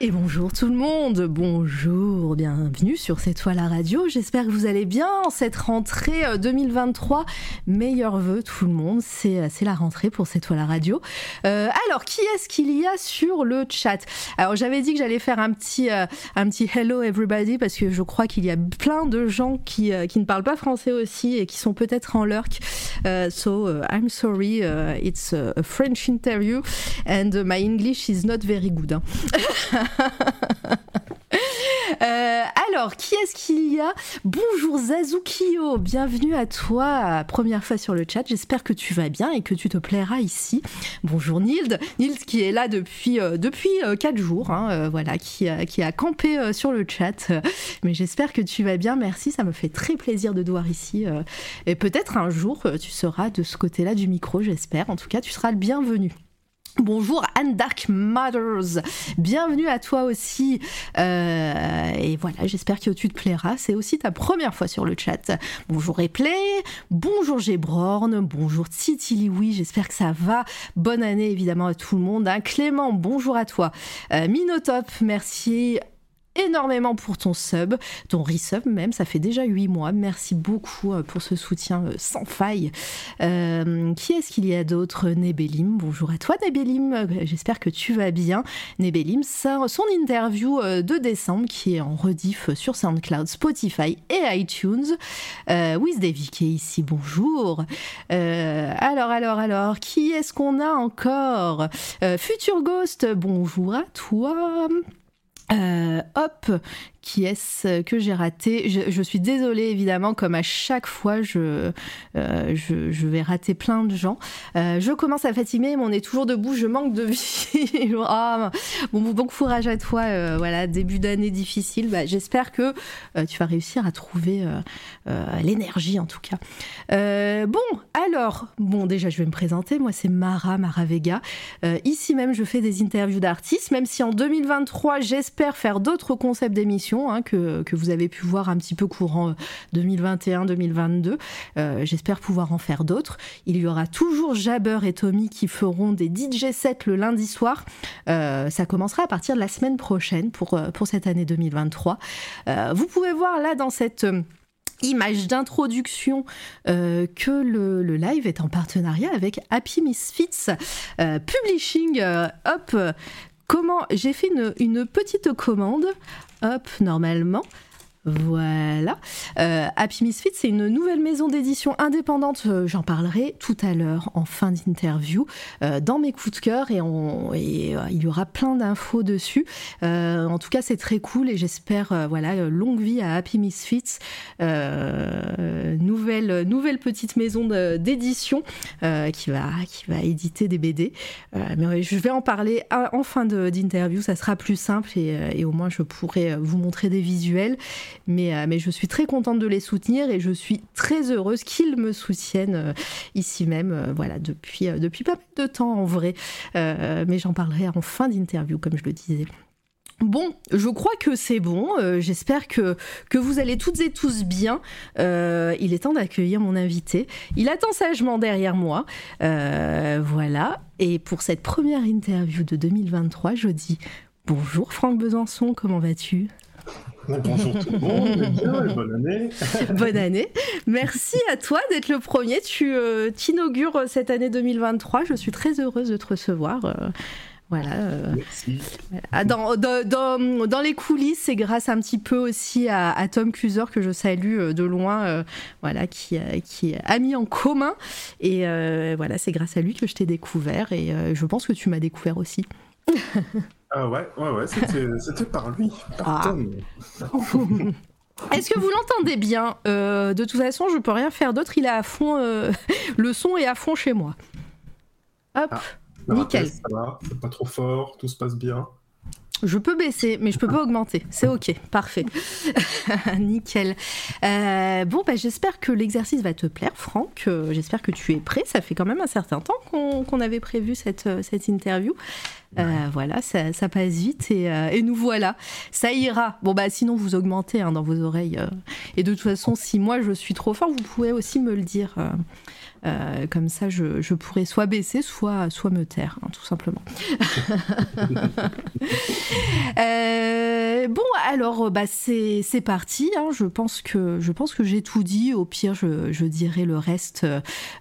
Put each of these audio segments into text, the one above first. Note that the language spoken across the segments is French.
Et bonjour tout le monde, bonjour, bienvenue sur cette toile à radio. J'espère que vous allez bien en cette rentrée 2023. Meilleurs vœux tout le monde, c'est la rentrée pour cette toile à radio. Euh, alors, qui est-ce qu'il y a sur le chat? Alors, j'avais dit que j'allais faire un petit, euh, un petit hello everybody parce que je crois qu'il y a plein de gens qui, euh, qui ne parlent pas français aussi et qui sont peut-être en lurk. Uh, so, uh, I'm sorry, uh, it's a French interview and my English is not very good. Hein. Euh, alors, qui est-ce qu'il y a Bonjour Zazukio, bienvenue à toi, première fois sur le chat. J'espère que tu vas bien et que tu te plairas ici. Bonjour Nild, Nild qui est là depuis euh, depuis euh, quatre jours, hein, voilà, qui qui a campé sur le chat. mais j'espère que tu vas bien. Merci, ça me fait très plaisir de te voir ici. et peut-être un jour tu seras de ce côté-là du micro, j'espère. En tout cas, tu seras le bienvenu. Bonjour Anne Dark Mothers, bienvenue à toi aussi. Euh, et voilà, j'espère que tu te plairas. C'est aussi ta première fois sur le chat. Bonjour Replay, bonjour Gébrorn, bonjour Titi oui, j'espère que ça va. Bonne année évidemment à tout le monde. Hein. Clément, bonjour à toi. Euh, Minotop, merci énormément pour ton sub, ton resub même, ça fait déjà 8 mois. Merci beaucoup euh, pour ce soutien euh, sans faille. Euh, qui est-ce qu'il y a d'autre? Nebelim, bonjour à toi Nebelim, j'espère que tu vas bien. Nebelim, son interview de décembre qui est en rediff sur SoundCloud, Spotify et iTunes. Euh, Wiz qui est ici, bonjour. alors, alors, alors, qui est-ce qu'on a encore? Future Ghost, bonjour à toi. Euh, hop, qui est-ce que j'ai raté? Je, suis désolée évidemment, comme à chaque fois, je, euh, je, vais rater plein de gens. Euh, je commence à fatiguer, mais on est toujours debout, je manque de vie. oh, bon, bon courage à toi, euh, voilà, début d'année difficile. Bah, J'espère que tu vas réussir à trouver l'énergie en tout cas. bon, alors, bon, déjà je vais me présenter, moi c'est Mara, Mara Vega. ici même, je fais des interviews d'artistes, même si en 2023, j'espère faire d'autres concepts d'émissions Hein, que, vous avez pu voir un petit peu courant 2021-2022. Euh, euh, j'espère pouvoir en faire d'autres. Il y aura toujours Jabber et Tommy qui feront des DJ sets le lundi soir. Euh, ça commencera à partir de la semaine prochaine pour, pour cette année 2023. vous pouvez voir là dans cette image d'introduction que le, live est en partenariat avec Happy Misfits Publishing. hop, comment j'ai fait une, petite commande hop, normalement. Voilà. Euh, Happy Misfit, c'est une nouvelle maison d'édition indépendante. Euh, j'en parlerai tout à l'heure en fin d'interview euh, dans mes coups de cœur et, il y aura plein d'infos dessus. en tout cas, c'est très cool et j'espère, voilà, longue vie à Happy Misfits. nouvelle, nouvelle petite maison d'édition qui, va, éditer des BD. mais je vais en parler en fin d'interview, ça sera plus simple et au moins je pourrai vous montrer des visuels. Euh, mais, je suis très contente de les soutenir et je suis très heureuse qu'ils me soutiennent euh, ici même, euh, voilà, depuis, depuis pas mal de temps en vrai. mais j'en parlerai en fin d'interview, comme je le disais. Bon, je crois que c'est bon. J'espère que, que vous allez toutes et tous bien. il est temps d'accueillir mon invité. Il attend sagement derrière moi. voilà. Et pour cette première interview de 2023, je dis bonjour Franck Besançon, comment vas-tu? Bonjour tout le monde, bien bonne année. bonne année. Merci à toi d'être le premier. Tu euh, inaugures euh, cette année 2023. Je suis très heureuse de te recevoir. Euh, voilà. Merci. Dans, dans, dans, les coulisses, c'est grâce un petit peu aussi à, Tom Cluser que je salue de loin, voilà, qui, qui a mis en commun. Et voilà, c'est grâce à lui que je t'ai découvert et je pense que tu m'as découvert aussi. Ah ouais, ouais, ouais, c'était par lui, par ah. Est-ce que vous l'entendez bien? Euh, De toute façon, je peux rien faire d'autre. Il est à fond, euh, le son est à fond chez moi. Hop, ah, nickel. Ça va, c'est pas trop fort, tout se passe bien. Je peux baisser, mais je peux pas augmenter. C'est ok, parfait. Nickel. Euh, bon, bah, j'espère que l'exercice va te plaire, Franck. j'espère que tu es prêt. Ça fait quand même un certain temps qu'on avait prévu cette, cette interview. Euh, voilà, ça, ça, passe vite et, euh, et, nous voilà. Ça ira. Bon, bah sinon, vous augmentez hein, dans vos oreilles. Euh. et de toute façon, si moi je suis trop fort, vous pouvez aussi me le dire. Comme ça, je, je, pourrais soit baisser, soit, soit me taire, hein, tout simplement. bon, alors, bah, c'est parti. Hein. Je pense que, je pense que j'ai tout dit. Au pire, je, je dirai le reste,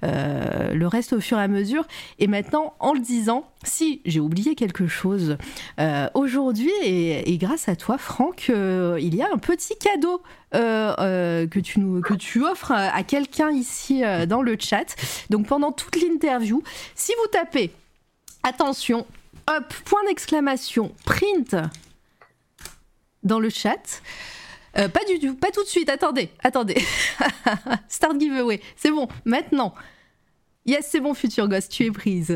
le reste au fur et à mesure. Et maintenant, en le disant, si j'ai oublié quelque chose, euh, aujourd'hui, et, grâce à toi, Franck, euh, il y a un petit cadeau euh, que, tu offres à, quelqu'un ici dans le chat. Donc pendant toute l'interview, si vous tapez, attention, hop, point d'exclamation, print dans le chat. Pas du tout, pas tout de suite, attendez, attendez. Start giveaway, c'est bon, maintenant. Yes, c'est bon, futur gosse, tu es prise.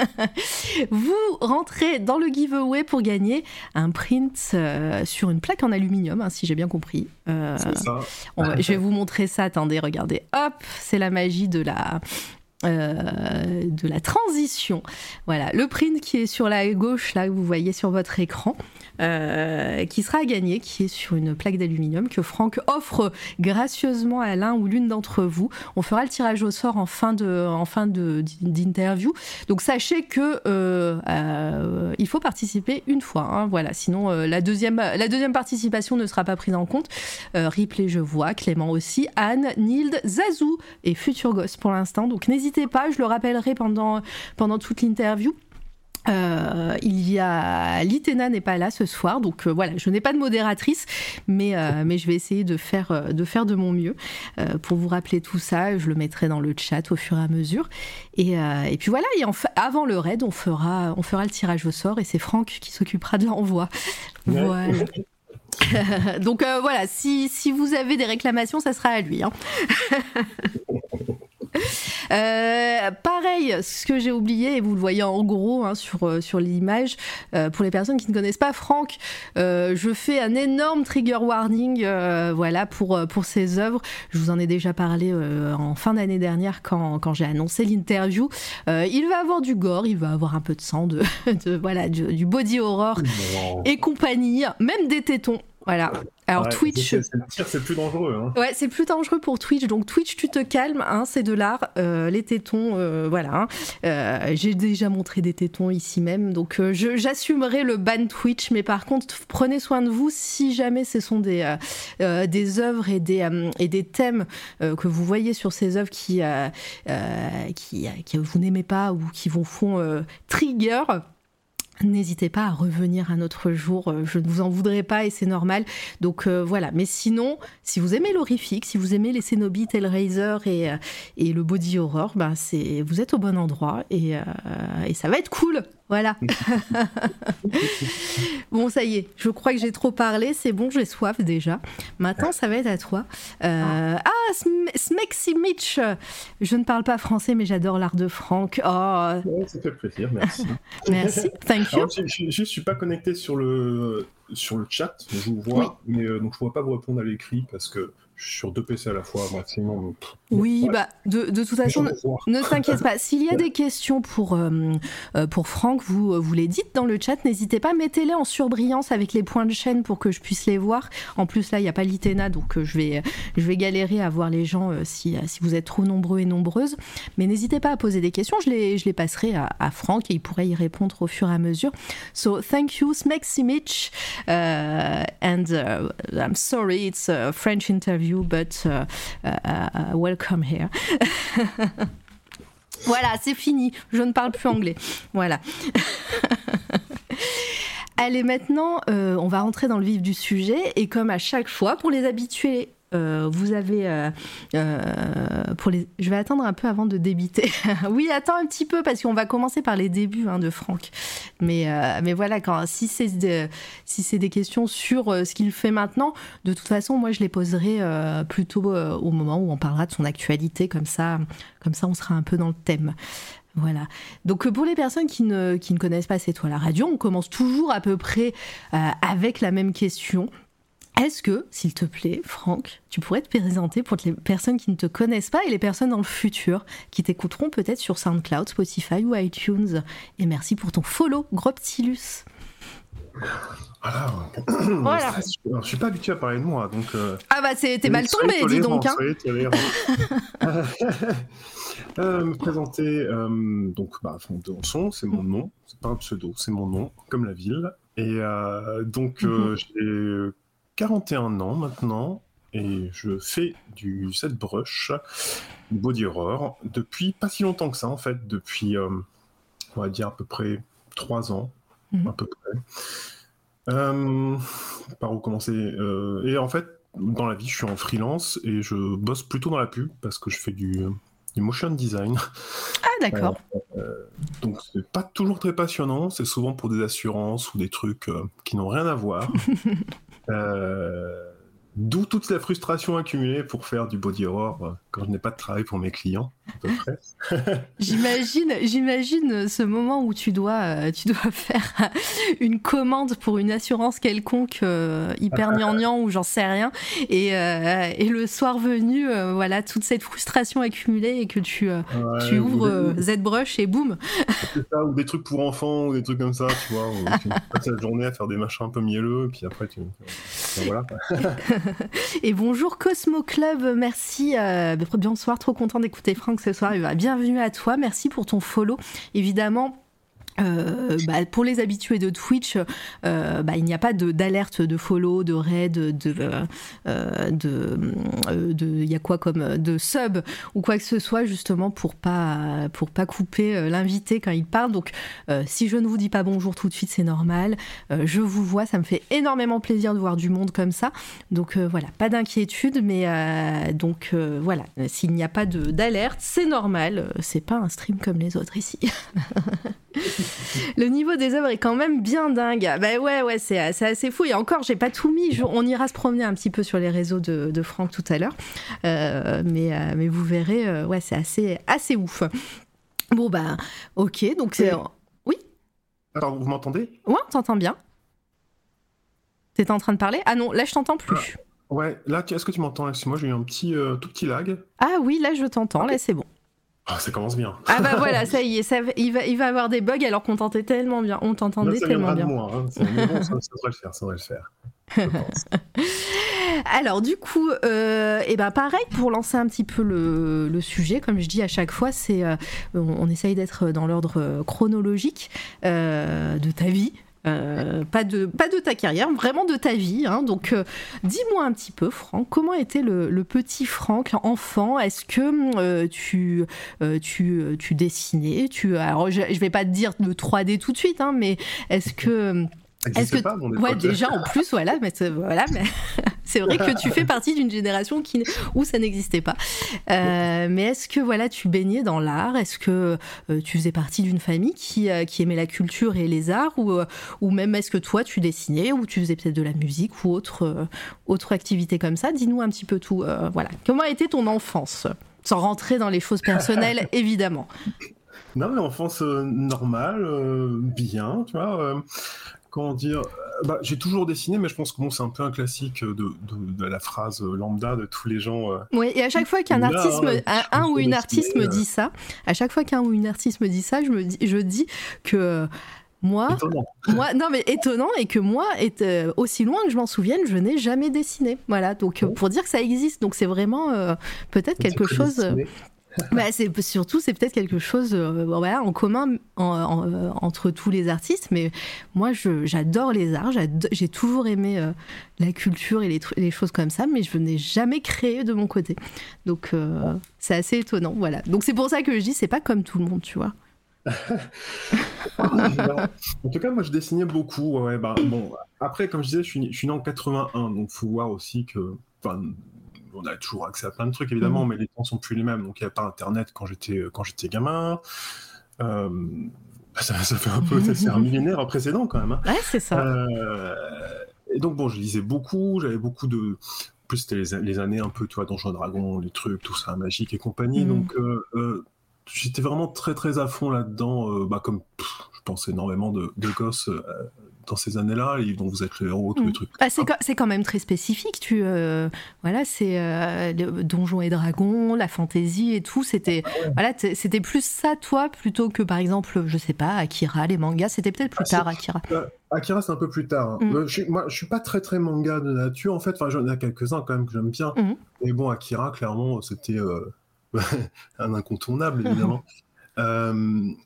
vous rentrez dans le giveaway pour gagner un print euh, sur une plaque en aluminium, hein, si j'ai bien compris. Euh, c'est ça. On va, je vais vous montrer ça. Attendez, regardez. Hop, c'est la magie de la, euh, de la transition. Voilà, le print qui est sur la gauche, là, que vous voyez sur votre écran, euh, qui sera à gagner, qui est sur une plaque d'aluminium que Franck offre gracieusement à l'un ou l'une d'entre vous. On fera le tirage au sort en fin de, en fin de, d'interview. Donc sachez que euh, euh, il faut participer une fois. Hein, voilà, sinon la deuxième, la deuxième participation ne sera pas prise en compte. Ripley, je vois, Clément aussi, Anne, Nild, Zazou et Futur Gosse pour l'instant. Donc n'hésitez pas, je le rappellerai pendant, pendant toute l'interview. Euh, il y a Litena n'est pas là ce soir, donc euh, voilà, je n'ai pas de modératrice, mais, euh, mais je vais essayer de faire, de faire de mon mieux pour vous rappeler tout ça. Je le mettrai dans le chat au fur et à mesure. Et, et puis voilà, et avant le raid, on fera, on fera le tirage au sort et c'est Franck qui s'occupera de l'envoi. Ouais. Voilà. donc voilà, si, si vous avez des réclamations, ça sera à lui. Hein. Euh, pareil, ce que j'ai oublié, et vous le voyez en gros hein, sur, euh, sur l'image, euh, pour les personnes qui ne connaissent pas Franck, euh, je fais un énorme trigger warning voilà, pour, pour ses œuvres. Je vous en ai déjà parlé en fin d'année dernière quand, quand j'ai annoncé l'interview. il va avoir du gore, il va avoir un peu de sang, de, de voilà, du, du, body horror et compagnie, même des tétons. Voilà. Alors ouais, Twitch. C'est plus dangereux. Hein. Ouais, c'est plus dangereux pour Twitch. Donc Twitch, tu te calmes, hein, c'est de l'art. Euh, les tétons, euh, voilà. Euh, J'ai déjà montré des tétons ici même. Donc j'assumerai le ban Twitch. Mais par contre, prenez soin de vous si jamais ce sont des, des œuvres et des, et des thèmes que vous voyez sur ces œuvres qui, qui, qui vous n'aimez pas ou qui vous font trigger. N'hésitez pas à revenir un autre jour, je ne vous en voudrais pas et c'est normal. Donc euh, voilà, mais sinon, si vous aimez l'horrifique, si vous aimez les Cénobites, Hellraiser et, euh, et le body horror, ben c'est, vous êtes au bon endroit et, euh, et ça va être cool. Voilà. bon, ça y est, je crois que j'ai trop parlé, c'est bon, j'ai soif déjà. Maintenant, ça va être à toi. Euh, ah, Smexy Mitch Je ne parle pas français, mais j'adore l'art de Franck. Oh. Ouais, ça fait plaisir, merci. merci, thank you. Alors, je ne suis pas connecté sur le, sur le chat, je vous vois, oui. mais euh, donc je ne pourrais pas vous répondre à l'écrit parce que je suis sur deux PC à la fois maximum. Oui, bah, de, de toute façon, ne, t'inquiète pas. S'il y a des questions pour, euh, pour Franck, vous, vous les dites dans le chat. N'hésitez pas, mettez-les en surbrillance avec les points de chaîne pour que je puisse les voir. En plus, là, il n'y a pas l'Itena, donc euh, je, vais, je vais galérer à voir les gens euh, si, si vous êtes trop nombreux et nombreuses. Mais n'hésitez pas à poser des questions. Je les, je les passerai à, à, Franck et il pourrait y répondre au fur et à mesure. So, thank you, Smexy Mitch. Uh, and uh, I'm sorry, it's a French interview. You, but uh, uh, welcome here. voilà, c'est fini. Je ne parle plus anglais. Voilà. Allez, maintenant, euh, on va rentrer dans le vif du sujet. Et comme à chaque fois, pour les habitués euh, vous avez euh, euh, pour les je vais attendre un peu avant de débiter oui attends un petit peu parce qu'on va commencer par les débuts hein, de Franck mais mais voilà quand si c'est si c'est des questions sur ce qu'il fait maintenant de toute façon moi je les poserai plutôt au moment où on parlera de son actualité comme ça comme ça on sera un peu dans le thème voilà. Donc pour les personnes qui ne, qui ne connaissent pas C'est toi la radio, on commence toujours à peu près avec la même question. Est-ce que, s'il te plaît, Franck, tu pourrais te présenter pour les personnes qui ne te connaissent pas et les personnes dans le futur qui t'écouteront peut-être sur SoundCloud, Spotify ou iTunes? Et merci pour ton follow, Groptilus. Voilà. Voilà. Je suis pas habitué à parler de moi, donc. euh, Ah bah c'est- t'es mal tombé, dis donc. Hein. Euh, me présenter, euh, donc, bah, Franck de Hanson, c'est mon nom, c'est pas un pseudo, c'est mon nom, comme la ville. Et euh, donc, euh, j'ai 41 ans maintenant, et je fais du ZBrush, du body horror, depuis pas si longtemps que ça, en fait, depuis, euh, on va dire, à peu près 3 ans, Mhm. à peu près. Euh, par où commencer Euh, Et en fait, dans la vie, je suis en freelance et je bosse plutôt dans la pub parce que je fais du, du motion design. Ah d'accord. Donc, c'est pas toujours très passionnant. C'est souvent pour des assurances ou des trucs qui n'ont rien à voir. Euh, D'où toute la frustration accumulée pour faire du body horror quand je n'ai pas de travail pour mes clients, à peu près. J'imagine, j'imagine ce moment où tu dois, euh, tu dois faire une commande pour une assurance quelconque euh, hyper gnangnan ou j'en sais rien, et, euh, et le soir venu, euh, voilà toute cette frustration accumulée et que tu, ouvres ZBrush et boum. ça, ou des trucs pour enfants, ou des trucs comme ça, tu vois. Où tu passes la journée à faire des machins un peu mielleux, et puis après, tu. enfin, voilà. Et bonjour Cosmo Club, merci. Bonsoir, trop content d'écouter Franck ce soir. Bienvenue à toi, merci pour ton follow. Évidemment. Euh, bah, pour les habitués de Twitch, euh, bah, il n'y a pas d'alerte de, follow, de raid, de, euh, euh, y a quoi comme de sub ou quoi que ce soit justement pour pas pour pas couper l'invité quand il parle. Donc, si je ne vous dis pas bonjour tout de suite, c'est normal. Je vous vois, ça me fait énormément plaisir de voir du monde comme ça. Donc voilà, pas d'inquiétude, mais donc voilà, s'il n'y a pas d'alerte, c'est normal, c'est pas un stream comme les autres ici. Le niveau des œuvres est quand même bien dingue. Bah ouais, ouais, c'est assez fou. Et encore, j'ai pas tout mis. Je- on ira se promener un petit peu sur les réseaux de, de Franck tout à l'heure. Euh, mais, euh, mais vous verrez, euh, ouais, c'est assez, assez ouf. Bon, bah, ok, donc c'est. Oui. Alors, vous m'entendez? Ouais, on t'entend bien. T'étais en train de parler? Ah non, là je t'entends plus. Ouais, là, tu- est-ce que tu m'entends? Excuse-moi, j'ai eu un petit, tout petit lag. Ah oui, là je t'entends, là c'est bon. Ah, ça commence bien. Ah bah voilà, ça y est, ça, il, va, il va avoir des bugs alors qu'on t'entendait tellement bien. On t'entendait tellement de bien. moi. hein. C'est- mais bon, ça, ça devrait le faire, ça devrait le faire. Alors du coup, euh, et ben pareil pour lancer un petit peu le, le sujet, comme je dis à chaque fois, c'est euh, on, on essaye d'être dans l'ordre euh, chronologique euh, de ta vie. Euh, pas de pas de ta carrière, vraiment de ta vie. hein. Donc, euh, dis-moi un petit peu, Franck, comment était le, petit Franck, enfant Est-ce que euh, tu tu tu dessinais? Tu alors je, je vais pas te dire de 3D tout de suite, hein, mais est-ce que est-ce que pas, mon ouais déjà en plus voilà mais c'est- voilà mais c'est vrai que tu fais partie d'une génération qui où ça n'existait pas. Euh, mais est-ce que voilà tu baignais dans l'art? Est-ce que euh, tu faisais partie d'une famille qui euh, qui aimait la culture et les arts? Ou ou même est-ce que toi tu dessinais ou tu faisais peut-être de la musique ou autre autre activité comme ça? Dis-nous un petit peu tout voilà. Comment a été ton enfance? Sans rentrer dans les choses personnelles évidemment. Non, mais enfance euh, normale, euh, bien, tu vois. Comment dire euh, bah, J'ai toujours dessiné, mais je pense que bon, c'est un peu un classique de, de- de la phrase euh, lambda de tous les gens. euh, Oui, et à chaque fois qu'un artiste, me- un, ou une artiste me dit ça, à chaque fois qu'un ou une artiste me dit ça, je me dis, je dis que moi, étonnants. moi, non mais étonnant et que moi, est, euh, aussi loin que je m'en souvienne, je n'ai jamais dessiné. Voilà, donc euh, Oh. pour dire que ça existe, donc c'est vraiment peut-être quelque chose. bah, c'est surtout c'est peut-être quelque chose euh, voilà, en commun euh, entre tous les artistes mais moi j'adore les arts j'ai toujours aimé euh, la culture et les, les choses comme ça mais je n'ai jamais créé de mon côté donc c'est assez étonnant voilà donc c'est pour ça que je dis c'est pas comme tout le monde tu vois en tout cas, moi, je dessinais beaucoup. Bah, après, comme je disais, je suis, je suis né en 81, donc faut voir aussi que. On a toujours accès à plein de trucs, évidemment, mais les temps sont plus les mêmes. Donc, il n'y a pas Internet quand j'étais quand j'étais gamin. Euh, bah, ça, ça fait un peu. C'est un millénaire précédent, quand même. hein. ouais c'est ça Euh, et donc, bon, je lisais beaucoup, j'avais beaucoup de. En plus, c'était les, les années un peu, tu vois, Donjons et Dragons, les trucs, tout ça, magique et compagnie. Mhm. Donc, euh, euh, j'étais vraiment très, très à fond là-dedans, euh, bah, comme pff, je pense énormément de, de gosses euh, dans ces années-là, les livres dont vous êtes le héros, tous les Mm. trucs. Bah, c'est, co- c'est quand même très spécifique. Tu, euh, voilà, c'est euh, Donjons et Dragons, la fantasy et tout. C'était, voilà, t- c'était plus ça, toi, plutôt que par exemple, je sais pas, Akira, les mangas. C'était peut-être plus Ah, tard, Akira. Akira, c'est un peu plus tard. hein. Mm. Euh, je moi, je suis pas très très manga de nature, en fait. Enfin, j'en ai quelques-uns quand même que j'aime bien. Mhm. Mais bon, Akira, clairement, c'était euh, un incontournable, évidemment. Euh,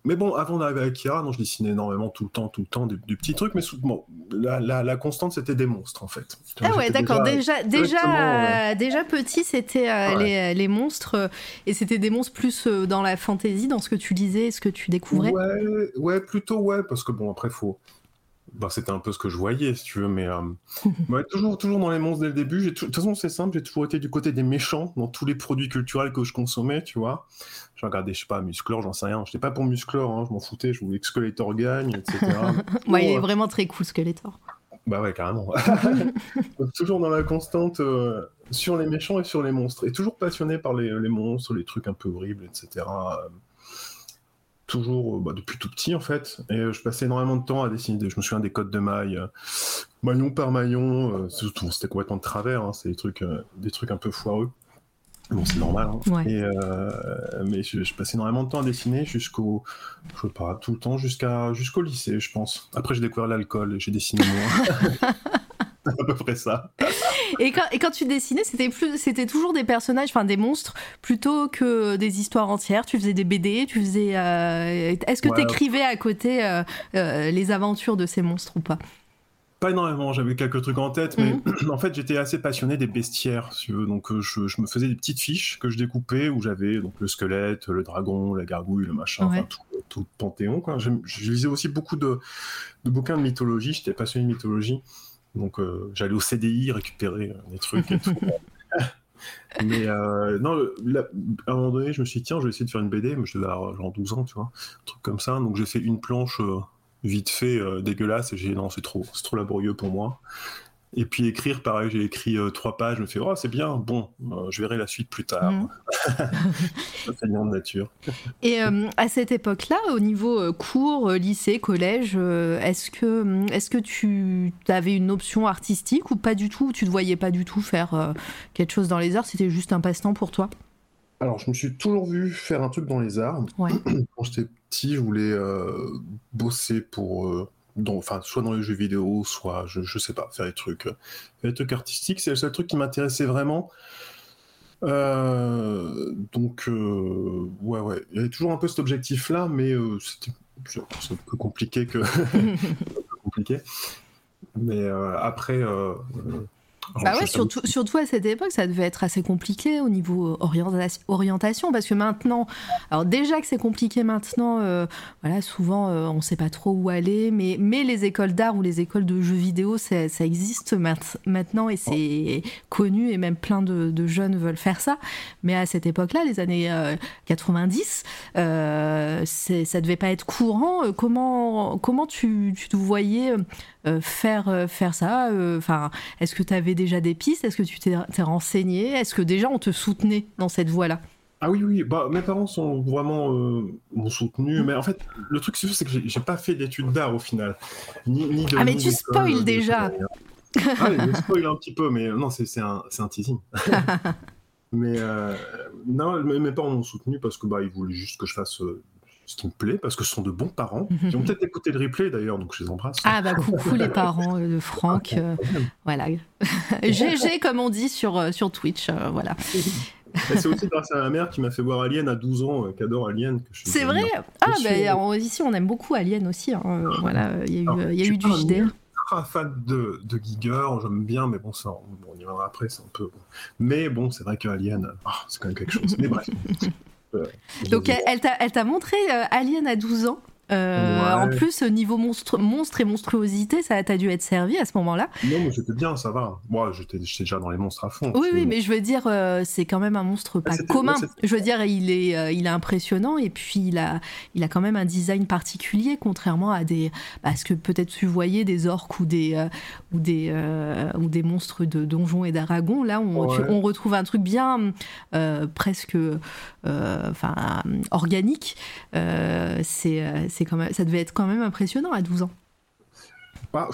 mais bon, avant d'arriver à Akira, non, je dessinais énormément tout le temps, tout le temps, des, des petits trucs, mais bon, la, la- la constante, c'était des monstres, en fait. Ah ouais, d'accord. Déjà, déjà, euh, déjà petit, c'était euh, Ouais. les, les monstres, et c'était des monstres plus dans la fantasy, dans ce que tu lisais, ce que tu découvrais. Ouais, ouais, plutôt ouais, parce que bon, après, faut. Bah, c'était un peu ce que je voyais, si tu veux, mais euh, ouais, toujours, toujours dans les monstres dès le début. J'ai De toute façon, c'est simple, j'ai toujours été du côté des méchants dans tous les produits culturels que je consommais, tu vois. Je regardais, je sais pas, Musclor, j'en sais rien. J'étais pas pour Musclor, hein, je m'en foutais, je voulais que Skeletor gagne, etc. Ouais, il est vraiment très cool, Skeletor. bah ouais, carrément. Donc, toujours dans la constante euh, sur les méchants et sur les monstres. Et toujours passionné par les, les monstres, les trucs un peu horribles, etc. Toujours euh, bah, depuis tout petit en fait. Et euh, je passais énormément de temps à dessiner. des- Je me souviens des codes de mailles, euh, maillon par maillon. euh, c'était complètement de travers. hein, c'est des trucs, euh, des trucs un peu foireux. Bon, c'est normal. hein. Ouais. Et, mais je, je passais énormément de temps à dessiner jusqu'au, je sais pas, tout le temps jusqu'à jusqu'au lycée, je pense. Après, j'ai découvert l'alcool et j'ai dessiné moins. à peu près ça. Et quand, et quand tu dessinais, c'était plus, c'était toujours des personnages, enfin des monstres, plutôt que des histoires entières. Tu faisais des BD, tu faisais. euh, Est-ce que Ouais. tu écrivais à côté euh, euh, les aventures de ces monstres ou pas? Pas énormément, j'avais quelques trucs en tête, mais en fait j'étais assez passionné des bestiaires, si tu veux. Donc je, je me faisais des petites fiches que je découpais où j'avais donc le squelette, le dragon, la gargouille, le machin, Ouais. tout, tout le panthéon. Quoi. Je lisais aussi beaucoup de, de bouquins de mythologie, j'étais passionné de mythologie. Donc euh, j'allais au CDI récupérer euh, des trucs et tout. Mais euh, non, à un moment donné, je me suis dit, tiens, je vais essayer de faire une BD, mais je devais avoir genre 12 ans, tu vois, un truc comme ça. Donc j'ai fait une planche euh, vite fait, euh, dégueulasse, et j'ai dit, non, c'est trop, c'est trop laborieux pour moi. Et puis écrire, pareil, j'ai écrit euh, trois pages, je me fais, oh, c'est bien, bon, euh, je verrai la suite plus tard. Mhm. c'est de nature. Et euh, à cette époque-là, au niveau euh, cours, lycée, collège, euh, est-ce que, est-ce que tu avais une option artistique ou pas du tout Tu te voyais pas du tout faire euh, quelque chose dans les arts C'était juste un passe-temps pour toi? Alors, je me suis toujours vu faire un truc dans les arts. Ouais. Quand j'étais petit, je voulais euh, bosser pour. Dans- enfin, soit dans les jeux vidéo, soit, je, je sais pas, faire des trucs, euh, des trucs artistiques. C'est le seul truc qui m'intéressait vraiment. Euh, donc, euh, ouais, ouais. Il y avait toujours un peu cet objectif-là, mais c'était c'est plus compliqué que. compliqué. Mais après. Euh, euh, Bah ouais, surtout, surtout à cette époque, ça devait être assez compliqué au niveau orientation, orientation parce que maintenant, alors déjà que c'est compliqué maintenant, euh, voilà, souvent euh, on sait pas trop où aller, mais, mais les écoles d'art ou les écoles de jeux vidéo, ça, ça existe maintenant et c'est connu et même plein de, de jeunes veulent faire ça. Mais à cette époque-là, les années euh, 90, euh, c'est- ça devait pas être courant. Euh, Comment, comment tu, tu te voyais euh, faire, euh, faire ça euh, Enfin, est-ce que tu avais déjà des pistes? Est-ce que tu t'es renseigné? Est-ce que déjà on te soutenait dans cette voie-là? Ah oui, oui, bah, mes parents sont vraiment m'ont soutenu, Mm. mais en fait, le truc, c'est que j'ai pas fait d'études d'art au final. Ni, ni de, Ah, mais ni tu spoil déjà. Ah oui, je spoil un petit peu, mais non, c'est c'est un, un teasing. mais non, mes, mes parents m'ont soutenu parce que bah, ils voulaient juste que je fasse ce qui me plaît, parce que ce sont de bons parents. Ils ont peut-être écouté le replay d'ailleurs, donc je les embrasse. Ah bah coucou les parents euh, de Franck. euh, voilà. GG comme on dit sur, euh, sur Twitch. euh, voilà. Et c'est aussi grâce à ma mère qui m'a fait voir Alien à 12 ans, euh, qui adore Alien. C'est vrai Ah bah on- ici on aime beaucoup Alien aussi. hein, euh, Voilà, il y a eu, Alors, y a je eu suis du JDR. fan de, de Giger, j'aime bien, mais bon, ça, on, on y reviendra après, c'est un peu. Mais bon, c'est vrai que Alien, ah, c'est quand même quelque chose. Mais bref. Donc elle, elle t'a- elle t'a montré euh, Alien à 12 ans? Euh, Ouais. En plus, au niveau monstre, monstre et monstruosité, ça t'a dû être servi à ce moment-là. Non, mais c'était bien, ça va. Moi, j'étais j'étais déjà dans les monstres à fond. Oui, oui, mais je veux dire, euh, c'est quand même un monstre pas c'était- commun. ouais, je veux dire, il est, euh, il est impressionnant et puis il a, il a quand même un design particulier, contrairement à des, à ce que peut-être tu voyais des orques ou des, ou des, ou des monstres de donjons et d'aragon. Là, on, tu- on retrouve un truc bien, presque, enfin, organique. C'est, c'est quand même, ça devait être quand même impressionnant à 12 ans. Bah,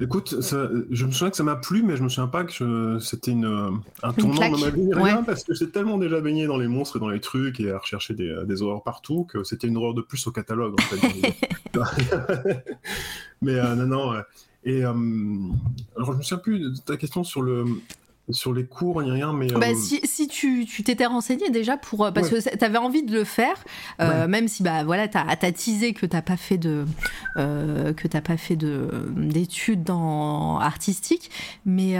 écoute, ça- je me souviens que ça m'a plu, mais je me souviens pas que c'était une, euh, un tournant dans ma vie, rien, ouais. parce que j'ai tellement déjà baigné dans les monstres et dans les trucs et à rechercher des, des horreurs partout que c'était une horreur de plus au catalogue. En fait. mais euh, non, non. Et euh, alors, je me souviens plus de ta question sur le sur les cours, ni rien, mais Bah, euh, si, si tu tu t'étais renseigné déjà pour euh, parce Ouais. que tu avais envie de le faire euh, même si bah voilà t'as as teasé que t'as pas fait de euh, que t'as pas fait de d'études dans artistique mais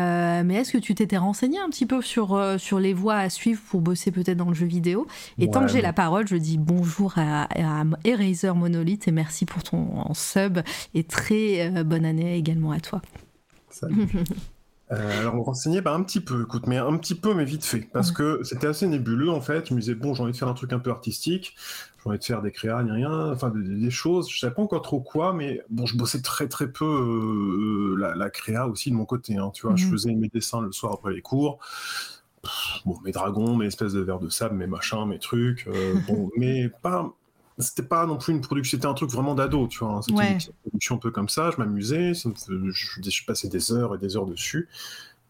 mais est-ce que tu t'étais renseigné un petit peu sur sur les voies à suivre pour bosser peut-être dans le jeu vidéo? Et tant que j'ai la parole je dis bonjour à, à Eraser Monolith et merci pour ton sub et très bonne année également à toi Salut. Euh, alors, me renseigner, bah, un petit peu, écoute, mais un petit peu, mais vite fait. Parce que c'était assez nébuleux, en fait. Je me disais, bon, j'ai envie de faire un truc un peu artistique, j'ai envie de faire des créas, ni rien, enfin, des, des choses. Je savais pas encore trop quoi, mais bon, je bossais très, très peu euh, la, la créa aussi de mon côté, hein, tu vois. Je Mhm. faisais mes dessins le soir après les cours. Pff, Bon, mes dragons, mes espèces de vers de sable, mes machins, mes trucs. euh, bon, mais pas. C'était pas non plus une production, c'était un truc vraiment d'ado, tu vois. hein. C'était Ouais. une production un peu comme ça, je m'amusais, je, je passais des heures et des heures dessus.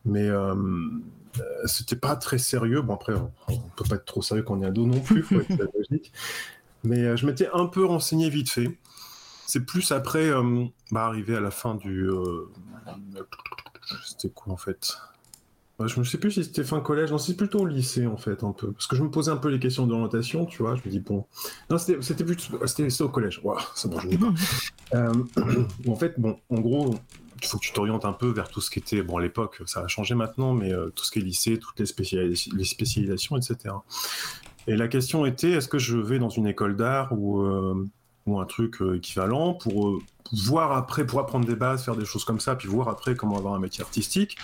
Mais euh, euh, c'était pas très sérieux. Bon, après, on, on peut pas être trop sérieux quand on est ado non plus, faut être pédagogique. Mais euh, je m'étais un peu renseigné vite fait. C'est plus après, euh, bah, arrivé à la fin du. euh, c'était quoi en fait? Je ne sais plus si c'était fin collège, non, c'est plutôt au lycée en fait, un peu. Parce que je me posais un peu les questions d'orientation, tu vois. Je me dis, bon. Non, c'était plutôt. C'était au collège. C'est bon, je n'ai pas. Euh, en fait, bon, en gros, il faut que tu t'orientes un peu vers tout ce qui était, bon, à l'époque, ça a changé maintenant, mais euh, tout ce qui est lycée, toutes les, spécialis- les spécialisations, etc. Et la question était, est-ce que je vais dans une école d'art ou, euh, ou un truc euh, équivalent pour voir après, pour apprendre des bases, faire des choses comme ça, puis voir après comment avoir un métier artistique?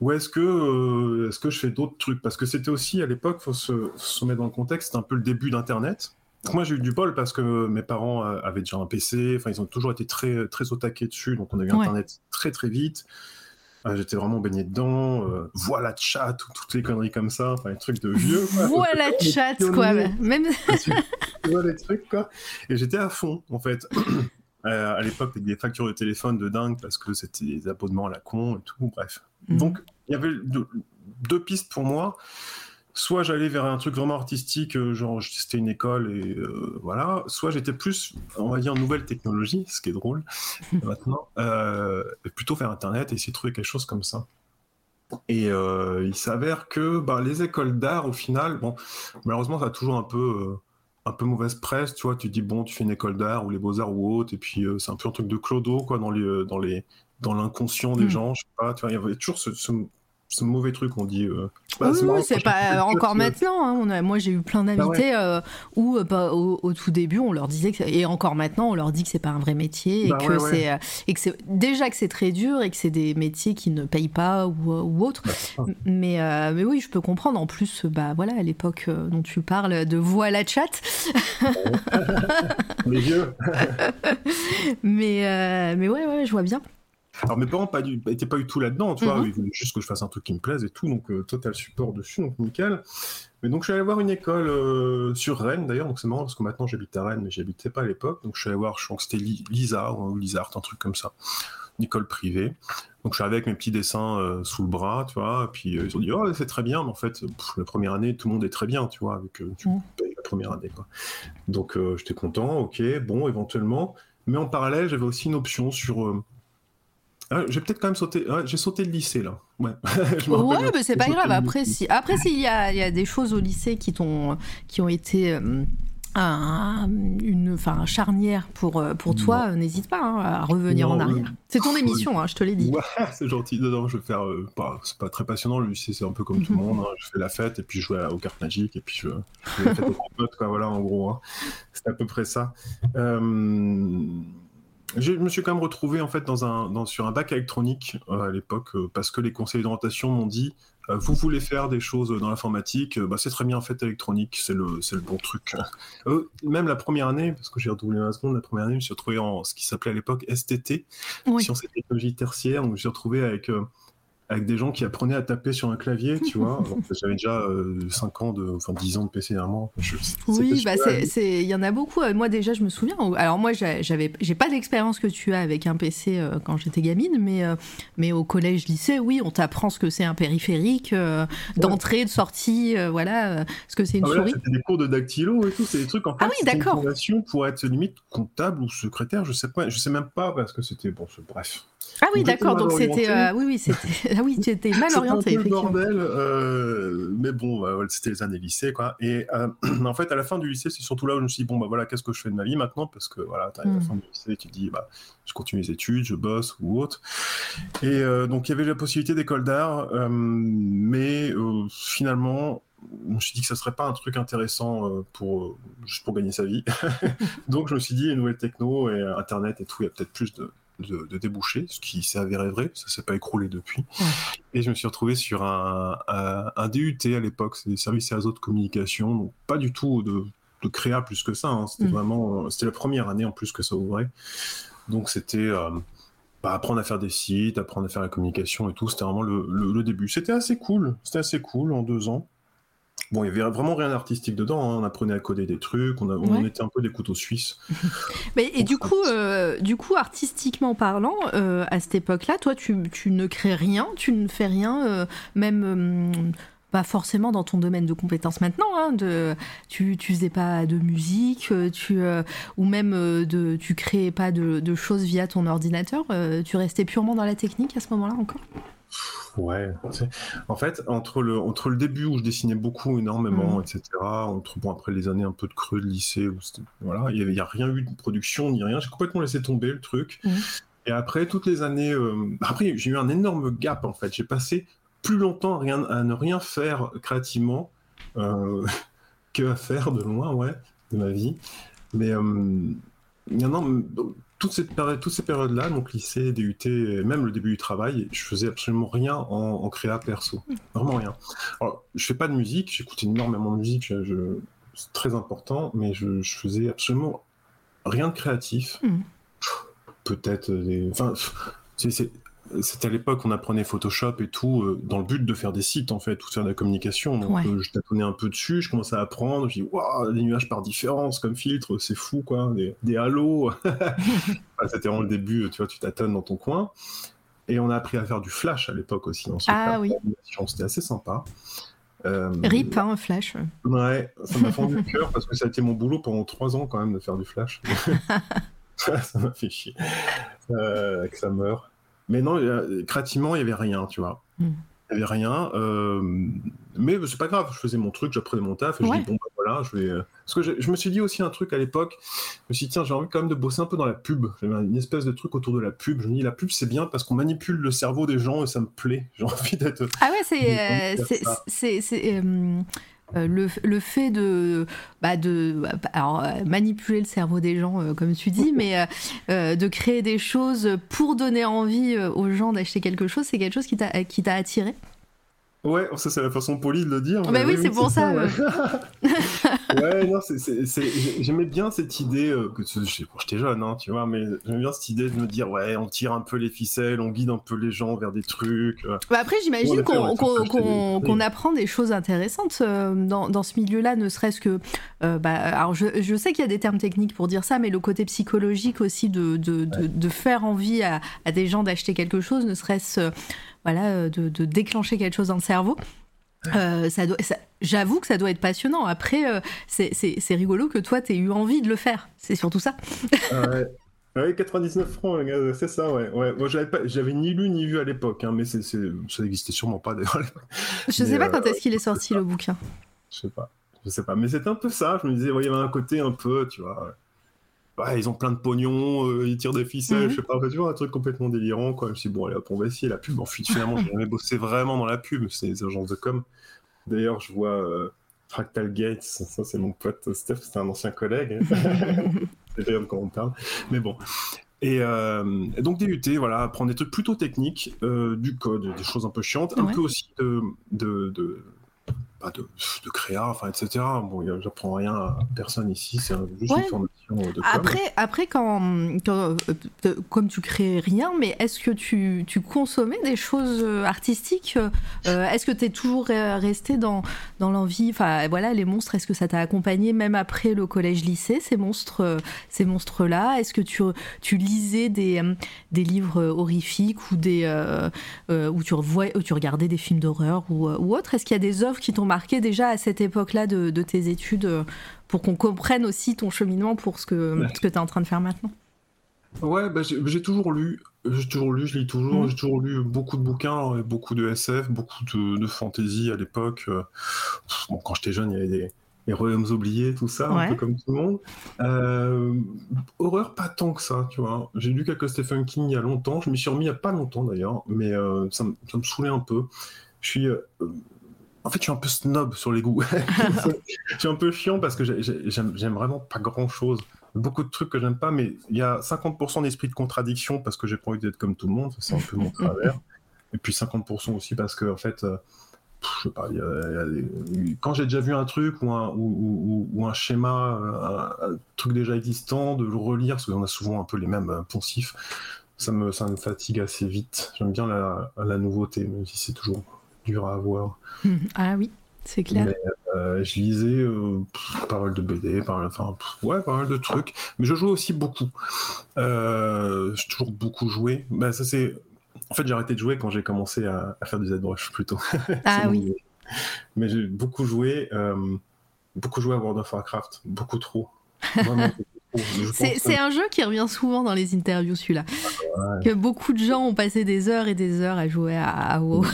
Ou est-ce que, euh, est-ce que je fais d'autres trucs? Parce que c'était aussi, à l'époque, faut se, faut se mettre dans le contexte, c'était un peu le début d'Internet. Moi j'ai eu du bol parce que mes parents euh, avaient déjà un PC, enfin ils ont toujours été très très au taquet dessus, donc on a eu Ouais. internet très très vite. Euh, J'étais vraiment baigné dedans, euh, voilà chat, ou toutes les conneries comme ça, enfin les trucs de vieux. quoi. voilà chat quoi même vois, les trucs quoi. Et j'étais à fond en fait. Euh, à l'époque, avec des factures de téléphone de dingue parce que c'était des abonnements à la con et tout, bref. Mhm. Donc, il y avait deux, deux pistes pour moi. Soit j'allais vers un truc vraiment artistique, euh, genre c'était une école et euh, voilà. Soit j'étais plus, on va dire, nouvelle technologie, ce qui est drôle maintenant, euh, plutôt vers Internet et essayer de trouver quelque chose comme ça. Et il s'avère que bah, les écoles d'art, au final, bon, malheureusement, ça a toujours un peu, un peu mauvaise presse, tu vois. Tu dis, bon, tu fais une école d'art ou les beaux-arts ou autre, et puis euh, c'est un peu un truc de clodo, quoi, dans les, euh, dans les, dans l'inconscient des Mm. gens, je sais pas, tu vois. Il y avait toujours ce, ce, ce mauvais truc, on dit. euh, bah, oui, c'est pas petit, encore tu- maintenant. hein, on a- moi, j'ai eu plein d'invités euh, où, euh, bah, au, au tout début, on leur disait que, et encore maintenant, on leur dit que c'est pas un vrai métier et Bah que ouais, ouais. c'est euh, et que c'est déjà que c'est très dur et que c'est des métiers qui ne payent pas ou, euh, ou autre. Bah. Mais euh, mais oui, je peux comprendre. En plus, bah voilà, à l'époque euh, dont tu parles de voilà chat. Les vieux. mais euh, mais ouais, ouais, je vois bien. Alors mes parents pas du, étaient pas du tout là-dedans, tu vois, Mhm. ils voulaient juste que je fasse un truc qui me plaise et tout, donc euh, total support dessus, donc nickel. Mais donc je suis allé voir une école euh, sur Rennes d'ailleurs, donc c'est marrant parce que maintenant j'habite à Rennes, mais j'habitais pas à l'époque, donc je suis allé voir, je crois que c'était Li- Lisa ou Lisart, un truc comme ça, une école privée. Donc je suis arrivé avec mes petits dessins euh, sous le bras, tu vois, et puis ils ont dit oh c'est très bien, mais en fait pff, la première année tout le monde est très bien, tu vois, avec tu Mhm. payes la première année quoi. Donc j'étais content, ok, bon éventuellement, mais en parallèle j'avais aussi une option sur ah, j'ai peut-être quand même sauté. ouais, j'ai sauté le lycée là. Ouais. Mais c'est pas grave. Après, si, après, s'il y a, il y a des choses au lycée qui t'ont, qui ont été euh, un, une, enfin, charnière pour, euh, pour toi, n'hésite pas hein, à revenir Non, en arrière. euh, C'est ton émission, hein, je te l'ai dit. Ouais, c'est gentil. Non, non, je vais faire. euh, c'est pas très passionnant. Le lycée, c'est un peu comme tout le Mhm. monde. hein. Je fais la fête et puis je joue aux cartes magiques et puis je, je fais la fête avec mes potes, quoi. Voilà, en gros. C'est à peu près ça. Euh, Je me suis quand même retrouvé en fait dans un, dans, sur un bac électronique euh, à l'époque euh, parce que les conseils d'orientation m'ont dit euh, vous voulez faire des choses dans l'informatique, euh, bah, c'est très bien fait électronique, c'est le, c'est le bon truc. Euh, même la première année, parce que j'ai redoublé la seconde, la première année, je me suis retrouvé en ce qui s'appelait à l'époque STT, Oui. sciences et technologies tertiaires, donc je me suis retrouvé avec, euh, avec des gens qui apprenaient à taper sur un clavier, tu vois. J'avais déjà 5 ans, de, enfin 10 ans de PC derrière oui, bah il y en a beaucoup. Moi déjà, je me souviens. Alors moi, j'avais, j'ai pas l'expérience que tu as avec un PC quand j'étais gamine, mais mais au collège, lycée, oui, on t'apprend ce que c'est un périphérique, d'entrée, de sortie, voilà, ce que c'est une ah, souris. C'était des cours de dactylo et tout, c'est des trucs en fait. Ah oui, d'accord. Pour être limite comptable ou secrétaire, je sais pas, je sais même pas parce que c'était bon, bref. Ah oui, d'accord. Donc c'était, euh, oui, oui, c'était, ah oui, tu étais mal orienté. C'était un bordel, euh, mais bon, bah, c'était les années lycée, quoi. Et euh, en fait, à la fin du lycée, c'est surtout là où je me suis dit bon, bah voilà, qu'est-ce que je fais de ma vie maintenant? Parce que voilà, à la hmm. fin du lycée, tu te dis bah, je continue les études, je bosse ou autre. Et donc il y avait la possibilité d'école d'art, mais finalement, je me suis dit que ça serait pas un truc intéressant pour juste pour gagner sa vie. Donc je me suis dit les nouvelles techno et internet et tout, il y a peut-être plus de, de, déboucher, ce qui s'est avéré vrai, ça s'est pas écroulé depuis. Et je me suis retrouvé sur un, un, DUT à l'époque, c'est des services et réseaux de communication, donc pas du tout de, de créa plus que ça, hein. c'était mm. vraiment, c'était la première année en plus que ça ouvrait. Donc c'était euh, bah, apprendre à faire des sites, apprendre à faire la communication et tout, c'était vraiment le, le début. C'était assez cool, c'était assez cool en deux ans. Bon, il y avait vraiment rien d'artistique dedans. Hein. On apprenait à coder des trucs. On, on était un peu des couteaux suisses. Mais et du coup, euh, du coup, artistiquement parlant, euh, à cette époque-là, toi, tu, tu, ne crées rien, tu ne fais rien, euh, même pas forcément dans ton domaine de compétences maintenant. Hein, de, tu, tu faisais pas de musique, tu ou même de, tu créais pas de, de, choses via ton ordinateur. tu restais purement dans la technique à ce moment-là encore? Ouais, en fait, entre le, entre le début où je dessinais beaucoup, énormément, mmh. etc., entre, bon, après les années un peu de creux de lycée, où voilà, il n'y a rien eu de production ni rien, j'ai complètement laissé tomber le truc. Mmh. Et après, toutes les années, euh, après, j'ai eu un énorme gap, en fait. J'ai passé plus longtemps à, rien, à ne rien faire créativement euh, que à faire de loin, ouais, de ma vie. Mais euh, y en toutes ces, toutes ces périodes-là, donc lycée, DUT, même le début du travail, je faisais absolument rien en, créa perso. Vraiment rien. Alors, je fais pas de musique, j'écoute énormément de musique, je, c'est très important, mais je, je, faisais absolument rien de créatif. Hmm. Peut-être des. Enfin, c'est c'était à l'époque on apprenait Photoshop et tout euh, dans le but de faire des sites en fait, tout faire de la communication. Donc euh, je tâtonnais un peu dessus, je commençais à apprendre, je dis waouh, des nuages par différence comme filtre, c'est fou quoi, des, des halos. c'était vraiment le début, tu vois, tu tâtonnes dans ton coin. Et on a appris à faire du flash à l'époque aussi dans ce ah, oui. C'était assez sympa. Euh, Rip, hein, Flash. Ouais, ça m'a fendu le cœur parce que ça a été mon boulot pendant trois ans quand même de faire du Flash. ça m'a fait chier que ça meure. Mais non, créativement, il n'y avait rien, tu vois. Hmm. Il n'y avait rien. Euh, mais c'est pas grave, je faisais mon truc, j'apprenais mon taf, et je dis, bon, bah, voilà, je vais. Euh, parce que je, me suis dit aussi un truc à l'époque, je me suis dit, tiens, j'ai envie quand même de bosser un peu dans la pub. J'avais une espèce de truc autour de la pub. Je me dis, la pub, c'est bien parce qu'on manipule le cerveau des gens et ça me plaît. J'ai envie d'être. Ah ouais, c'est. c'est euh, le, le, fait de, bah de alors, euh, manipuler le cerveau des gens, euh, comme tu dis, mais de créer des choses pour donner envie aux gens d'acheter quelque chose, c'est quelque chose qui t'a attiré? Ouais, ça c'est la façon polie de le dire. Bah oui, c'est pour ça. Ouais, non, j'aimais bien cette idée, euh, que j'étais jeune, hein, tu vois, mais j'aimais bien cette idée de me dire, ouais, on tire un peu les ficelles, on guide un peu les gens vers des trucs. Euh. Bah après, j'imagine qu'on apprend des choses intéressantes euh, dans, dans, ce milieu-là, ne serait-ce que. bah, alors, je, je sais qu'il y a des termes techniques pour dire ça, mais le côté psychologique aussi de, de, de, de faire envie à, à des gens d'acheter quelque chose, ne serait-ce voilà, euh, de, déclencher quelque chose dans le cerveau. Euh, ça j'avoue que ça doit être passionnant. Après, euh, c'est rigolo que toi, tu aies eu envie de le faire. C'est surtout ça. ouais. 99 francs, c'est ça, ouais. ouais. Moi, j'avais ni lu ni vu à l'époque, hein, mais ça n'existait sûrement pas d'ailleurs. Je sais pas quand est-ce qu'il est sorti le bouquin. Je sais pas, je sais pas. Mais c'était un peu ça. Je me disais, il y avait un côté un peu, tu vois ils ont plein de pognon, euh, ils tirent des ficelles, mhm. je sais pas, tu vois, un truc complètement délirant, quoi. Je me suis dit, bon, allez hop, on va essayer la pub. En fait, finalement, j'ai jamais bossé vraiment dans la pub, c'est les agences de com. D'ailleurs, je vois euh, Fractal Gates, ça, c'est mon pote Steph, c'est un ancien collègue. c'est rien de quand on parle. Mais bon. Et, euh, donc DUT, voilà, apprendre des trucs plutôt techniques, du code, des choses un peu chiantes, un peu aussi de, de, pas de, de créa, enfin, etc. Bon, j'apprends rien à personne ici, c'est juste Ouais. une formation de com. Après, après quand, quand, euh, comme tu crées rien, mais est-ce que tu, tu consommais des choses euh, artistiques euh, Est-ce que tu es toujours resté dans, dans l'envie Enfin, voilà, les monstres, est-ce que ça t'a accompagné même après le collège-lycée, ces monstres, ces monstres-là? Est-ce que tu, tu lisais des, des livres horrifiques ou des, euh, où, tu revois, où tu regardais des films d'horreur ou, ou autre? Est-ce qu'il y a des œuvres qui t'ont marqué déjà à cette époque-là de, de tes études euh, pour qu'on comprenne aussi ton cheminement pour ce que, Ouais. ce que tu es en train de faire maintenant. Ouais, bah, j'ai toujours lu, j'ai toujours lu, je lis toujours, Mhm. j'ai toujours lu beaucoup de bouquins, et beaucoup de SF, beaucoup de, de fantasy à l'époque. euh, Bon, quand j'étais jeune, il y avait des les royaumes oubliés, tout ça, Ouais. un peu comme tout le monde. Euh, horreur, pas tant que ça, tu vois. J'ai lu quelques Stephen King il y a longtemps, je m'y suis remis il y a pas longtemps d'ailleurs, mais euh, ça, me- ça me saoulait un peu. Je suis. euh, en fait, je suis un peu snob sur les goûts. je suis un peu chiant parce que j'ai- j'ai- j'aime vraiment pas grand chose beaucoup de trucs que j'aime pas, mais il y a 50% d'esprit de contradiction parce que j'ai pas envie d'être comme tout le monde, c'est un peu mon travers. Et puis 50% aussi parce que, en fait, euh, je sais pas, quand j'ai déjà vu un truc ou un, schéma, euh, un, truc déjà existant, de le relire, parce qu'on a souvent un peu les mêmes euh, poncifs, ça me, ça me fatigue assez vite. J'aime bien la, la nouveauté, même si c'est toujours dur à avoir. Ah oui, c'est clair. Mais, euh, je lisais euh, pff, pas mal de BD, pas mal, enfin, pff, ouais, pas mal de trucs. Mais je joue aussi beaucoup. Euh, j'ai toujours beaucoup joué. Bah, ça c'est. En fait, j'ai arrêté de jouer quand j'ai commencé à, à faire du ZBrush plutôt. Ah oui. idée. Mais j'ai beaucoup joué, euh, beaucoup joué à World of Warcraft, beaucoup trop. Vraiment C'est un jeu qui revient souvent dans les interviews, celui-là. Que beaucoup de gens ont passé des heures et des heures à jouer à, à WoW.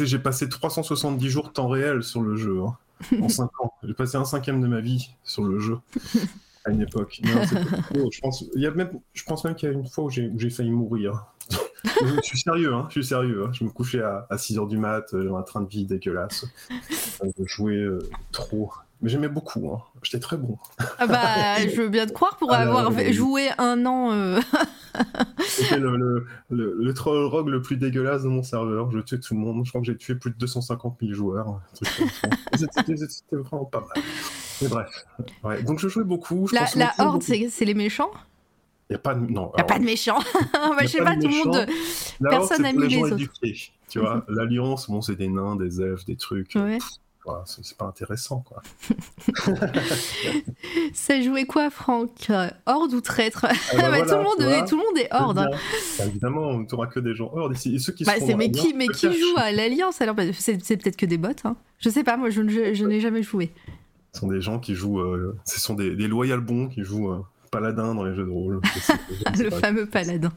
j'ai passé 370 jours temps réel sur le jeu. hein, en 5 ans. J'ai passé un cinquième de ma vie sur le jeu. À une époque. Non, je, pense, y a même, je pense même qu'il y a une fois où j'ai failli mourir. je suis sérieux, hein, je suis sérieux. hein. Je me couchais à, à 6h du mat, euh, j'avais un train de vie dégueulasse. Euh, Je jouais euh, trop. Mais j'aimais beaucoup, hein. j'étais très bon. Ah bah, je veux bien te croire pour Ah, avoir joué un an. euh, C'était le, le, le, le troll rogue le plus dégueulasse de mon serveur. Je tuais tout le monde. Je crois que j'ai tué plus de 250 000 joueurs. C'était vraiment pas mal. Mais bref. Ouais. Donc je jouais beaucoup. Je La, horde, c'est les méchants? Il n'y a pas de. Non. Y a alors, pas de méchants. bah, je sais pas tout le monde. la personne n'a mis les autres. éduqués. Tu vois, l'alliance, bon, c'est des nains, des elfes, des trucs. Ouais. C'est c'est pas intéressant, quoi. Ça jouait quoi, Franck? Euh, Horde ou traître? Ah bah Bah, voilà, tout, le monde, tu vois. tout le monde est horde. Bah, évidemment, on n'aura que des gens horde ici. Et ceux qui Bah, mais qui, mais joue à l'Alliance alors? Bah, C'est peut-être que des bots. Hein. Je sais pas, moi je, ne- je, je n'ai jamais joué. Ce sont des gens qui jouent. euh, ce sont des, des loyal bons qui jouent euh, paladin dans les jeux de rôle. Le fameux paladin.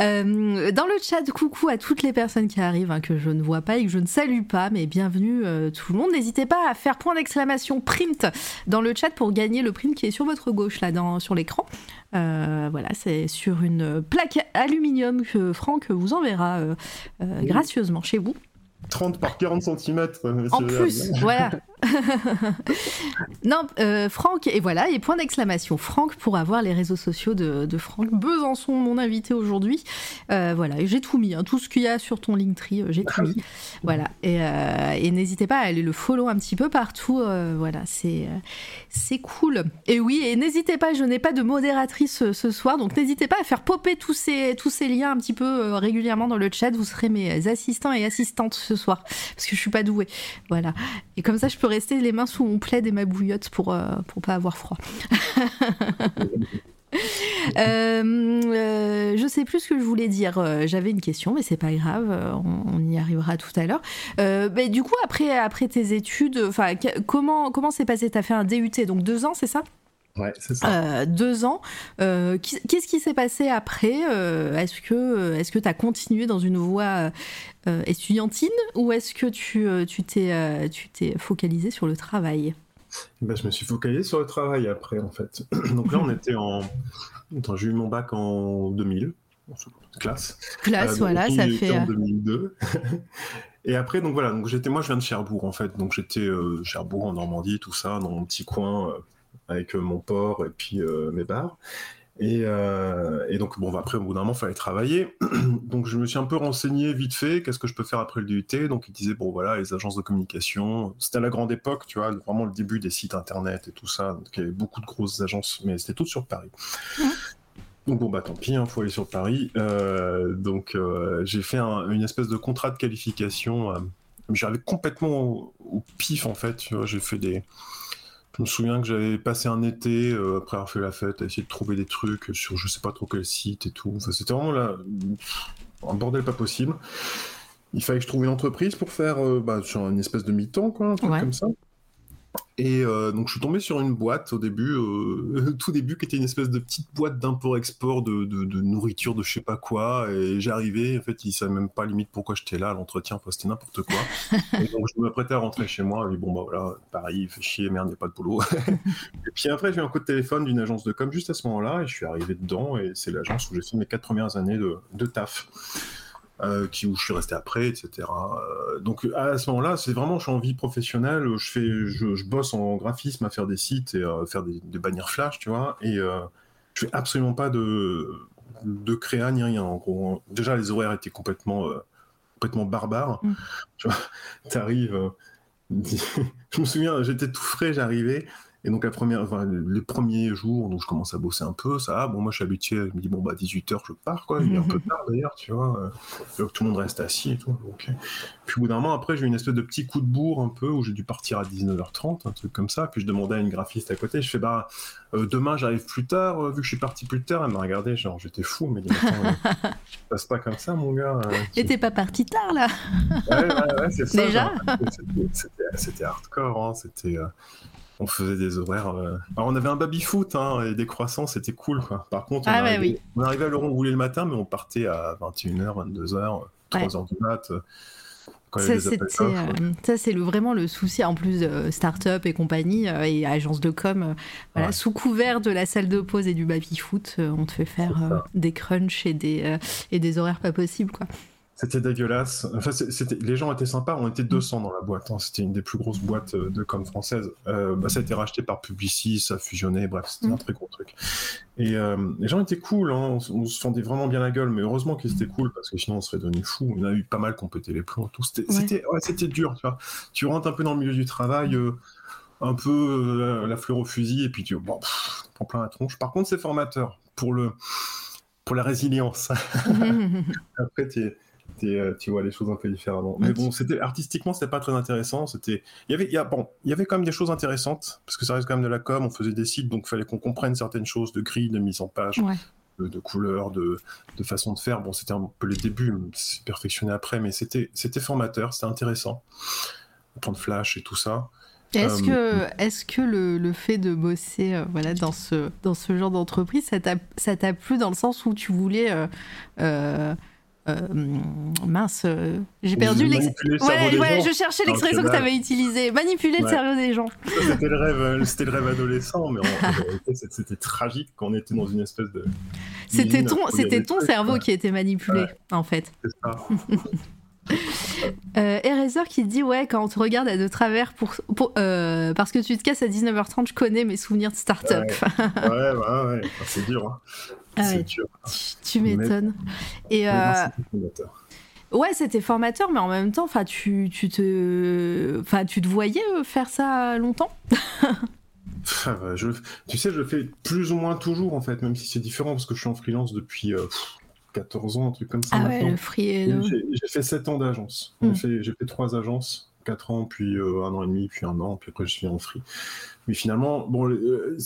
Euh, dans le chat, coucou à toutes les personnes qui arrivent, hein, que je ne vois pas et que je ne salue pas, mais bienvenue euh, tout le monde. N'hésitez pas à faire point d'exclamation print dans le chat pour gagner le print qui est sur votre gauche, là, dans, sur l'écran. Euh, voilà, c'est sur une plaque aluminium que Franck vous enverra gracieusement chez vous. 30 par 40 cm. En plus, voilà. non, euh, Franck, et voilà, et point d'exclamation. Franck pour avoir les réseaux sociaux de, de Franck Besançon, mon invité aujourd'hui. Euh, voilà, et j'ai tout mis, hein, tout ce qu'il y a sur ton Linktree, euh, j'ai tout mis. Voilà, et, euh, et n'hésitez pas à aller le follow un petit peu partout. voilà, c'est c'est cool. Et oui, et n'hésitez pas, je n'ai pas de modératrice ce soir, donc n'hésitez pas à faire popper tous ces, tous ces liens un petit peu régulièrement dans le chat. Vous serez mes assistants et assistantes ce soir, parce que je suis pas douée. Voilà. Et comme ça, je peux rester les mains sous mon plaid et ma bouillotte pour, euh, pour pas avoir froid. Euh, euh, je sais plus ce que je voulais dire. J'avais une question, mais c'est pas grave. On, on y arrivera tout à l'heure. Mais du coup, après, après tes études, enfin, comment comment s'est passé T'as fait un DUT, donc deux ans, c'est ça? Ouais, c'est ça. Euh, Deux ans. Euh, Qu'est-ce qui s'est passé après Euh, Est-ce que est-ce que t'as continué dans une voie euh, estudiantine ou est-ce que tu tu t'es tu t'es focalisé sur le travail? Ben, je me suis focalisé sur le travail après, en fait. Donc là, on était en. Attends, j'ai eu mon bac en 2000, en classe. Classe, Euh, voilà, il ça fait. En euh, 2002. Et après, donc voilà, donc j'étais, moi, je viens de Cherbourg, en fait. Donc j'étais euh, Cherbourg, en Normandie, tout ça, dans mon petit coin, euh, avec euh, mon port et puis euh, mes bars. Et, euh, et, donc, bon, après, au bout d'un moment, il fallait travailler. donc, je me suis un peu renseigné vite fait, qu'est-ce que je peux faire après le DUT. Donc, il disait, bon, voilà, les agences de communication. C'était à la grande époque, tu vois, vraiment le début des sites internet et tout ça. Donc, il y avait beaucoup de grosses agences, mais c'était tout sur Paris. Donc, bon, bah, tant pis, il hein, faut aller sur Paris. Euh, donc, euh, j'ai fait un, une espèce de contrat de qualification. J'arrivais complètement au, au, pif, en fait. J'ai fait des je me souviens que j'avais passé un été, euh, après avoir fait la fête, à essayer de trouver des trucs sur je sais pas trop quel site et tout. Enfin, c'était vraiment là, un bordel pas possible. Il fallait que je trouve une entreprise pour faire euh, bah, sur une espèce de mi-temps, quoi, un truc Ouais. comme ça. Et euh, donc je suis tombé sur une boîte au début, euh, tout début, qui était une espèce de petite boîte d'import-export de, de, de nourriture de je sais pas quoi. Et j'arrivais, en fait, ils savaient même pas limite pourquoi j'étais là à l'entretien, enfin, c'était n'importe quoi. et donc je m'apprêtais à rentrer chez moi, et bon bah voilà, pareil, il fait chier, merde, il n'y a pas de boulot. et puis après, j'ai eu un coup de téléphone d'une agence de com juste à ce moment-là, et je suis arrivé dedans, et c'est l'agence où j'ai fait mes quatre premières années de, de taf. Euh, qui, où je suis resté après, etc. Euh, donc à ce moment-là, c'est vraiment, je suis en vie professionnelle, je, fais, je, je bosse en graphisme à faire des sites et euh, faire des, des, bannières flash, tu vois, et je fais absolument pas de, de créa ni rien. En gros, déjà les horaires étaient complètement, complètement barbares. Mm. Tu vois, t'arrives, je me souviens, j'étais tout frais, j'arrivais. Et donc, la première, enfin, les premiers jours, donc je commence à bosser un peu, ça va. Bon, moi, je suis habitué, je me dis, bon, bah, 18h, je pars, quoi. Il est un peu tard, d'ailleurs, tu vois. Donc, tout le monde reste assis et tout. Donc, puis, au bout d'un moment, après, j'ai eu une espèce de petit coup de bourre, un peu, où j'ai dû partir à 19h30, un truc comme ça. Puis, je demandais à une graphiste à côté, je fais, bah, euh, demain, j'arrive plus tard, euh, vu que je suis parti plus tard. Elle m'a regardé, genre, j'étais fou, mais euh, je passe pas comme ça, mon gars. euh, Et t'es pas parti tard, là? Ouais, ouais, ouais, c'est ça. Déjà? C'était hardcore, hein, c'était on faisait des horaires. Euh... Alors on avait un baby foot hein, et des croissants, c'était cool. Quoi. Par contre, on, ah, arrivait, bah oui. on arrivait à l'heure où on voulait le matin, mais on partait à 21h, 22h, 3h ouais. du mat. Ça, euh, ça c'est le, vraiment le souci, en plus euh, start-up et compagnie euh, et agence de com, voilà, ouais. sous couvert de la salle de pause et du baby-foot, on te fait faire des crunchs et des, et des horaires pas possibles. quoi. C'était dégueulasse. Enfin, c'était, les gens étaient sympas. On était 200 dans la boîte. Hein. C'était une des plus grosses boîtes de com française. Euh, bah, ça a été racheté par Publicis, ça a fusionné. Bref, c'était mmh. un très gros truc. Et euh, les gens étaient cool. Hein. On, on, se fendait vraiment bien la gueule. Mais heureusement qu'ils étaient cool parce que sinon on serait devenu fou. En a eu pas mal qui ont pété les plombs. Tout. C'était, ouais. c'était, ouais, c'était dur. Tu, vois. tu rentres un peu dans le milieu du travail. Euh, un peu euh, la fleur au fusil. Et puis tu bon, pff, prends plein la tronche. Par contre, c'est formateur pour, le, pour la résilience. Après, tu es tu vois les choses un peu différemment. Mais bon, c'était artistiquement, c'était pas très intéressant. C'était, il y avait, il y a, bon, il y avait quand même des choses intéressantes parce que ça reste quand même de la com. On faisait des sites, donc il fallait qu'on comprenne certaines choses de grilles, de mise en page, ouais. de, de, couleurs, de, de, façon de faire. Bon, c'était un peu les débuts, c'est perfectionné après, mais c'était, c'était formateur, c'était intéressant. Prendre flash et tout ça. Est-ce que, est que le, le, fait de bosser euh, voilà, dans, ce, dans ce genre d'entreprise, ça t'a, plu dans le sens où tu voulais euh, euh, euh, mince, euh, j'ai perdu l'expression. Ouais, ouais, je cherchais l'expression que tu avais utilisée. Manipuler le cerveau des gens. C'était le rêve, c'était le rêve adolescent, mais en, réalité, c'était tragique quand on était dans une espèce de. C'était ton, c'était ton cerveau qui était manipulé, en fait. C'est ça. Euh, Eraser qui dit ouais quand on te regarde à de travers pour, pour euh, parce que tu te casses à 19h30 je connais mes souvenirs de start-up. Ouais. Ouais ouais, c'est dur hein. ah ouais. dur. Tu, tu m'étonnes. Et euh... ouais c'était formateur mais en même temps enfin tu, tu te enfin tu te voyais faire ça longtemps? Je, tu sais je fais plus ou moins toujours en fait même si c'est différent parce que je suis en freelance depuis euh, 14 ans, un truc comme ça. Ah ouais, le free le... J'ai fait 7 ans d'agence. Mm. J'ai fait, fait 3 agences, 4 ans, puis euh, un an et demi, puis un an, puis après je suis en free. Mais finalement, bon, euh,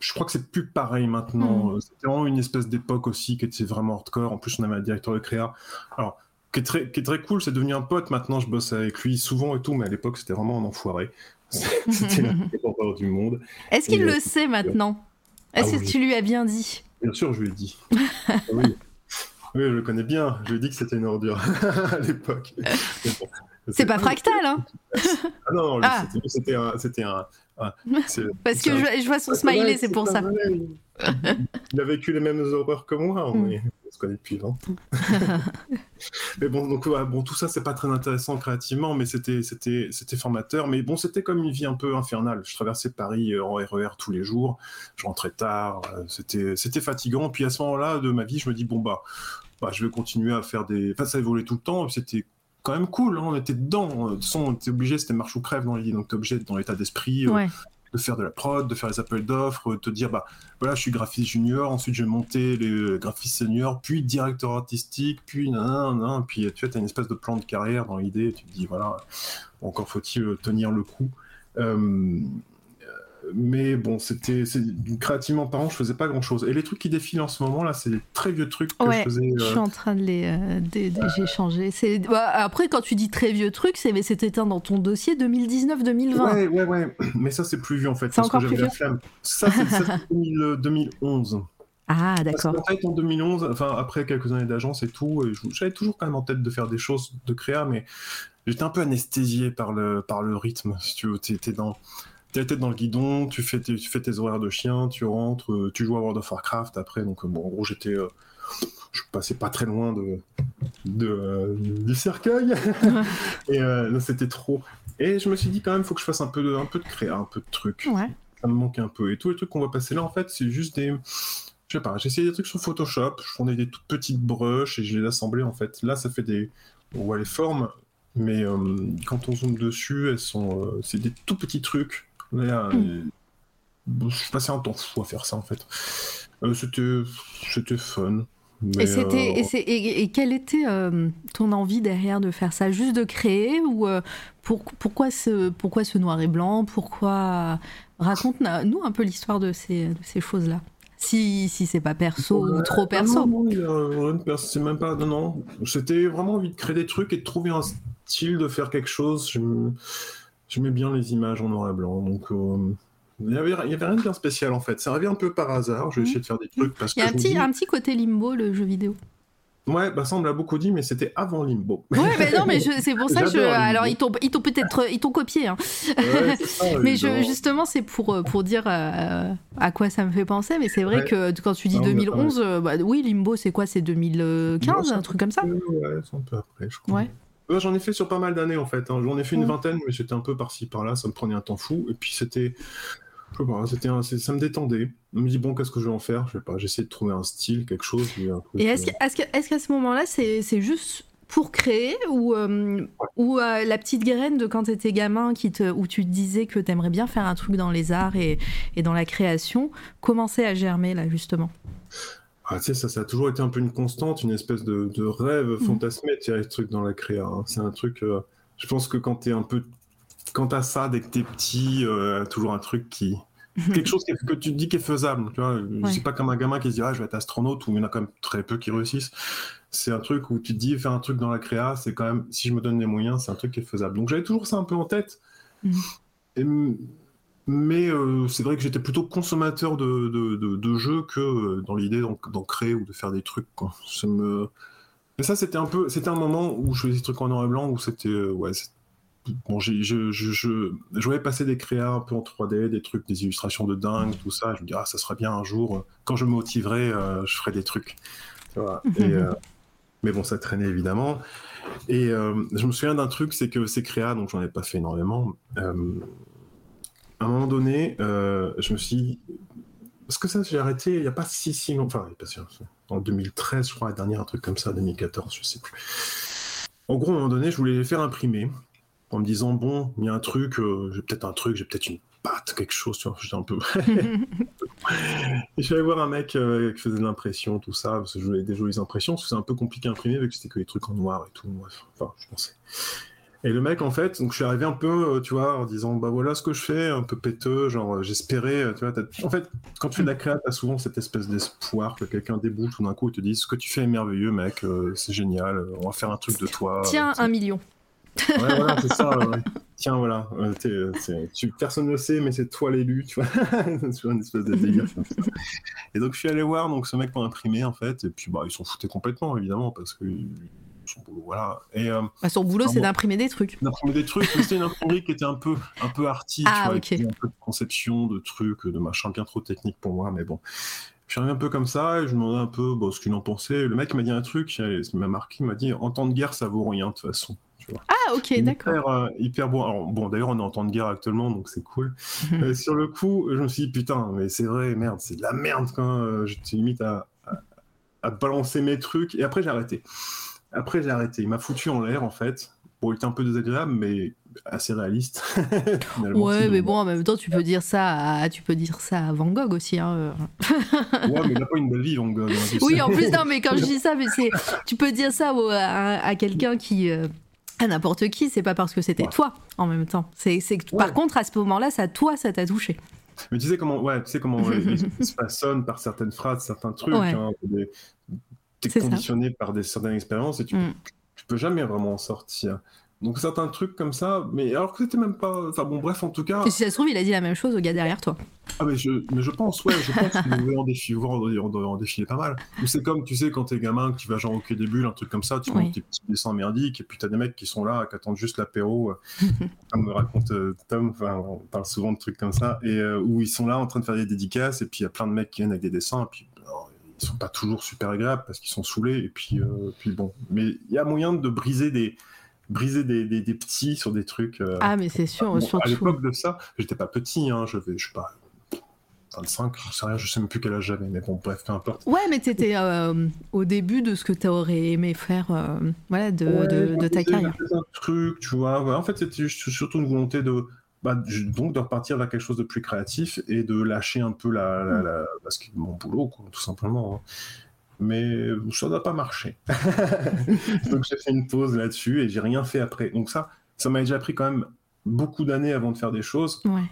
je crois que c'est plus pareil maintenant. Mm. C'était vraiment une espèce d'époque aussi qui était vraiment hardcore. En plus, on avait un directeur de créa. Alors, qui est très, qui est très cool, c'est devenu un pote. Maintenant, je bosse avec lui souvent et tout, mais à l'époque, c'était vraiment un enfoiré. C'était l'empereur du monde. Est-ce qu'il le sait maintenant? Est-ce ah, que oui. tu lui as bien dit? Bien sûr, je lui ai dit. oui. Oui, je le connais bien. Je lui ai dit que c'était une ordure à l'époque. Bon, c'est pas fractal, hein Ah non, non ah. c'était un, un, Parce que je, vois son smiley, c'est pour ça. Il a vécu les mêmes horreurs que moi, on, mm. se connaît depuis longtemps. mais bon, donc bon, tout ça, c'est pas très intéressant créativement, mais c'était, c'était, c'était formateur. Mais bon, c'était comme une vie un peu infernale. Je traversais Paris euh, en RER tous les jours, je rentrais tard, euh, c'était, c'était fatigant. Puis à ce moment-là de ma vie, je me dis bon bah, bah je vais continuer à faire des. Enfin, ça évoluait tout le temps. C'était quand même cool, hein, on était dedans. De toute façon, on était obligé, c'était marche ou crève dans l'idée, donc t'es obligé d'être dans l'état d'esprit. Euh, de faire de la prod, de faire les appels d'offres, de te dire bah voilà, je suis graphiste junior, ensuite je vais monter les graphistes seniors, puis directeur artistique, puis nan, nan, puis tu as une espèce de plan de carrière dans l'idée, tu te dis voilà, encore faut-il tenir le coup. Euh, mais bon, c'était créativement parlant, je faisais pas grand chose. Et les trucs qui défilent en ce moment là, c'est des très vieux trucs que je faisais. Je suis en train de les, euh, j'ai changé. Bah, après, quand tu dis très vieux trucs, c'est mais c'était dans ton dossier 2019-2020. Ouais, ouais, ouais. Mais ça c'est plus vieux en fait. C'est encore plus vieux. Ça c'est 2011. Ah, d'accord. En fait, en 2011, enfin, après quelques années d'agence et tout, j'avais toujours quand même en tête de faire des choses de créa, mais j'étais un peu anesthésié par le, par le rythme. Si tu veux, étais dans, t'es tête dans le guidon, tu fais, tes, tu fais tes horaires de chien, tu rentres, euh, tu joues à World of Warcraft après. Donc, euh, bon, en gros, j'étais. Euh, je passais pas très loin de, de du cercueil. et c'était trop. Et je me suis dit, quand même, il faut que je fasse un peu de, un peu de créa, un peu de trucs. Ça me manque un peu. Et tous les trucs qu'on va passer là, en fait, c'est juste des. Je sais pas, j'ai essayé des trucs sur Photoshop, je prenais des toutes petites brushes et je les assemblais en fait. Là, ça fait des. On voit les formes, mais quand on zoome dessus, elles sont. c'est des tout petits trucs Hmm. Je passais un temps fou à faire ça en fait. Euh, c'était, c'était fun. et, c'était, euh, et, quelle était euh, ton envie derrière de faire ça? Juste de créer ou pour, pourquoi, ce, pourquoi ce noir et blanc? Pourquoi Raconte-nous un peu l'histoire de ces, de ces choses-là. Si, si c'est pas perso ou trop perso. non, c'est même pas. Non, non. C'était vraiment envie de créer des trucs et de trouver un style de faire quelque chose. Je j'aimais bien les images en noir et blanc. Donc, euh, il n'y avait, avait, rien de bien spécial en fait. Ça revient un peu par hasard. Je vais essayer de faire des trucs parce il y a un, petit, un petit côté limbo, le jeu vidéo. Ouais, bah ça on me l'a beaucoup dit, mais c'était avant Limbo. Ouais, mais non, mais c'est pour ça que je... alors ils t'ont peut-être ils t'ont copié, hein. mais je, justement c'est pour euh, pour dire euh, à quoi ça me fait penser, mais c'est vrai que quand tu dis 2011, bah, oui Limbo c'est quoi, c'est 2015, un truc comme ça? Ouais, c'est un peu après, je crois. Ouais. J'en ai fait sur pas mal d'années en fait. Hein. J'en ai fait une vingtaine, mais j'étais un peu par-ci par-là, ça me prenait un temps fou. Et puis c'était. Je sais pas, c'était ça me détendait. Je me dis, bon, qu'est-ce que je vais en faire? Je sais pas, j'essaie de trouver un style, quelque chose. et est-ce qu'à ce moment-là, c'est juste pour créer ou, euh, ou euh, la petite graine de quand tu étais gamin qui te, où tu te disais que tu aimerais bien faire un truc dans les arts et, et dans la création commençait à germer là justement? Ah, ça, ça a toujours été un peu une constante, une espèce de, rêve mm. fantasmé, tu ce truc dans la créa. Hein. C'est un truc, euh, je pense que quand t'es un peu. Quand t'as ça dès que t'es petit, euh, toujours un truc qui. Quelque chose que, tu te dis qui est faisable. Tu vois, c'est pas comme un gamin qui se dit ah, je vais être astronaute, ou il y en a quand même très peu qui réussissent. C'est un truc où tu te dis faire un truc dans la créa, c'est quand même, si je me donne les moyens, c'est un truc qui est faisable. Donc j'avais toujours ça un peu en tête. Mm. Et mais euh, c'est vrai que j'étais plutôt consommateur de, de, de, jeux que euh, dans l'idée d'en créer ou de faire des trucs. Quoi. Ça me... Mais ça, c'était un peu, c'était un moment où je faisais des trucs en noir et blanc, où c'était, euh, ouais, bon, je, je, je, je, voyais passer des créas un peu en 3D, des trucs, des illustrations de dingue, tout ça. Je me dis, ah, ça serait bien un jour, quand je me motiverai, je ferai des trucs. Et, mais bon, ça traînait évidemment. Et je me souviens d'un truc, c'est que ces créas, donc j'en ai pas fait énormément à un moment donné, euh, je me suis dit, parce que ça, j'ai arrêté il n'y a pas si, si longtemps, enfin, en 2013, je crois, la dernière, un truc comme ça, 2014, je sais plus. En gros, à un moment donné, je voulais les faire imprimer, en me disant, bon, il y a un truc, euh, j'ai peut-être un truc, j'ai peut-être une patte, quelque chose, tu vois, j'étais un peu... et allé voir un mec euh, qui faisait de l'impression, tout ça, parce que je voulais des jolies impressions, parce que c'est un peu compliqué à imprimer, vu que c'était que des trucs en noir et tout, enfin, je pensais. Et le mec, en fait, donc je suis arrivé un peu, euh, tu vois, en disant, bah voilà ce que je fais, un peu péteux, genre euh, j'espérais, euh, tu vois. En fait, quand tu fais de la créa, t'as souvent cette espèce d'espoir que quelqu'un débouche tout d'un coup et te dise, ce que tu fais est merveilleux, mec, c'est génial, on va faire un truc de toi. Tiens, un million. Ouais, voilà, c'est ça. Tiens, voilà. tu, personne ne le sait, mais c'est toi l'élu, tu vois. c'est une espèce de délire. et donc, je suis allé voir donc, ce mec pour imprimer, en fait, et puis bah, ils s'en foutaient complètement, évidemment, parce que son boulot, voilà. Et, euh, Bah, son boulot, c'est d'imprimer des trucs. d'imprimer des trucs, mais c'était une imprimerie qui était un peu, un peu arty, Ah, vois, avec un peu de conception, de trucs, de machin bien trop technique pour moi, mais bon. Je suis arrivé un peu comme ça, et je me demandais un peu bon, ce qu'il en pensait. Le mec m'a dit un truc, il m'a marqué, il m'a dit en temps de guerre, ça vaut rien de toute façon. Ah, ok, d'accord. Hyper, euh, hyper bon. Alors, bon, d'ailleurs, on est en temps de guerre actuellement, donc c'est cool. Euh, sur le coup, je me suis dit, putain, mais c'est vrai, merde, c'est de la merde quand euh, j'étais limite à, à, à balancer mes trucs. Et après, j'ai arrêté. Après, j'ai arrêté. Il m'a foutu en l'air, en fait. Bon, il était un peu désagréable, mais assez réaliste. Ouais, mais bon. en même temps, tu peux dire ça à, tu peux dire ça à Van Gogh aussi. Hein. euh. Ouais, mais il n'a pas une belle vie, Van Gogh. hein, Oui, sais. en plus, non, mais quand je dis ça, mais c'est, tu peux dire ça au- à, à quelqu'un qui, euh, à n'importe qui, c'est pas parce que c'était Ouais. toi en même temps. C'est, par contre, à ce moment-là, ça, toi, ça t'a touché. Mais tu sais comment, ouais, tu sais comment euh, il se par certaines phrases, certains trucs. Ouais. Hein, des- Ça. conditionné par des certaines expériences et tu, Mm. tu peux jamais vraiment en sortir. Donc certains trucs comme ça, mais alors que c'était même pas. Enfin bon, bref, en tout cas. Et si ça se trouve, il a dit la même chose au gars derrière toi. Ah mais je, mais je pense, ouais, je pense qu'il devait en défiler, en, en- en défiler pas mal. Ou c'est comme, tu sais, quand t'es gamin, que tu vas genre au Quai des Bulles, un truc comme ça, tu Oui. montes tes petits dessins merdiques, et puis t'as des mecs qui sont là, qui attendent juste l'apéro, euh, comme me raconte euh, Tom, enfin, on parle souvent de trucs comme ça, et euh, où ils sont là en train de faire des dédicaces, et puis il y a plein de mecs qui viennent avec des dessins, et puis sont pas toujours super agréables parce qu'ils sont saoulés, et puis, euh, puis bon. Mais il y a moyen de briser des briser des, des, des petits sur des trucs. euh, Ah, mais c'est sûr, Bon, à l'époque de ça, j'étais pas petit, hein, je vais, je sais pas, 25, je sais rien, je sais même plus quel âge j'avais, mais bon, bref, peu importe. Ouais, mais t'étais euh, au début de ce que t'aurais aimé faire, euh, voilà, de, Ouais, de, de ta carrière. un truc, tu vois. ouais, en fait, c'était surtout une volonté de, bah, donc de repartir vers quelque chose de plus créatif et de lâcher un peu la, la, la- parce que mon boulot, quoi, tout simplement. hein. Mais ça n'a pas marché. donc j'ai fait une pause là-dessus et j'ai rien fait après. Donc ça, ça m'a déjà pris quand même beaucoup d'années avant de faire des choses. Ouais.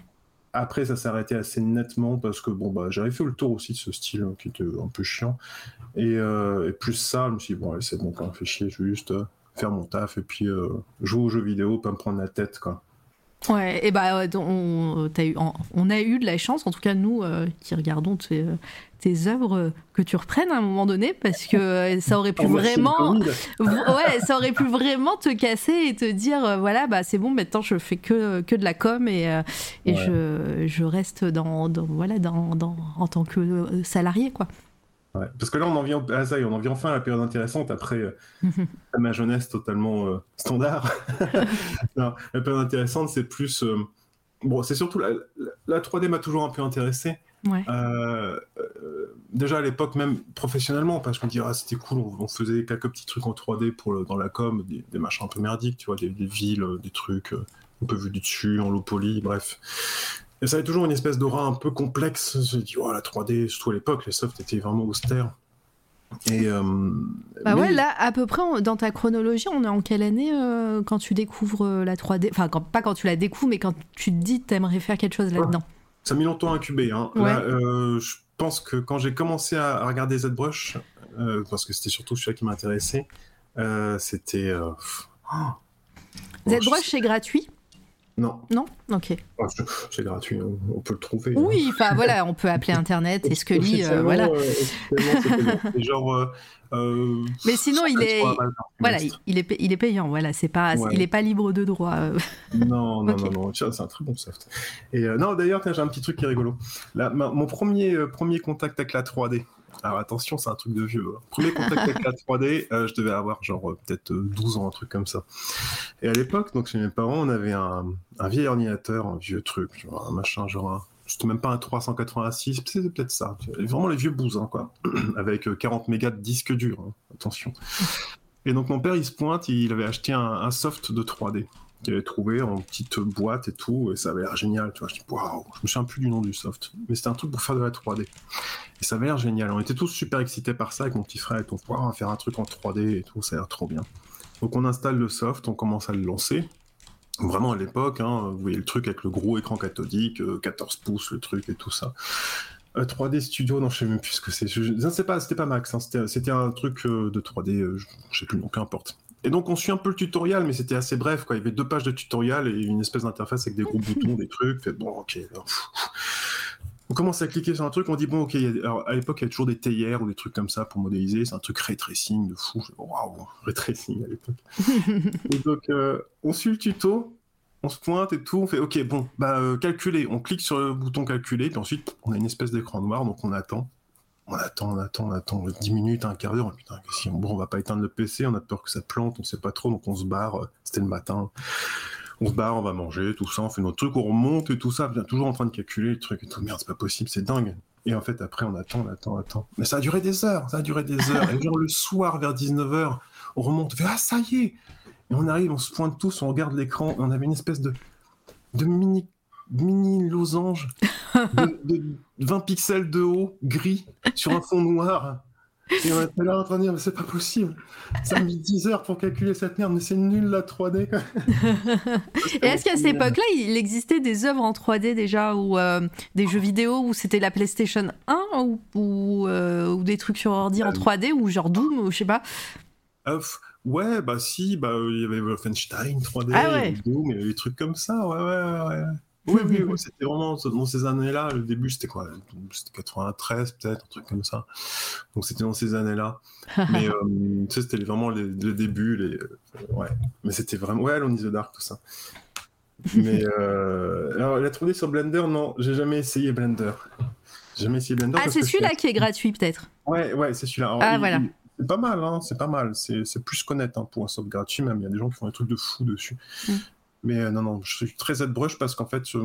Après, ça s'est arrêté assez nettement parce que bon, bah, j'avais fait le tour aussi de ce style hein, qui était un peu chiant. Et, euh, et plus ça, je me suis dit, bon, c'est bon, quand fait chier, je vais juste euh, faire mon taf et puis euh, jouer aux jeux vidéo, pas me prendre la tête, quoi. Ouais, et bah, ouais, on, eu, a eu de la chance, en tout cas nous euh, qui regardons tes, euh, tes œuvres, euh, que tu reprennes à un moment donné, parce que euh, ça aurait pu Oh, le vraiment, ouais, ça aurait pu vraiment te casser et te dire, euh, voilà, bah c'est bon, maintenant je fais que, que de la com et, euh, et Ouais. je, je reste dans, dans- voilà, dans, dans, en tant que euh, salarié, quoi. Ouais, Parce que là, on en vient, ah, ça y est, on en vient enfin à la période intéressante après euh, ma jeunesse totalement euh, standard. Non, la période intéressante, c'est plus. euh, Bon, c'est surtout la, la- la 3D m'a toujours un peu intéressé. Ouais. Déjà à l'époque, même professionnellement, parce qu'on dirait ah, c'était cool, on, on faisait quelques petits trucs en 3D pour le- dans la com, des, des machins un peu merdiques, tu vois, des, des villes, des trucs un peu vus du dessus, en low poly, bref. Et ça avait toujours une espèce d'aura un peu complexe. Je me dis, oh, la 3D, surtout à l'époque, les softs étaient vraiment austères. Et, euh, Bah mais- ouais, là, à peu près, on- dans ta chronologie, on est en quelle année euh, quand tu découvres euh, la 3D Enfin, quand- pas quand tu la découvres, mais quand tu te dis que t'aimerais faire quelque chose là-dedans. Ça a mis longtemps à incuber. Hein. Ouais. Là, je pense que quand j'ai commencé à, à regarder ZBrush, parce que c'était surtout celui qui m'intéressait, c'était. oh. ZBrush, c'est gratuit? Non, Non? Ok. Oh, c'est- gratuit, hein, on peut le trouver. Oui, enfin voilà, on peut appeler Internet et Scully, euh, voilà. euh, genre. euh, euh, Mais sinon, il est, 180 balles par voilà, il est, il est payant, voilà, c'est pas, Ouais. il est pas libre de droit. Non, non, Ok. non, non, tiens, c'est un très bon soft. Et non, d'ailleurs, j'ai un petit truc qui est rigolo. Là, ma- mon premier, premier contact avec la 3D. Alors attention, c'est un truc de vieux. hein. Premier contact avec la 3D, euh, je devais avoir genre euh, peut-être euh, 12 ans, un truc comme ça. Et à l'époque, donc chez mes parents, on avait un, un vieil ordinateur, un vieux truc, genre un machin, genre un. C'était même pas un 386, c'était peut-être ça. Vraiment les vieux bousins, quoi. Avec euh, 40 mégas de disque dur, hein. attention. Et donc mon père, il se pointe, il avait acheté un, un soft de 3D qu'il avait trouvé en petite boîte et tout, et ça avait l'air génial, tu vois. Je dis, waouh, je me souviens plus du nom du soft, mais c'était un truc pour faire de la 3D. Et ça avait l'air génial. On était tous super excités par ça avec mon petit frère et tout. Waouh, va faire un truc en 3D et tout, ça a l'air trop bien. Donc on installe le soft, on commence à le lancer. Vraiment à l'époque, hein, vous voyez le truc avec le gros écran cathodique, euh, 14 pouces, le truc et tout ça. Euh, 3D Studio, non, je sais même plus ce que c'est. Je- pas, c'était pas Max, hein, c'était, un truc euh, de 3D, euh, je, je sais plus nom, peu importe. Et donc on suit un peu le tutoriel, mais c'était assez bref, quoi. Il y avait deux pages de tutoriel et une espèce d'interface avec des gros boutons, des trucs. Fait, bon, ok. on commence à cliquer sur un truc, on dit bon ok, alors, à l'époque il y a toujours des théières ou des trucs comme ça pour modéliser, c'est un truc ray tracing de fou, Je- waouh, ray tracing à l'époque. et donc euh, on suit le tuto, on se pointe et tout, on fait ok bon bah euh, calculer, on clique sur le bouton calculer, puis ensuite on a une espèce d'écran noir donc on attend. On attend, on attend, on attend 10 minutes, un quart d'heure. Putain, on, bon, on va pas éteindre le PC, on a peur que ça plante, on sait pas trop, donc on se barre. euh, C'était le matin on se barre, on va manger, tout ça, on fait notre truc, on remonte et tout ça, bien, toujours en train de calculer le truc et tout. Merde, c'est pas possible, c'est dingue. Et en fait, après, on attend, on attend, on attend. Mais ça a duré des heures, ça a duré des heures. Et genre, le soir, vers 19h, on remonte, on fait Ah, ça y est Et on arrive, on se pointe tous, on regarde l'écran, on avait une espèce de, de mini, mini losange de, de 20 pixels de haut, gris, sur un fond noir. Et on était là en train de dire, mais c'est pas possible. Ça a mis 10 heures pour calculer cette merde, mais c'est nul la 3D. quoi. Et est-ce qu'à cette époque-là, il existait des œuvres en 3D déjà, ou euh, des jeux vidéo où c'était la PlayStation 1, ou, ou, euh, ou des trucs sur ordi en Euh, 3D, ou genre Doom, ou je sais pas? Ah, ouais, bah si, bah euh, il y avait Wolfenstein 3D, Ah il y ouais. avait Doom, il y avait des trucs comme ça, ouais, ouais, ouais. Oui, oui, oui, c'était vraiment dans ces années-là. Le début, c'était quoi C'était 93, peut-être, un truc comme ça. Donc, c'était dans ces années-là. Mais euh, tu sais, c'était vraiment les, le début. Les, euh, ouais. Mais c'était vraiment. Ouais, Alone the Dark, tout ça. Mais euh, alors, la 3D sur Blender, non, j'ai jamais essayé Blender. J'ai jamais essayé Blender. Ah, c'est je celui-là qui est gratuit, peut-être. Ouais, ouais, c'est celui-là. Ah, il- voilà. il- C'est pas mal, hein, c'est pas mal. C'est plus qu'honnête hein, pour un soft gratuit, même. Il y a des gens qui font des trucs de fou dessus. Mm. Mais euh, non, non, je suis très ZBrush parce qu'en fait, je,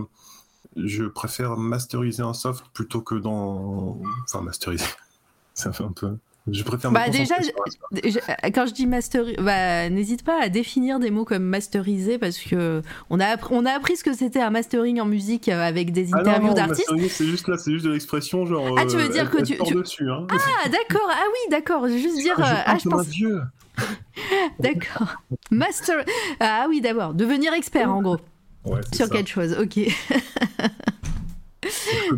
je préfère masteriser un soft plutôt que dans. Enfin, masteriser. Ça fait un peu. Je préfère Bah, déjà, Je- Quand je dis master, bah, n'hésite pas à définir des mots comme masteriser parce que on a appris, on a appris ce que c'était un mastering en musique euh, avec des Ah interviews non, d'artistes. c'est juste là, c'est juste de l'expression, genre. Ah, tu veux euh, dire que tu- tu- dessus, hein. Ah d'accord, ah oui d'accord, juste dire, Je ah je pense, vieux. d'accord, master, ah oui d'abord, devenir expert en gros Ouais, sur ça. quelque chose, ok.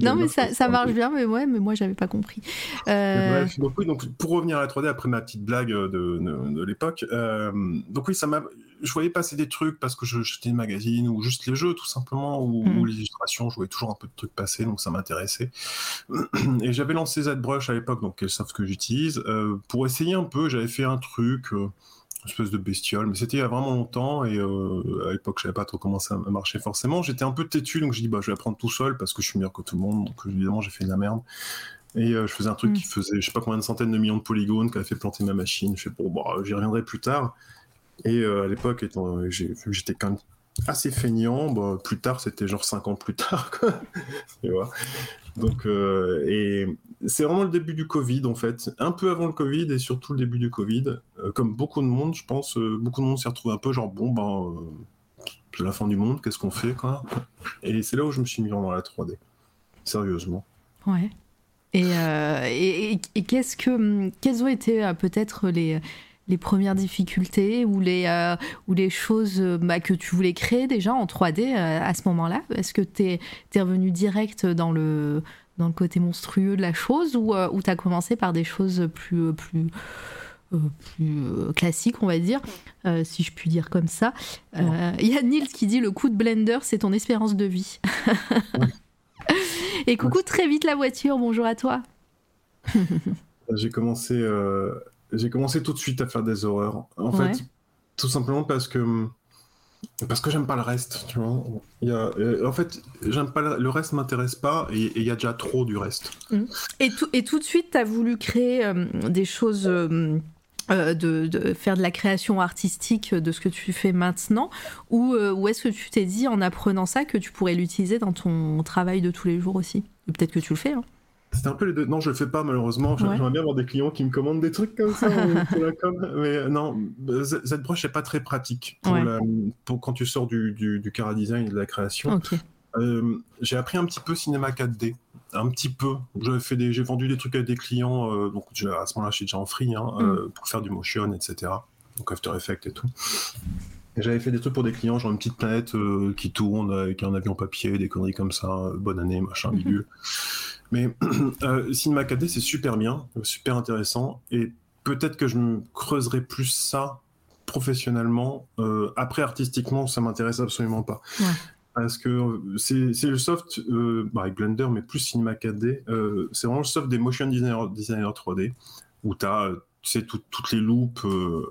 non mais ça, ça marche bien, mais ouais, mais moi j'avais pas compris. Euh, Bref, donc oui, donc pour revenir à la 3D après ma petite blague de, de, de l'époque, euh, donc oui, ça m'a, je voyais passer des trucs parce que je jetais des magazines ou juste les jeux tout simplement ou, Mhm. ou les illustrations, je voyais toujours un peu de trucs passer donc ça m'intéressait. Et j'avais lancé ZBrush à l'époque, donc quel soft que j'utilise, euh, pour essayer un peu. J'avais fait un truc. euh, une espèce de bestiole, mais c'était il y a vraiment longtemps et euh, à l'époque je savais pas trop comment ça marchait forcément. J'étais un peu têtu donc je dis bah je vais apprendre tout seul parce que je suis meilleur que tout le monde donc évidemment j'ai fait de la merde. Et euh, je faisais un truc Mm. qui faisait, je sais pas combien de centaines de millions de polygones, qui avait fait planter ma machine. Je fais, bon, bah, j'y reviendrai plus tard. Et euh, à l'époque, étant, que j'étais quand même assez feignant, bah, plus tard, c'était genre 5 ans plus tard, quoi. Tu vois Donc, euh, et c'est vraiment le début du Covid, en fait. Un peu avant le Covid et surtout le début du Covid. Euh, comme beaucoup de monde, je pense, euh, beaucoup de monde s'est retrouvé un peu genre, bon, ben, euh, c'est la fin du monde, qu'est-ce qu'on fait, quoi Et c'est là où je me suis mis dans la 3D. Sérieusement. Ouais. Et, euh, et, et- qu'est-ce que, hum, quelles ont été euh, peut-être les, les premières difficultés ou les, euh, ou les choses euh, bah, que tu voulais créer déjà en 3D euh, à ce moment-là? Est-ce que tu es, revenu direct dans le, dans le côté monstrueux de la chose ou, euh, ou tu as commencé par des choses plus, plus, plus classiques, on va dire, si je puis dire comme ça? Il y a Nils qui dit le coup de blender, c'est ton espérance de vie. Et coucou très vite la voiture, bonjour à toi. J'ai commencé, j'ai commencé tout de suite à faire des horreurs. En Ouais. fait, tout simplement parce que parce que j'aime pas le reste, tu vois. Il y a, euh, en fait, j'aime pas le, le reste m'intéresse pas et il y a déjà trop du reste. Et tout, et tout de suite, tu as voulu créer euh, des choses, euh, de, de faire de la création artistique de ce que tu fais maintenant Ou, ou est-ce que tu t'es dit, en apprenant ça, que tu pourrais l'utiliser dans ton travail de tous les jours aussi? Peut-être que tu le fais. Hein. C'était un peu les deux. Non, je le fais pas malheureusement. J'aimerais bien avoir des clients qui me commandent des trucs comme ça. Mais euh, non, ZBrush n'est pas très pratique pour, Ouais. la- pour quand tu sors du, du, du cara design et de la création. Euh, j'ai appris un petit peu cinéma 4D, un petit peu. J'ai vendu des trucs à des clients, euh, donc à ce moment-là, j'étais déjà en free hein, euh, pour faire du motion, etc. Donc After Effects et tout. J'avais fait des trucs pour des clients, genre une petite planète qui tourne avec un avion papier, des conneries comme ça, bonne année, machin, Mhm. bidule. Mais euh, cinéma 4D, c'est super bien, euh, super intéressant, et peut-être que je me creuserai plus ça professionnellement. Euh, après, artistiquement, ça m'intéresse absolument pas. Ouais. parce que c'est c'est le soft euh, bah, avec Blender, mais plus Cinema 4D. euh, c'est vraiment le soft des motion designer, designer 3D, où tu as tout- toutes les loupes euh,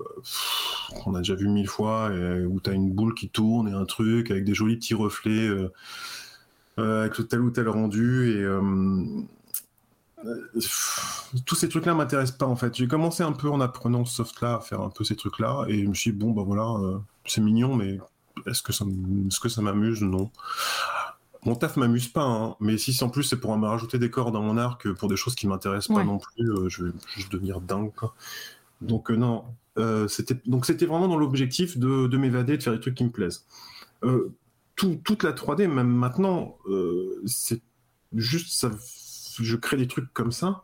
qu'on a déjà vu mille fois, et où tu as une boule qui tourne et un truc avec des jolis petits reflets euh, euh, avec le tel ou tel rendu. Et euh, euh, pff, tous ces trucs-là m'intéressent pas en fait. J'ai commencé un peu en apprenant ce soft-là à faire un peu ces trucs-là, et je me suis dit, bon, bah voilà, euh, c'est mignon, mais est-ce que ça est-ce que ça m'amuse? Non. Mon taf m'amuse pas, hein, mais si en plus c'est pour me rajouter des cordes dans mon arc pour des choses qui m'intéressent Ouais. pas non plus, euh, je vais juste devenir dingue. quoi. Donc euh, non, euh, c'était donc c'était vraiment dans l'objectif de, de m'évader, de faire des trucs qui me plaisent. Tout- toute la 3D, même maintenant, euh, c'est juste ça. Je crée des trucs comme ça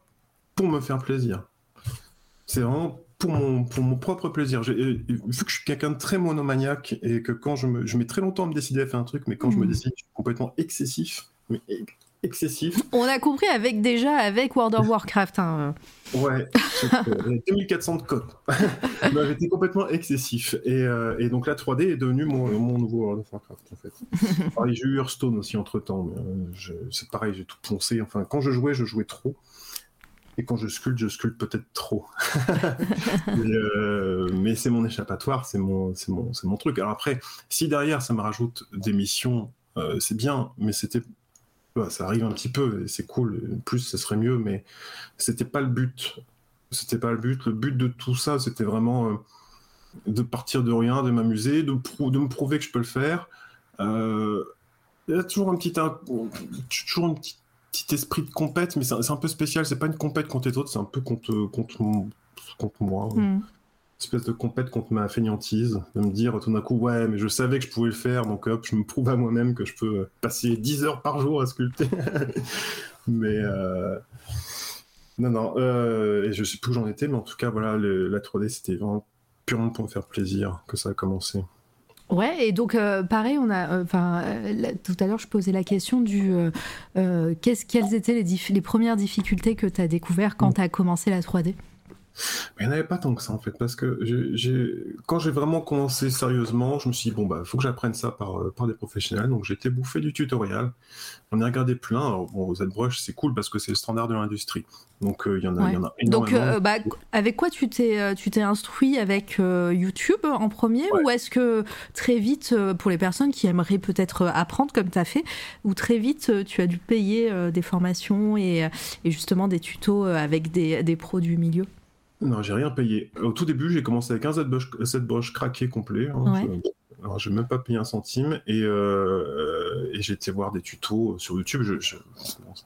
pour me faire plaisir. C'est vraiment pour mon, pour mon propre plaisir. J'ai- euh, vu que je suis quelqu'un de très monomaniaque et que quand je me, je mets très longtemps à me décider à faire un truc, mais quand je me Mhm. décide, je suis complètement excessif. Mais excessif. On a compris avec déjà avec World of Warcraft. hein. Ouais, j'ai 2400 de code. J'étais complètement excessif. Et, euh, et donc la 3D est devenue mon, mon nouveau World of Warcraft en fait. Pareil, j'ai eu Hearthstone aussi entre temps. Mais, euh, c'est pareil, j'ai tout poncé. Enfin, quand je jouais, je jouais trop. Et quand je sculpte, je sculpte peut-être trop. mais euh, mais c'est mon échappatoire, c'est mon, c'est mon, c'est mon truc. Alors après, si derrière ça me rajoute des missions, euh, c'est bien, mais c'était. Ouais, ça arrive un petit peu, c'est cool. Plus, ce serait mieux, mais c'était pas le but. C'était pas le but. Le but de tout ça, c'était vraiment euh, de partir de rien, de m'amuser, de, de me prouver que je peux le faire. Euh, il y a toujours un petit, un- toujours un petit, esprit de compète, mais c'est un peu spécial. C'est pas une compète contre les autres, c'est un peu contre, contre, contre moi. Hmm. Espèce de compète contre ma fainéantise, de me dire tout d'un coup, ouais, mais je savais que je pouvais le faire, donc hop, je me prouve à moi-même que je peux passer 10 heures par jour à sculpter. mais euh, non, non, euh, et je sais plus où j'en étais, mais en tout cas, voilà, le- la 3D, c'était vraiment purement pour me faire plaisir que ça a commencé. Ouais, et donc euh, pareil, on a, enfin, euh, tout à l'heure, je posais la question du, euh, qu'est-ce, quelles étaient les, les premières difficultés que tu as découvert quand tu as commencé la 3D Mais il n'y en avait pas tant que ça en fait, parce que j'ai- quand j'ai vraiment commencé sérieusement, je me suis dit, bon, bah, faut que j'apprenne ça par, euh, par des professionnels. Donc j'ai été bouffé du tutoriel. On a regardé plein. Alors, bon, ZBrush, c'est cool parce que c'est le standard de l'industrie. Donc euh, il y, en a- il y en a Donc, euh, bah, avec quoi tu t'es, tu t'es instruit avec euh, YouTube en premier Ouais. ou est-ce que très vite, pour les personnes qui aimeraient peut-être apprendre comme tu as fait, ou très vite tu as dû payer des formations et, et justement des tutos avec des, des pros du milieu? Non, j'ai rien payé. Au tout début, j'ai commencé avec un ZBrush, ZBrush craqué complet. hein. Ouais. Je- alors, j'ai même pas payé un centime et, euh, et j'ai été voir des tutos sur YouTube. Je, je-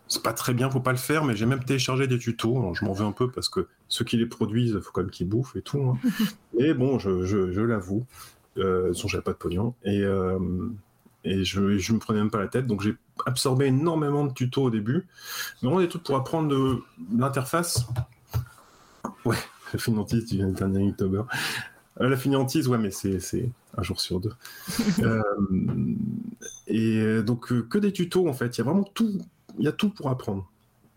c'est pas très bien, faut pas le faire, mais j'ai même téléchargé des tutos. Alors, je m'en veux un peu parce que ceux qui les produisent, faut quand même qu'ils bouffent et tout. hein. et bon, je, l'avoue, euh, façon, j'avais pas de pognon et, euh, et je, je me prenais même pas la tête. Donc, j'ai absorbé énormément de tutos au début. Vraiment des trucs pour apprendre de l'interface. Ouais, la finantise du dernier YouTuber. Euh, la finantise, ouais, mais c'est un jour sur deux. Euh, et euh, donc, que des tutos, en fait. Il y a vraiment tout. Il y a tout pour apprendre.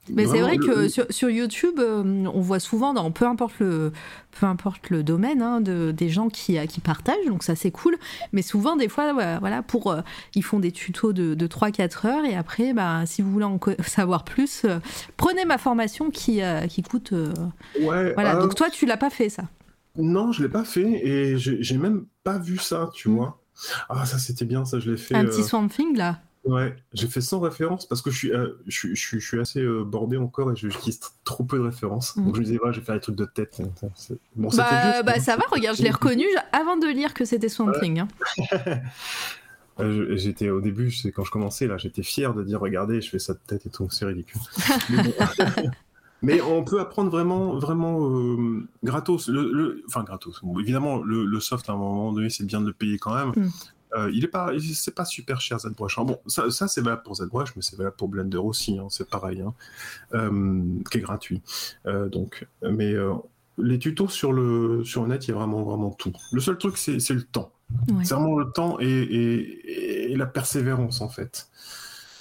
Mais c'est vrai que le- sur, sur YouTube, euh, on voit souvent, dans, peu, importe le, peu importe le domaine, hein, de, des gens qui, euh, qui partagent, donc ça c'est cool. Mais souvent, des fois, ouais, voilà, pour, euh, ils font des tutos de, de 3-4 heures et après, bah, si vous voulez en savoir plus, euh, prenez ma formation qui, qui coûte. Ouais, voilà, euh, donc toi, tu l'as pas fait ça? Non, je l'ai pas fait et j'ai même pas vu ça, tu Mm. vois. Ah, ça c'était bien, ça je l'ai fait. Un petit Swamp Thing là? Ouais, j'ai fait sans référence parce que je suis, euh, je, suis- je, suis- je suis assez euh, bordé encore et j'utilise t- trop peu de références. Mhm. Donc je me disais, ouais, je vais faire des trucs de tête. Bon, Bah, vieux, bah ça. va, regarde, je l'ai reconnu avant de lire que c'était Swamp Thing. hein. Euh, je- J'étais au début, c'est quand je commençais là, j'étais fier de dire, regardez, je fais ça de tête et tout, c'est ridicule. Mais, bon. Mais on peut apprendre vraiment, vraiment euh, gratos. Le, le- enfin, gratos. Bon, évidemment, le, le soft à un moment donné, c'est bien de le payer quand même. Mm. Euh, il est pas, c'est pas super cher ZBrush. hein. Bon, ça, ça c'est valable pour ZBrush, mais c'est valable pour Blender aussi. hein, c'est pareil, hein, euh, qui est gratuit. Euh, donc, mais les tutos sur le sur le net, il y a vraiment vraiment tout. Le seul truc, c'est c'est le temps. Ouais. C'est vraiment le temps et, et- et la persévérance en fait.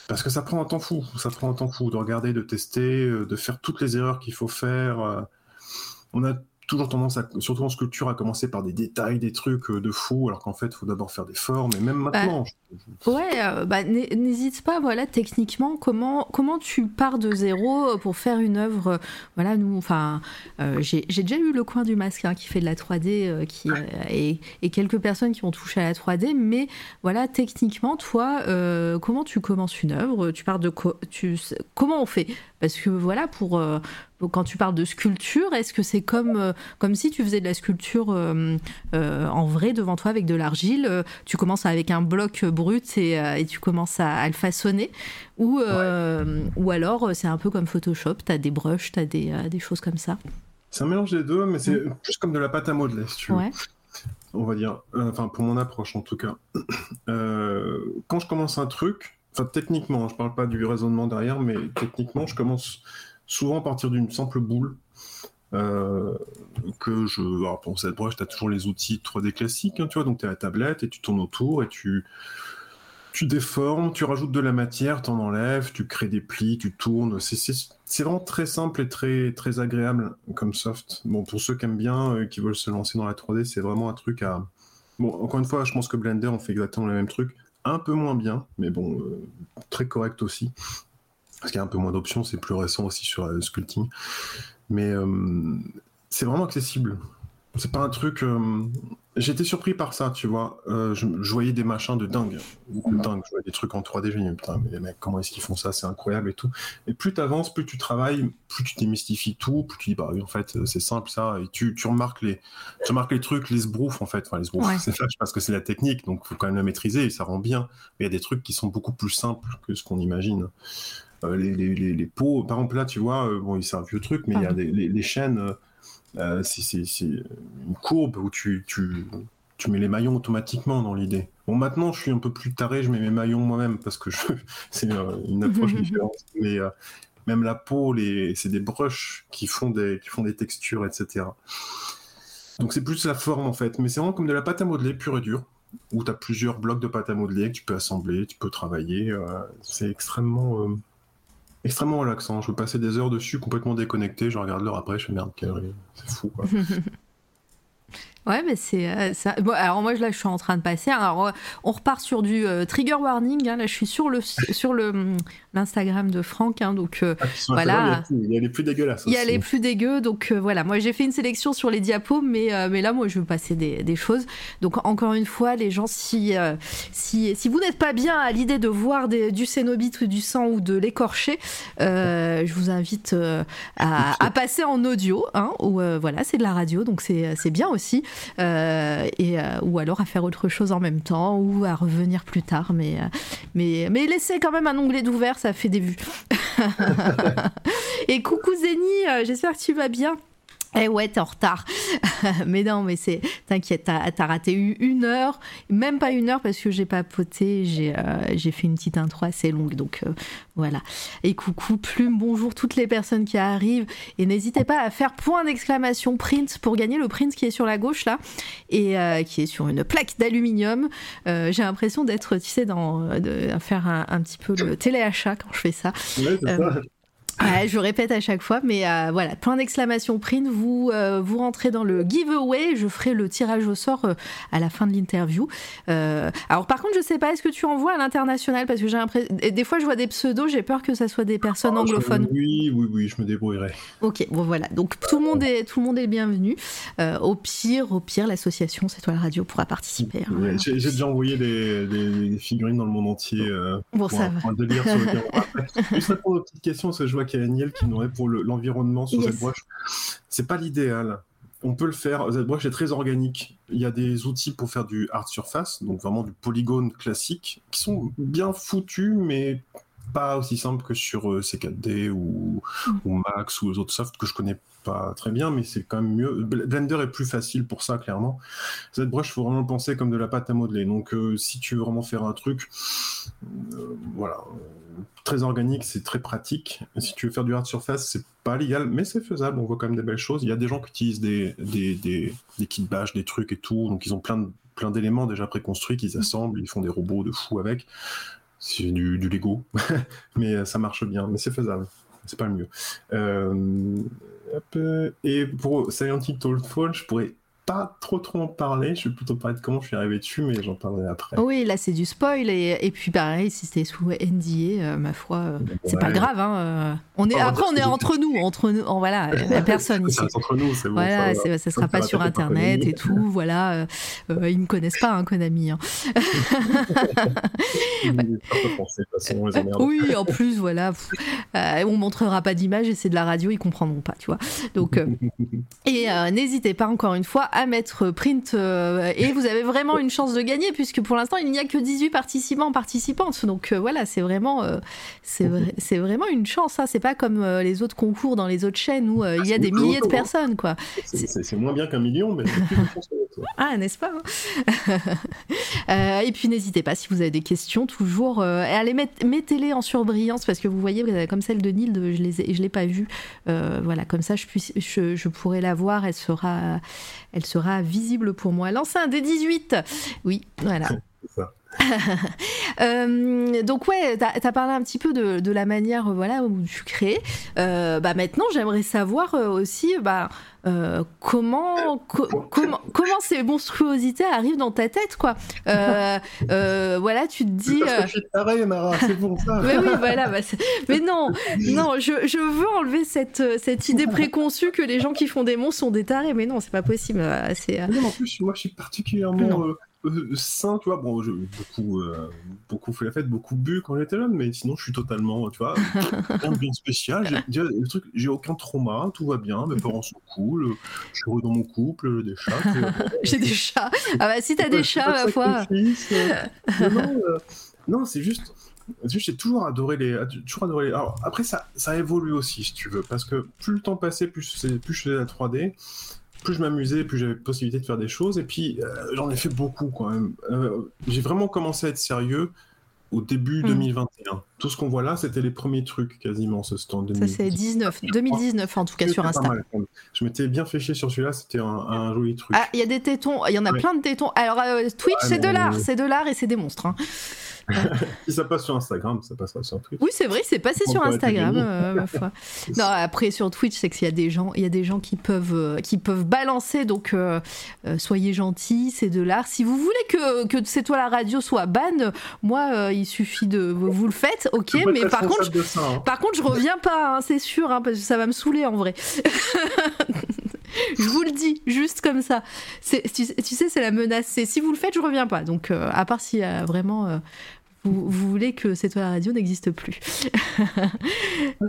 Parce que ça prend un temps fou, ça prend un temps fou de regarder, de tester, de faire toutes les erreurs qu'il faut faire. On a toujours tendance, à, surtout en sculpture, à commencer par des détails, des trucs de fou, alors qu'en fait, il faut d'abord faire des formes, et même bah, maintenant. ouais, bah, n'hésite pas, voilà, techniquement, comment, comment tu pars de zéro pour faire une œuvre Voilà, nous, enfin, j'ai déjà eu le coin du masque hein, qui fait de la 3D, qui, et, et, quelques personnes qui ont touché à la 3D, mais voilà, techniquement, toi, comment tu commences une œuvre? Tu pars de tu, comment on fait? Parce que voilà, pour quand tu parles de sculpture, est-ce que c'est comme, euh, comme si tu faisais de la sculpture euh, euh, en vrai devant toi avec de l'argile Tu commences avec un bloc brut et, tu commences à, le façonner Ou, ou alors c'est un peu comme Photoshop, tu as des brushes, tu as des, des, choses comme ça? C'est un mélange des deux, mais c'est mm. plus comme de la pâte à modeler, si tu veux. On va dire, enfin pour mon approche en tout cas. quand je commence un truc, enfin techniquement, je parle pas du raisonnement derrière, mais techniquement, je commence souvent à partir d'une simple boule. Euh, que je. Alors pour cette broche, tu as toujours les outils 3D classiques, hein, tu vois, donc tu as la tablette et tu tournes autour et tu, tu déformes, tu rajoutes de la matière, tu en enlèves, tu crées des plis, tu tournes. C'est vraiment très simple et très, très agréable comme soft. Bon, pour ceux qui aiment bien, euh, qui veulent se lancer dans la 3D, c'est vraiment un truc à. Bon, encore une fois, je pense que Blender, on fait exactement le même truc. Un peu moins bien, mais bon, euh, très correct aussi parce qu'il y a un peu moins d'options, c'est plus récent aussi sur euh, sculpting. Mais euh, c'est vraiment accessible. C'est pas un truc. Euh, j'étais surpris par ça, tu vois. Je, voyais des machins de dingue. De dingue. Je voyais des trucs en 3D. Je me disais, putain, mais les mecs, comment est-ce qu'ils font ça? C'est incroyable et tout. Et plus tu avances, plus tu travailles, plus tu démystifies tout, plus tu dis, bah oui, en fait, c'est simple ça. Et tu, tu, remarques les, tu remarques les trucs, les sbroufs, en fait. Enfin, les sbroufs, c'est flash parce que c'est la technique, donc il faut quand même la maîtriser et ça rend bien. Mais il y a des trucs qui sont beaucoup plus simples que ce qu'on imagine. Euh, les, les, les, pots. Par exemple, là, tu vois, euh, bon, c'est un vieux truc, mais il y a les, chaînes, euh, c'est une courbe où tu, tu, tu, mets les maillons automatiquement dans l'idée. Bon, maintenant, je suis un peu plus taré, je mets mes maillons moi-même parce que c'est une approche différente. Mais même la peau, c'est des brushes qui font des, qui font des textures, etc. Donc c'est plus la forme en fait, mais c'est vraiment comme de la pâte à modeler pure et dure, où tu as plusieurs blocs de pâte à modeler que tu peux assembler, tu peux travailler. c'est extrêmement extrêmement relaxant. Je peux passer des heures dessus complètement déconnecté. Je regarde l'heure après, je fais merde, c'est fou. Quoi. Ouais, mais c'est euh, ça. Bon, alors moi là, je suis en train de passer. Alors euh, on repart sur du euh, trigger warning. Hein. Là, je suis sur le sur le hum, l'Instagram de Franck. Hein, donc ah, voilà. Il y, a les plus dégueulasses. Il y a les plus dégueux. Donc voilà. Moi, j'ai fait une sélection sur les diapos, mais mais là, moi, je veux passer des, des choses. Donc encore une fois, les gens, si si si vous n'êtes pas bien à l'idée de voir des, du cénobite ou du sang ou de l'écorcher, je vous invite à, à, passer en audio. Hein, ou voilà, c'est de la radio, donc c'est c'est bien aussi. Euh, et, euh, ou alors à faire autre chose en même temps, ou à revenir plus tard. Mais, euh, mais, mais laissez quand même un onglet d'ouvert, ça fait des vues. et coucou Zeni, j'espère que tu vas bien. Eh ouais, t'es en retard. mais non, mais c'est. T'inquiète, t'as raté une heure, même pas une heure parce que j'ai papoté, j'ai euh, j'ai fait une petite intro assez longue. Donc euh, voilà. Et coucou, plume, bonjour toutes les personnes qui arrivent. Et n'hésitez pas à faire point d'exclamation print pour gagner le print qui est sur la gauche là et euh, qui est sur une plaque d'aluminium. j'ai l'impression d'être, tu sais, dans, de, faire un, petit peu le téléachat quand je fais ça. Ouais, ça je répète à chaque fois, mais euh, voilà, point d'exclamation print, vous, euh, vous rentrez dans le giveaway, je ferai le tirage au sort euh, à la fin de l'interview. alors par contre, je sais pas, est-ce que tu envoies à l'international? Parce que j'ai l'impression... Des fois, je vois des pseudos, j'ai peur que ça soit des personnes ah, anglophones. Oui, oui, oui, je me débrouillerai. Ok, bon voilà, donc tout le monde est, tout le, monde est bienvenu. au pire, au pire, l'association C'est toi la radio pourra participer. Hein. j'ai, déjà envoyé des, figurines dans le monde entier. bon, ça va. Un délire sur le Juste répondre aux petites questions, parce que je vois qu'il y a Daniel qui nous pour l'environnement sur cette broche. C'est pas l'idéal. On peut le faire. Cette broche est très organique. Il y a des outils pour faire du hard surface, donc vraiment du polygone classique, qui sont bien foutus, mais pas aussi simple que sur euh, C4D ou, mm. ou, Max ou les autres softs que je connais pas très bien, mais c'est quand même mieux. Blender est plus facile pour ça, clairement. Il faut vraiment le penser comme de la pâte à modeler. Donc, euh, si tu veux vraiment faire un truc, euh, voilà, très organique, c'est très pratique. si tu veux faire du hard surface, c'est pas légal, mais c'est faisable. On voit quand même des belles choses. Il y a des gens qui utilisent des, des, des, des kits bash, des trucs et tout. Donc, ils ont plein plein d'éléments déjà préconstruits qu'ils assemblent, ils font des robots de fou avec. C'est du, Lego, mais ça marche bien, mais c'est faisable c'est pas le mieux. Euh, euh, et pour Silent Hill Told je pourrais pas trop trop en parler. Je vais plutôt parler de comment je suis arrivé dessus, mais j'en parlerai après. Oui, là c'est du spoil et, et puis pareil, si c'était sous NDA, euh, ma foi, euh, c'est pas grave. Hein, euh. on est va après on est entre nous, entre nous, en- voilà, personne ici. Entre nous, c'est bon. Voilà, ça ça sera pas sur internet et tout, voilà. ils me connaissent pas, hein, Konami. hein. Oui, en plus, voilà, pff, on montrera pas d'image et c'est de la radio, ils comprendront pas, tu vois. Donc, et n'hésitez pas encore une fois à mettre print euh, et vous avez vraiment une chance de gagner puisque pour l'instant il n'y a que 18 participants participantes. Donc euh, voilà, c'est vraiment, euh, c'est c'est vraiment une chance. Hein. C'est pas comme les autres concours dans les autres chaînes où il y a des milliers de hein. personnes, quoi. C'est- moins bien qu'un million, mais. Ah, n'est-ce pas hein Et puis n'hésitez pas si vous avez des questions, toujours, et allez met- mettez-les en surbrillance parce que vous voyez, comme celle de Nilde, je les ai- je l'ai pas vue. Euh, voilà, comme ça, je, puisse, je, je pourrai la voir. Elle sera, elle sera visible pour moi. L'enceinte des 18. Oui, voilà. Euh, donc ouais, t'as as parlé un petit peu de, de la manière euh, voilà où tu crées. Euh, bah maintenant, j'aimerais savoir aussi bah euh, comment co- comment comment ces monstruosités arrivent dans ta tête quoi. Voilà, tu te dis. Parce que je suis taré, Nara, c'est pour ça. mais oui, voilà. bah, mais non, non, je, je veux enlever cette, cette idée préconçue que les gens qui font des monstres sont des tarés. Mais non, c'est pas possible. C'est, Non, en plus, moi, je suis particulièrement. Euh, sain, tu vois. Bon, j'ai beaucoup, euh, beaucoup fait la fête, beaucoup bu quand j'étais jeune, mais sinon, je suis totalement, tu vois, rien de bien spécial. J'ai, déjà, le truc, j'ai aucun trauma, tout va bien, mes parents sont cool, je suis heureux dans mon couple, j'ai des chats. J'ai des chats. Ah bah si t'as des chats, ma foi. euh, non, c'est juste. J'ai toujours adoré les. Toujours adoré les- Alors, après, ça, ça évolue aussi, si tu veux, parce que plus le temps passait, plus, plus je faisais la 3D, plus je m'amusais, plus j'avais possibilité de faire des choses, et puis euh, j'en ai fait beaucoup quand même. Euh, J'ai vraiment commencé à être sérieux au début Mm. 2021. Tout ce qu'on voit là, c'était les premiers trucs quasiment, ce stand. Ça c'est 19, 2019 en tout cas sur Insta. mal. Je m'étais bien fait chier sur celui-là, c'était un, un joli truc. Ah, il y a des tétons, il y en a Ouais. plein de tétons. Alors, euh, Twitch, Ah, c'est de l'art, c'est de l'art et c'est des monstres. hein. Si ça passe sur Instagram, ça passera sur Twitch. Oui, c'est vrai, c'est passé On sur Instagram, euh, ma foi. Non, après sur Twitch, c'est qu'il y a des gens, il y a des gens qui peuvent, euh, qui peuvent balancer. Donc, euh, soyez gentils, c'est de l'art. Si vous voulez que que c'est toi la radio soit ban, moi, il suffit de vous le faites, ok. Je Mais par contre, de ça, hein. Par contre, je reviens pas, hein, c'est sûr, hein, parce que ça va me saouler en vrai. je vous le dis, juste comme ça. Tu, tu sais, c'est la menace. C'est si vous le faites, je reviens pas. Donc, euh, à part si euh, vraiment euh, vous, vous voulez que C'est toi la radio n'existe plus. Tu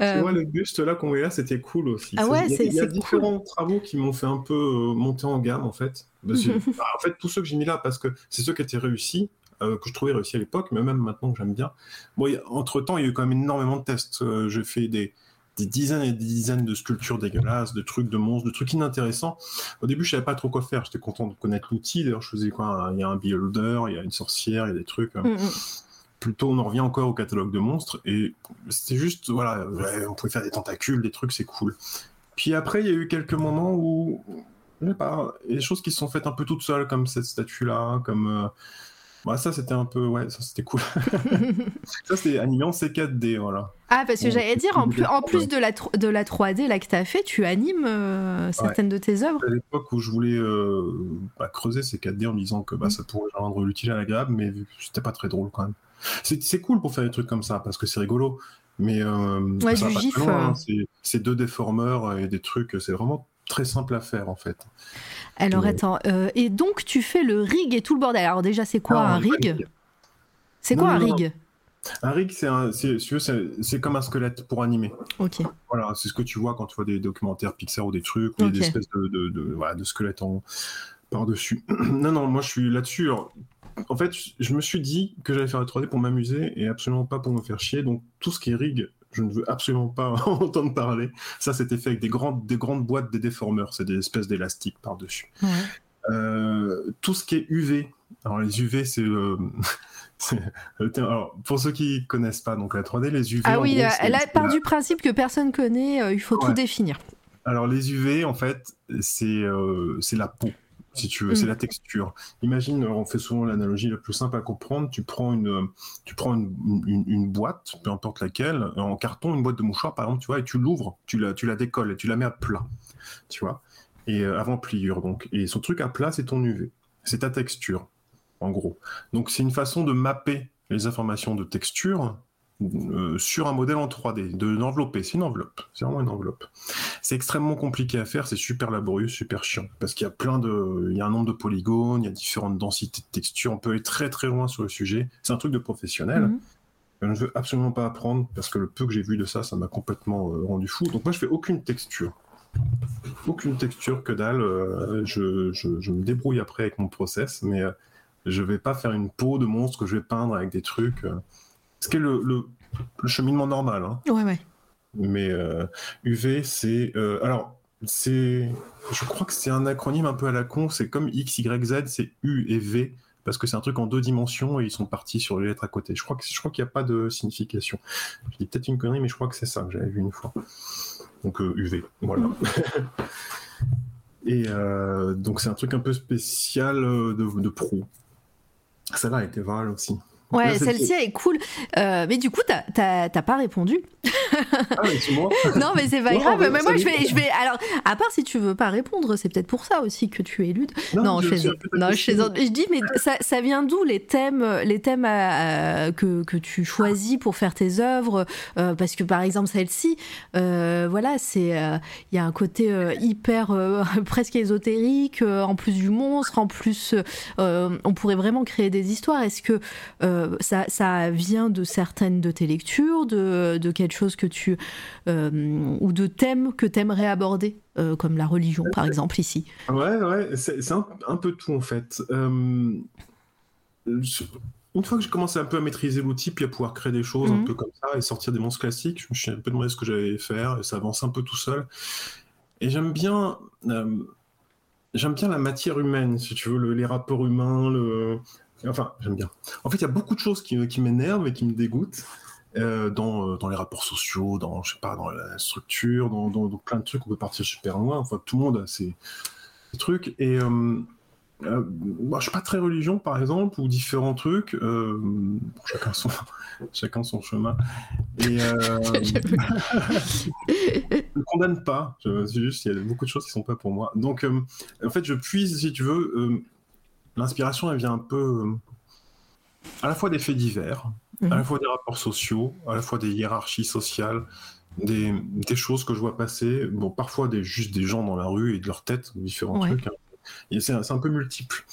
Euh, vois, le buste là qu'on voit là, c'était cool aussi. Ah ouais, il y a, c'est- il y a différents travaux qui m'ont fait un peu euh, monter en gamme en fait. Parce que- bah, en fait, tous ceux que j'ai mis là, parce que c'est ceux qui étaient réussis, euh, que je trouvais réussis à l'époque, mais même maintenant que j'aime bien. Bon, entre temps, il y a eu quand même énormément de tests. Euh, j'ai fait des, des dizaines et des dizaines de sculptures dégueulasses, de trucs de monstres, de trucs inintéressants. Au début, je savais pas trop quoi faire. J'étais content de connaître l'outil. D'ailleurs, je faisais quoi? Il y a un builder, il y a une sorcière, il y a des trucs. Mm, mm. Plutôt on en revient encore au catalogue de monstres et c'était juste voilà ouais, on pouvait faire des tentacules des trucs c'est cool puis après il y a eu quelques moments où je sais pas il y a des choses qui se sont faites un peu toutes seules comme cette statue là comme euh, bah, ça c'était un peu ouais ça c'était cool ça c'était animé en C4D voilà ah, parce que Bon, j'allais dire, en c'est plus, en plus de, la, tro- de la 3D là, que tu as fait, tu animes euh, certaines de tes œuvres. à l'époque où je voulais euh, bah, creuser ces 4D en me disant que bah, Mm. ça pourrait rendre l'utile à l'agréable, mais c'était pas très drôle quand même. C'est cool pour faire des trucs comme ça parce que c'est rigolo, mais euh, Ouais, ça du gif, euh. hein. C'est- deux déformeurs et des trucs, c'est vraiment très simple à faire en fait. Alors attends, euh, et donc tu fais le rig et tout le bordel. Alors déjà, c'est quoi Ah, un rig C'est quoi un non, rig Un rig, c'est un- comme un squelette pour animer. Ok. Voilà, c'est ce que tu vois quand tu vois des documentaires Pixar ou des trucs, ou Ok. des espèces de, de, de- voilà, de squelettes en, par-dessus. non, non, moi je suis là-dessus. En fait, je me suis dit que j'allais faire la 3D pour m'amuser et absolument pas pour me faire chier. Donc tout ce qui est rig, je ne veux absolument pas en entendre parler. Ça, c'était fait avec des grandes, des grandes boîtes, des déformeurs, c'est des espèces d'élastiques par-dessus. Ouais. Euh, tout ce qui est UV. Alors les UV, c'est euh, c'est- alors, pour ceux qui connaissent pas donc la 3D, les UV. Ah oui, gros, c'est part du principe que personne connaît, euh, il faut tout définir. Alors les UV, en fait, c'est euh, c'est la peau. Si tu veux, c'est la texture. Imagine, on fait souvent l'analogie la plus simple à comprendre, tu prends une, tu prends une, une, boîte, peu importe laquelle, en carton, une boîte de mouchoirs par exemple, tu vois, et tu l'ouvres, tu la, tu la décolles et tu la mets à plat, tu vois, et euh, avant pliure donc. Et son truc à plat, c'est ton UV, c'est ta texture, en gros. Donc c'est une façon de mapper les informations de texture euh, sur un modèle en 3D, de l'envelopper. C'est une enveloppe, c'est vraiment une enveloppe. C'est extrêmement compliqué à faire, c'est super laborieux, super chiant, parce qu'il y a plein de, il y a un nombre de polygones, il y a différentes densités de textures, on peut aller très très loin sur le sujet. C'est un truc de professionnel. Mhm. Je ne veux absolument pas apprendre parce que le peu que j'ai vu de ça, ça m'a complètement euh, rendu fou. Donc moi, je fais aucune texture. Aucune texture que dalle. Euh, je, je, me débrouille après avec mon process, mais je vais pas faire une peau de monstre que je vais peindre avec des trucs. Ce qui est le, le, cheminement normal. Hein. Ouais, ouais. Mais UV, euh, c'est. Euh, alors, c'est. Je crois que c'est un acronyme un peu à la con. C'est comme X, Y, Z, c'est U et V. Parce que c'est un truc en deux dimensions et ils sont partis sur les lettres à côté. Je crois que je crois qu'il n'y a pas de signification. Je dis peut-être une connerie, mais je crois que c'est ça que j'avais vu une fois. Donc UV, euh, voilà. et donc c'est un truc un peu spécial de, de pro. Ça là était virale aussi. Ouais, celle-ci est cool. Euh, mais du coup, t'as pas répondu. Ah, mais moi. non, mais c'est pas grave. Mais, moi, je vais, je vais. Alors, à part si tu veux pas répondre, c'est peut-être pour ça aussi que tu éludes. Non, non je, non, je, dis, mais ça, ça vient d'où les thèmes, les thèmes euh, que, que, tu choisis pour faire tes œuvres? Euh, Parce que par exemple, celle-ci, voilà, c'est, il y a un côté hyper presque ésotérique, en plus du monstre, en plus, on pourrait vraiment créer des histoires. Est-ce que euh, ça, vient de certaines de tes lectures, de, quelque chose que tu. Euh, ou de thèmes que tu aimerais aborder, euh, comme la religion, par exemple, ici? Ouais, ouais, c'est un, peu tout en fait. une fois que j'ai commencé un peu à maîtriser l'outil, puis à pouvoir créer des choses un mhm. peu comme ça et sortir des monstres classiques, je me suis un peu demandé ce que j'allais faire et ça avance un peu tout seul. Et j'aime bien, j'aime bien la matière humaine, si tu veux, les rapports humains, le, Enfin, j'aime bien. En fait, il y a beaucoup de choses qui, m'énervent et qui me dégoûtent euh, dans, euh, dans, les rapports sociaux, dans, je sais pas, dans la structure, dans, dans, plein de trucs. On peut partir super loin. Enfin, tout le monde a ses, trucs. Et euh, euh moi, je suis pas très religion, par exemple, ou différents trucs. chacun son, chacun son chemin. Et je ne condamne pas. C'est juste, il y a beaucoup de choses qui sont pas pour moi. Donc, en fait, je puise, si tu veux l'inspiration, elle vient un peu euh, à la fois des faits divers, à la mhm. fois des rapports sociaux, à la fois des hiérarchies sociales, des, choses que je vois passer, bon, parfois des, juste des gens dans la rue et de leur tête, différents trucs. Hein. C'est un peu multiple.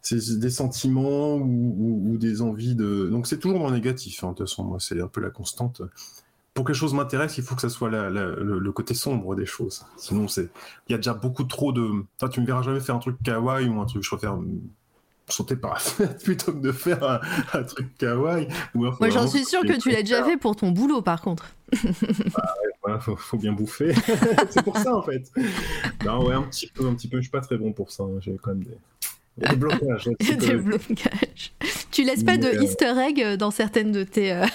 C'est des sentiments ou, des envies de. Donc c'est toujours dans le négatif, hein, de toute façon, moi, c'est un peu la constante. Pour que quelque chose m'intéresse, il faut que ça soit le, côté sombre des choses. Sinon, c'est il y a déjà beaucoup trop de. Toi, tu me verras jamais faire un truc kawaii ou un truc. Je préfère sauter par la fenêtre plutôt que de faire un, truc kawaii. Moi, j'en suis sûr que tu l'as déjà fait pour ton boulot, par contre. bah, faut, bien bouffer. c'est pour ça, en fait. Non, ouais, un petit peu, un petit peu. Je suis pas très bon pour ça. Hein. J'ai quand même des, des blocages. des blocages. Tu laisses pas de euh, easter egg dans certaines de tes, euh,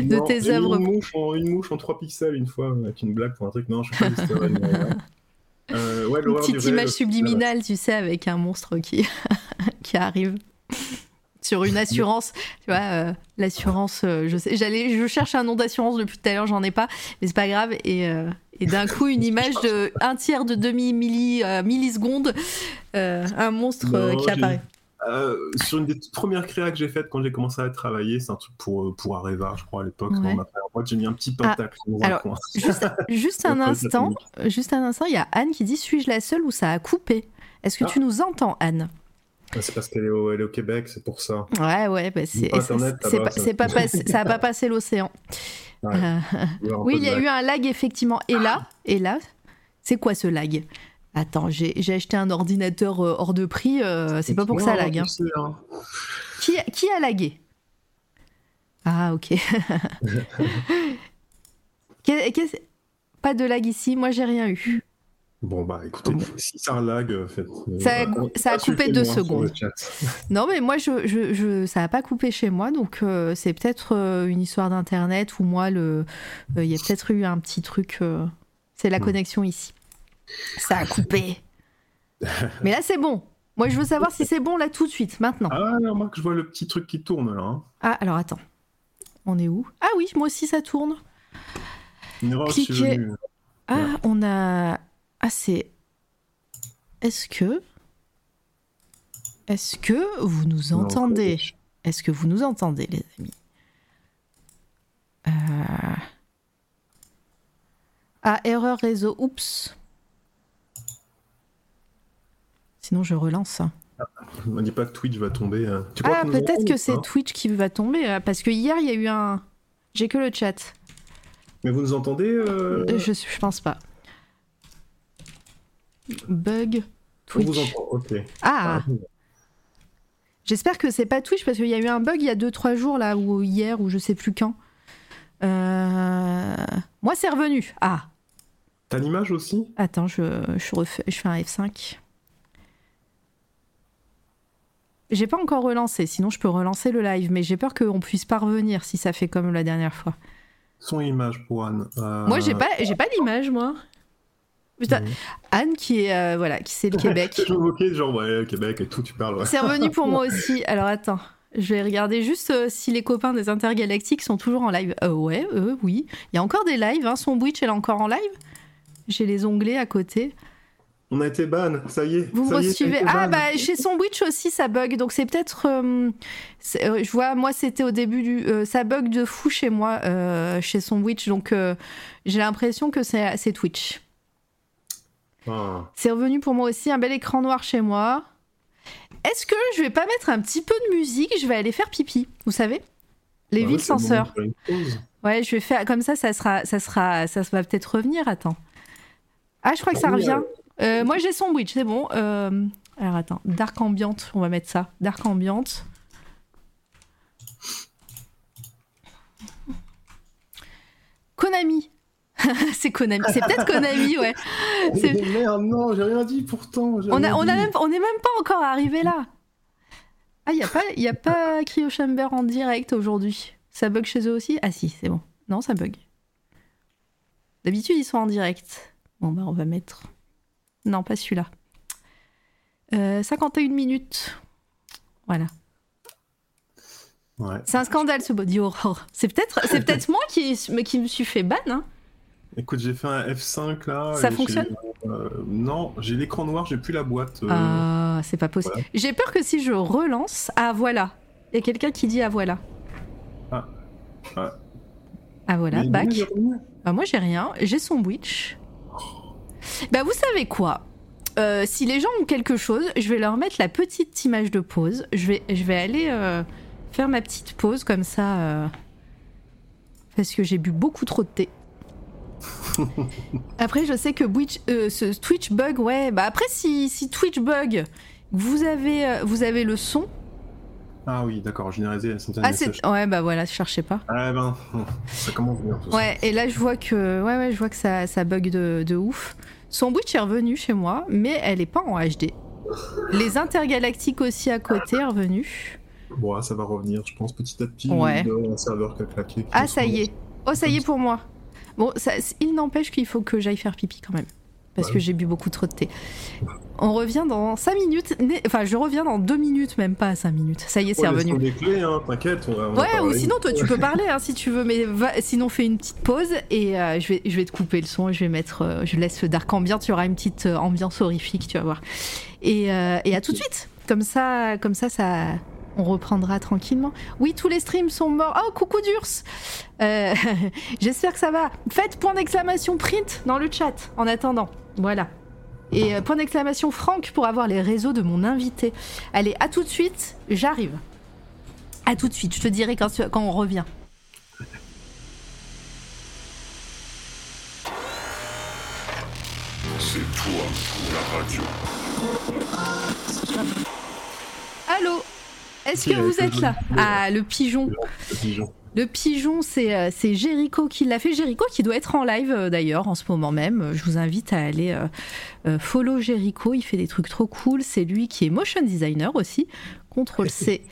de tes œuvres une mouche, en, une mouche en 3 pixels une fois, avec une blague pour un truc. Non, je fais pas d'easter egg. Euh, une petite image subliminale, tu sais, avec un monstre qui, qui arrive sur une assurance. tu vois, euh, l'assurance, euh, je sais, j'allais, je cherche un nom d'assurance depuis tout à l'heure, j'en ai pas, mais c'est pas grave. Et, et d'un coup, une image de un tiers de demi milli, milliseconde, un monstre qui apparaît. Euh, sur une des premières créas que j'ai faites quand j'ai commencé à travailler, c'est un truc pour, euh, pour Areva, je crois, à l'époque. j'ai mis un petit ah, pentacle alors, Juste, un instant, juste un instant, il y a Anne qui dit Suis-je la seule où ça a coupé? Est-ce que ah. tu nous entends, Anne? Ah, c'est parce qu'elle est, au, au Québec, c'est pour ça. Ouais, ouais, bah c'est, pas, ça n'a pas passé l'océan. Euh, oui, il y a eu un lag, effectivement. Et là, et là, c'est quoi ce lag? Attends, j'ai acheté un ordinateur euh, hors de prix, euh, c'est pas pour que ça lag. Hein. hein. Qui, qui, a lagué? Ah, ok. pas de lag ici, moi j'ai rien eu. Bon, bah écoutez, si ça lag, euh, faites. Ça a, ça a coupé deux secondes. Non, mais moi, je, je, ça n'a pas coupé chez moi, donc c'est peut-être une histoire d'internet ou moi, il y a peut-être eu un petit truc. c'est la hmm. connexion ici. Ça a coupé. Mais là, c'est bon. Moi, je veux savoir si c'est bon là tout de suite, maintenant. Ah, remarque, je vois le petit truc qui tourne là. hein. Ah, alors attends. On est où? Ah oui, moi aussi ça tourne. Une erreur Cliquez. survenue. Ah, on a. Ah, c'est. Est-ce que. Est-ce que vous nous Non, entendez? Est-ce que vous nous entendez, les amis? Euh. Ah, erreur réseau. Oups. Sinon, je relance. On dit pas que Twitch va tomber. hein. Tu crois Ah, peut-être que c'est Twitch qui va tomber. euh, Parce que hier, il y a eu un. J'ai que le chat. Mais vous nous entendez euh, Euh, Je, je pense pas. Bug. On vous Twitch. entend, ok. Ah, j'espère que c'est pas Twitch parce qu'il y a eu un bug il y a 2-3 jours là, ou hier, ou je sais plus quand. Euh, Moi, c'est revenu. Ah, T'as l'image aussi? Attends, je, je, refais, je fais un F5. J'ai pas encore relancé, sinon je peux relancer le live, mais j'ai peur qu'on puisse pas revenir si ça fait comme la dernière fois. Son image pour Anne. Euh, Moi, j'ai pas, j'ai pas l'image, moi. Putain. Anne qui est, euh, voilà, qui c'est le Québec. Je me moquais, genre, ouais, Québec et tout, tu parles. Ouais. C'est revenu pour moi aussi. Alors attends, je vais regarder juste euh, si les copains des intergalactiques sont toujours en live. Euh, ouais, oui. Il y a encore des lives. Hein. Son Witch, elle est encore en live? J'ai les onglets à côté. On a été ban, ça y est. Vous me suivez Ah ban. bah chez son Witch aussi ça bug. Donc c'est peut-être. euh, euh, je vois, moi c'était au début du. euh, ça bug de fou chez moi, chez son Witch. Donc j'ai l'impression que c'est Twitch. Ah. C'est revenu pour moi aussi, un bel écran noir chez moi. Est-ce que je vais pas mettre un petit peu de musique? Je vais aller faire pipi, vous savez? Les Bah villes faire une pause. Ouais, je vais faire comme ça, ça sera, ça sera, ça va peut-être revenir. Attends. Ah, je crois que ça Oui, revient. Euh, moi, j'ai son bridge, c'est bon. Euh, alors attends, dark ambiante, on va mettre ça. Dark ambiante. Konami. c'est Konami. C'est peut-être Konami, ouais. C'est- Mais merde, non, j'ai rien dit pourtant. On a, on a même, on n'est même pas encore arrivé là. Ah, il y a pas, y a pas Cryo Chamber en direct aujourd'hui. Ça bug chez eux aussi? Ah si, c'est bon. Non, ça bug. D'habitude, ils sont en direct. Bon, bah, on va mettre. Non, pas celui-là. Euh, 51 minutes. Voilà. Ouais. C'est un scandale ce body horror. C'est peut-être, c'est peut-être moi qui, qui me suis fait ban. Hein. Écoute, j'ai fait un F5 là. Ça fonctionne euh, Non, j'ai l'écran noir, j'ai plus la boîte. euh, Ah, c'est pas possible. voilà. J'ai peur que si je relance. Ah, voilà. Il y a quelqu'un qui dit Ah, voilà. Ah. Ah. Ah, voilà, back. Bah, moi, j'ai rien. J'ai son witch. Bah, vous savez quoi? Euh, Si les gens ont quelque chose, je vais leur mettre la petite image de pause. Je vais, je vais aller euh, faire ma petite pause comme ça. euh, parce que j'ai bu beaucoup trop de thé. après, je sais que Twitch, euh, ce Twitch bug, ouais. Bah après, si, si Twitch bug, vous avez, euh, vous avez le son. Ah oui, d'accord, généralisé la centaine Ah, de messages. c'est. Ouais, bah voilà, cherchez pas. Ah ben, ça commence bien tout ça. Ouais, et là je vois que, ouais, ouais, je vois que ça, ça bug de, de ouf. Son Witch est revenu chez moi, mais elle est pas en HD. Les intergalactiques aussi à côté est revenu. Bon, ça va revenir, je pense, petit à petit. Ouais. Un serveur qui a claqué. qui Ah, ça y est. Oh, ça y est pour moi. Bon, ça, il n'empêche qu'il faut que j'aille faire pipi quand même. Parce Ouais. que j'ai bu beaucoup trop de thé. On revient dans 5 minutes. Enfin, je reviens dans 2 minutes, même pas 5 minutes. Ça y est, c'est Ouais, revenu. des clés, hein, t'inquiète. Ouais, ou sinon, toi, tu peux parler hein, si tu veux, mais va- sinon, fais une petite pause et euh, je, vais, je vais te couper le son je vais mettre. euh, je laisse le dark ambient, il y aura une petite euh, ambiance horrifique, tu vas voir. Et, et à tout de suite. Comme ça, comme ça, ça. On reprendra tranquillement. Oui, tous les streams sont morts. Oh, coucou d'Urs Euh, J'espère que ça va. Faites point d'exclamation print dans le chat en attendant. Voilà. Et euh, point d'exclamation Franck pour avoir les réseaux de mon invité. Allez, à tout de suite, j'arrive. À tout de suite, je te dirai quand, on revient. C'est toi, la radio. Allô Est-ce que vous êtes là? Ah, le pigeon. Le pigeon. Le pigeon, c'est euh, c'est Jericho qui l'a fait. Jericho qui doit être en live euh, d'ailleurs en ce moment même. Je vous invite à aller euh, follow Jericho. Il fait des trucs trop cool. C'est lui qui est motion designer aussi. Contrôle C.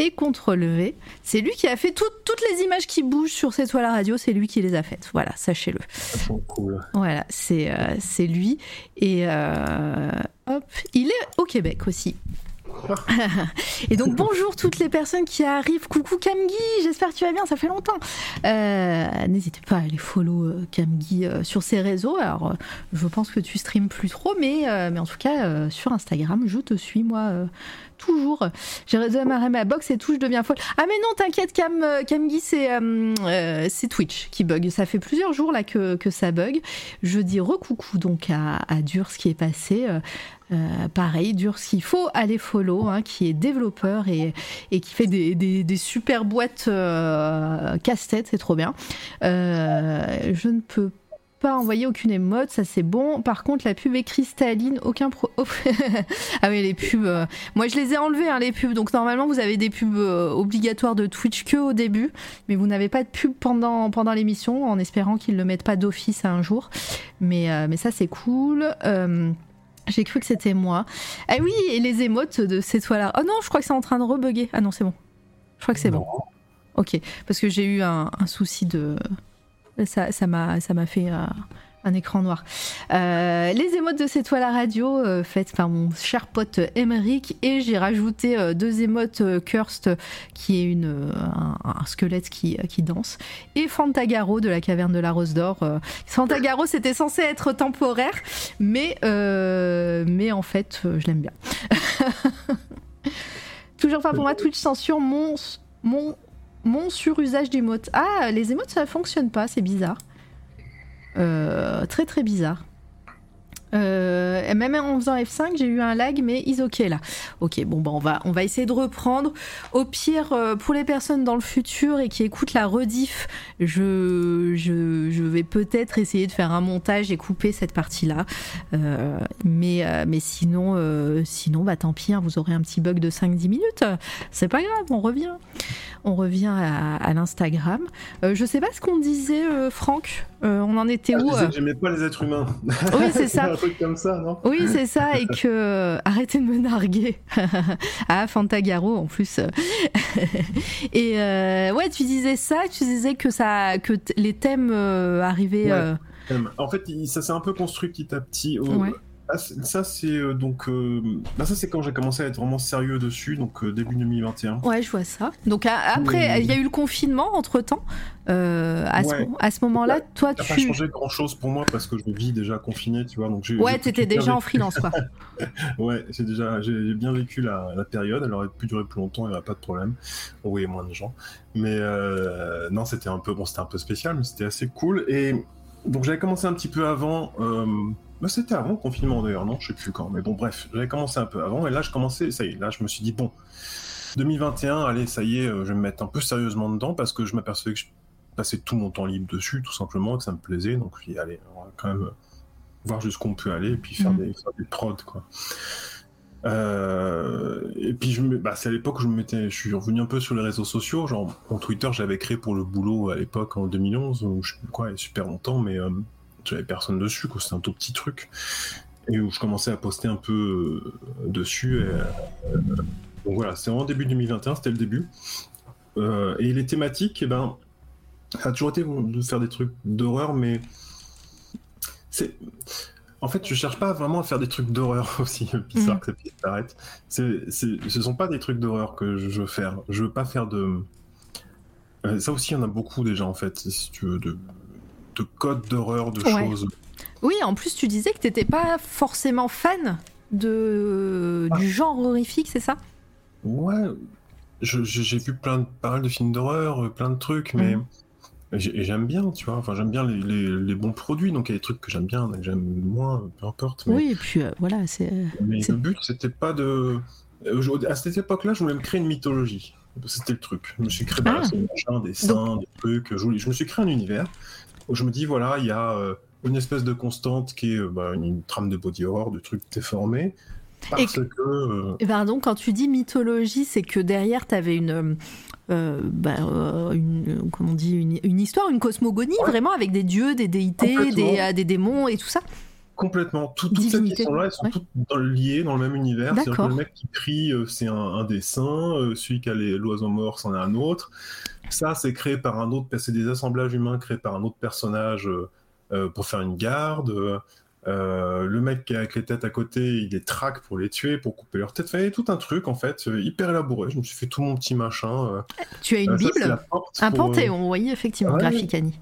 et CTRL V. C'est lui qui a fait toutes les images qui bougent sur cette toile à radio, c'est lui qui les a faites. Voilà, sachez-le. Cool. Voilà, c'est euh, c'est lui. Et euh, hop, il est au Québec aussi. et donc bonjour toutes les personnes qui arrivent. Coucou Camgui, j'espère que tu vas bien, ça fait longtemps. Euh, N'hésitez pas à aller follow euh, Camgui euh, sur ses réseaux. Alors euh, je pense que tu streams plus trop, mais, mais en tout cas sur Instagram, je te suis moi toujours. J'ai redémarré ma box et tout, je deviens folle. Ah mais non, t'inquiète Cam, Camgui, c'est c'est Twitch qui bug. Ça fait plusieurs jours là que, que ça bug. Je dis recoucou donc à, à Dur ce qui est passé. Euh, pareil, dur il faut aller follow, hein, qui est développeur et, qui fait des, super boîtes euh, casse-tête, c'est trop bien. Euh, je ne peux pas envoyer aucune émote, ça c'est bon. Par contre, la pub est cristalline, aucun pro. ah oui, les pubs. euh, Moi, je les ai enlevées, hein, les pubs. Donc, normalement, vous avez des pubs euh, obligatoires de Twitch que au début, mais vous n'avez pas de pub pendant, pendant l'émission, en espérant qu'ils ne le mettent pas d'office un jour. Mais, euh, mais ça, c'est cool. J'ai cru que c'était moi. Ah oui, et les émotes de ces toiles-là. Oh non, je crois que c'est en train de rebugger. Ah non, c'est bon. Je crois que c'est bon. Ok, parce que j'ai eu un, un souci de. Ça m'a m'a fait euh, un écran noir. Euh, les émotes de ces toiles à radio euh, faites par mon cher pote Emeric et j'ai rajouté euh, deux émotes euh, cursed qui est euh, un, squelette qui, danse et Fantagaro de la caverne de la Rose d'Or. Euh, Fantagaro c'était censé être temporaire mais euh, en fait euh, je l'aime bien. Toujours pas pour moi Twitch censure mon mon mon surusage d'émotes. Ah, les émotes ça fonctionne pas, c'est bizarre. Euh, très très bizarre. Euh, et même en faisant F5, j'ai eu un lag, mais is ok là. Ok, bon, bah, on, va, essayer de reprendre. Au pire, euh, pour les personnes dans le futur et qui écoutent la rediff, je, vais peut-être essayer de faire un montage et couper cette partie-là. Euh, mais, euh, sinon, euh, sinon, bah tant pis, hein, vous aurez un petit bug de 5-10 minutes. C'est pas grave, on revient. On revient à, à l'Instagram. Euh, je sais pas ce qu'on disait, euh, Franck. Euh, on en était Ah, où J'aimais pas les êtres humains. Oui, c'est ça. un truc comme ça, non? Oui, c'est ça, et que arrêtez de me narguer. ah, Fantagaro en plus. et ouais, tu disais ça, tu disais que ça, que les thèmes arrivaient. Ouais. En fait, ça s'est un peu construit petit à petit. Au- Ouais. Ah, c'est- ça, c'est euh, donc. euh, bah, ça, c'est quand j'ai commencé à être vraiment sérieux dessus, donc euh, début 2021. Ouais, je vois ça. Donc après, il y a eu le confinement entre temps. à, ce, Ouais. à ce moment-là, toi, Ça n'a pas tu. changé grand chose pour moi parce que je vis déjà confiné, tu vois. Donc j'ai, Ouais, t'étais déjà en freelance, quoi. Ouais, j'ai déjà j'ai bien vécu la, la période. Elle aurait pu durer plus longtemps, il n'y aurait pas de problème. Oui, moins de gens. Mais euh, non, c'était un peu bon, c'était un peu spécial, mais c'était assez cool. Et donc j'avais commencé un petit peu avant. Euh, bah, c'était avant le confinement d'ailleurs, non? Je sais plus quand. Mais bon, bref, j'avais commencé un peu avant. Et là, je commençais, ça y est, là, je me suis dit bon, 2021, allez, ça y est, euh, je vais me mettre un peu sérieusement dedans parce que je m'apercevais que je passais tout mon temps libre dessus, tout simplement, et que ça me plaisait. Donc je allez, on va quand même voir jusqu'où on peut aller et puis faire, Mhm. des, faire des prods, quoi. Euh, et puis je me, bah, c'est à l'époque où je me mettais, je suis revenu un peu sur les réseaux sociaux, genre mon Twitter j'avais créé pour le boulot à l'époque en 2011, ou je sais plus quoi, il y a super longtemps, mais euh, j'avais personne dessus, quoi, c'était un tout petit truc, et où je commençais à poster un peu euh, dessus. Et, euh, donc voilà, c'était vraiment début 2021, c'était le début. Euh, et les thématiques, eh ben, ça a toujours été de faire des trucs d'horreur, mais c'est en fait, je cherche pas vraiment à faire des trucs d'horreur aussi, bizarre Mhm. que ça. C'est, c'est, ce sont pas des trucs d'horreur que je veux faire. Je veux pas faire de. Euh, ça aussi, il y en a beaucoup déjà en fait, si tu veux, de, de codes d'horreur, de Ouais. choses. Oui, en plus, tu disais que t'étais pas forcément fan de Ah. du genre horrifique, c'est ça? Ouais, j'ai vu plein de, pas mal de films d'horreur, euh, plein de trucs, mais Mhm. j'aime bien, tu vois. Enfin, j'aime bien les, les- les bons produits, donc il y a des trucs que j'aime bien, que j'aime moins, peu importe. Mais, Oui, et puis euh, voilà, c'est. mais c'est- le but, c'était pas de. euh, À cette époque-là, je voulais me créer une mythologie. C'était le truc. Je me suis créé bah, Ah. des machins, des saints, des trucs. Je, voulais- je me suis créé un univers où je me dis voilà, il y a euh, une espèce de constante qui est euh, bah, une, une trame de body horror, de trucs déformés. Parce Et que. euh, Et Pardon, quand tu dis mythologie, c'est que derrière, tu avais une, euh, bah, euh, une, comment on dit, une, une histoire, une cosmogonie, Ouais. vraiment, avec des dieux, des déités, euh, des démons et tout ça. Complètement. Tout- toutes celles qui Divinité, sont là, elles sont ouais. toutes dans liées dans le même univers. C'est-à-dire que D'accord. le mec qui crie, euh, c'est un, un dessin. euh, celui qui a les- l'oiseau mort, c'en est un autre. Ça, c'est créé par un autre. C'est des assemblages humains créés par un autre personnage euh, pour faire une garde. Euh, le mec qui est avec les têtes à côté, il les traque pour les tuer, pour couper leurs têtes. Enfin, il y a tout un truc en fait, hyper élaboré. Je me suis fait tout mon petit machin. Tu as une Euh, ça, Bible porte Un pour, panthéon, oui, effectivement, Ouais. Graphicani.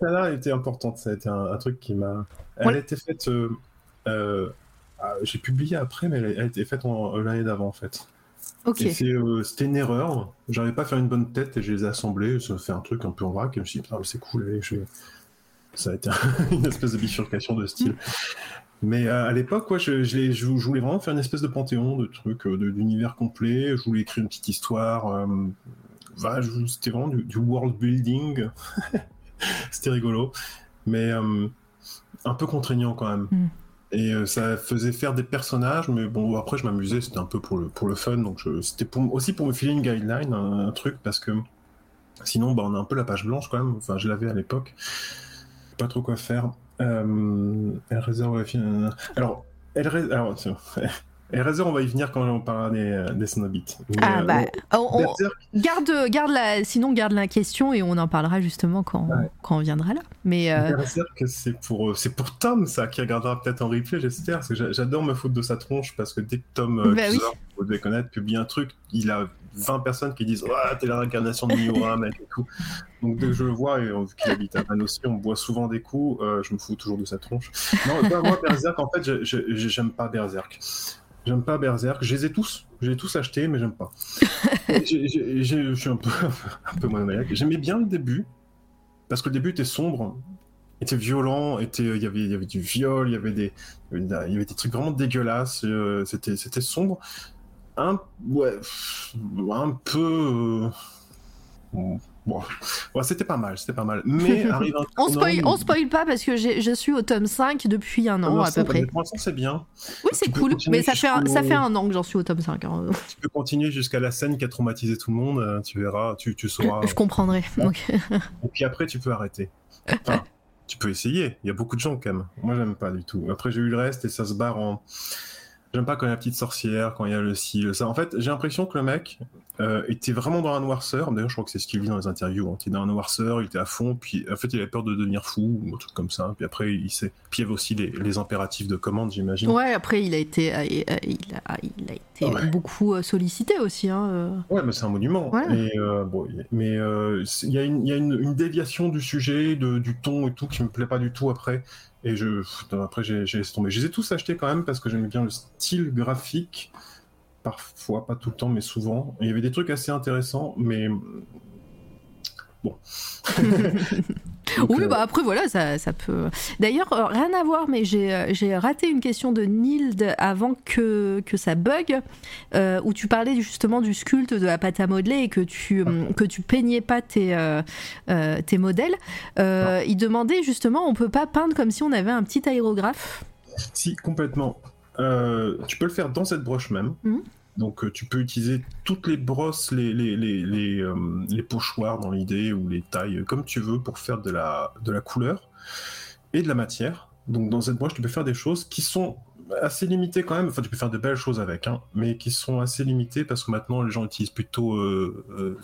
Celle-là était importante, ça a été un, un truc qui m'a. Elle Ouais. a été faite. euh, euh, ah, J'ai publié après, mais elle a, été faite euh, l'année d'avant en fait. Ok. Et c'est, euh, C'était une erreur. J'arrivais pas à faire une bonne tête et je les ai assemblés. Ça fait un truc un peu en vrac. Et je me suis dit, putain, mais c'est cool. allez, je Ça a été une espèce de bifurcation de style. Mais à l'époque, ouais, je, je, l'ai- je- je voulais vraiment faire une espèce de panthéon de trucs, d'univers complet. Je voulais écrire une petite histoire. euh, C'était vraiment du, du world building. C'était rigolo. Mais euh, un peu contraignant quand même. Mm. Et euh, ça faisait faire des personnages, mais bon, après je m'amusais, c'était un peu pour le, pour le fun, donc je- c'était pour- aussi pour me filer une guideline, un, un truc, parce que sinon bah, on a un peu la page blanche quand même, enfin je l'avais à l'époque, pas trop quoi faire. Euh, elle réserve Alors, elle ré- alors, Hellraiser, on va y venir quand on parlera des, des Cenobites. Mais, Ah euh, bah, on- on- Berserk, garde, garde la, sinon garde la question et on en parlera justement quand, Ouais. quand on viendra là. Mais euh, c'est pour, euh, c'est pour Tom, ça, qui regardera peut-être en replay, j'espère, parce que j'a- j'adore me foutre de sa tronche, parce que dès que Tom, euh, Bah oui. Vous devez connaître, publie un truc, il a 20 personnes qui disent « Ouais, t'es la réincarnation de Miura, mec, et tout ». Donc dès que je le vois, et euh, vu qu'il habite à Vannes aussi, on boit souvent des coups, euh, je me fous toujours de sa tronche. Non, moi, moi, Berserk, en fait, j'aime pas Berserk. J'aime pas Berserk, je les ai tous, je les ai tous achetés, mais j'aime pas. Je suis un peu, un peu monomaniaque. J'aimais bien le début, parce que le début était sombre, était violent, était, il y avait, il y avait du viol, il y avait des, il y avait des trucs vraiment dégueulasses, euh, c'était, c'était sombre. Un, ouais, un peu, euh, bon, ouais, c'était pas mal, c'était pas mal. Mais arrive un on spoil, on spoil pas parce que je suis au tome 5 depuis un an Non, à peu près. Pour l'instant, c'est bien. Oui, c'est cool, mais ça fait, un, ça fait un an que j'en suis au tome 5. hein. Tu peux continuer jusqu'à la scène qui a traumatisé tout le monde, euh, tu verras, tu, tu sauras. Je comprendrai. Donc, Et puis après, tu peux arrêter. Enfin, tu peux essayer. Il y a beaucoup de gens quand même. Moi, j'aime pas du tout. Après, j'ai eu le reste et ça se barre en. J'aime pas quand il y a la petite sorcière, quand il y a le ci, le ça. En fait, j'ai l'impression que le mec euh, était vraiment dans la noirceur. D'ailleurs, je crois que c'est ce qu'il dit dans les interviews. Hein. Il était dans la noirceur, il était à fond. Puis, en fait, il avait peur de devenir fou ou un truc comme ça. Puis après, il s'est. Puis il y avait aussi les, les impératifs de commande, j'imagine. ouais, après, il a été, euh, euh, il a, il a été Ouais. beaucoup euh, sollicité aussi. Hein. euh. Ouais, mais c'est un monument. Ouais. Et, euh, bon, mais euh, il y a, une, y a une, une déviation du sujet, de, du ton et tout, qui me plaît pas du tout après. Et je, après, j'ai j'ai laissé tomber. Je les ai tous achetés quand même parce que j'aimais bien le style graphique. Parfois, pas tout le temps, mais souvent. Il y avait des trucs assez intéressants, mais bon. Donc, Oui, euh, bah après voilà, ça, ça peut. D'ailleurs, euh, rien à voir, mais j'ai euh, j'ai raté une question de Nild avant que, que ça bug, euh, où tu parlais justement du sculpte de la pâte à modeler et que tu, hum, que tu peignais pas tes, tes modèles. Il demandait justement, on peut pas peindre comme si on avait un petit aérographe? Si, complètement. Euh, tu peux le faire dans cette broche même. Mhm. Donc, euh, tu peux utiliser toutes les brosses, les, les, les, les, euh, les pochoirs dans l'idée, ou les tailles, comme tu veux, pour faire de la, de la couleur et de la matière. Donc, dans cette broche, tu peux faire des choses qui sont assez limitées quand même. Enfin, tu peux faire de belles choses avec, hein, mais qui sont assez limitées parce que maintenant, les gens utilisent plutôt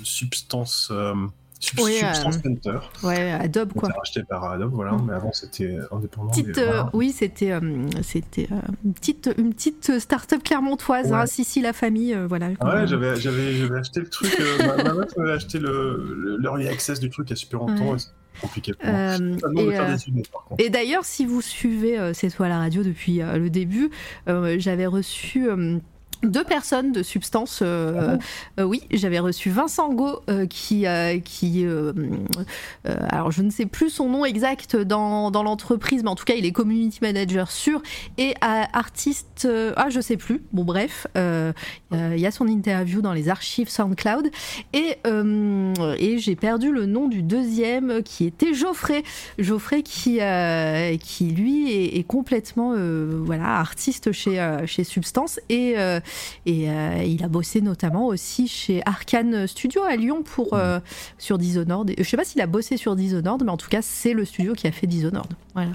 Substance, euh, Sub- Oui, euh, Center. Ouais, Adobe quoi. Racheté par Adobe, voilà, Mhm. mais avant, c'était indépendant. Petite, mais euh, oui, c'était euh, c'était euh, une petite une petite start-up clermontoise, Ouais. hein, Sissi la famille, euh, voilà. Ah ouais, j'avais, j'avais, j'avais acheté le truc. euh, ma, ma meuf m'avait acheté le, le- l'early access du truc il y a super longtemps. Ouais. et compliqué pour moi. Euh, euh, d'ailleurs, si vous suivez euh, C'est toi la radio depuis euh, le début, euh, j'avais reçu euh, deux personnes de substance. euh, euh, oui, j'avais reçu Vincent Go euh, qui, euh, qui euh, euh, alors je ne sais plus son nom exact dans, dans l'entreprise, mais en tout cas il est community manager sûr et artiste. ah, je sais plus. Bon, bref, il y a son interview dans les archives SoundCloud et et j'ai perdu le nom du deuxième qui était Geoffrey. Geoffrey qui, qui lui est, est complètement voilà, artiste chez, chez Substance et, et euh, il a bossé notamment aussi chez Arkane Studio à Lyon pour, euh, sur Dishonored. Je sais pas s'il a bossé sur Dishonored, mais en tout cas c'est le studio qui a fait Dishonored. Voilà.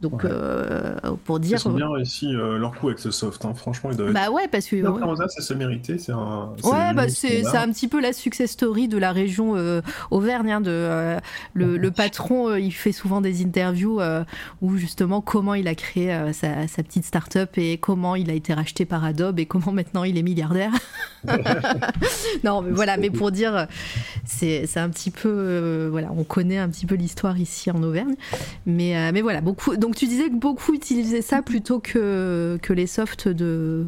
Donc, euh, pour dire. Ils ont bien réussi euh, leur coup avec ce soft. Hein. Franchement, ils doivent. Bah ouais, parce que. Ouais. ça se mérité. C'est un. Ouais, bah c'est un petit peu la success story de la région euh, Auvergne. Hein, de, le, le, patron, il fait souvent des interviews où justement comment il a créé sa, sa, petite start-up et comment il a été racheté par Adobe et comment maintenant il est milliardaire. non, mais voilà, mais pour dire, c'est un petit peu. voilà, on connaît un petit peu l'histoire ici en Auvergne. Mais, mais voilà, beaucoup. Donc tu disais que beaucoup utilisaient ça plutôt que, que les softs de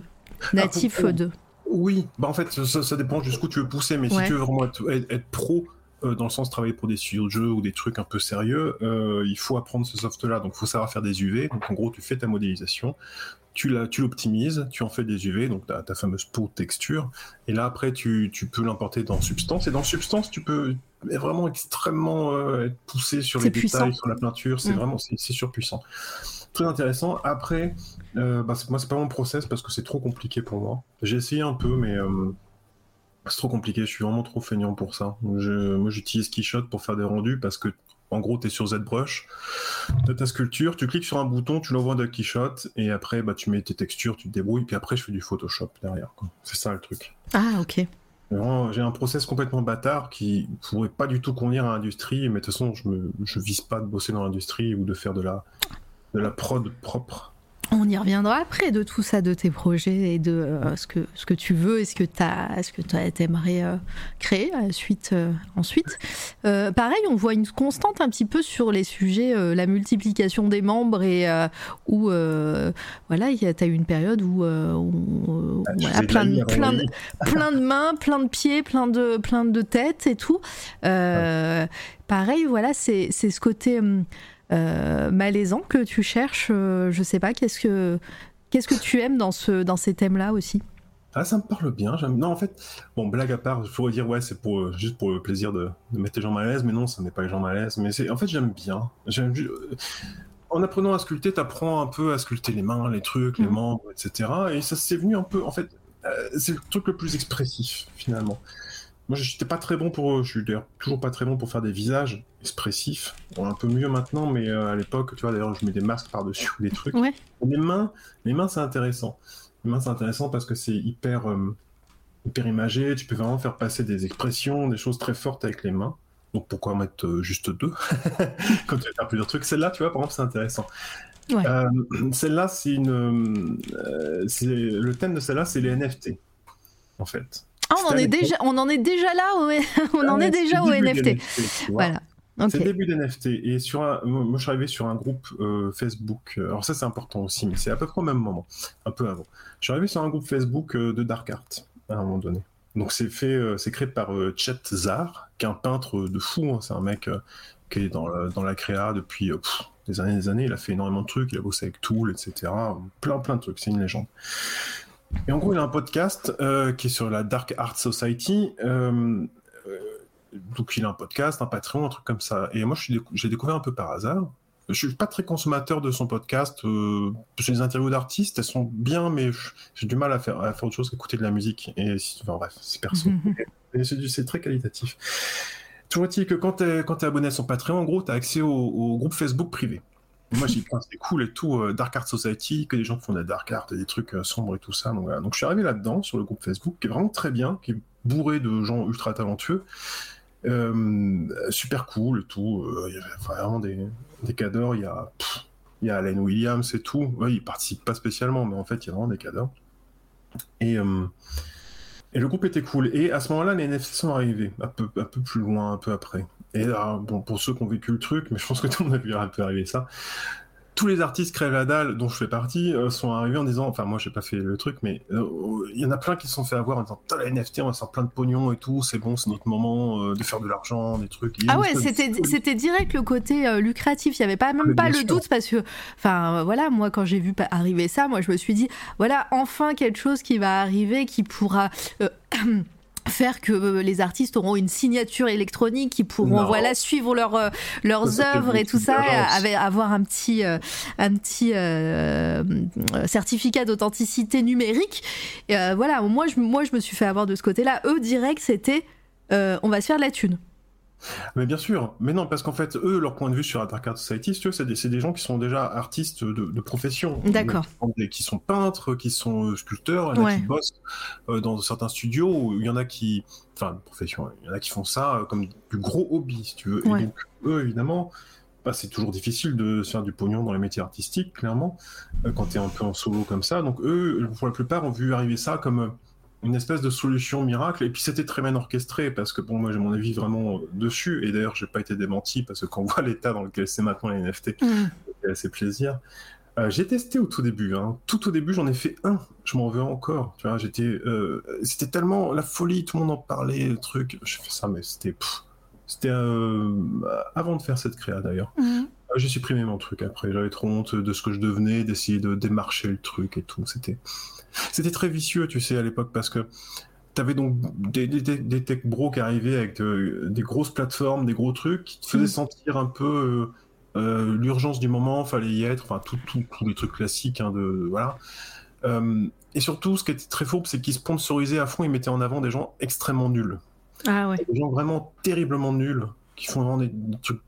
natifs ah, de. Oui, bah en fait ça, ça dépend jusqu'où tu veux pousser, mais si tu veux vraiment être, pro, euh, dans le sens de travailler pour des studios de jeux ou des trucs un peu sérieux, euh, il faut apprendre ce soft-là. Donc, il faut savoir faire des UV. Donc, en gros, tu fais ta modélisation, tu l'optimises, tu en fais des UV, donc ta, ta fameuse peau texture. Et là, après, tu, tu peux l'importer dans Substance. Et dans Substance, tu peux vraiment extrêmement euh, être poussé sur les détails, sur la peinture. C'est mm. vraiment, c'est surpuissant. Très intéressant. Après, euh, bah, moi, c'est pas mon process parce que c'est trop compliqué pour moi. J'ai essayé un peu, mais euh, c'est trop compliqué. Je suis vraiment trop feignant pour ça. Je, moi, j'utilise Keyshot pour faire des rendus parce que en gros, tu es sur ZBrush, tu as ta sculpture, tu cliques sur un bouton, tu l'envoies de Keyshot, et après, bah, tu mets tes textures, tu te débrouilles, puis après, je fais du Photoshop derrière. C'est ça le truc. Ah, ok. J'ai un process complètement bâtard qui pourrait pas du tout convenir à l'industrie, mais de toute façon, je, me, je vise pas de bosser dans l'industrie ou de faire de la, de la prod propre. On y reviendra après de tout ça, de tes projets et de euh, ce, que, ce que tu veux et ce que tu aimerais euh, créer euh, suite, ensuite. pareil, on voit une constante un petit peu sur les sujets, la multiplication des membres et où voilà, tu as eu une période où, ah, plein, de, plein, de, plein de mains, plein de pieds, plein de, plein de têtes et tout. Pareil, voilà, c'est ce côté euh, malaisant que tu cherches euh, Je sais pas, qu'est-ce que, qu'est-ce que tu aimes dans, ce, dans ces thèmes-là aussi? Ah, ça me parle bien. Non, en fait, bon, blague à part, je pourrais dire, ouais, c'est pour, euh, juste pour le plaisir de, mettre les gens mal à l'aise, mais non, ça met pas les gens mal à l'aise. Mais c'est, en fait, j'aime bien. J'aime, en apprenant à sculpter, t'apprends un peu à sculpter les mains, les trucs, les mmh. membres, etc. Et ça s'est venu un peu, en fait, c'est le truc le plus expressif, finalement. Moi, je n'étais pas très bon pour. Je suis d'ailleurs toujours pas très bon pour faire des visages expressifs. Bon, un peu mieux maintenant, mais euh, à l'époque, tu vois, d'ailleurs, je mets des masques par-dessus ou des trucs. Les mains, les mains, c'est intéressant. Les mains, c'est intéressant parce que c'est hyper, euh, hyper imagé. Tu peux vraiment faire passer des expressions, des choses très fortes avec les mains. Donc pourquoi mettre euh, juste deux quand tu veux faire plusieurs trucs? Celle-là, tu vois, par exemple, c'est intéressant. celle-là, c'est une. le thème de celle-là, c'est les NFT, en fait. Ah, on en, est déjà, on en est déjà là, on en est déjà au NFT. voilà. C'est le début d'NFT. Et sur un... moi, je suis arrivé sur un groupe euh, Facebook. Alors, ça, c'est important aussi, mais c'est à peu près au même moment, un peu avant. Je suis arrivé sur un groupe Facebook euh, de Dark Art à un moment donné. Donc, c'est fait, euh, c'est créé par Chet Zar, qui est un peintre de fou. Hein. C'est un mec qui est dans la, dans la créa depuis des années des années. Il a fait énormément de trucs. Il a bossé avec Tool, etc. Plein, plein de trucs. C'est une légende. Et en gros, il a un podcast euh, qui est sur la Dark Art Society. Euh, euh, donc, il a un podcast, un Patreon, un truc comme ça. Et moi, j'ai découvert un peu par hasard. Je suis pas très consommateur de son podcast. Euh, les interviews d'artistes, elles sont bien, mais j'ai du mal à faire, à faire autre chose qu'écouter de la musique. Et enfin, bref, c'est perso. c'est très qualitatif. Toujours est-il que quand tu es, es, abonné à son Patreon, en gros, tu as accès au, au, groupe Facebook privé. Moi, j'ai dit, c'est cool et tout, euh, Dark Art Society, que des gens font des Dark Art des trucs euh, sombres et tout ça. Donc, je suis arrivé là-dedans, sur le groupe Facebook, qui est vraiment très bien, qui est bourré de gens ultra talentueux. Euh, super cool et tout. Il y a vraiment des, des cadors. Il y a, il y a Alan Williams et tout. Ouais, il participe pas spécialement, mais en fait, il y a vraiment des cadors. Et, et le groupe était cool. Et à ce moment-là, les NFC sont arrivés, un peu, un peu plus loin, un peu après. Et là, bon, pour ceux qui ont vécu le truc, mais je pense que tout le monde a vu arriver ça. Tous les artistes crève la dalle dont je fais partie euh, sont arrivés en disant, enfin moi j'ai pas fait le truc, mais euh, il y en a plein qui se sont fait avoir en disant, t'as la NFT, on va faire plein de pognon et tout, c'est bon, c'est notre moment euh, de faire de l'argent, des trucs. Ah ouais, c'était c'était direct le côté lucratif, il y avait pas même pas le doute parce que, enfin voilà, moi quand j'ai vu arriver ça, moi je me suis dit, voilà enfin quelque chose qui va arriver qui pourra faire que euh, les artistes auront une signature électronique qui pourront voilà suivre leur, euh, leurs œuvres et tout ça avoir un petit euh, un petit certificat d'authenticité numérique. Et, voilà moi je moi je me suis fait avoir de ce côté là eux direct c'était on va se faire de la thune Mais bien sûr, mais non, parce qu'en fait, eux, leur point de vue sur Dark Art Society, c'est des, des, gens qui sont déjà artistes de, de profession. D'accord. Qui sont peintres, qui sont sculpteurs, il y en a qui bossent euh, dans certains studios, il y en a qui. Enfin, profession, il y en a qui font ça euh, comme du gros hobby, si tu veux. Et donc, eux, évidemment, bah, c'est toujours difficile de faire du pognon dans les métiers artistiques, clairement, euh, quand tu es un peu en solo comme ça. Donc, eux, pour la plupart, ont vu arriver ça comme une espèce de solution miracle. Et puis c'était très bien orchestré parce que bon, moi j'ai mon avis vraiment dessus. Et d'ailleurs, j'ai pas été démenti parce que quand on voit l'état dans lequel c'est maintenant les NFT, mm. c'est assez plaisir. Euh, j'ai testé au tout début. Hein. Tout au début, j'en ai fait un. Je m'en veux encore. Tu vois, j'étais, euh, c'était tellement la folie. Tout le monde en parlait, le truc. J'ai fait ça, mais c'était, c'était euh, avant de faire cette créa d'ailleurs. Mm. J'ai supprimé mon truc après. J'avais trop honte de ce que je devenais, d'essayer de démarcher le truc et tout. C'était, c'était très vicieux, tu sais, à l'époque, parce que tu avais donc des, des, tech bros qui arrivaient avec euh, des grosses plateformes, des gros trucs, qui te faisaient mm. sentir un peu euh, euh, l'urgence du moment, fallait y être, enfin, tous les trucs classiques, hein, de, voilà. et surtout, ce qui était très faux, c'est qu'ils sponsorisaient à fond, ils mettaient en avant des gens extrêmement nuls. Ah ouais. Des gens vraiment terriblement nuls, qui font vraiment des, trucs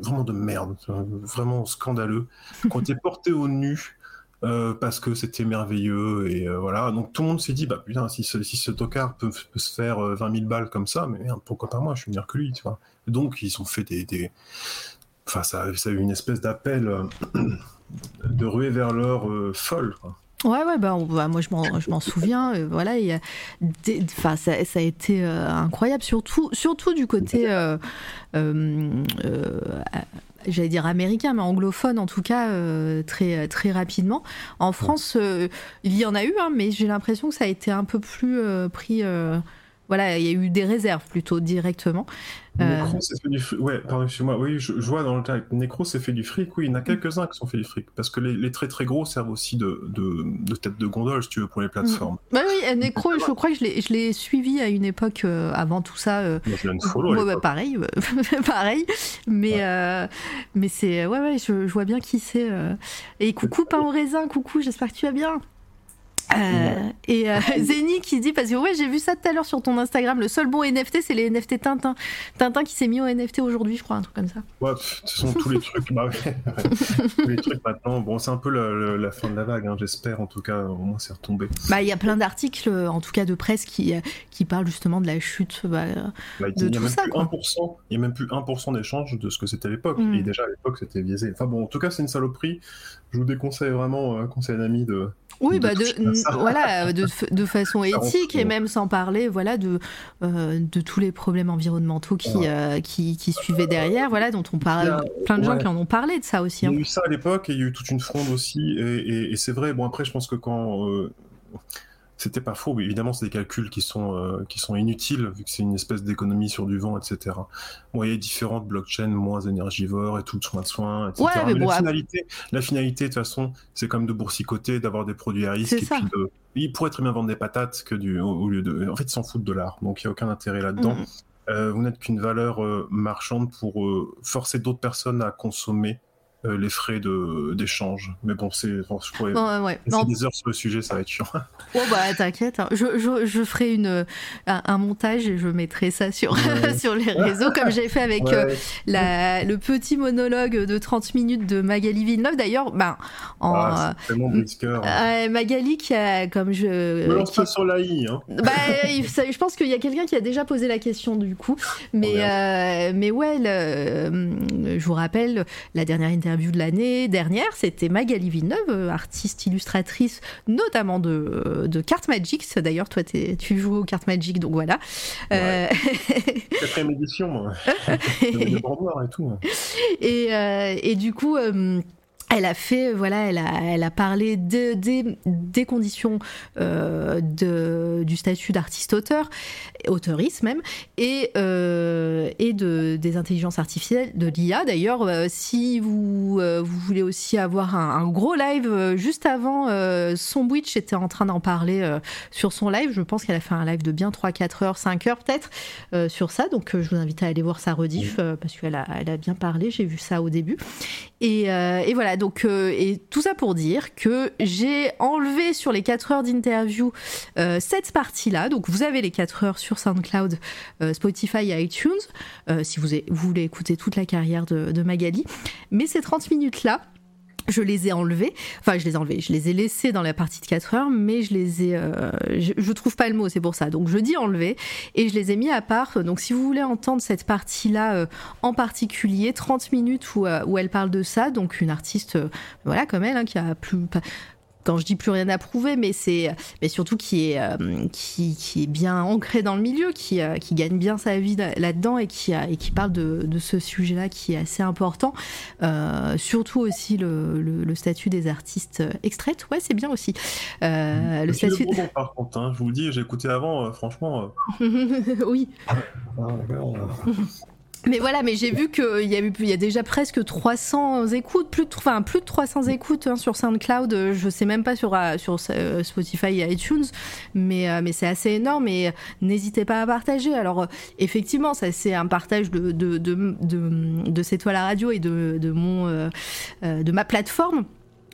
vraiment de merde, vraiment scandaleux, qui ont été portés au nu euh, parce que c'était merveilleux et euh, voilà. Donc tout le monde s'est dit bah putain si ce, si ce tocard peut, se faire 20 euh, 000 balles comme ça, mais pourquoi pas moi? Je suis meilleur que lui. Donc ils ont fait des, enfin ça, ça, a eu une espèce d'appel de ruée vers l'or folle. Ouais, ouais, bah, bah moi je m'en souviens. voilà, enfin, ça, ça, a été incroyable, surtout, surtout du côté j'allais dire américain, mais anglophone en tout cas, euh, très, très rapidement. En France, euh, il y en a eu, hein, mais j'ai l'impression que ça a été un peu plus euh, pris. Voilà, il y a eu des réserves plutôt directement. Euh, Necro s'est fait du fric. Ouais, pardon, moi Oui, je, vois dans le cas. Necro s'est fait du fric. Oui, il y en a mm. quelques-uns qui sont fait du fric. Parce que les, très très gros servent aussi de, de, de, tête de gondole, si tu veux, pour les plateformes. Mm. Bah oui, Necro, je crois que je l'ai suivi à une époque euh, avant tout ça. Euh... Moi, une follow, bah, pareil, pareil. Mais, euh, mais c'est. Ouais, ouais, je, je, vois bien qui c'est. Et coucou, pain au raisin, coucou, j'espère que tu vas bien. Euh, et euh, Zeni qui dit parce que ouais j'ai vu ça tout à l'heure sur ton Instagram le seul bon NFT c'est les NFT Tintin. Tintin qui s'est mis au NFT aujourd'hui je crois un truc comme ça. Ouais ce sont tous les trucs bah, tous les trucs maintenant. Bon c'est un peu la, fin de la vague hein, j'espère en tout cas au moins c'est retombé. Bah il y a plein d'articles en tout cas de presse qui euh, qui parlent justement de la chute bah, bah, de tout ça quoi. 1%, il y a même plus 1% d'échange de ce que c'était à l'époque. Mm. et déjà à l'époque c'était biaisé. Enfin bon en tout cas c'est une saloperie. Je vous déconseille vraiment un conseil d'amis de oui, bah de, voilà, de, de, façon éthique et même sans parler voilà, de, euh, de tous les problèmes environnementaux qui, euh, qui, qui, suivaient derrière, voilà, dont on parle, plein de gens qui en ont parlé de ça aussi. Hein. Il y a eu ça à l'époque et il y a eu toute une fronde aussi. Et, et, c'est vrai, bon, après, je pense que quand. Euh, c'était pas faux, mais évidemment, c'est des calculs qui sont, euh, qui sont inutiles, vu que c'est une espèce d'économie sur du vent, etc. Bon, il y a différentes blockchains moins énergivores et tout, soin de soins, etc. mais, la, finalité, la finalité, de toute façon, c'est comme de boursicoter, d'avoir des produits à risque. Et puis de... Ils pourraient très bien vendre des patates que du... au, lieu de. En fait, ils s'en foutent de l'art, donc il n'y a aucun intérêt là-dedans. Mm. Euh, vous n'êtes qu'une valeur euh, marchande pour forcer d'autres personnes à consommer euh, les frais d'échange. Mais bon, c'est bon, je pourrais ouais, des heures sur le sujet, ça va être chiant. Oh bah t'inquiète, hein. je, je, je, ferai une, un, montage et je mettrai ça sur, sur les réseaux comme j'ai fait avec euh, la, le petit monologue de 30 minutes de Magali Villeneuve. D'ailleurs, ben, en, ah, euh, Magali qui a, comme je... Lance qui... sur l'AI. Hein. Bah, je pense qu'il y a quelqu'un qui a déjà posé la question du coup. Mais, oh, mais ouais, je vous rappelle, la dernière interview interview de l'année dernière, c'était Magali Villeneuve, euh, artiste illustratrice notamment de, euh, de cartes Magic. D'ailleurs, toi, tu joues aux cartes Magic, donc voilà. Ouais. Euh... Quatrième édition, moi. et tout. Et, euh, et du coup elle a fait, voilà, elle a, elle a parlé de, des conditions euh, de, du statut d'artiste-auteur, auteuriste même, et, euh, et de, des intelligences artificielles, de l'IA. D'ailleurs, euh, si vous, euh, vous voulez aussi avoir un, gros live, juste avant, son Witch était en train d'en parler sur son live. Je pense qu'elle a fait un live de bien 3-4 heures, 5 heures peut-être, sur ça. Donc, je vous invite à aller voir sa rediff, parce qu'elle a, elle a bien parlé, j'ai vu ça au début. Et, et voilà, donc, et tout ça pour dire que j'ai enlevé sur les 4 heures d'interview cette partie-là. Donc, vous avez les 4 heures sur SoundCloud, Spotify et iTunes, si vous, voulez écouter toute la carrière de, Magali. Mais ces 30 minutes-là, je les ai enlevés, enfin je les ai enlevés, je les ai laissés dans la partie de 4 heures, mais je les ai, euh, je, trouve pas le mot, c'est pour ça. Donc je dis enlever et je les ai mis à part. Donc si vous voulez entendre cette partie-là euh, en particulier, 30 minutes où, euh, où elle parle de ça, donc une artiste, voilà comme elle, hein, qui a plus, quand je dis plus rien à prouver, mais c'est mais surtout qui est, euh, qui, qui, est bien ancré dans le milieu, qui, euh, qui gagne bien sa vie là-dedans et qui, et qui parle de, de ce sujet-là qui est assez important. Euh, surtout aussi le, le, statut des artistes extraites. Ouais, c'est bien aussi. Euh, le statut. Le par contre, hein, je vous le dis, j'ai écouté avant, franchement. oui. Ah, mais voilà, mais j'ai vu qu'il y, a y a déjà presque 300 écoutes, plus de, enfin, plus de 300 écoutes hein, sur SoundCloud, je sais même pas sur, euh, euh, Spotify et iTunes, mais, euh, c'est assez énorme et n'hésitez pas à partager. Alors, effectivement, ça c'est un partage de, de, de, de, radio et de ma plateforme.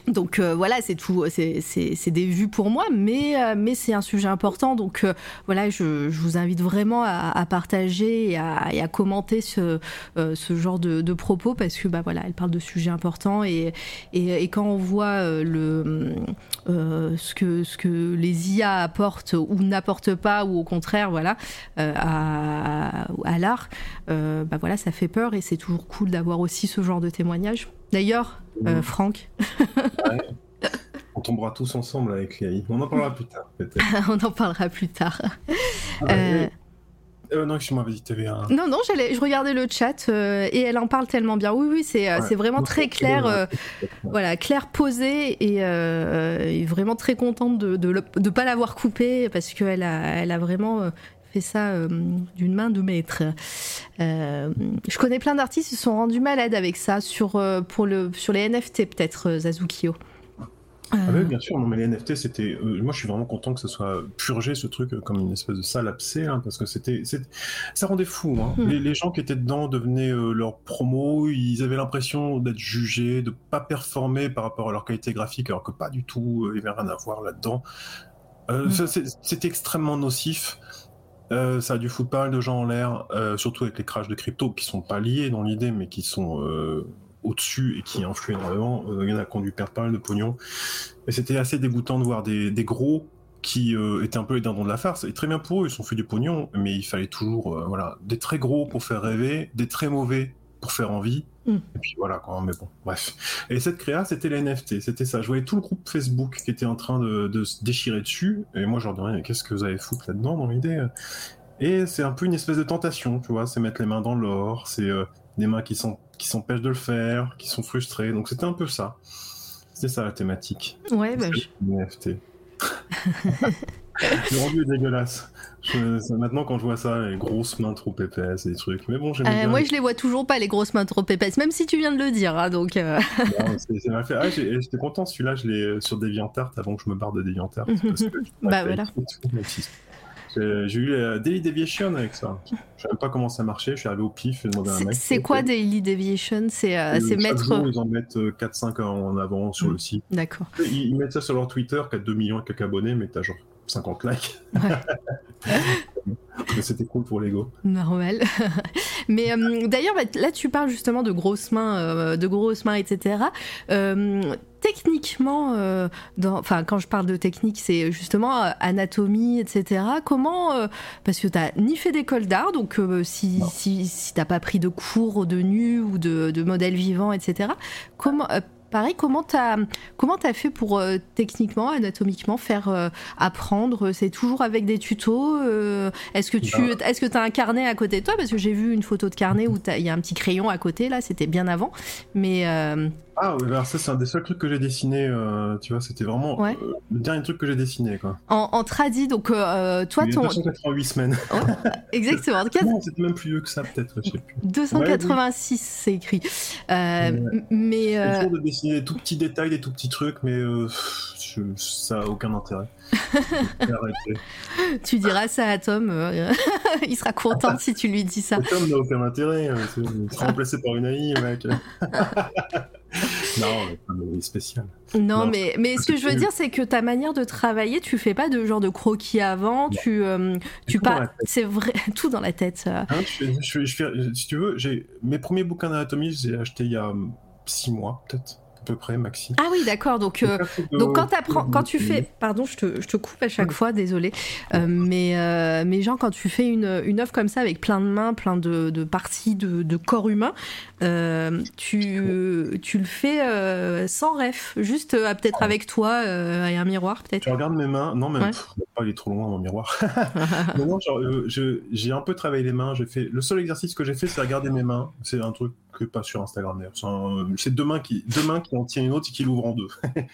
Donc euh, voilà, c'est tout, c'est des vues pour moi, mais, euh, mais c'est un sujet important. Donc euh, voilà, je, je, vous invite vraiment à, à partager et à, et à, commenter ce, ce genre de, de, propos parce que bah voilà, elle parle de sujets importants et, et, et quand on voit le ce que ce que les IA apportent ou n'apportent pas ou au contraire voilà à, à l'art, bah voilà, ça fait peur et c'est toujours cool d'avoir aussi ce genre de témoignage. D'ailleurs, euh, Franck. On tombera tous ensemble avec Léa. On en parlera plus tard, peut-être. On en parlera plus tard. Ah, euh... Euh, non, excuse-moi, vas-y, TV1. Non, non, je regardais le chat euh, et elle en parle tellement bien. Oui, oui, c'est c'est vraiment très clair, voilà, clair posé et, vraiment très contente de ne de, pas l'avoir coupé parce qu'elle a, elle a vraiment fait ça euh, d'une main de maître. Euh, je connais plein d'artistes qui se sont rendus malades avec ça sur, euh, pour le, sur les NFT, peut-être, Zazukio. Ah oui, bien sûr, non, mais les NFT, c'était. moi, je suis vraiment content que ce soit purgé, ce truc, comme une espèce de salle abcès, hein, parce que c'était. Ça rendait fou. Hein. Hmm. Les, gens qui étaient dedans devenaient leur promo, ils avaient l'impression d'être jugés, de pas performer par rapport à leur qualité graphique, alors que pas du tout, il n'y avait rien à voir là-dedans. Hmm. C'était extrêmement nocif. Euh, ça a dû foutre pas mal de gens en l'air, euh, surtout avec les crashs de crypto qui sont pas liés dans l'idée, mais qui sont euh, au-dessus et qui influent énormément. Il y en a qui ont dû perdre pas mal de pognon. Et c'était assez dégoûtant de voir des, gros qui étaient un peu les dindons de la farce. Et très bien pour eux, ils sont fait du pognon, mais il fallait toujours voilà, des très gros pour faire rêver, des très mauvais pour faire envie. Et puis voilà, quoi. Mais bon, bref. Et cette créa, c'était les NFT. C'était ça. Je voyais tout le groupe Facebook qui était en train de, de se déchirer dessus. Et moi, je leur demandais, qu'est-ce que vous avez foutre là-dedans dans l'idée? Et c'est un peu une espèce de tentation, tu vois. C'est mettre les mains dans l'or. C'est euh, des mains qui sont qui s'empêchent de le faire, qui sont frustrées. Donc c'était un peu ça. C'était ça la thématique. Ouais, bah. NFT. le rendu est dégueulasse. Maintenant, quand je vois ça, les grosses mains trop épaisses et des trucs. Mais bon, j'aime euh, Moi, je les vois toujours pas, les grosses mains trop épaisses, même si tu viens de le dire. Hein, donc. Euh... fait. Ah, j'étais content, celui-là, je l'ai euh, sur DeviantArt avant que je me barre de DeviantArt. parce que bah voilà. J'ai eu euh, Daily Deviation avec ça. Je sais même pas comment ça marchait. Je suis arrivé au pif et demandé à un mec. C'est quoi Daily Deviation? C'est euh, mettre. Jour, ils en mettent 4-5 en avant sur le site. D'accord. Ils, ils, mettent ça sur leur Twitter qui a 2 millions et quelques abonnés, mais t'as genre 50 likes. C'était cool pour l'ego. Normal. Mais euh, d'ailleurs, bah, là, tu parles justement de grosses mains, euh, de grosses mains, etc. Euh, techniquement, enfin, quand je parle de technique, c'est justement anatomie, etc. Comment, parce que tu n'as ni fait d'école d'art, donc si, si, si tu n'as pas pris de cours de nu ou de, de modèles vivants, etc. Comment Pareil, comment tu as fait pour euh, techniquement, anatomiquement faire euh, apprendre? C'est toujours avec des tutos euh, Est-ce que tu bah. est-ce que as un carnet à côté de toi? Parce que j'ai vu une photo de carnet où il y a un petit crayon à côté, là, c'était bien avant. Mais ah oui, alors ça c'est un des seuls trucs que j'ai dessiné, euh, tu vois, c'était vraiment euh, le dernier truc que j'ai dessiné quoi. En, en tradi, donc euh, toi ton... 288 semaines. exactement. non, c'est même plus vieux que ça peut-être, je sais plus. 286 c'est écrit. mais... toujours de dessiner des tout petits détails, des tout petits trucs, mais ça a aucun intérêt. tu diras ça à Tom, il sera content si tu lui dis ça. Tom n'a aucun intérêt, il sera remplacé par une AI, mec. Non, mais spécial. Non, mais, mais ce que je veux dire, c'est que ta manière de travailler, tu fais pas de genre de croquis avant, tu, euh, tu pas. C'est vrai, tout dans la tête. Hein, je, je, si tu veux, j'ai mes premiers bouquins d'anatomie, j'ai acheté il y a six mois, peut-être peu près, Maxi. Ah oui, d'accord. Donc, euh, donc quand, apprends, quand tu fais. Pardon, je te, je te coupe à chaque fois, désolé. Euh, mais, euh, mais genre, quand tu fais une, une œuvre comme ça avec plein de mains, plein de, de parties de, de, corps humain, tu, tu le fais sans ref, juste peut-être avec toi et un miroir, peut-être. Tu regardes mes mains. Non, même pas aller trop loin, mon miroir. non, j'ai un peu travaillé les mains. J'ai fait... Le seul exercice que j'ai fait, c'est regarder mes mains. C'est un truc que pas sur Instagram d'ailleurs. C'est deux mains qui, deux mains qui en tient une autre et qui l'ouvrent en deux.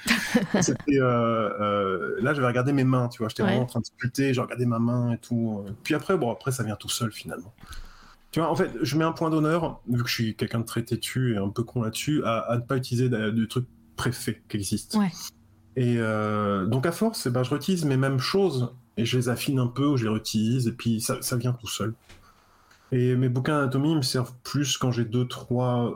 Euh, euh, là, j'avais regardé mes mains, tu vois. J'étais vraiment en train de sculpter, j'ai regardé ma main et tout. Puis après, bon, après, ça vient tout seul finalement. Tu vois, en fait, je mets un point d'honneur, vu que je suis quelqu'un de très têtu et un peu con là-dessus, à, ne pas utiliser du truc préfet qui existe. Et euh, donc à force, eh ben, je réutilise mes mêmes choses et je les affine un peu ou je les réutilise et puis ça, ça vient tout seul. Et mes bouquins d'anatomie me servent plus quand j'ai deux, trois.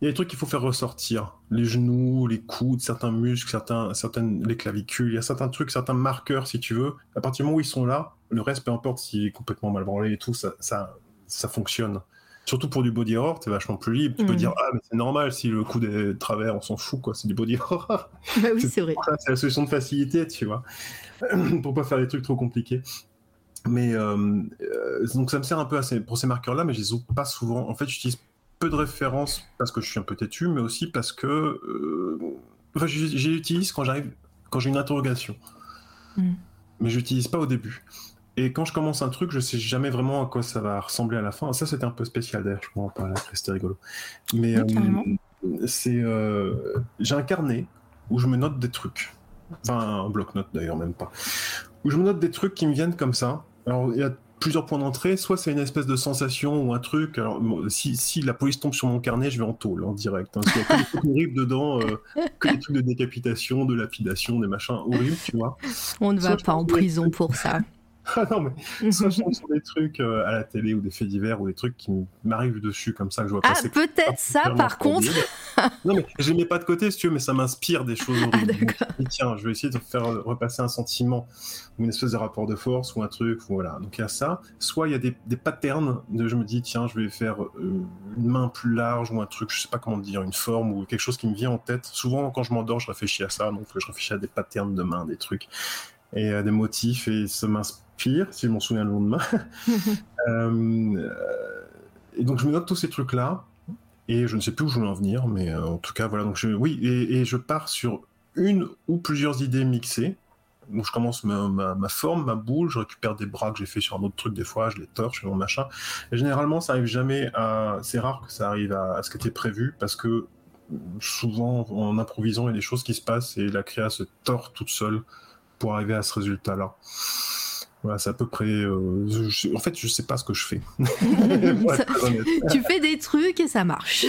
Il y a des trucs qu'il faut faire ressortir. Les genoux, les coudes, certains muscles, certains, certaines, les clavicules. Il y a certains trucs, certains marqueurs, si tu veux. À partir du moment où ils sont là, le reste, peu importe s'il est complètement mal branlé et tout, ça, ça, ça fonctionne. Surtout pour du body horror, t'es vachement plus libre. Tu peux mm. dire, ah, mais c'est normal si le coude est de travers, on s'en fout, quoi. C'est du body horror. bah oui, c'est vrai. C'est la solution de facilité, tu vois. pour pas faire des trucs trop compliqués. Mais euh, euh, donc ça me sert un peu à pour ces marqueurs-là, mais je les ouvre pas souvent. En fait, j'utilise peu de références parce que je suis un peu têtu, mais aussi parce que euh, enfin, j'utilise quand j'arrive, quand j'ai une interrogation. Mm. Mais j'utilise pas au début. Et quand je commence un truc, je sais jamais vraiment à quoi ça va ressembler à la fin. Ça, c'était un peu spécial d'ailleurs, je comprends pas, c'était rigolo. Mais c'est, j'ai un carnet où je me note des trucs. Enfin, un bloc-notes d'ailleurs, même pas. Où je me note des trucs qui me viennent comme ça. Alors, il y a plusieurs points d'entrée. Soit c'est une espèce de sensation ou un truc. Alors, si, si, la police tombe sur mon carnet, je vais en tôle, en direct. Hein, parce qu'il y a que des trucs horribles dedans, euh, que des trucs de décapitation, de lapidation, des machins horribles, tu vois. On ne va pas en prison pour ça. Non, mais soit je tombe sur des trucs euh, à la télé ou des faits divers ou des trucs qui m'arrivent dessus comme ça que je vois ah, passer. Ah, peut-être ça par contre. non, mais je mets pas de côté si tu veux, mais ça m'inspire des choses. Ah, tiens, je vais essayer de faire repasser un sentiment ou une espèce de rapport de force ou un truc. voilà. Donc il y a ça. Soit il y a des, des, patterns de je me dis, tiens, je vais faire euh, une main plus large ou un truc, je sais pas comment dire, une forme ou quelque chose qui me vient en tête. Souvent, quand je m'endors, je réfléchis à ça. Donc je réfléchis à des patterns de main, des trucs et à des motifs et ça m'inspire pire, si je m'en souviens le lendemain. euh, et donc je me note tous ces trucs-là, et je ne sais plus où je veux en venir, mais euh, en tout cas, voilà. Donc je, oui, et, je pars sur une ou plusieurs idées mixées. Donc je commence ma, ma, forme, ma boule, je récupère des bras que j'ai fait sur un autre truc des fois, je les torche, mon machin. Et généralement, ça arrive jamais à. C'est rare que ça arrive à, ce qui était prévu parce que souvent en improvisant, il y a des choses qui se passent et la créa se tord toute seule pour arriver à ce résultat-là. Voilà, c'est à peu près. Euh, en fait, je sais pas ce que je fais. tu fais des trucs et ça marche.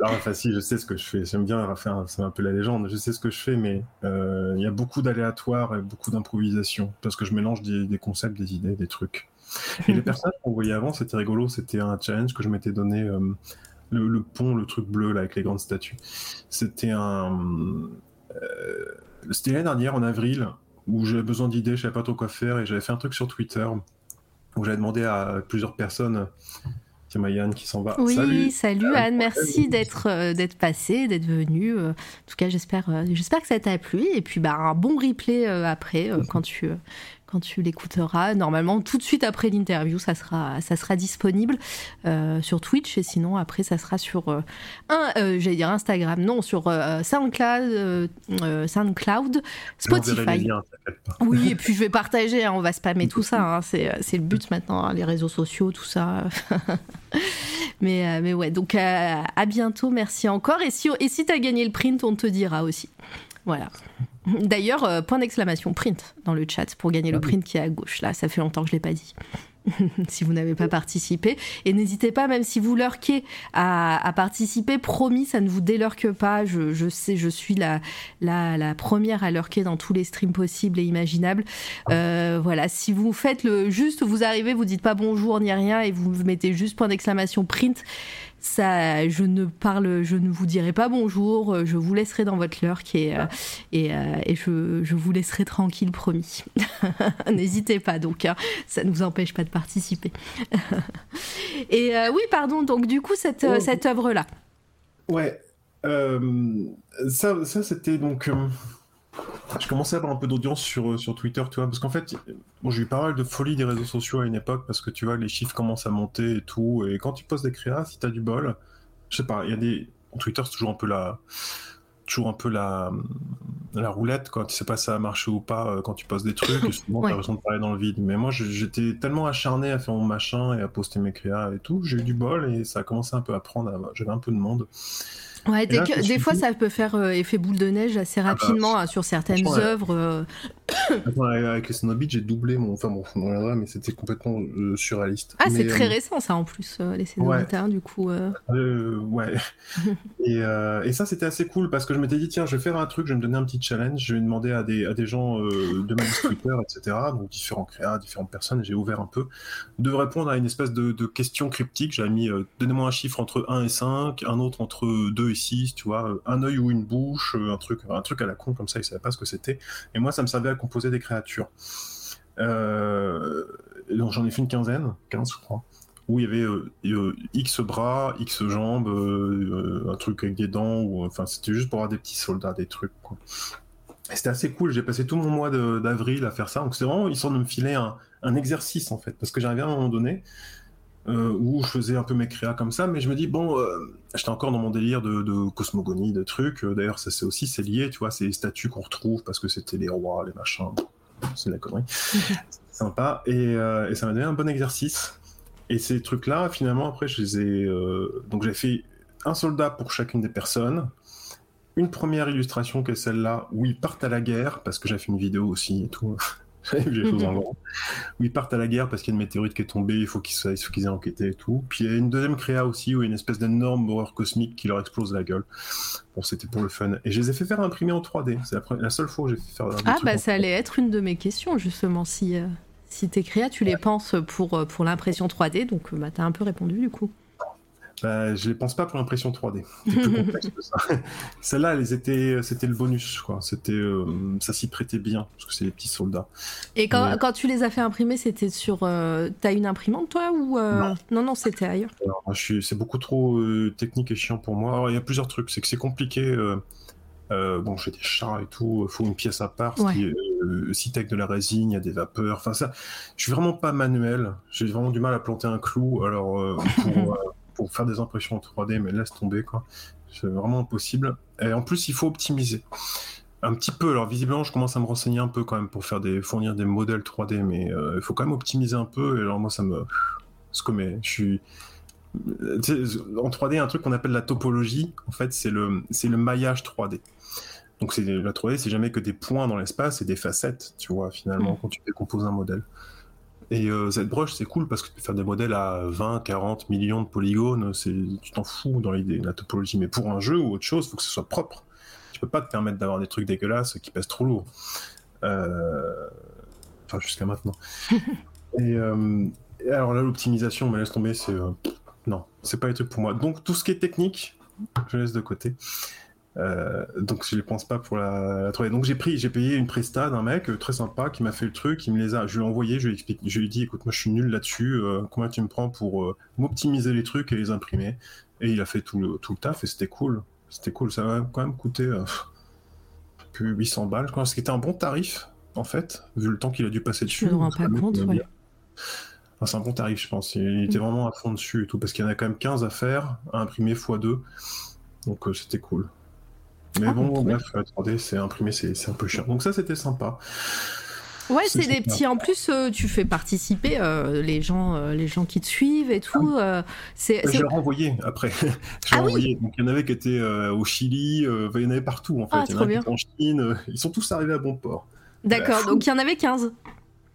Alors, enfin, si, je sais ce que je fais. J'aime bien faire, c'est un peu la légende. Je sais ce que je fais, mais euh, il y a beaucoup d'aléatoires et beaucoup d'improvisation parce que je mélange des, concepts, des idées, des trucs. Et les personnages qu'on voyait avant, c'était rigolo. C'était un challenge que je m'étais donné. Euh, le, pont, le truc bleu là avec les grandes statues. C'était un. c'était l'année dernière en avril où j'avais besoin d'idées, je savais pas trop quoi faire, et j'avais fait un truc sur Twitter où j'avais demandé à plusieurs personnes. C'est Yann qui s'en va. Oui, salut, Anne, merci d'être euh, d'être passé, d'être venu. Euh, en tout cas, j'espère euh, j'espère que ça t'a plu et puis bah un bon replay après quand tu quand tu l'écouteras. Normalement, tout de suite après l'interview, ça sera, ça sera disponible euh, sur Twitch et sinon après, ça sera sur euh, un, euh, j'allais dire Instagram, non, sur SoundCloud, SoundCloud, Spotify. oui, et puis je vais partager. Hein, on va spammer tout ça. Hein, c'est, le but maintenant, hein, les réseaux sociaux, tout ça. mais, mais ouais, donc à bientôt. Merci encore. Et si, et si tu as gagné le print, on te dira aussi. Voilà. D'ailleurs, euh, point d'exclamation print dans le chat pour gagner le ah print qui est à gauche. Là, ça fait longtemps que je ne l'ai pas dit. si vous n'avez pas participé. Et n'hésitez pas, même si vous lurquez à, participer, promis, ça ne vous délurque pas. Je, sais, je suis la, la, première à lurquer dans tous les streams possibles et imaginables. Euh, voilà, si vous faites le juste, vous arrivez, vous dites pas bonjour ni rien et vous mettez juste point d'exclamation print ça, je ne parle, je ne vous dirai pas bonjour. Je vous laisserai dans votre lurk et, et, et je, je, vous laisserai tranquille, promis. N'hésitez pas, donc hein, ça ne vous empêche pas de participer. et oui, pardon. Donc du coup, cette, Oh. cette œuvre là. Ouais. Euh, ça, ça c'était donc. euh, je commençais à avoir un peu d'audience sur, sur Twitter, tu vois, parce qu'en fait, bon, j'ai eu pas mal de folie des réseaux sociaux à une époque, parce que tu vois, les chiffres commencent à monter et tout, et quand tu postes des créas, si t'as du bol, je sais pas, il y a des. Twitter, c'est toujours un peu la. Toujours un peu la, la roulette, quoi. Tu sais pas si ça va marcher ou pas euh, quand tu postes des trucs, et souvent Ouais. t'as l'impression de parler dans le vide. Mais moi, j'étais tellement acharné à faire mon machin et à poster mes créas et tout, j'ai eu du bol et ça a commencé un peu à prendre. à- J'avais un peu de monde. Ouais, là, que- des fois, dit- ça peut faire euh, effet boule de neige assez bah, rapidement hein, sur certaines ouais. œuvres. euh, avec les Snowbeat, j'ai doublé mon. Enfin bon, on reviendra, mais c'était complètement euh, surréaliste. Ah, c'est très récent, ça, en plus, les Ouais. Cénobitains, du coup. ouais. et, et ça, c'était assez cool parce que je m'étais dit, tiens, je vais faire un truc, je vais me donner un petit challenge. Je vais demander à des, à des gens de ma Twitter, etc., donc différents créas, différentes personnes, et j'ai ouvert un peu, de répondre à une espèce de, de question cryptique. J'avais mis, donnez-moi un chiffre entre 1 et 5, un autre entre 2 et 6, tu vois, euh, un œil ou une bouche, euh, un truc, un truc à la con comme ça, ils savaient pas ce que c'était. Et moi, ça me servait à composer des créatures. Euh, donc j'en ai fait une quinzaine, 15 je crois où il y avait X bras, X jambes, un truc avec des dents, ou enfin c'était juste pour avoir des petits soldats, des trucs c'était assez cool, j'ai passé tout mon mois d'avril à faire ça, donc c'était vraiment histoire de me filer un, un exercice en fait, parce que j'arrivais à un moment donné euh, où je faisais un peu mes créas comme ça, mais je me dis bon, euh, j'étais encore dans mon délire de, de cosmogonie, de trucs, Euh, d'ailleurs ça c'est aussi, c'est lié, tu vois, c'est les statues qu'on retrouve parce que c'était les rois, les machins, c'est de la connerie, sympa, et, euh, et ça m'a donné un bon exercice. Et ces trucs-là, finalement, après, je les ai. Donc, j'ai fait un soldat pour chacune des personnes. Une première illustration qui est celle-là, où ils partent à la guerre, parce que j'ai fait une vidéo aussi et tout. Les choses en grand. Où ils partent à la guerre parce qu'il y a une météorite qui est tombée, il faut qu'ils qu'ils aient enquêté et tout. Puis il y a une deuxième créa aussi, où il y a une espèce d'énorme horreur cosmique qui leur explose la gueule. Bon, c'était pour le fun. Et je les ai fait faire imprimer en 3D. C'est la, seule fois où j'ai fait faire. des Ah, bah, ça allait être une de mes questions, justement. Si, euh, si tes créas, tu les penses pour, euh, pour l'impression 3D, donc euh, bah, t'as un peu répondu, du coup. Bah, je les pense pas pour l'impression 3D. C'est plus complexe que ça. Celle-là, étaient, c'était le bonus, quoi. C'était, euh, ça s'y prêtait bien parce que c'est des petits soldats. Et quand, quand tu les as fait imprimer, c'était sur. euh, T'as une imprimante, toi ou euh, Non. non, non, c'était ailleurs. Suis, c'est beaucoup trop euh, technique et chiant pour moi. Il y a plusieurs trucs. C'est que c'est compliqué. euh, euh, bon, j'ai des chats et tout. Il faut une pièce à part. Ouais. Qui euh, si t'as de la résine, il y a des vapeurs. Enfin, ça, je suis vraiment pas manuel. J'ai vraiment du mal à planter un clou. Alors, euh, pour, euh, pour faire des impressions en 3D, mais laisse tomber, quoi. C'est vraiment impossible. Et en plus, il faut optimiser. Un petit peu. Alors, visiblement, je commence à me renseigner un peu quand même pour faire des, fournir des modèles 3D, mais euh, il faut quand même optimiser un peu. Et alors, moi, ça me. Ce que mais je suis. En 3D, un truc qu'on appelle la topologie, en fait, c'est le, c'est le maillage 3D. Donc, c'est, la 3D, c'est jamais que des points dans l'espace et des facettes, tu vois, finalement, Mm. quand tu décomposes un modèle. Et euh, ZBrush, c'est cool parce que tu peux faire des modèles à 20, 40 millions de polygones, c'est, tu t'en fous dans l'idée, la topologie. Mais pour un jeu ou autre chose, il faut que ce soit propre. Tu peux pas te permettre d'avoir des trucs dégueulasses qui pèsent trop lourd. Euh, Enfin, jusqu'à maintenant. et, euh, et alors là, l'optimisation, mais laisse tomber, c'est. euh, Non, c'est pas les trucs pour moi. Donc, tout ce qui est technique, je laisse de côté. Euh, donc je les pense pas pour la, la 3D. Donc j'ai pris, j'ai payé une presta d'un mec euh, très sympa qui m'a fait le truc, il me les a, je lui ai envoyé, je lui ai expliqué, je lui ai dit écoute moi je suis nul là-dessus, euh, combien tu me prends pour m'optimiser les trucs et les imprimer? Et il a fait tout le, tout le taf et c'était cool, c'était cool, ça m'a quand même coûté plus 800 balles, quoi, ce qui était un bon tarif en fait, vu le temps qu'il a dû passer dessus. me rends C'est pas compte, ouais. Enfin, c'est un bon tarif je pense, il était Mm. vraiment à fond dessus et tout, parce qu'il y en a quand même 15 à faire, à imprimer x2, donc c'était cool. Mais Ah, bon, bref, 3D, c'est imprimé, c'est un peu cher. Donc ça, c'était sympa. Ouais, C'est des petits. En plus, euh, tu fais participer euh, les gens, euh, les gens qui te suivent et tout. euh, c'est, Je l'ai renvoyé après. je Ah oui renvoyé. Donc il y en avait qui étaient au Chili, il y en avait partout en fait. Ah, il y en trop a qui bien. étaient en Chine, ils sont tous arrivés à bon port. D'accord. Donc il y en avait 15.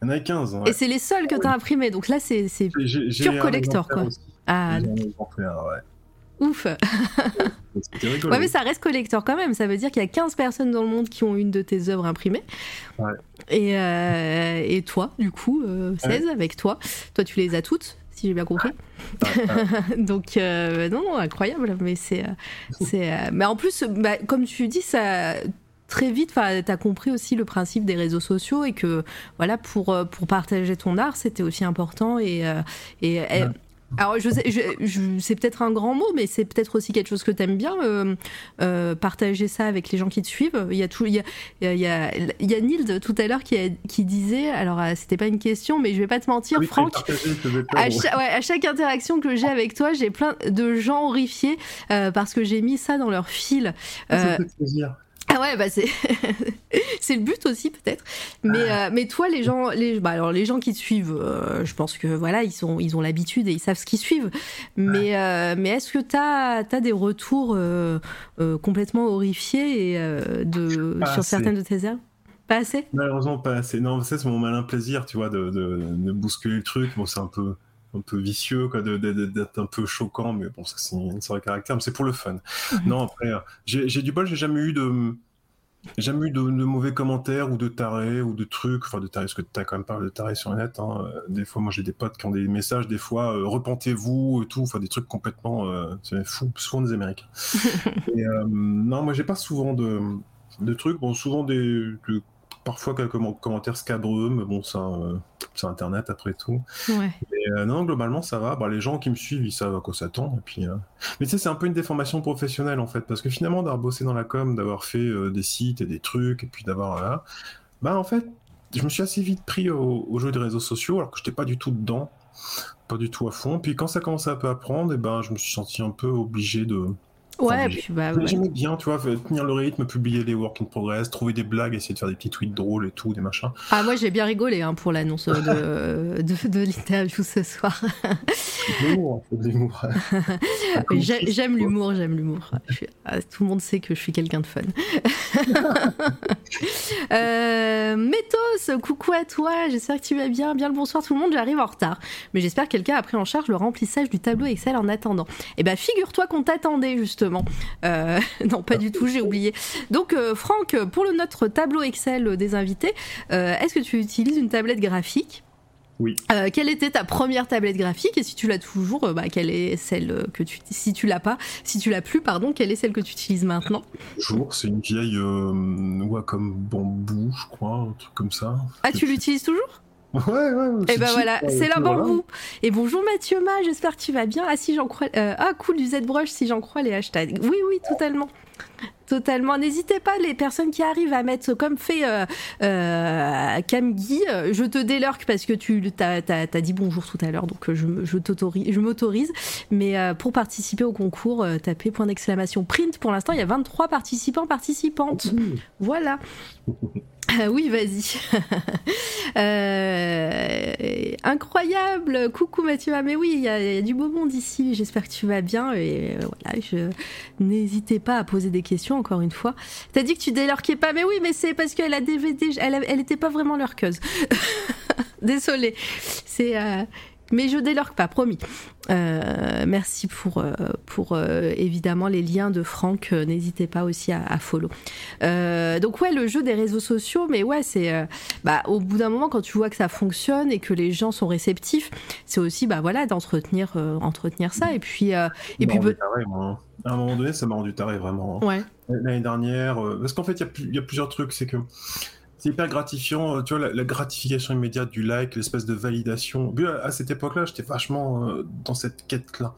Il y en avait 15. ouais. Et c'est les seuls que Ah t'as imprimés. Donc là, c'est, c'est J'ai- j'ai pur un collector, quoi. aussi. ah J'ai un ouais. Ouf. C'était rigolo. Ouais, mais ça reste collector quand même. Ça veut dire qu'il y a 15 personnes dans le monde qui ont une de tes œuvres imprimées. Ouais. Et, euh, et toi, du coup, euh, 16 avec toi. Toi, tu les as toutes, si j'ai bien compris. Donc, non, non, incroyable. Mais c'est. c'est mais en plus, bah, comme tu dis, ça très vite, tu as compris aussi le principe des réseaux sociaux et que voilà pour pour partager ton art, c'était aussi important et, et, alors, je sais, c'est peut-être un grand mot, mais c'est peut-être aussi quelque chose que tu aimes bien, euh, euh, partager ça avec les gens qui te suivent. Il y a, tout, il y a, il y a, il y a Nild tout à l'heure qui, qui disait, alors euh, c'était pas une question, mais je vais pas te mentir, Franck, à, chaque, ouais, à chaque interaction que j'ai avec toi, j'ai plein de gens horrifiés parce que j'ai mis ça dans leur fil. ça fait plaisir. Ah ouais, bah c'est c'est le but aussi peut-être. Mais ah. euh, mais toi les gens les bah alors les gens qui te suivent, euh, je pense que voilà ils sont ils ont l'habitude et ils savent ce qu'ils suivent. Mais euh, mais est-ce que t'as as des retours complètement horrifiés et, de sur certaines de tes œuvres? Pas assez? Malheureusement pas assez. Non, c'est mon malin plaisir, tu vois, de, de, de bousculer le truc. Bon, c'est un peu un peu vicieux, quoi, d'être un peu choquant, mais bon, ça c'est une sorte de caractère, mais c'est pour le fun. Non, après, j'ai du bol, j'ai jamais eu de. Jamais eu de, mauvais commentaires ou de tarés ou de trucs, enfin de tarés, parce que tu as quand même pas de tarés sur le net. Hein. Des fois, moi j'ai des potes qui ont des messages, des fois, euh, repentez-vous et tout, enfin des trucs complètement euh, c'est fou, souvent des Américains. et, euh, non, moi j'ai pas souvent de, de trucs, bon, souvent des, parfois quelques commentaires scabreux, mais bon, ça, euh, c'est Internet après tout. Ouais. Euh, non, globalement, ça va. Bah, les gens qui me suivent, ils savent à quoi s'attendre. Et puis, euh, Mais tu sais, c'est un peu une déformation professionnelle, en fait, parce que finalement, d'avoir bossé dans la com, d'avoir fait des sites et des trucs, et puis d'avoir... bah, en fait, je me suis assez vite pris au, jeu des réseaux sociaux, alors que je n'étais pas du tout dedans, pas du tout à fond. Puis quand ça commençait un peu à prendre, et ben, je me suis senti un peu obligé de Ouais, puis bah. J'aimais bien, tu vois, tenir le rythme, publier des work in progress, trouver des blagues, essayer de faire des petits tweets drôles et tout, des machins. Ah, moi j'ai bien rigolé hein, pour l'annonce de, de, de l'interview ce soir. L'humour, l'humour. j'aime l'humour, j'aime l'humour. Ah, tout le monde sait que je suis quelqu'un de fun. euh, Métos, coucou à toi, j'espère que tu vas bien. Bien le bonsoir tout le monde, j'arrive en retard. Mais j'espère que quelqu'un a pris en charge le remplissage du tableau Excel en attendant. Eh ben, figure-toi qu'on t'attendait justement euh, non, pas du tout, j'ai oublié. Donc, euh, Franck, pour le, notre tableau Excel des invités, euh, est-ce que tu utilises une tablette graphique? Oui. quelle était ta première tablette graphique? Et si tu l'as toujours, bah, quelle est celle que tu, si tu l'as pas, si tu l'as plus, pardon, quelle est celle que tu utilises maintenant? Toujours, c'est une vieille comme bambou, je crois, un truc comme ça. Ah, tu l'utilises toujours? Ouais, ouais. Et ben voilà, c'est la bambou. Et bonjour Mathieu Ma, j'espère que tu vas bien. Ah si j'en crois, euh, ah cool du ZBrush si j'en crois les hashtags. Oui oui totalement. Totalement. N'hésitez pas, les personnes qui arrivent à mettre comme fait euh, euh, Camgui, euh, je te délurque parce que tu as, dit bonjour tout à l'heure, donc je, je m'autorise. Mais pour participer au concours, tapez point d'exclamation print. Pour l'instant, il y a 23 participants, participantes. Voilà. Ah oui, vas-y. Euh, incroyable. Coucou Mathieu. Ah, mais oui, il y, a du beau monde ici. J'espère que tu vas bien. Et euh, voilà, je... n'hésitez pas à poser des questions encore une fois. T'as dit que tu délurquais pas, mais oui, mais c'est parce qu'elle a DVD. Elle, était pas vraiment lurqueuse. Désolée. C'est. Euh, mais je délorque pas, promis. Euh, merci pour, euh, pour euh, évidemment les liens de Franck. N'hésitez pas aussi à, follow. donc ouais, le jeu des réseaux sociaux, mais ouais, c'est bah, au bout d'un moment quand tu vois que ça fonctionne et que les gens sont réceptifs, c'est aussi bah voilà d'entretenir entretenir ça et puis et puis taré, moi. à un moment donné, ça m'a rendu taré vraiment. Ouais. L'année dernière, parce qu'en fait, il y, y, a plusieurs trucs, c'est que c'est hyper gratifiant, euh, tu vois, la, gratification immédiate du like, l'espèce de validation. À, cette époque-là, j'étais vachement euh, dans cette quête-là.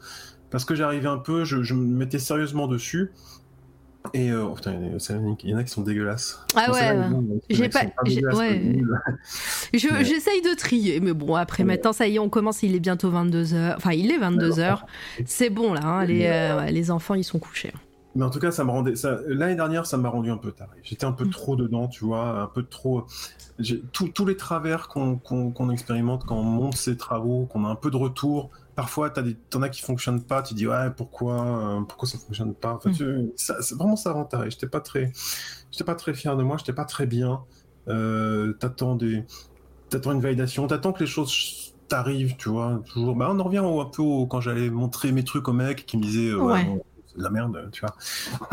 Parce que j'arrivais un peu, je, me mettais sérieusement dessus. Et euh, oh putain, il y en a qui sont dégueulasses. Ah ouais, j'ai pas. J'essaye de trier, mais bon, après maintenant, ça y est, on commence, il est bientôt 22h. Enfin, il est 22h. C'est bon là, hein, les, les enfants, ils sont couchés. Mais en tout cas, ça me rendait. Ça... L'année dernière, ça m'a rendu un peu taré. J'étais un peu mm. trop dedans, tu vois, un peu trop. tous les travers qu'on expérimente quand on monte ses travaux, qu'on a un peu de retour. Parfois, t'as des... t'en as qui fonctionnent pas. Tu dis ouais, pourquoi, euh, pourquoi ça fonctionne pas? En mm. ça, vraiment ça rend taré. J'étais pas très, j'étais pas très fier de moi. J'étais pas très bien. Euh, t'attends des, t'attends une validation. T'attends que les choses t'arrivent, tu vois. Toujours. Bah, on en revient un peu quand j'allais montrer mes trucs aux mecs qui me disaient euh, ouais la merde, tu vois.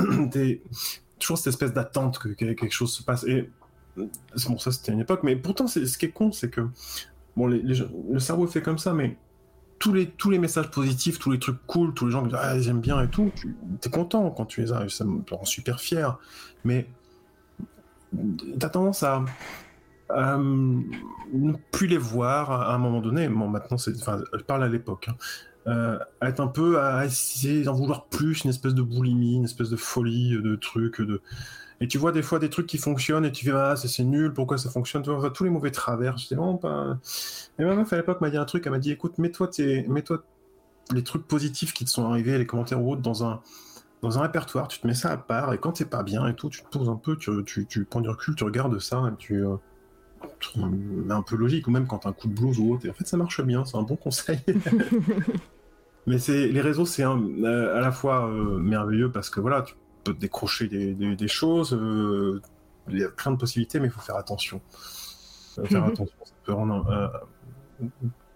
T'es toujours cette espèce d'attente que, quelque chose se passe. Et bon, ça c'était une époque, mais pourtant, ce qui est con, c'est que bon, le cerveau fait comme ça, mais tous les, tous les messages positifs, tous les trucs cool, tous les gens qui disent ah, j'aime bien et tout, tu es content quand tu les as, ça me rend super fier. Mais t'as tendance à, ne plus les voir à un moment donné. Bon, maintenant, c'est, enfin, je parle à l'époque. Hein. Euh, être un peu à essayer d'en vouloir plus, une espèce de boulimie, une espèce de folie de trucs, et tu vois des fois des trucs qui fonctionnent et tu fais ah c'est nul, pourquoi ça fonctionne, tu vois tous les mauvais travers. Je dis non pas. Et ma meuf à l'époque m'a dit un truc, elle m'a dit écoute mets-toi les trucs positifs qui te sont arrivés, les commentaires ou autres dans un répertoire, tu te mets ça à part et quand c'est pas bien et tout, tu te poses un peu, tu, prends du recul, tu regardes ça et tu euh, un peu logique, ou même quand t'as un coup de blues ou autre. Et en fait, ça marche bien, c'est un bon conseil. Mais c'est les réseaux, c'est euh, à la fois euh, merveilleux parce que voilà, tu peux décrocher des, choses, euh, il y a plein de possibilités, mais il faut faire attention. faire mhm. attention, ça peut rendre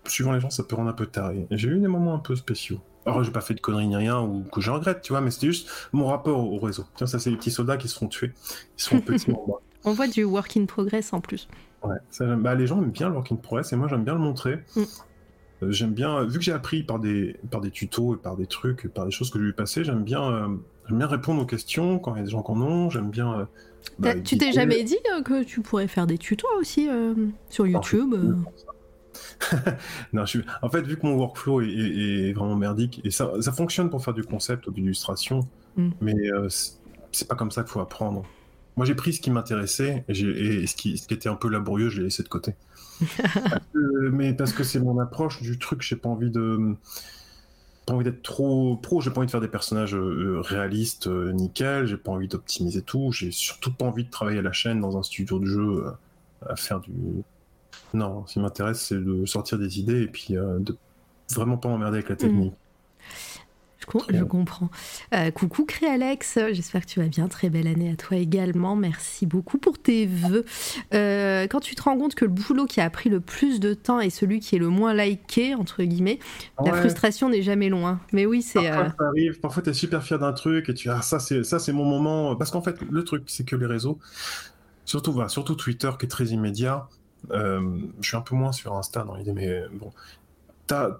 suivant les gens, ça peut rendre un peu taré. J'ai eu des moments un peu spéciaux. Alors, j'ai pas fait de conneries ni rien ou que je regrette, tu vois, mais c'était juste mon rapport au réseau. Tiens, ça, c'est les petits soldats qui se font tuer. Ils sont petits On voit du work in progress en plus. Ouais, bah, les gens aiment bien le work in progress et moi j'aime bien le montrer. Mm. Euh, j'aime bien, vu que j'ai appris par des, par des tutos et par des trucs, et par des choses que j'ai vu passer, j'aime bien, euh, bien répondre aux questions quand il y a des gens qui en ont. J'aime bien. Euh, bah, tu t'es jamais dit que tu pourrais faire des tutos aussi sur YouTube non, je En fait, vu que mon workflow est, vraiment merdique, et ça, ça, fonctionne pour faire du concept ou d'illustration, mm. mais c'est pas comme ça qu'il faut apprendre. Moi, j'ai pris ce qui m'intéressait et, ce, qui, ce qui était un peu laborieux, je l'ai laissé de côté. Mais parce que c'est mon approche du truc, j'ai pas envie de. Pas envie d'être trop pro, j'ai pas envie de faire des personnages euh, réalistes, euh, nickel, j'ai pas envie d'optimiser tout, j'ai surtout pas envie de travailler à la chaîne dans un studio de jeu euh, à faire du. Non, ce qui m'intéresse, c'est de sortir des idées et puis de vraiment pas m'emmerder avec la technique. Je, comprends. Euh, coucou Créalex, j'espère que tu vas bien. Très belle année à toi également. Merci beaucoup pour tes vœux. Euh, quand tu te rends compte que le boulot qui a pris le plus de temps est celui qui est le moins liké, entre guillemets, la frustration n'est jamais loin. Mais oui, c'est. Parfois, euh, ça arrive. Parfois, tu es super fier d'un truc et tu dis, ah, ça, c'est, ça, c'est mon moment. Parce qu'en fait, le truc, c'est que les réseaux, surtout, va surtout Twitter qui est très immédiat, je suis un peu moins sur Insta dans l'idée, mais bon,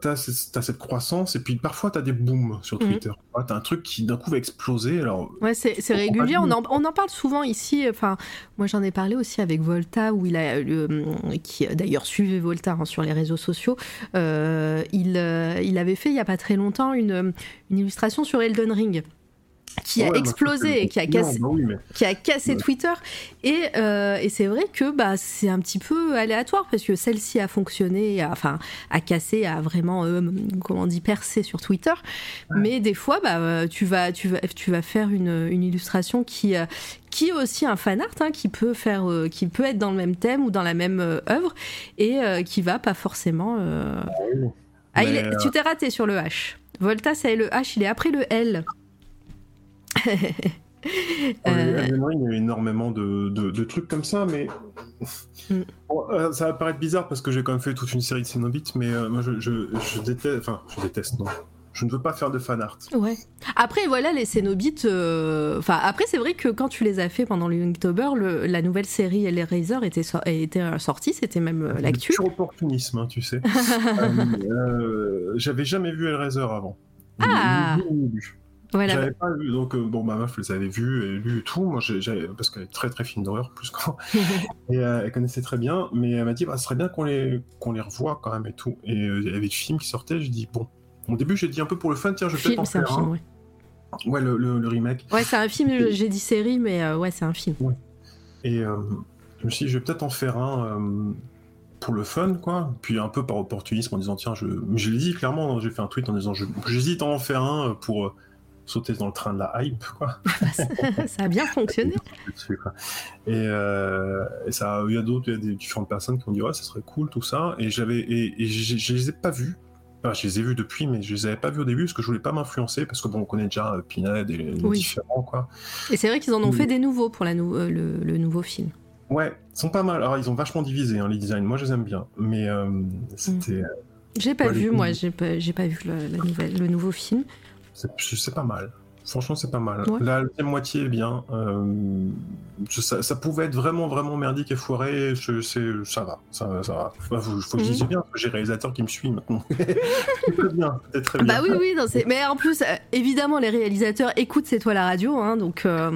t'as as, cette croissance et puis parfois t'as des booms sur mhm. Twitter. T'as un truc qui d'un coup va exploser. Alors, ouais, c'est régulier. On en, on en, parle souvent ici. Enfin, moi j'en ai parlé aussi avec Volta, où il a, euh, qui d'ailleurs suivait Volta hein, sur les réseaux sociaux. Euh, il, euh, il avait fait il y a pas très longtemps une, une illustration sur Elden Ring qui a bah, explosé, qui a cassé, bah qui a cassé Twitter. Et, euh, et c'est vrai que bah, c'est un petit peu aléatoire parce que celle-ci a fonctionné, a, enfin, a cassé, a vraiment, euh, comment on dit, percé sur Twitter. Mais des fois, bah, tu, vas, tu, vas, tu vas faire une, une illustration qui, euh, qui est aussi un fan art, hein, qui, peut faire, qui peut être dans le même thème ou dans la même œuvre et qui va pas forcément. Ah, ah tu t'es raté sur le H. Volta, c'est le H, il est après le L. euh... Il y a énormément de, de, trucs comme ça, mais mm. euh, ça va paraître bizarre parce que j'ai quand même fait toute une série de Cénobites, mais euh, moi je, je, déteste, enfin je déteste, non. Je ne veux pas faire de fan art. Ouais. Après, voilà, les Cénobites. Euh, enfin, après, c'est vrai que quand tu les as fait pendant le Youngtober, la nouvelle série Les Razor était, était sortie, c'était même l'actu. C'est opportunisme, hein, tu sais. J'avais jamais vu Hellraiser avant. Ah! Voilà. J'avais pas vu, donc euh, bon, ma meuf les avait vus et lu et tout, moi, parce qu'elle est très très fine d'horreur, plus quand. et euh, elle connaissait très bien, mais elle m'a dit, bah, ce serait bien qu'on les, qu'on les revoie quand même et tout. Et euh, il y avait des films qui sortaient, je dis, bon. Au début, j'ai dit un peu pour le fun, tiens, je vais peut-être en faire un. Film, ouais. ouais le, le, remake. Ouais, c'est un film, j'ai dit série, mais ouais, c'est un film. Ouais. Et je me suis dit, je vais peut-être en faire un pour le fun, quoi. Puis un peu par opportunisme en disant, tiens, je, je l'ai dit clairement, j'ai fait un tweet en disant, j'hésite à en faire un pour sauter dans le train de la hype, quoi. ça a bien fonctionné. Euh, et, ça, il y a d'autres, il y a des différentes personnes qui ont dit ouais, ça serait cool tout ça. Et j'avais, et, je les ai pas vus. Enfin, je les ai vus depuis, mais je les avais pas vus au début parce que je voulais pas m'influencer parce que bon, on connaît déjà euh, Pinhead et les différents, quoi. Et c'est vrai qu'ils en ont fait des nouveaux pour la euh, le, nouveau film. Ouais, ils sont pas mal. Alors ils ont vachement divisé hein, les designs. Moi, je les aime bien, mais c'était. J'ai pas vu, moi, j'ai pas, pas vu la nouvelle, le nouveau film. C'est pas mal. Franchement, c'est pas mal. Ouais. La deuxième moitié est bien. Euh, je- ça, ça pouvait être vraiment, vraiment merdique et foiré. Je, c'est- ça va, ça va, ça va. Faut, faut- faut que je Mhm. dise bien, j'ai réalisateur qui me suit maintenant. c'est bien, c'est très bien. Bah oui, oui, non, mais en plus, euh, évidemment, les réalisateurs écoutent C'est toi la radio, hein, donc euh,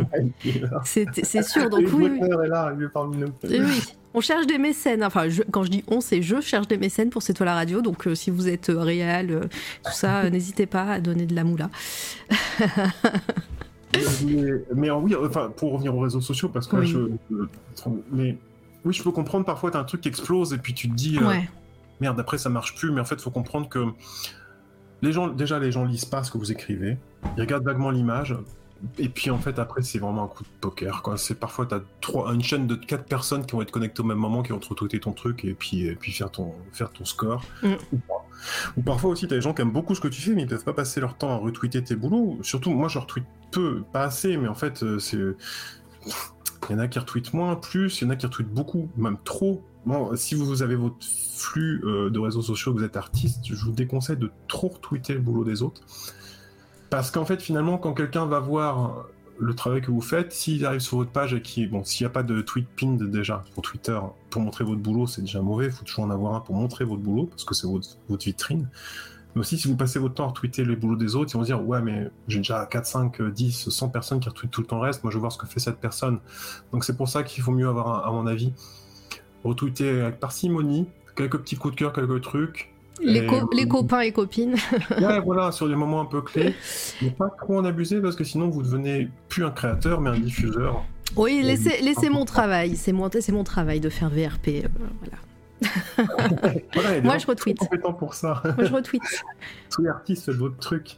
c'est sûr. Donc oui, est là, il est parmi nous. Et oui. On cherche des mécènes. Enfin, je- quand je dis on, c'est je cherche des mécènes pour C'est toi la radio. Donc, euh, si vous êtes euh, réel, euh, tout ça, n'hésitez pas à donner de la moula. Mais, mais, oui, enfin, pour revenir aux réseaux sociaux, parce que Oui. je, je- mais oui, je peux comprendre parfois, t'as un truc qui explose et puis tu te dis, euh, merde, après ça marche plus, mais en fait, faut comprendre que les gens, déjà, les gens lisent pas ce que vous écrivez, ils regardent vaguement l'image, et puis en fait, après, c'est vraiment un coup de poker, quoi. C'est parfois, t'as trois, une chaîne de quatre personnes qui vont être connectées au même moment, qui vont te retweeter ton truc, et puis, et puis faire ton, faire ton score. Mm. Ou pas. Ou parfois aussi, t'as des gens qui aiment beaucoup ce que tu fais, mais ils peuvent pas passer leur temps à retweeter tes boulots. Surtout, moi, je retweete peu, pas assez, mais en fait, euh, c'est. Il y en a qui retweetent moins, plus, il y en a qui retweetent beaucoup, même trop. Bon, si vous avez votre flux euh, de réseaux sociaux, que vous êtes artiste, je vous déconseille de trop retweeter le boulot des autres. Parce qu'en fait, finalement, quand quelqu'un va voir le travail que vous faites, s'il arrive sur votre page et qui, bon, s'il n'y a pas de tweet pinned déjà pour Twitter pour montrer votre boulot, c'est déjà mauvais. Il faut toujours en avoir un pour montrer votre boulot parce que c'est votre, vitrine. Mais aussi, si vous passez votre temps à retweeter les boulots des autres, ils vont dire Ouais, mais j'ai déjà 4, 5, 10, 100 personnes qui retweetent tout le temps reste. Moi, je veux voir ce que fait cette personne. Donc, c'est pour ça qu'il faut mieux avoir, à mon avis, retweeter avec parcimonie, quelques petits coups de cœur, quelques trucs. Les, co- les copains et copines. Ouais, voilà, sur des moments un peu clés. Mais pas trop en abuser parce que sinon, vous devenez plus un créateur, mais un diffuseur. Oui, laissez, laissez mon travail. C'est mon, mon travail de faire VRP. euh, voilà. Moi, je retweet. pour ça. Moi, je retweet. tous les artistes faites votre truc.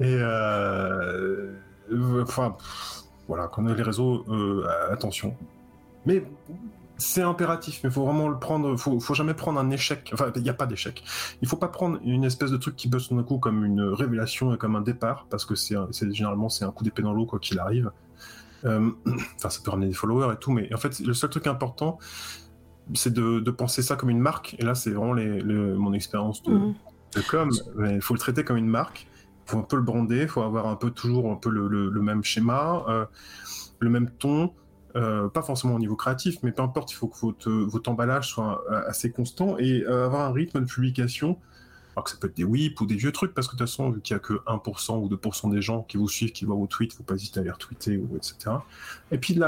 Et euh, euh, enfin, pff, voilà, quand on a les réseaux, euh, attention. Mais c'est impératif, mais il faut vraiment le prendre. Faut, faut jamais prendre un échec. Enfin, il n'y a pas d'échec. Il faut pas prendre une espèce de truc qui buzz tout d'un coup comme une révélation et comme un départ, parce que c'est généralement c'est un coup d'épée dans l'eau quoi qu'il arrive. Euh, Enfin, ça peut ramener des followers et tout, mais en fait, le seul truc important, c'est de, de penser ça comme une marque. Et là, c'est vraiment les, les- mon expérience de, de com, il faut le traiter comme une marque. Il faut un peu le brander, il faut avoir un peu toujours un peu le, le- le même schéma, euh, le même ton, euh, pas forcément au niveau créatif, mais peu importe, il faut que votre, emballage soit euh, assez constant et euh, avoir un rythme de publication. Alors que ça peut être des whips ou des vieux trucs, parce que de toute façon, vu qu'il n'y a que 1% ou 2% des gens qui vous suivent, qui voient vos tweets, faut pas hésiter à les retweeter, etc. Et puis,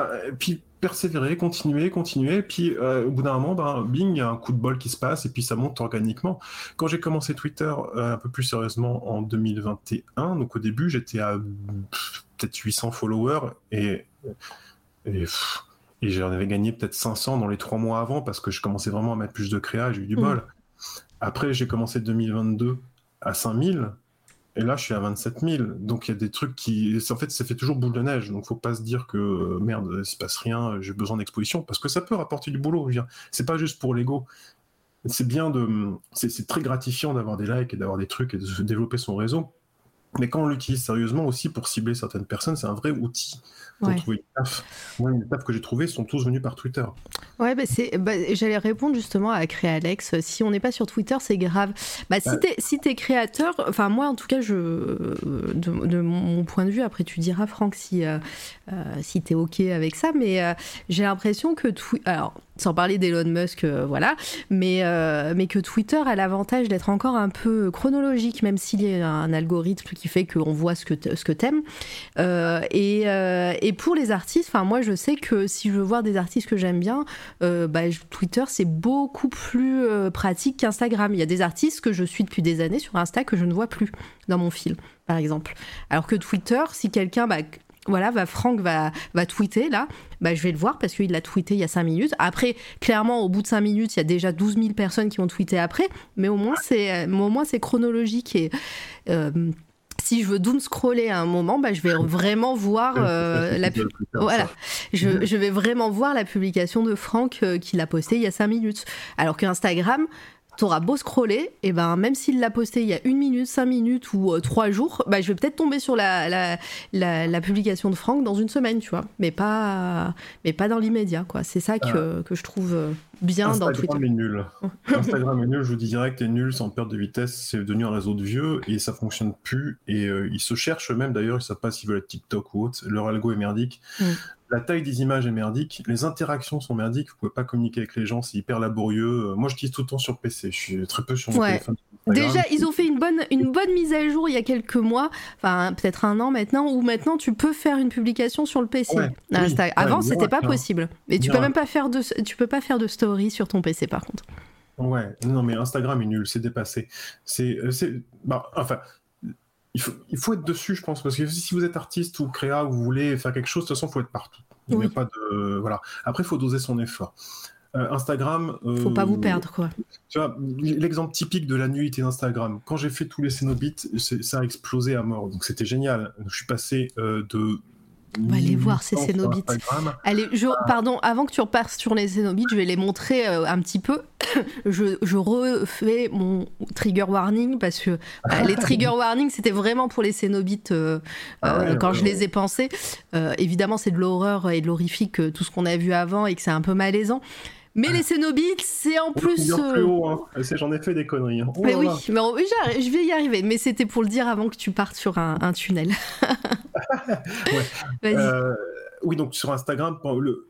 persévérer, continuer, continuer, et puis au bout d'un moment, ben, bing, il y a un coup de bol qui se passe, et puis ça monte organiquement. Quand j'ai commencé Twitter un peu plus sérieusement en 2021, donc au début j'étais à peut-être 800 followers et, et, pff, et j'en avais gagné peut-être 500 dans les trois mois avant parce que je commençais vraiment à mettre plus de créa, j'ai eu du Mhm. bol. Après j'ai commencé 2022 à 5000 et là je suis à 27 000. Donc il y a des trucs qui... En fait ça fait toujours boule de neige, donc faut pas se dire que euh, merde, il se passe rien, j'ai besoin d'exposition parce que ça peut rapporter du boulot. C'est pas juste pour l'ego c'est bien de. C'est très gratifiant d'avoir des likes et d'avoir des trucs et de se développer son réseau. Mais quand on l'utilise sérieusement aussi pour cibler certaines personnes, c'est un vrai outil pour Ouais. trouver une taf. Moi, les tafs que j'ai trouvés sont tous venus par Twitter. Ouais, bah bah, j'allais répondre justement à Créa Alex. Si on n'est pas sur Twitter, c'est grave. Bah, si Ouais. t'es si t'es créateur, enfin moi en tout cas, je, de, de mon point de vue, après tu diras Franck si euh, euh, si t'es ok avec ça, mais euh, j'ai l'impression que alors sans parler d'Elon Musk, euh, voilà, mais euh, mais que Twitter a l'avantage d'être encore un peu chronologique, même s'il y a un algorithme qui fait qu'on voit ce que t'aimes. Euh, et, et pour les artistes, moi je sais que si je veux voir des artistes que j'aime bien, bah, Twitter c'est beaucoup plus pratique qu'Instagram. Il y a des artistes que je suis depuis des années sur Insta que je ne vois plus dans mon fil, par exemple. Alors que Twitter, si quelqu'un, bah, voilà, va, Franck va, va tweeter là, bah, je vais le voir parce qu'il l'a tweeté il y a 5 minutes. Après, clairement, au bout de 5 minutes, il y a déjà 12 000 personnes qui ont tweeté après, mais au moins c'est, euh, au moins, c'est chronologique et. euh, si je veux doom scroller à un moment, bah, je vais vraiment voir euh, la. Voilà, je, je vais vraiment voir la publication de Franck euh, qu'il a postée il y a 5 minutes. Alors qu'Instagram, t'auras beau scroller, et ben même s'il l'a posté il y a une minute, cinq minutes ou euh, trois jours, bah, je vais peut-être tomber sur la, la, la, publication de Franck dans une semaine, tu vois. Mais pas, mais pas dans l'immédiat, quoi. C'est ça que, que, je trouve euh, bien Instagram dans Twitter. Est nul. Instagram est nul, je vous dis direct, est nul, sans perte de vitesse, c'est devenu un réseau de vieux et ça fonctionne plus. Et euh, ils se cherchent eux-mêmes d'ailleurs, ils savent pas s'ils veulent être TikTok ou autre. Leur algo est merdique. Mm la taille des images est merdique, les interactions sont merdiques, vous pouvez pas communiquer avec les gens, c'est hyper laborieux. Euh, moi, je dis tout le temps sur PC, je suis très peu sur mon téléphone. Déjà, ils ont fait une bonne, une bonne mise à jour il y a quelques mois, enfin peut-être un an maintenant, où maintenant tu peux faire une publication sur le PC. Avant, c'était pas possible. Et tu peux même pas faire de, tu peux pas faire de story sur ton PC par contre. Ouais, non mais Instagram est nul, c'est dépassé. C'est, euh, bah, enfin, il faut, être dessus, je pense, parce que si vous êtes artiste ou créa, ou vous voulez faire quelque chose, de toute façon, il faut être partout. Il a pas de, voilà. Après, il faut doser son effort. Euh, Instagram. Euh, faut pas vous perdre, quoi. Tu vois, l'exemple typique de la nuit d'Instagram. Quand j'ai fait tous les Cénobites, ça a explosé à mort. Donc c'était génial. Je suis passé euh, de on va aller voir ces Cénobites. Allez, je, pardon, avant que tu repasses sur les Cénobites, je vais les montrer euh, un petit peu. je, je, refais mon trigger warning parce que bah, les trigger warnings, c'était vraiment pour les Cénobites euh, ah euh, quand je les ai pensés. évidemment, c'est de l'horreur et de l'horrifique, tout ce qu'on a vu avant, et que c'est un peu malaisant. Mais les Cénobites, c'est en plus. Hein. J'en ai fait des conneries. Hein. mais oui, mais je vais y arriver. Mais c'était pour le dire avant que tu partes sur un, tunnel. Euh, oui, donc sur Instagram,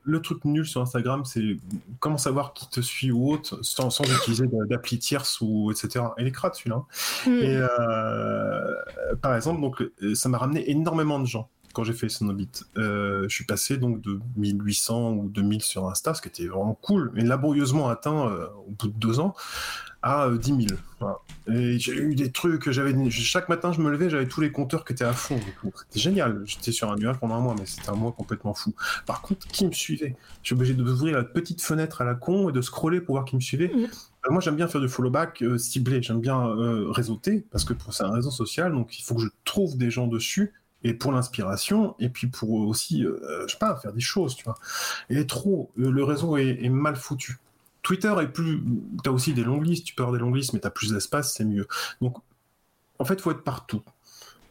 le, truc nul sur Instagram, c'est comment savoir qui te suit ou autre sans, utiliser d'appli tierce ou etc. Elle est crade celui-là. Hein. Mm. Et euh, par exemple, donc ça m'a ramené énormément de gens quand j'ai fait Sonobit. Euh, je suis passé donc de 1800 ou 2000 sur Insta, ce qui était vraiment cool, mais laborieusement atteint euh, au bout de deux ans à 10 euh, 000. Et j'ai eu des trucs, j'avais chaque matin je me levais, j'avais tous les compteurs qui étaient à fond. C'était génial. J'étais sur un nuage pendant un mois, mais c'était un mois complètement fou. Par contre, qui me suivait? Je suis obligé d'ouvrir la petite fenêtre à la con et de scroller pour voir qui me suivait. Mmh. moi, j'aime bien faire du follow back ciblé. J'aime bien réseauter parce que c'est un réseau social, donc il faut que je trouve des gens dessus et pour l'inspiration, et puis pour aussi, euh, je sais pas, faire des choses, tu vois. Et trop, euh, le réseau est, mal foutu. Twitter est plus, tu as aussi des longues listes, tu peux avoir des longues listes, mais tu as plus d'espace, c'est mieux. Donc, en fait, faut être partout.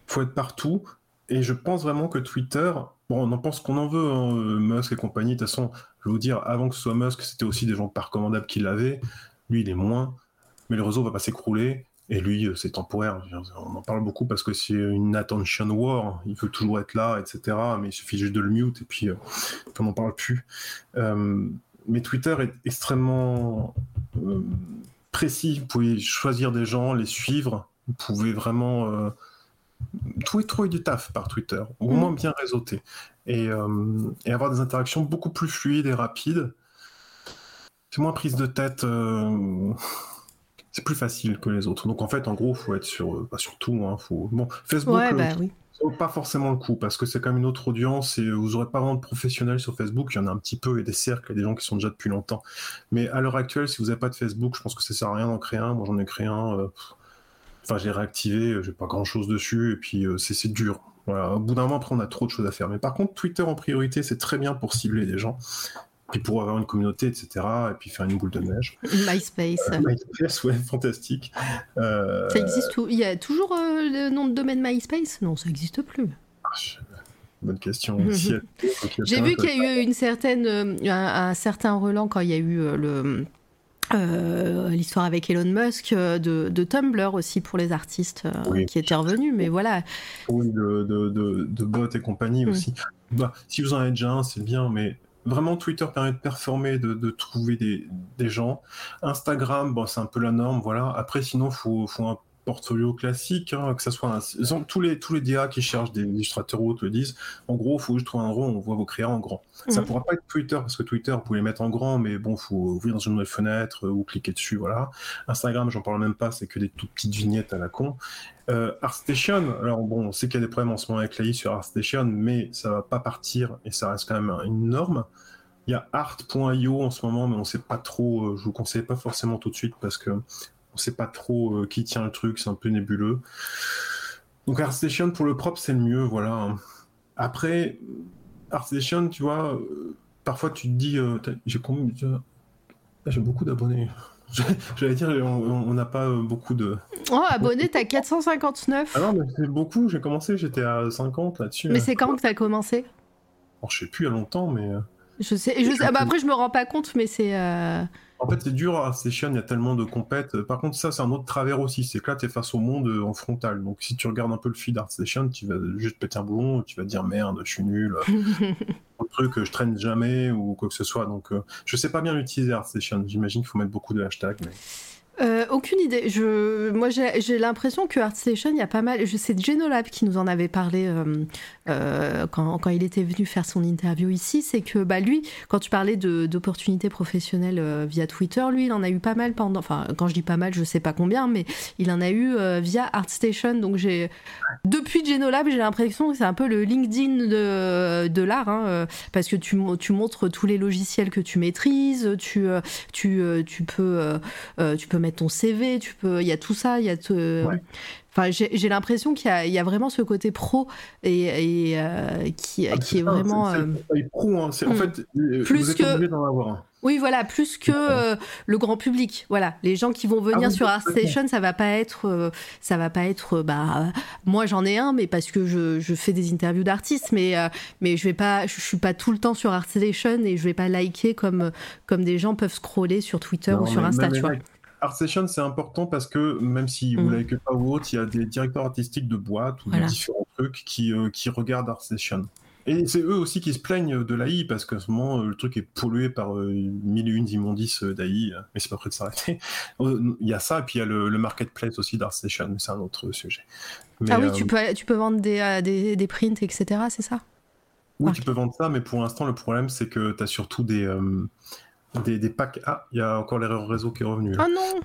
faut être partout, et je pense vraiment que Twitter, bon, on en pense qu'on en veut, hein, Musk et compagnie, de toute façon, je vais vous dire, avant que ce soit Musk, c'était aussi des gens pas recommandables qui l'avaient, lui, il est moins, mais le réseau va pas s'écrouler, et lui, euh, c'est temporaire. On en parle beaucoup parce que c'est une attention war. Il veut toujours être là, etc. Mais il suffit juste de le mute et puis euh, on n'en parle plus. Euh, mais Twitter est extrêmement précis. Vous pouvez choisir des gens, les suivre. Vous pouvez vraiment trouver, trouver du taf par Twitter, au mm. moins bien réseauter. Et, et, avoir des interactions beaucoup plus fluides et rapides. C'est moins prise de tête c'est plus facile que les autres. Donc en fait, en gros, faut être sur, euh, pas sur tout. Hein, faut... Bon, Facebook, ouais, bah, oui. pas forcément le coup parce que c'est quand même une autre audience et vous aurez pas vraiment de professionnels sur Facebook. Il y en a un petit peu et des cercles et des gens qui sont déjà depuis longtemps. Mais à l'heure actuelle, si vous n'avez pas de Facebook, je pense que ça sert à rien d'en créer un. Moi, j'en ai créé un. Euh, enfin, j'ai réactivé. J'ai pas grand chose dessus et puis euh, c'est dur. Voilà. Au bout d'un moment, après, on a trop de choses à faire. Mais par contre, Twitter en priorité, c'est très bien pour cibler des gens pour avoir une communauté, etc. Et puis faire une boule de neige. MySpace. Euh, MySpace, ouais, fantastique. Euh, ça existe où Il y a toujours euh, le nom de domaine MySpace? Non, ça n'existe plus. Ah, bonne question. J'ai vu qu'il y a eu une certaine, un, certain relan quand il y a eu le. l'histoire avec Elon Musk de, Tumblr aussi pour les artistes qui étaient revenus, mais voilà. Oui, de, de, de bots et compagnie mm. aussi. Bah, si vous en avez déjà un, c'est bien, mais vraiment Twitter permet de performer, de, trouver des, gens. Instagram, bon, c'est un peu la norme, voilà. Après, sinon, faut, faut un portfolio classique, hein, que ça soit un... tous les tous les DA qui cherchent des illustrateurs ou autres le disent. En gros, il faut juste trouver un rond, on voit vos créas en grand. Ça mhm. pourra pas être Twitter parce que Twitter, vous pouvez les mettre en grand, mais bon, faut ouvrir dans une nouvelle fenêtre euh, ou cliquer dessus, voilà. Instagram, j'en parle même pas, c'est que des toutes petites vignettes à la con. Euh, ArtStation, alors bon, on sait qu'il y a des problèmes en ce moment avec l'AI sur ArtStation, mais ça va pas partir et ça reste quand même une norme. Il y a art.io en ce moment, mais on sait pas trop. Euh, je vous conseille pas forcément tout de suite parce que on sait pas trop euh, qui tient le truc, c'est un peu nébuleux. Donc ArtStation pour le propre c'est le mieux, voilà. Après ArtStation, tu vois, parfois tu te dis, j'ai combien J'ai beaucoup d'abonnés. J'allais dire, on n'a pas euh, beaucoup de. Oh, abonné, t'as 459. Ah non, mais c'est beaucoup. J'ai commencé, j'étais à 50 là-dessus. Mais c'est quand que t'as commencé? Oh, Je sais plus, il y a longtemps, mais. Euh, je sais. Je sais ah bah après, je me rends pas compte, mais c'est. Euh, en fait, c'est dur à Station, il y a tellement de compètes. Par contre, ça, c'est un autre travers aussi. C'est que là, tu es face au monde en frontal. Donc, si tu regardes un peu le feed Station, tu vas juste péter un boulon, tu vas dire merde, je suis nul. un truc, je traîne jamais ou quoi que ce soit. Donc, je sais pas bien l'utiliser Station. J'imagine qu'il faut mettre beaucoup de hashtags. Mais... Euh, aucune idée. Je, moi, j'ai l'impression que ArtStation, il y a pas mal. Je sais Genolab qui nous en avait parlé euh, euh, quand, quand, il était venu faire son interview ici. C'est que bah, lui, quand tu parlais d'opportunités professionnelles via Twitter, lui, il en a eu pas mal pendant. Enfin, quand je dis pas mal, je sais pas combien, mais il en a eu via ArtStation. Donc, j'ai depuis Genolab, j'ai l'impression que c'est un peu le LinkedIn de, de l'art, hein, parce que tu, tu montres tous les logiciels que tu maîtrises, tu, tu, tu peux, tu peux mettre ton CV, il y a tout ça, il y a Enfin, j'ai l'impression qu'il y, y, a vraiment ce côté pro et, et euh, qui, ah, qui est, vraiment. C'est euh, pro, hein. en hmm. fait, euh, plus vous êtes que. d'en avoir Oui, voilà, plus que le grand public. Voilà, les gens qui vont venir ah sur ArtStation, ça va pas être, ça va pas être. Bah, moi, j'en ai un, mais parce que je, je fais des interviews d'artistes, mais mais je vais pas, je suis pas tout le temps sur ArtStation et je vais pas liker comme comme des gens peuvent scroller sur Twitter ou sur Insta, tu vois. Art Session, c'est important parce que même si vous mm. que pas ou autre, il y a des directeurs artistiques de boîtes ou de différents trucs qui, euh, qui regardent Art Session. Et c'est eux aussi qui se plaignent de l'AI parce qu'en ce moment, le truc est pollué par euh, mille et une immondices d'AI, mais c'est pas prêt de s'arrêter. Il y a ça, et puis il y a le, marketplace aussi d'ArtStation, mais c'est un autre sujet. ah oui, tu, euh, peux, tu peux vendre des, des, des prints, etc., c'est ça? Oui, tu peux vendre ça, mais pour l'instant, le problème, c'est que tu as surtout des des, packs. Ah, il y a encore l'erreur réseau qui est revenue. Oh non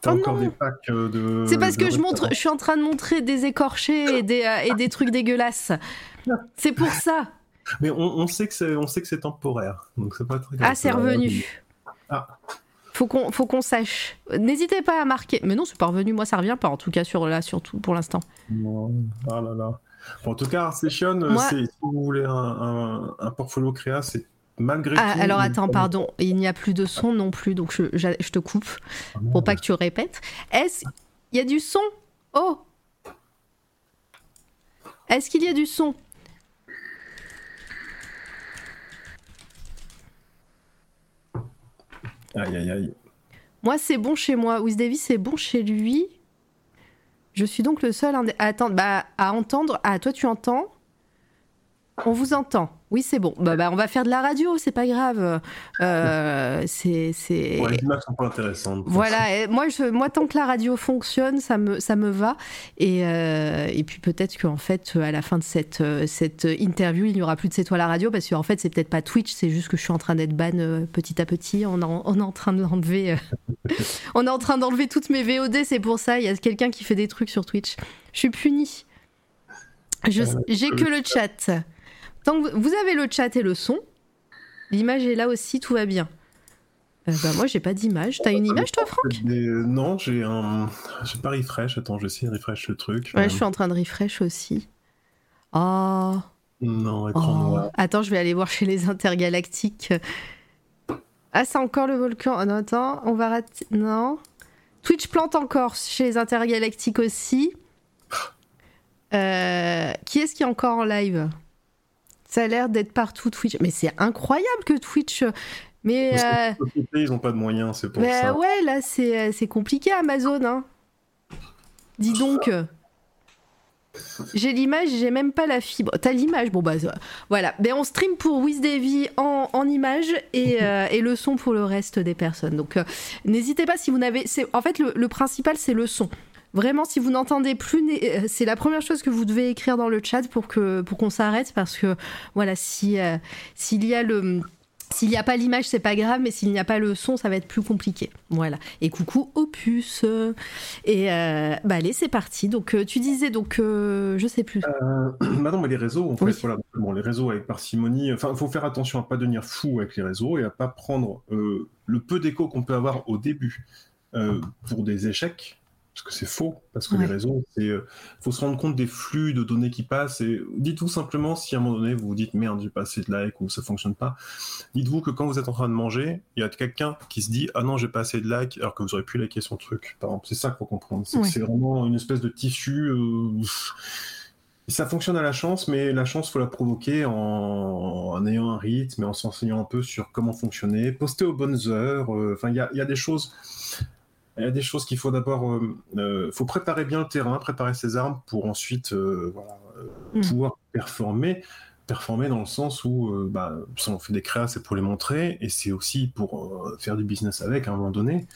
T'as oh encore des packs euh, de. C'est parce que je montre, je suis en train de montrer des écorchés et des, euh, et des trucs dégueulasses. C'est pour ça. Mais on, sait que c'est, on sait que c'est temporaire, donc c'est pas très. Ah, c'est revenu. Ah. Faut qu'on, faut qu'on sache. N'hésitez pas à marquer. Mais non, c'est pas revenu. Moi, ça revient pas. En tout cas, sur là, surtout pour l'instant. Ah là là. en tout cas, Session, si vous voulez un, un, un portfolio créa, c'est malgré ah, Alors attends, pardon, il n'y a plus de son non plus, donc je, je te coupe ah, pour pas que tu répètes. Est-ce il y a du son? Oh Est-ce qu'il y a du son? Aïe aïe aïe. Moi, c'est bon chez moi. Wiz Davis, c'est bon chez lui. Je suis donc le seul à attendre. Bah, à entendre. Ah, toi, tu entends? On vous entend. Oui, c'est bon. Bah, bah, on va faire de la radio, c'est pas grave. Euh, c'est, c'est... les images sont pas intéressantes. Voilà, moi, je, moi, tant que la radio fonctionne, ça me, ça me va. Et, euh, et puis peut-être qu'en fait, à la fin de cette, cette interview, il n'y aura plus de C'est toi la radio, parce qu'en fait, c'est peut-être pas Twitch, c'est juste que je suis en train d'être ban euh, petit à petit. On, on est en train de l'enlever. on est en train d'enlever toutes mes VOD, c'est pour ça. Il y a quelqu'un qui fait des trucs sur Twitch. Je suis puni. j'ai que le chat. Tant que vous avez le chat et le son, l'image est là aussi, tout va bien. Euh, bah moi j'ai pas d'image. T'as une image toi Franck? Non, j'ai un. J'ai pas refresh. Attends, je sais refresh le truc. Ouais, je suis en train de refresh aussi. Oh. Non, écran oh. noir. Attends, je vais aller voir chez les intergalactiques. Ah, c'est encore le volcan. Oh, non, attends, on va rater. Non. Twitch plante encore chez les intergalactiques aussi. Euh, qui est-ce qui est encore en live? Ça a l'air d'être partout Twitch. Mais c'est incroyable que Twitch. Mais. Euh... Ils n'ont pas de moyens, c'est pour ça. Ouais, là, c'est euh, compliqué Amazon. Hein. Dis donc. J'ai l'image, j'ai même pas la fibre. T'as l'image, bon bah voilà. Mais on stream pour WizDavy en, en image et, euh, et, le son pour le reste des personnes. Donc euh, n'hésitez pas si vous n'avez. En fait, le, le principal c'est le son. Vraiment, si vous n'entendez plus, euh, c'est la première chose que vous devez écrire dans le chat pour que pour qu'on s'arrête parce que voilà, si euh, s'il y a le s'il n'y a pas l'image, c'est pas grave, mais s'il n'y a pas le son, ça va être plus compliqué. Voilà. Et coucou Opus. Et euh, bah allez, c'est parti. Donc tu disais donc je sais plus. Euh, maintenant, les réseaux, en fait, voilà, bon, les réseaux avec parcimonie. Enfin, il faut faire attention à pas devenir fou avec les réseaux et à pas prendre le peu d'écho qu'on peut avoir au début pour des échecs parce que c'est faux, parce que les réseaux, c'est, euh, faut se rendre compte des flux de données qui passent, et dites-vous simplement si à un moment donné vous vous dites merde, j'ai pas assez de likes ou ça fonctionne pas, dites-vous que quand vous êtes en train de manger, il y a quelqu'un qui se dit ah non, j'ai pas assez de likes, alors que vous aurez pu liker son truc, par exemple, c'est ça qu'il faut comprendre, c'est c'est vraiment une espèce de tissu, euh, ça fonctionne à la chance, mais la chance, faut la provoquer en, ayant un rythme et en s'enseignant un peu sur comment fonctionner, poster aux bonnes heures. Euh, enfin, il y a, des choses. Il y a des choses qu'il faut d'abord, euh, euh, faut préparer bien le terrain, préparer ses armes pour ensuite voilà, mm. pouvoir performer. Performer dans le sens où, bah, si on fait des créas, c'est pour les montrer et c'est aussi pour faire du business avec à un moment donné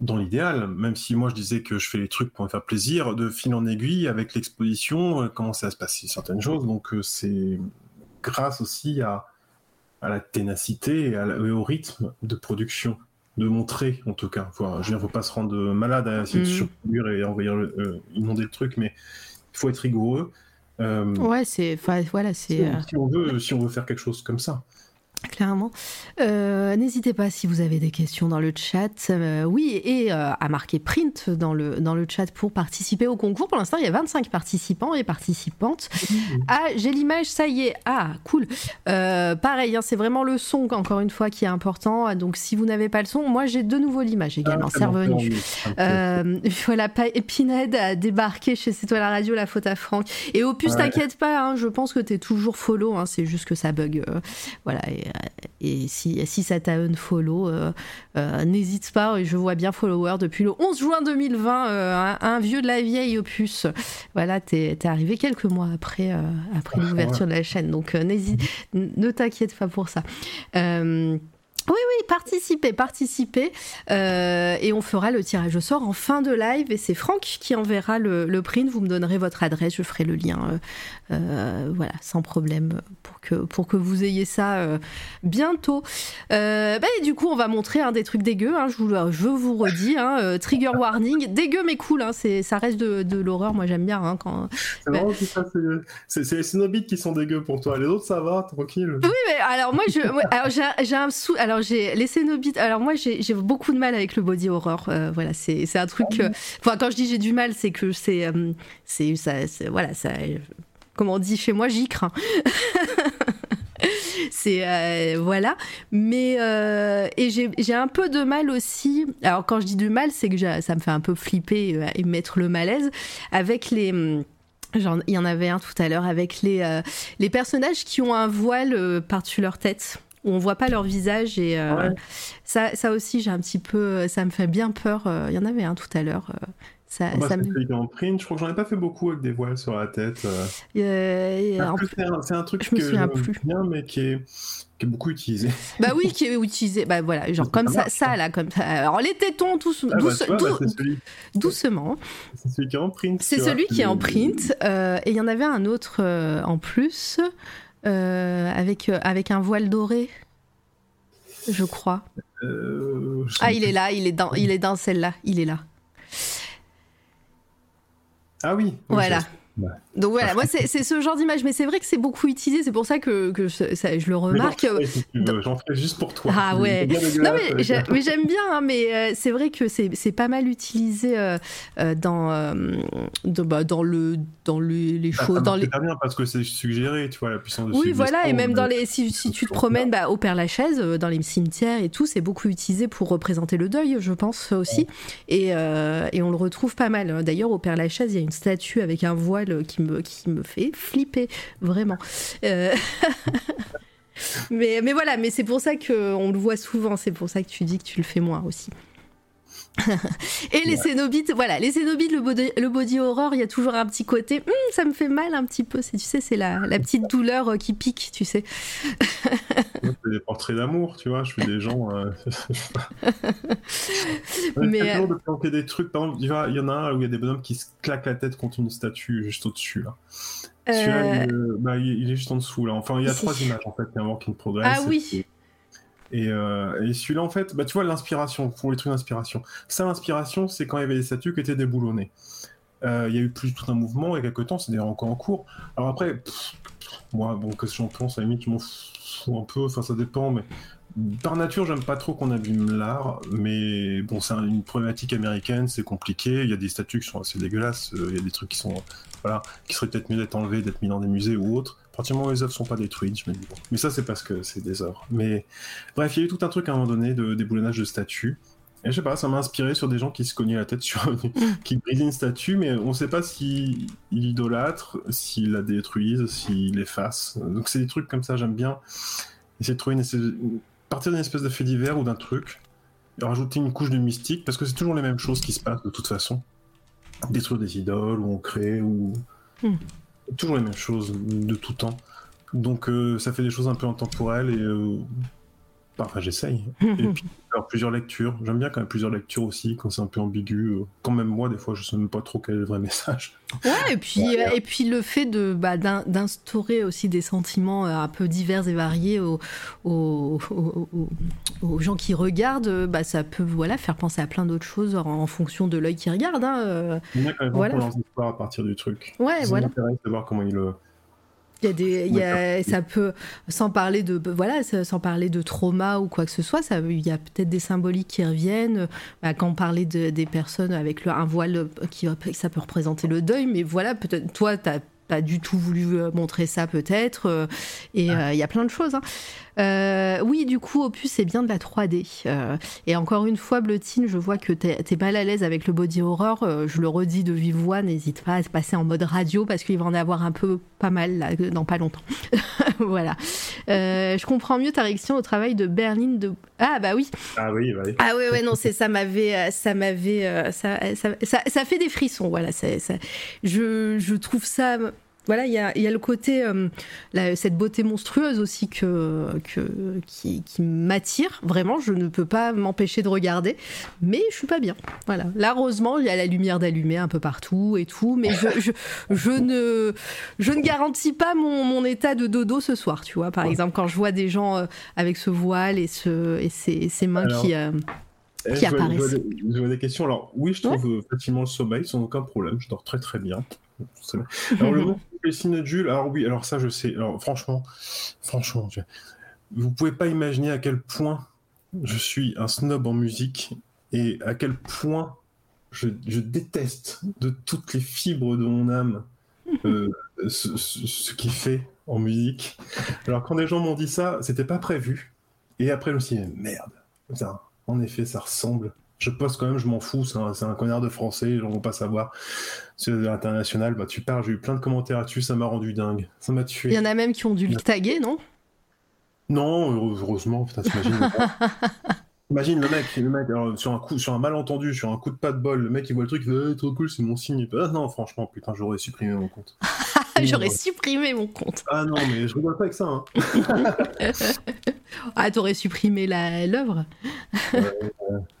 dans l'idéal, même si moi je disais que je fais les trucs pour me faire plaisir, de fil en aiguille avec l'exposition, euh, comment ça à se passer certaines choses. Donc euh, c'est grâce aussi à, à la ténacité et, au rythme de production, de montrer en tout cas. je ne veux pas se rendre malade à essayer de mm. surproduire et envoyer euh, inonder le truc, mais il faut être rigoureux. ouais, c'est voilà, c'est. Si, on veut, si on veut faire quelque chose comme ça. Clairement. Euh, n'hésitez pas si vous avez des questions dans le chat. Euh, oui, et euh, à marquer print dans le, dans le chat pour participer au concours. Pour l'instant, il y a 25 participants et participantes. Mmh. Ah, j'ai l'image, ça y est. Ah, cool. pareil, hein, c'est vraiment le son, encore une fois, qui est important. Donc, si vous n'avez pas le son, moi, j'ai de nouveau l'image également. Ah, c'est revenu. voilà, Épinède a débarqué chez C'est toi la radio, la faute à Franck. Et Opus, t'inquiète pas, hein, je pense que tu es toujours follow. Hein, c'est juste que ça bug. voilà. Et, et si, si ça t'a unfollow, euh, euh, n'hésite pas. Je vois bien follower depuis le 11 juin 2020, euh, un, vieux de la vieille opus. Voilà, t'es es arrivé quelques mois après, après l'ouverture de la chaîne. Donc n'hésite, ne t'inquiète pas pour ça. Oui, oui, participez, participez. et on fera le tirage au sort en fin de live. Et c'est Franck qui enverra le, le, print. Vous me donnerez votre adresse, je ferai le lien euh, voilà, sans problème pour que, pour que vous ayez ça euh, bientôt. Euh, bah, et du coup, on va montrer un des trucs dégueux. Hein, je, vous, je vous redis, hein, trigger warning, dégueu mais cool. Hein, ça reste de, de l'horreur. Moi, j'aime bien. Hein, quand... C'est. C'est les Cénobites qui sont dégueux pour toi. Les autres, ça va, tranquille. Oui, mais alors moi, je, j'ai un sou. Alors j'ai les Cénobites. Alors moi, j'ai beaucoup de mal avec le body horror. voilà, c'est un truc. Ah enfin, quand je dis j'ai du mal, c'est que c'est c'est ça. Voilà, ça comme on dit chez moi, j'y crains. c'est euh, voilà mais euh, et j'ai un peu de mal aussi alors quand je dis du mal c'est que ça me fait un peu flipper euh, et mettre le malaise avec les Genre, il y en avait un tout à l'heure avec les, les personnages qui ont un voile par-dessus leur tête où on voit pas leur visage et ça, ça aussi j'ai un petit peu ça me fait bien peur il y en avait un tout à l'heure ça, bah, c'est en print. Je crois que j'en ai pas fait beaucoup avec des voiles sur la tête. Euh. Euh, c'est un, truc je me souviens plus. bien, mais qui est, qui est beaucoup utilisé. Bah oui, qui est utilisé. Bah voilà, genre comme ça, ça, là, comme ça. Alors les tétons, ah, douce, bah, bah, celui... doucement. C'est celui qui est en print. C'est celui qui est en print. Euh, et il y en avait un autre en plus avec avec un voile doré, je crois. ah, il est là, il est dans, il est dans celle-là, il est là. Ah oui. Voilà. Donc voilà, moi c'est ce genre d'image, mais c'est vrai que c'est beaucoup utilisé, c'est pour ça que, que je le remarque. J'en ferai juste pour toi. Ah ouais. non mais j'aime bien, hein, mais euh, c'est vrai que c'est pas mal utilisé euh, euh, dans, bah, dans le dans les ah, choses. dans les... bien parce que c'est suggéré, tu vois, la puissance de Oui, voilà, et même dans les si, si tu te promènes bah, au Père Lachaise, dans les cimetières et tout, c'est beaucoup utilisé pour représenter le deuil, je pense aussi, et, et on le retrouve pas mal. D'ailleurs, au Père Lachaise, il y a une statue avec un voile qui me, qui me fait flipper, vraiment. Euh, mais, mais voilà, mais c'est pour ça qu'on le voit souvent, c'est pour ça que tu dis que tu le fais moins aussi. et les Cénobites, voilà, les Cénobites, le body, le body horror, il y a toujours un petit côté, hum, ça me fait mal un petit peu, tu sais, c'est la, la, petite douleur euh, qui pique, tu sais. je fais des portraits d'amour, tu vois, je fais des gens. Euh... Mais. toujours de planter des trucs, par exemple, il y en a un où il y a des bonhommes qui se claquent la tête contre une statue juste au-dessus, là. Celui-là, il, euh, bah, il, est juste en dessous, là. Enfin, il y a trois images, en fait, il y a un work in progress. Ah oui! Euh, et, celui-là, en fait, bah, tu vois, l'inspiration, pour les trucs d'inspiration. Ça, l'inspiration, c'est quand il y avait des statues qui étaient déboulonnées. Euh, il y a eu plus tout un mouvement, il y a quelques temps, c'est encore en cours. Alors après, Moi, bon, que j'en pense, à la limite, je m'en fous un peu, enfin ça dépend, mais par nature, j'aime pas trop qu'on abîme l'art, mais bon, c'est une problématique américaine, c'est compliqué. Il y a des statues qui sont assez dégueulasses, euh, il y a des trucs qui sont, voilà, qui seraient peut-être mieux d'être enlevés, d'être mis dans des musées ou autres. Pratiquement les œuvres sont pas détruites, je me dis bon. Mais ça, c'est parce que c'est des œuvres. Mais bref, il y a eu tout un truc à un moment donné de déboulonnage de statues. Et je sais pas, ça m'a inspiré sur des gens qui se cognaient la tête sur qui brisaient une statue, mais on sait pas s'ils idolâtrent, s'ils la détruisent, s'ils l'effacent. Donc c'est des trucs comme ça, j'aime bien essayer de trouver une partir d'une espèce de fait divers ou d'un truc, et rajouter une couche de mystique, parce que c'est toujours les mêmes choses qui se passent de toute façon. Détruire des idoles, ou on crée, ou. Hmm. Toujours les mêmes choses de tout temps. Donc euh, ça fait des choses un peu intemporelles et euh, Enfin, j'essaye. et puis, alors, plusieurs lectures. J'aime bien quand même plusieurs lectures aussi, quand c'est un peu ambigu. Euh, quand même, moi, des fois, je sais même pas trop quel est le vrai message. Ouais, et puis, euh, et puis le fait de bah, d'instaurer aussi des sentiments euh, un peu divers et variés aux, aux, aux, gens qui regardent, bah, ça peut voilà, faire penser à plein d'autres choses en, fonction de l'œil qui regarde. Hein. Y a quand même voilà. à partir du truc. Ouais, voilà. de voir comment il le il y a des, il y a, ça peut, sans parler de, voilà, sans parler de trauma ou quoi que ce soit, ça, il y a peut-être des symboliques qui reviennent. Bah, quand on parlait de, des personnes avec le, un voile, qui, ça peut représenter le deuil, mais voilà, peut-être, toi, tu pas du tout voulu euh, montrer ça peut-être. Euh, et euh, il y a plein de choses. Hein. oui, du coup, Opus, c'est bien de la 3D. et encore une fois, Blotine, je vois que tu es, mal à l'aise avec le body horror. je le redis de vive voix, n'hésite pas à se passer en mode radio parce qu'il va en avoir un peu pas mal là, dans pas longtemps. voilà. je comprends mieux ta réaction au travail de Berlin de. Ah bah oui. Ah oui, bah oui. Ah oui, ouais, non, c'est ça m'avait, ça m'avait, ça, ça, ça, fait des frissons. Voilà, ça, je, je trouve ça voilà, il y a, le côté, euh, cette beauté monstrueuse aussi que, qui, m'attire. Vraiment, je ne peux pas m'empêcher de regarder, mais je suis pas bien. Voilà. Là, heureusement, il y a la lumière d'allumée un peu partout et tout, mais je, ne, je ne garantis pas mon, état de dodo ce soir, tu vois. Par exemple, quand je vois des gens euh, avec ce voile et, ce, et ces, mains qui. Euh, eh, qui apparaissent. Je vois, des, questions. Alors, oui, je trouve facilement le sommeil sans aucun problème. Je dors très très bien. Alors, le de Jules, alors oui, alors ça, je sais. Alors, franchement, franchement, vous pouvez pas imaginer à quel point je suis un snob en musique et à quel point je, déteste de toutes les fibres de mon âme euh, ce, ce, qu'il fait en musique. Alors, quand des gens m'ont dit ça, c'était pas prévu. Et après, je me suis dit, merde, en effet, ça ressemble je poste quand même, je m'en fous, c'est un, connard de français, gens vont pas savoir. C'est l'international, bah tu parles, j'ai eu plein de commentaires là-dessus, ça m'a rendu dingue, ça m'a tué. Il y en a même qui ont dû le taguer, non? Non, heureusement, putain, t'imagines. Imagine le mec, le mec sur un coup, sur un malentendu, sur un coup de pas de bol, le mec il voit le truc, il fait eh, trop cool, c'est mon signe. Ah non, franchement, putain, j'aurais supprimé mon compte. j'aurais supprimé mon compte. Ah non, mais je rigole pas avec ça. Hein. ah, t'aurais supprimé l'œuvre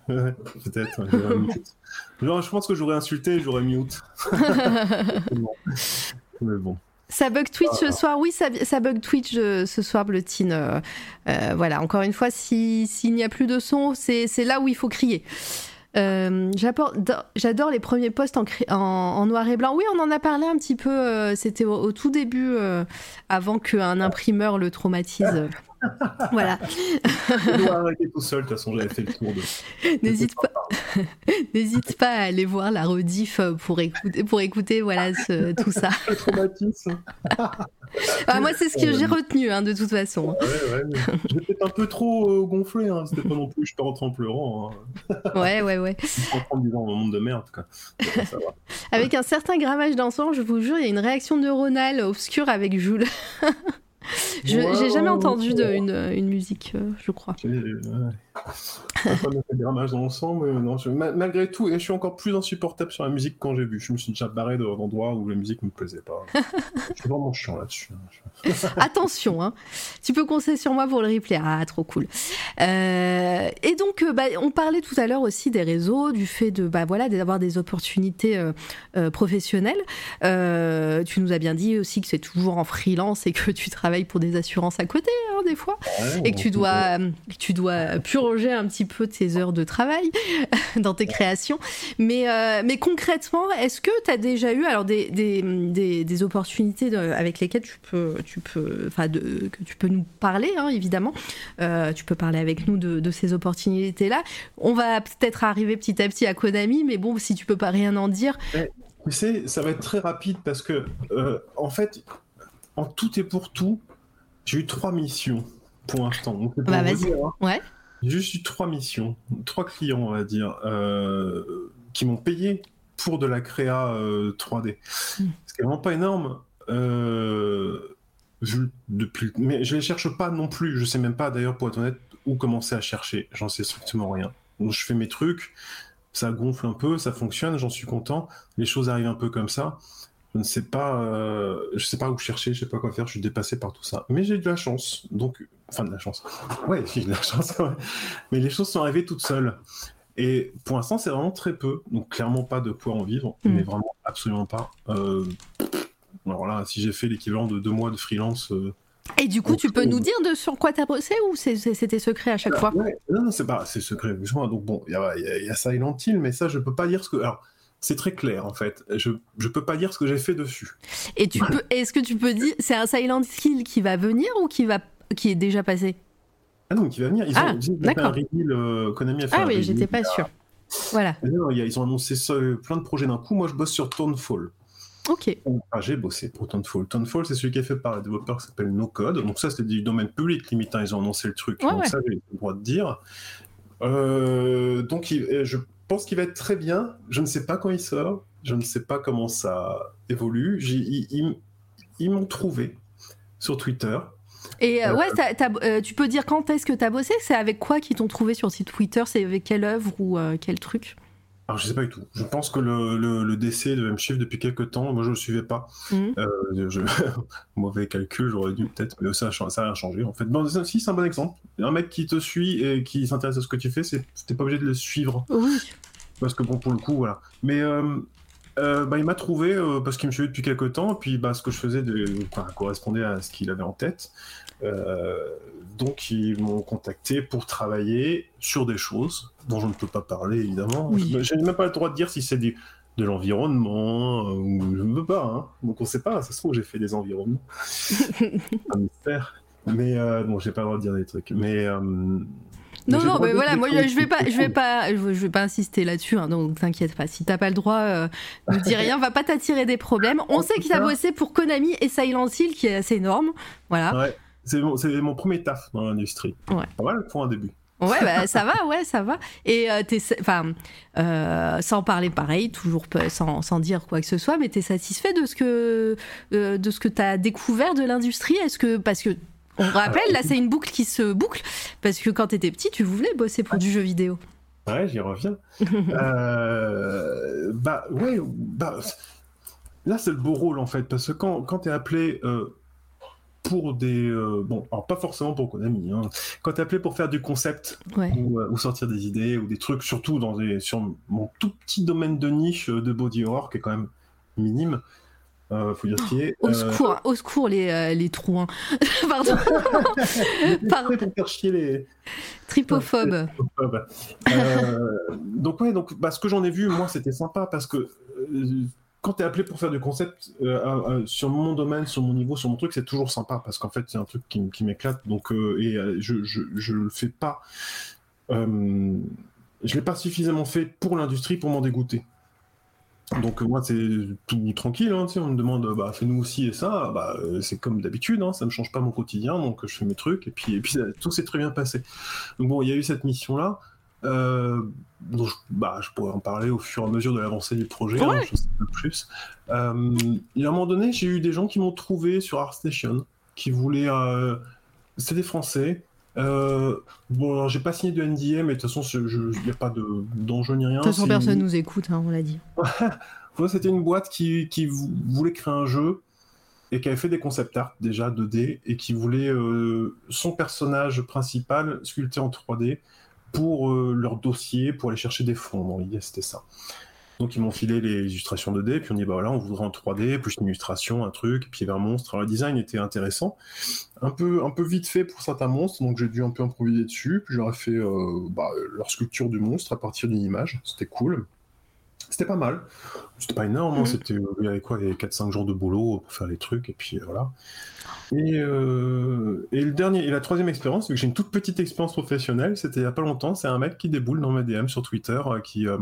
Peut-être. Genre, je pense que j'aurais insulté, j'aurais mute. mais bon. Ça bug Twitch ce soir, oui, ça, bug Twitch euh, ce soir, Blotine. Euh, euh, voilà, encore une fois, s'il n'y a plus de son, c'est là où il faut crier. J'adore les premiers posts en, en, noir et blanc. Oui, on en a parlé un petit peu. C'était au, tout début, avant qu'un imprimeur le traumatise. Voilà. Je dois arrêter tout seul, de toute façon, j'avais fait le tour de. N'hésite pas, n'hésite pas à aller voir la rediff pour écouter, pour écouter voilà, ce, tout ça. Le traumatisme. ah, moi, c'est ce que j'ai retenu, hein, de toute façon. Ouais, ouais, J'étais un peu trop euh, gonflé, hein. c'était pas non plus je peux rentrer en pleurant. Hein. ouais, ouais, ouais. En disant un monde de merde, en tout cas. Ça va. Avec un certain grammage d'ensemble, je vous jure, il y a une réaction neuronale obscure avec Jules. Je j'ai jamais entendu de, une, une, musique, euh, je crois. Non, malgré tout, et je suis encore plus insupportable sur la musique quand j'ai vu. Je me suis déjà barré d'endroits où la musique me plaisait pas. je suis vraiment chiant là-dessus. Hein, Attention, hein. tu peux compter sur moi pour le replay. Ah, trop cool. Euh, et donc, euh, bah, on parlait tout à l'heure aussi des réseaux, du fait de, bah, voilà, d'avoir des opportunités professionnelles. tu nous as bien dit aussi que c'est toujours en freelance et que tu travailles pour des assurances à côté, hein, des fois, et que tu dois, que tu dois purger un petit peu tes heures de travail dans tes créations. Mais, mais concrètement, est-ce que tu as déjà eu alors des, des, des, opportunités avec lesquelles tu peux, tu peux, enfin, que tu peux nous parler, hein, évidemment. tu peux parler avec nous de, de ces opportunités-là. On va peut-être arriver petit à petit à Konami, mais bon, si tu peux pas rien en dire. Tu sais, ça va être très rapide parce que, euh, en fait, en tout et pour tout, j'ai eu trois missions pour l'instant. Bah, vas-y. Hein. Ouais. J'ai juste eu trois missions, trois clients, on va dire, euh, qui m'ont payé pour de la créa 3D. Euh, hmm. Ce qui est vraiment pas énorme. depuis, mais je les cherche pas non plus. Je sais même pas, d'ailleurs, pour être honnête, où commencer à chercher. J'en sais strictement rien. Donc, je fais mes trucs ça gonfle un peu, ça fonctionne, j'en suis content. Les choses arrivent un peu comme ça. Je ne sais pas, euh, je sais pas où chercher, je sais pas quoi faire. Je suis dépassé par tout ça. Mais j'ai de la chance, donc, enfin de la chance. Ouais, j'ai de la chance. Mais les choses sont arrivées toutes seules. Et pour l'instant, c'est vraiment très peu. Donc clairement pas de quoi en vivre, mm. mais vraiment absolument pas. Euh, alors là, si j'ai fait l'équivalent de deux mois de freelance. Euh, et du coup, tu peux nous dire de sur quoi tu as bossé ou c'était secret à chaque fois? Non, non, c'est pas, c'est secret. Donc bon, il y a, y a, Silent Hill, mais ça, je peux pas dire ce que. Alors, c'est très clair en fait. Je, je peux pas dire ce que j'ai fait dessus. Et tu peux, est-ce que tu peux dire, c'est un Silent Hill qui va venir ou qui va, qui est déjà passé? Ah non, qui va venir. Ils ah, ont fait un reveal, euh, Konami a fait Ah oui, j'étais pas sûr. Voilà. Ils ont annoncé plein de projets d'un coup. Moi, je bosse sur Townfall. Ok. Ah, j'ai bossé pour Townfall. Townfall, c'est celui qui est fait par un développeur qui s'appelle No Code. Donc ça, c'était du domaine public limite. Ils ont annoncé le truc. donc ça, j'ai le droit de dire. Euh, donc je pense qu'il va être très bien. Je ne sais pas quand il sort. Je ne sais pas comment ça évolue. Ils, m'ont trouvé sur Twitter. Et euh, ouais, euh, tu peux dire quand est-ce que tu as bossé? C'est avec quoi qu'ils t'ont trouvé sur le site Twitter? C'est avec quelle œuvre ou quel truc? Alors, je sais pas du tout. Je pense que le, le, décès de M-Shift depuis quelques temps, moi je le suivais pas. Mhm. Euh, mauvais calcul, j'aurais dû peut-être, mais ça, ça a rien changé en fait. Bon, si, c'est un bon exemple. Un mec qui te suit et qui s'intéresse à ce que tu fais, t'es pas obligé de le suivre. Oui. Parce que bon, pour le coup, voilà. Mais euh, euh, bah, il m'a trouvé parce qu'il me suivait depuis quelques temps, et puis bah, ce que je faisais de, correspondait à ce qu'il avait en tête. Donc ils m'ont contacté pour travailler sur des choses dont je ne peux pas parler, évidemment. Je n'ai même pas le droit de dire si c'est de l'environnement euh, ou je ne veux pas. Hein. Donc on ne sait pas, ça se trouve, j'ai fait des environnements. un mystère. Mais euh, bon, j'ai pas le droit de dire des trucs. Mais. Euh, non, non, mais voilà, moi je vais pas, je vais pas, je vais pas insister là-dessus, hein, donc t'inquiète pas. Si t'as pas le droit, euh, ne dis rien, va pas t'attirer des problèmes. On sait qu'il a bossé pour Konami et Silent Hill, qui est assez énorme, voilà. Ouais, c'est mon, mon, premier taf dans l'industrie. Ouais. Pas mal pour un début. Ouais, bah, ça va, ouais, ça va. Et euh, enfin, euh, sans parler pareil, toujours sans, sans, dire quoi que ce soit, mais tu es satisfait de ce que euh, de ce que tu as découvert de l'industrie? Est-ce que parce que on rappelle, là, c'est une boucle qui se boucle parce que quand tu étais petit, tu voulais bosser pour du jeu vidéo. Ouais, j'y reviens. bah ouais, bah là c'est le beau rôle en fait parce que quand quand es appelé pour des euh, bon alors pas forcément pour Konami hein. quand t'es appelé pour faire du concept euh, ou, sortir des idées ou des trucs surtout dans des sur mon tout petit domaine de niche euh, de body horror qui est quand même minime euh, faut dire qui est. Au secours, au secours les, les trous. Pardon. Pardon. Pour faire chier les. Tripophobes. donc ouais, donc bah, ce que j'en ai vu, moi, c'était sympa parce que quand tu es appelé pour faire du concept euh, sur mon domaine, sur mon niveau, sur mon truc, c'est toujours sympa parce qu'en fait, c'est un truc qui, m'éclate. Donc, euh, et euh, je, je, je, le fais pas. je l'ai pas suffisamment fait pour l'industrie pour m'en dégoûter. Donc moi c'est tout tranquille, hein, on me demande bah fais-nous aussi et ça, bah c'est comme d'habitude, hein, ça me change pas mon quotidien, donc je fais mes trucs et puis et puis tout s'est très bien passé. Donc bon il y a eu cette mission là, euh, donc, je, bah, je pourrais en parler au fur et à mesure de l'avancée du projet, hein, je sais pas plus. Euh, et à un moment donné, j'ai eu des gens qui m'ont trouvé sur ArtStation, qui voulaient. Euh, C'était des Français. Euh, bon, j'ai pas signé de NDA, mais de toute façon, il n'y a pas d'enjeu ni rien. De toute façon, personne nous écoute, hein, on l'a dit. C'était une boîte qui, qui, voulait créer un jeu et qui avait fait des concept art déjà 2D et qui voulait son personnage principal sculpté en 3D pour euh, leur dossier, pour aller chercher des fonds. L'idée, c'était ça. Donc ils m'ont filé les illustrations 2D, puis on dit bah voilà, on voudrait en 3D, plus une illustration, un truc, puis il un monstre. Alors le design était intéressant, un peu, un peu vite fait pour certains monstres, donc j'ai dû un peu improviser dessus, puis j'aurais fait euh, bah, leur sculpture du monstre à partir d'une image, c'était cool. C'était pas mal. C'était pas énorme, hein, Mhm. c'était il y avait quoi, il y avait 4-5 jours de boulot pour faire les trucs, et puis euh, voilà. Et, euh, et le dernier, et la troisième expérience, vu que j'ai une toute petite expérience professionnelle, c'était il y a pas longtemps, c'est un mec qui déboule dans mes DM sur Twitter, euh, qui, euh,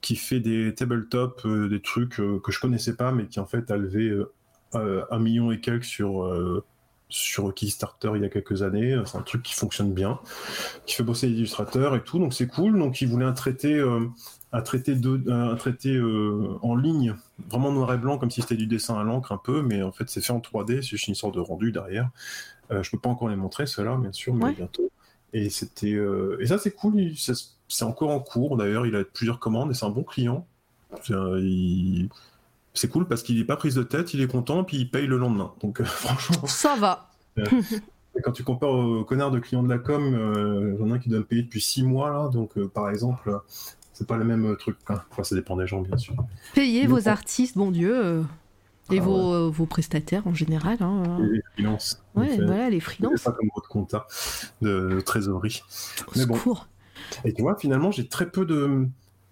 qui fait des tabletop, euh, des trucs euh, que je connaissais pas, mais qui en fait a levé euh, euh, un million et quelques sur, euh, sur Kickstarter il y a quelques années. C'est un truc qui fonctionne bien, qui fait bosser les illustrateurs et tout, donc c'est cool. Donc il voulait un traité, euh, un traité, de, un traité euh, en ligne, vraiment noir et blanc, comme si c'était du dessin à l'encre un peu, mais en fait c'est fait en 3D, c'est juste une sorte de rendu derrière. Euh, je peux pas encore les montrer, ceux-là, bien sûr, mais Ouais. bientôt. Et c'était euh, et ça c'est cool, c'est encore en cours d'ailleurs, il a plusieurs commandes et c'est un bon client. C'est il- cool parce qu'il n'est pas prise de tête, il est content, puis il paye le lendemain. Donc euh, franchement, Ça va. quand tu compares aux connards de clients de la com, euh, j'en ai un qui doit me payer depuis 6 mois là, donc euh, par exemple, c'est pas le même truc. hein. Enfin, ça dépend des gens bien sûr. Payez Mais vos artistes, bon Dieu, euh, et Ah vos, euh, vos prestataires en général. hein. Et les freelances. Ouais, fait. voilà, les C'est freelances. pas comme votre compta de, de trésorerie. Au mais bon. Et tu vois, finalement, j'ai très peu de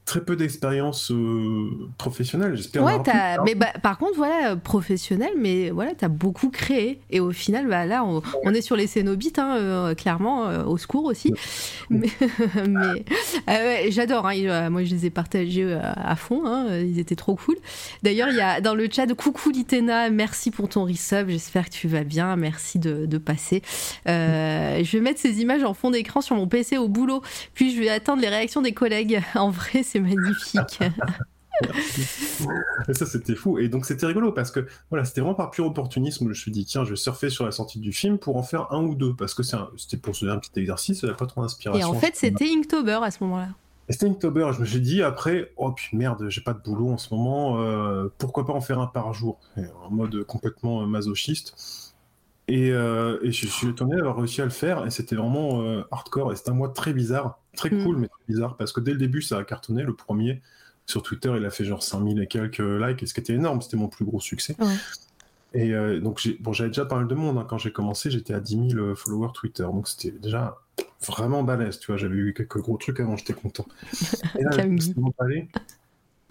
très peu d'expérience euh, professionnelle. J'espère. Ouais, tard. mais bah, par contre, voilà, euh, professionnel, mais voilà, t'as beaucoup créé. Et au final, bah, là, on, on est sur les Cénobites, hein, euh, clairement, euh, au secours aussi. Mais, mais ouais, j'adore, hein, moi je les ai partagés à fond, hein, ils étaient trop cool. D'ailleurs, il y a dans le chat, coucou Litena, merci pour ton resub, j'espère que tu vas bien, merci de, de passer. Je vais mettre ces images en fond d'écran sur mon PC au boulot, puis je vais attendre les réactions des collègues. En vrai, c'est magnifique. Et ça, c'était fou. Et donc, c'était rigolo parce que voilà, c'était vraiment par pur opportunisme. Je me suis dit, tiens, je vais surfer sur la sortie du film pour en faire un ou deux parce que c'est c'était pour se donner un petit exercice, n'y avait pas trop Et d'inspiration. en fait, c'était Inktober à ce moment-là. Et C'était Inktober. Je me suis dit après, oh puis merde, j'ai pas de boulot en ce moment. euh, pourquoi pas en faire un par jour? Et En mode complètement euh, masochiste. Et, euh, et je suis étonné d'avoir réussi à le faire. Et c'était vraiment euh, hardcore. Et c'était un mois très bizarre, très Mm. cool, mais très bizarre parce que dès le début, ça a cartonné. Le premier sur Twitter, il a fait genre 5000 et quelques likes, et ce qui était énorme. C'était mon plus gros succès. Ouais. Et euh, donc, j'ai- bon, j'avais déjà pas mal de monde. hein. Quand j'ai commencé, j'étais à 10 000 followers Twitter. Donc, c'était déjà vraiment balèze. Tu vois, j'avais eu quelques gros trucs avant, j'étais content. Et là.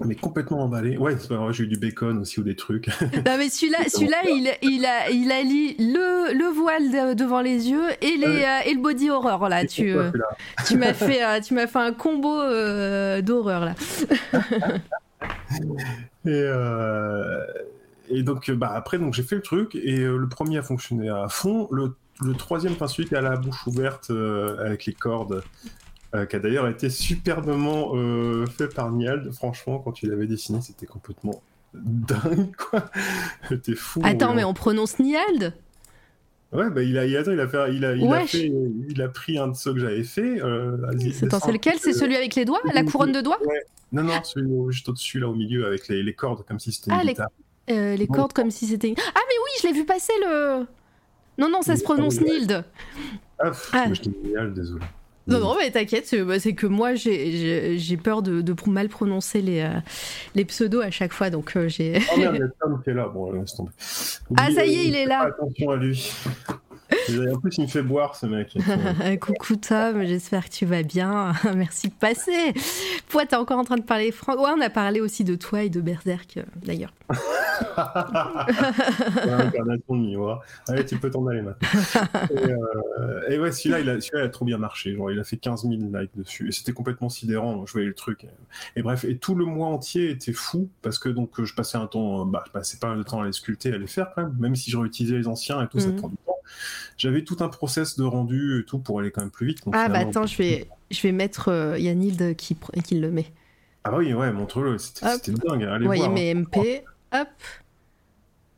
Mais complètement emballé. Ouais, j'ai eu du bacon aussi ou des trucs. Non mais celui-là, celui-là, il, il a, il a li- le, le voile de- devant les yeux et les, Ouais. euh, et le body horror là. Tu, euh, là tu m'as fait, euh, tu m'as fait un combo euh, d'horreur là. Et, euh, et donc, euh, bah, après, donc, j'ai fait le truc et euh, le premier a fonctionné à fond. Le, le troisième, enfin, celui qui a la bouche ouverte euh, avec les cordes, euh, qui a d'ailleurs été superbement euh, fait par Niald. Franchement, quand tu l'avais dessiné, c'était complètement dingue, quoi. C'était fou. Attends, mais on prononce Niald? Ouais, bah, il a, il a, il a fait, il a, il a Wesh. fait, il a pris un de ceux que j'avais fait. Euh, C'est lequel? C'est celui avec les doigts La couronne de doigts? Non, non, celui juste au-dessus, là, au milieu, avec les, les cordes, comme si c'était une Ah, les-. Euh, Les cordes comme si c'était. Ah mais oui, je l'ai vu passer le. Non non, ça se prononce. Nild. Ah, pff, Ah. moi, je désolé. Non, non, mais t'inquiète, c'est bah, que moi j'ai- peur de, de mal prononcer les, euh, les pseudos à chaque fois, donc euh, j'ai. Oh merde, il y a Tom qui est là. Bon, laisse tomber. Ah, ça y est, il est là. Attention à lui. En plus, il me fait boire, ce mec. Coucou Tom, j'espère que tu vas bien. Merci de passer. Toi, t'es encore en train de parler français. Ouais, on a parlé aussi de toi et de Berserk, euh, d'ailleurs. Incarnation de Miwa. Allez, tu peux t'en aller maintenant. et, euh, et ouais, celui-là, il il a trop bien marché. Genre, il a fait 15 000 likes dessus. Et c'était complètement sidérant. Je voyais le truc. Et bref, et tout le mois entier était fou parce que donc je passais un temps, bah, je passais pas mal de temps à les sculpter, à les faire quand même. Même si je réutilisais les anciens et tout, ça Mhm. prend du temps. J'avais tout un process de rendu et tout pour aller quand même plus vite. Donc, Ah bah attends, je vais, je vais mettre euh, Yannild qui, qui le met. Ah oui, ouais, montre-le. C'était dingue. Allez voyez voir. hein. mes MP. Hop.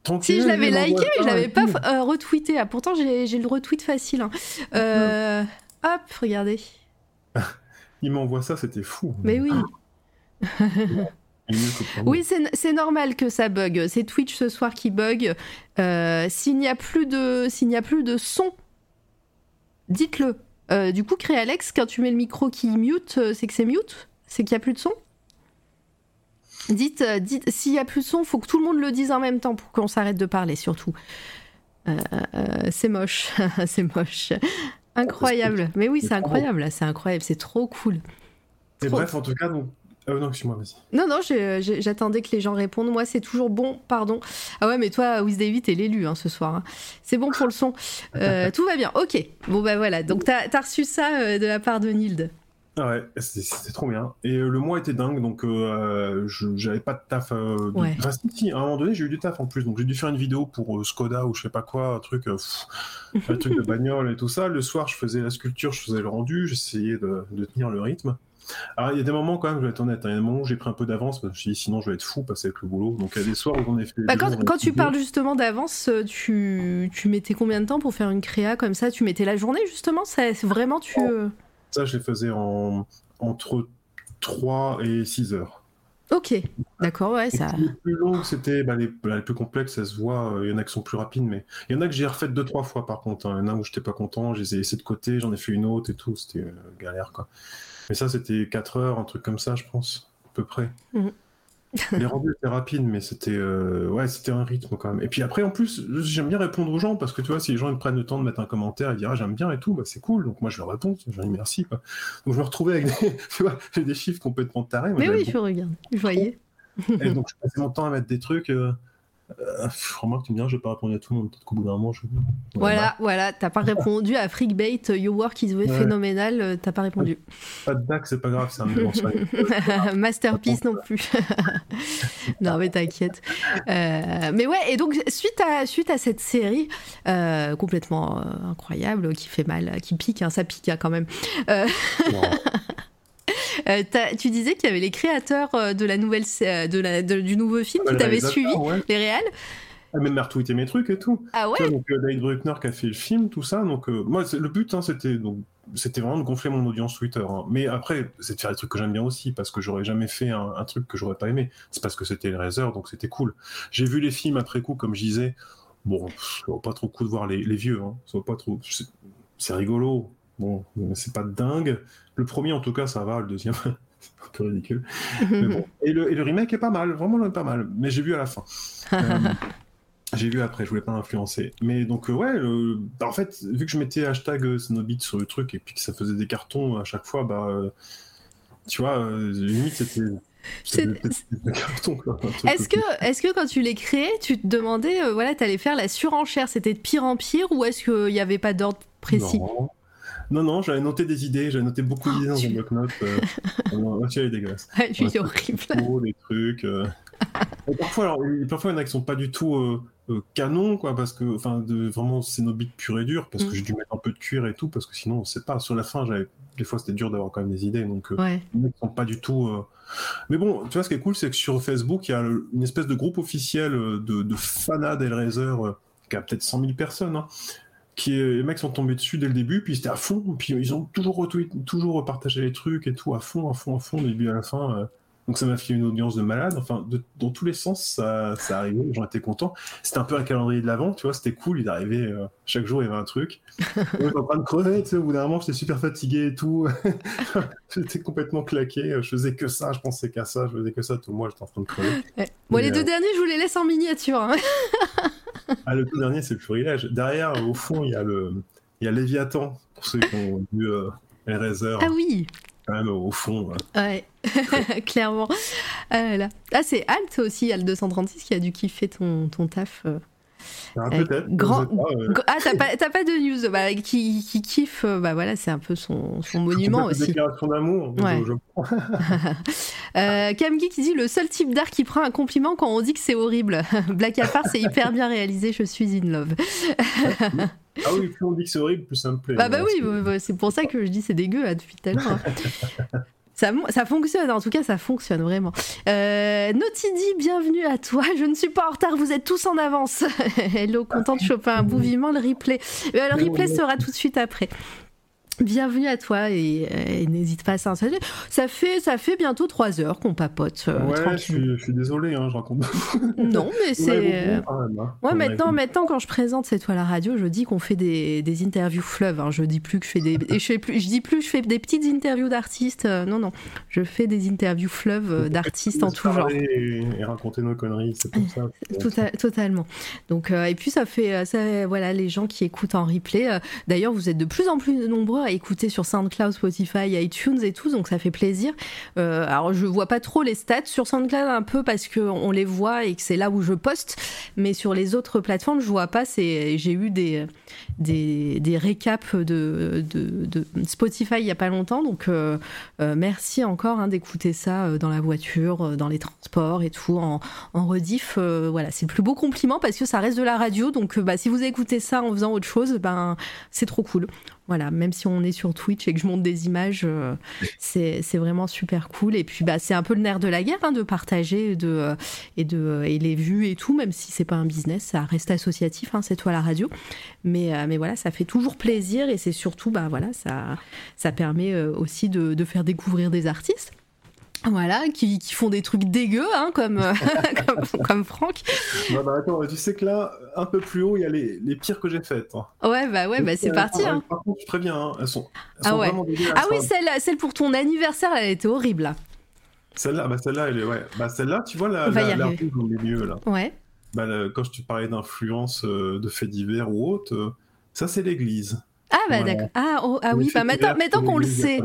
Tranquille, Si je l'avais liké, mais je l'avais pas euh, retweeté. Ah, pourtant, j'ai j'ai le retweet facile. hein. Euh, hop, regardez. Il m'envoie ça, c'était fou. Mais oui. Oui, c'est normal que ça bug. C'est Twitch ce soir qui bug. Euh, S'il n'y a plus de, s'il n'y a plus de son, dites-le. Euh, du coup, Créalex, quand tu mets le micro qui mute, euh, c'est que c'est mute? C'est qu'il n'y a plus de son? Dites, dites s'il y a plus de son, faut que tout le monde le dise en même temps pour qu'on s'arrête de parler, surtout. Euh, c'est moche, c'est moche. Incroyable. Mais oui, c'est incroyable, c'est incroyable, c'est trop cool. Et Trop. bref, en tout cas, donc. Ah non, excuse-moi, vas-y. Non, non, j'attendais que les gens répondent. Moi, c'est toujours bon, pardon. Ah ouais, mais toi, Wiz David, t'es l'élu hein, ce soir. hein. C'est bon pour le son. Euh, tout va bien, ok. Bon, bah voilà. Donc, t'as as reçu ça euh, de la part de Nild. Ah ouais, c'était trop bien. Et euh, le mois était dingue, donc j'avais pas de taf. de... Ouais. Enfin, si, à un moment donné, j'ai eu du taf en plus. Donc j'ai dû faire une vidéo pour Skoda ou je sais pas quoi, un truc, pff, un truc de bagnole et tout ça. Le soir, je faisais la sculpture, je faisais le rendu, j'essayais de, de tenir le rythme. Alors il y a des moments quand même, je vais être honnête, hein, il y a des moments où j'ai pris un peu d'avance, parce que je me suis dit sinon je vais être fou passer avec le boulot. Donc il y a des soirs où j'en ai fait. Bah, quand, tu parles justement d'avance, euh, tu, tu mettais combien de temps pour faire une créa comme ça? Tu mettais la journée justement? Ça, c'est Vraiment, tu. euh, Ça, je les faisais en... entre 3 et 6 heures. Ok, d'accord, ouais, ça. Les plus longues, c'était bah, les, bah, les plus complexes, ça se voit. euh, Il y en a qui sont plus rapides, mais il y en a que j'ai refaites deux, trois fois par contre. hein. Il y en a où j'étais pas content, je les ai laissés de côté, j'en ai fait une autre et tout. C'était euh, galère quoi. Mais ça, c'était 4 heures, un truc comme ça, je pense, à peu près. Mhm. les rendus étaient rapides, mais c'était euh, ouais, c'était un rythme quand même. Et puis après, en plus, j'aime bien répondre aux gens parce que tu vois, si les gens ils prennent le temps de mettre un commentaire et dire ah, j'aime bien et tout, bah, c'est cool. Donc moi, je leur réponds, je leur dis merci. Quoi. Donc je me retrouvais avec des, tu vois, j'ai des chiffres complètement tarés. Moi, Mais oui, je regarde. Je voyais. et donc, je passais mon temps à mettre des trucs. Euh, euh, remarque, tu me dis, je vais pas répondre à tout le monde. Peut-être qu'au bout d'un moment, je. Voilà, voilà, t'as pas répondu à Freakbait, euh, Your Work is Ouais. phénoménal, euh, t'as pas répondu. Pas de bac, c'est pas grave, c'est un moment Masterpiece non plus. non mais t'inquiète. Euh, mais ouais, et donc suite à, suite à cette série euh, complètement euh, incroyable, qui fait mal, qui pique, hein, ça pique hein, quand même. Euh, tu disais qu'il y avait les créateurs euh, de la nouvelle, euh, de la, de- du nouveau film qui t'avaient suivi, Ouais. les réals. Ah, même m'a retweeté mes trucs et tout. Ah ouais? Donc, euh, David Bruckner qui a fait le film, tout ça. Donc, euh, moi, le but, hein, c'était donc c'était vraiment de gonfler mon audience Twitter. hein. Mais après, c'est de faire des trucs que j'aime bien aussi, parce que j'aurais jamais fait un, un truc que j'aurais pas aimé. C'est parce que c'était le Razer, donc c'était cool. J'ai vu les films après coup, comme je disais. Bon, pff, pas trop coup de voir les, les vieux. Hein. Pas trop. C'est rigolo. Bon, c'est pas dingue. Le premier, en tout cas, ça va. Le deuxième, c'est un peu ridicule. Mais bon. Et, le, et le remake est pas mal, vraiment pas mal. Mais j'ai vu à la fin. Euh, j'ai vu après, je voulais pas influencer. Mais donc, euh, ouais, bah, en fait, vu que je mettais hashtag euh, Snowbeat sur le truc et puis que ça faisait des cartons à chaque fois, bah, euh, tu vois, limite, c'était. Est-ce que, est-ce que quand tu les créais, tu te demandais, euh, voilà, t'allais faire la surenchère, c'était de pire en pire, ou est-ce qu'il n'y avait pas d'ordre précis? Non, non, non, j'avais noté des idées, j'avais noté beaucoup d'idées dans tu- un bloc-notes. Euh, vois, il est dégueulasse. Ouais, lui, est horrible. trop, des trucs. euh. Et parfois, alors, il- parfois, il y en a qui sont pas du tout euh, euh, canons, quoi, parce que, enfin, de vraiment Cénobite pur et dur, parce Mm. que j'ai dû mettre un peu de cuir et tout, parce que sinon, on sait pas. Sur la fin, j'avais, des fois, c'était dur d'avoir quand même des idées, donc, euh, Ouais. mecs sont pas du tout. euh, Mais bon, tu vois, ce qui est cool, c'est que sur Facebook, il y a une espèce de groupe officiel euh, de, de fanats d'Hellraiser, euh, qui a peut-être 100 000 personnes, hein, qui les mecs sont tombés dessus dès le début, puis c'était à fond, puis ils ont toujours retweet, toujours partagé les trucs et tout, à fond, à fond, à fond, début à la fin. Donc ça m'a fait une audience de malade. Enfin, de- dans tous les sens, ça, ça arrivait. Les gens étaient contents. C'était un peu un calendrier de l'avant, tu vois. C'était cool. Il arrivait euh, chaque jour, il y avait un truc. J'étais en train de crever. Tu sais, au bout d'un moment, j'étais super fatigué et tout. j'étais complètement claqué. Je faisais que ça. Je pensais qu'à ça. Je faisais que ça. Tout moi, j'étais en train de crever. Ouais. Bon, les deux euh, derniers, je vous les laisse en miniature. hein. Ah, le tout dernier, c'est le florilège. Derrière, au fond, il y a le, il y a Léviathan pour ceux qui ont vu euh, Hellraiser. Ah oui, Quand même, au fond. euh. ouais, clairement. Ah, là. Ah, c'est Alt aussi, Alt 236, qui a dû kiffer ton, ton taf. euh. Ah, grand- je sais pas, euh. Ah, t'as pas, de news bah, qui, qui kiffe, euh, bah voilà, c'est un peu son, son monument aussi. Déclaration d'amour. Ouais. Euh, qui dit le seul type d'art qui prend un compliment quand on dit que c'est horrible. Black à part, c'est hyper bien réalisé, je suis in love. Ah oui, plus on dit que c'est horrible, plus ça me plaît. Bah, bah oui, c'est- bah, bah, c'est pour ça que je dis c'est dégueu là, depuis hein. Ça, ça fonctionne, en tout cas ça fonctionne vraiment. Euh, dit, bienvenue à toi. Je ne suis pas en retard, vous êtes tous en avance. Hello, content de choper un bout vivement le replay. Euh, le replay sera tout de suite après. Bienvenue à toi et, n'hésite pas à s'installer. Ça fait, ça fait bientôt trois heures qu'on papote. Euh, ouais, je suis, je suis, désolé, hein, je raconte. non, mais c'est. Hein. Ouais, maintenant, maintenant, quand je présente cette toile à la radio, je dis qu'on fait des, des, interviews fleuves. Hein. Je dis plus que je fais des. Et je, plus, je dis plus je fais des petites interviews d'artistes. Euh, non, non. Je fais des interviews fleuves euh, d'artistes en tout genre. Et, raconter nos conneries, c'est comme ça. Tota-, totalement. Donc, et puis, ça fait. Ça, voilà, les gens qui écoutent en replay. D'ailleurs, vous êtes de plus en plus nombreux écouter sur SoundCloud, Spotify, iTunes et tout, donc ça fait plaisir. Euh, alors je vois pas trop les stats sur SoundCloud un peu parce qu'on les voit et que c'est là où je poste, mais sur les autres plateformes je vois pas. J'ai eu des des, des récaps de, de, Spotify il y a pas longtemps, donc euh, euh, merci encore hein, d'écouter ça dans la voiture, dans les transports et tout en, en rediff. voilà, c'est le plus beau compliment parce que ça reste de la radio, donc bah, si vous écoutez ça en faisant autre chose, ben c'est trop cool. Voilà, même si on est sur Twitch et que je monte des images, euh, c'est vraiment super cool. Et puis, bah, c'est un peu le nerf de la guerre hein, de partager de, euh, et, de, euh, et les vues et tout, même si c'est pas un business, ça reste associatif, hein, c'est toi la radio. Mais, mais voilà, ça fait toujours plaisir et c'est surtout, bah, voilà, ça, ça permet aussi de, de faire découvrir des artistes. Voilà, qui, qui, font des trucs dégueux, hein, comme, euh, comme, comme, Franck. Bah, bah, attends, tu sais que là, un peu plus haut, il y a les, les pires que j'ai faites. Hein. Ouais, bah ouais, bah c'est parti. Hein. Par contre, je préviens, hein, elles sont, elles ah, sont ouais. vraiment Ah oui, celle, celle pour ton anniversaire, elle était horrible. Là. Celle-là, bah celle-là, elle est, ouais. Bah celle-là, tu vois, la, la, la rouge au milieu, là. Ouais. Bah, quand je te parlais d'influence euh, de faits divers ou autre, euh, ça, c'est l'église. Ah bah d'accord. Ah, oh, ah oui, bah maintenant, maintenant qu'on le sait,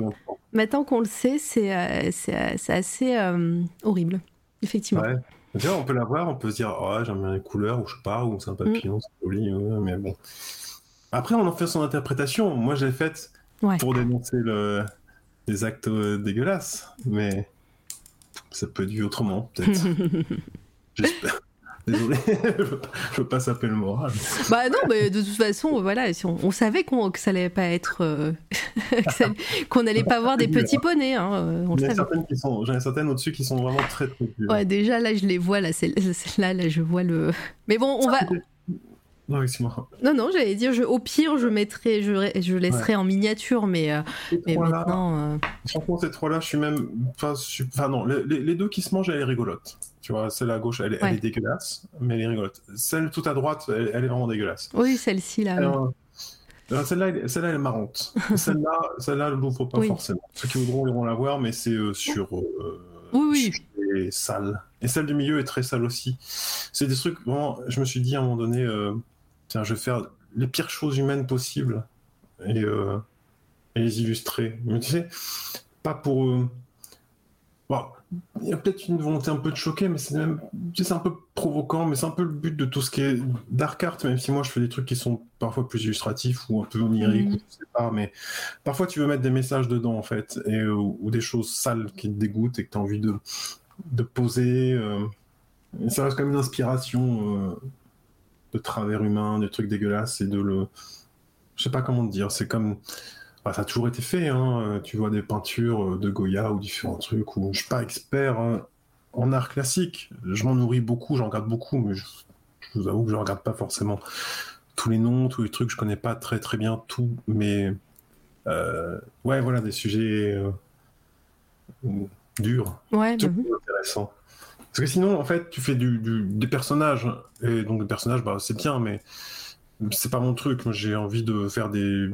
maintenant qu'on le sait, c'est euh, c'est assez euh, horrible, effectivement. Ouais. Déjà, on peut la voir, on peut se dire, oh, j'aime bien les couleurs, ou je sais pas, ou c'est un papillon, mm. c'est joli, mais bon. Après, on en fait son interprétation. Moi, je l'ai faite pour dénoncer le... les actes euh, dégueulasses, mais ça peut être vu autrement, peut-être. J'espère. Désolé, je veux pas saper le moral. Bah non, mais de toute façon, voilà, on, savait qu'on, que ça allait pas être, euh, qu'on allait pas voir des petits poneys. Hein, euh, on j'en ai certaines qui sont, j'en ai certaines au-dessus qui sont vraiment très très dures. Ouais, déjà là, je les vois là, c'est là, là, je vois le. Mais bon, on va. Non, excuse-moi. Non, non, j'allais dire, je, au pire, je mettrai, je, je laisserai en miniature, mais, euh, mais maintenant. Franchement, ces trois-là, je suis même. Enfin, non, les, les, deux qui se mangent, elle est rigolote. Tu vois, celle à gauche, elle, est dégueulasse, mais elle est rigolote. Celle tout à droite, elle, est vraiment dégueulasse. Oui, celle-ci, là. celle-là, celle-là, elle est marrante. celle-là, celle-là, je ne l'ouvre pas forcément. Ceux qui voudront iront la voir, mais c'est euh, sur. Euh, oui, oui. sale. Et celle du milieu est très sale aussi. C'est des trucs, vraiment, je me suis dit à un moment donné, euh, tiens, je vais faire les pires choses humaines possibles et, et les illustrer. Mais tu sais, pas pour. Bon, il y a peut-être une volonté un peu de choquer, mais c'est même, c'est un peu provoquant, mais c'est un peu le but de tout ce qui est dark art, même si moi je fais des trucs qui sont parfois plus illustratifs ou un peu oniriques, mm. je sais pas, mais parfois tu veux mettre des messages dedans en fait, et, ou, des choses sales qui te dégoûtent et que tu as envie de, de poser. Euh, ça reste comme une inspiration euh, de travers humain, des trucs dégueulasses, et de le. Je sais pas comment te dire, c'est comme bah, ça a toujours été fait. Hein. Euh, tu vois des peintures euh, de Goya ou différents trucs. Où je suis pas expert hein, en art classique. Je m'en nourris beaucoup, j'en regarde beaucoup, mais je, vous avoue que je regarde pas forcément tous les noms, tous les trucs. Je connais pas très très bien tout, mais euh, ouais, voilà des sujets durs. Ouais. Tout bah intéressant. Parce que sinon, en fait, tu fais du, des personnages et donc des personnages, bah, c'est bien, mais c'est pas mon truc. J'ai envie de faire des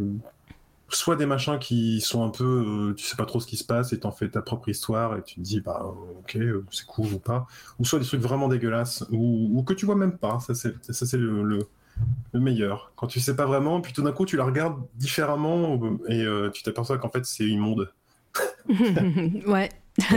soit des machins qui sont un peu, euh, tu sais pas trop ce qui se passe et t'en fais ta propre histoire et tu te dis bah ok euh, c'est cool ou pas, ou soit des trucs vraiment dégueulasses ou, que tu vois même pas, ça c'est le, meilleur. Quand tu sais pas vraiment, puis tout d'un coup tu la regardes différemment et euh, tu t'aperçois qu'en fait c'est immonde. ouais.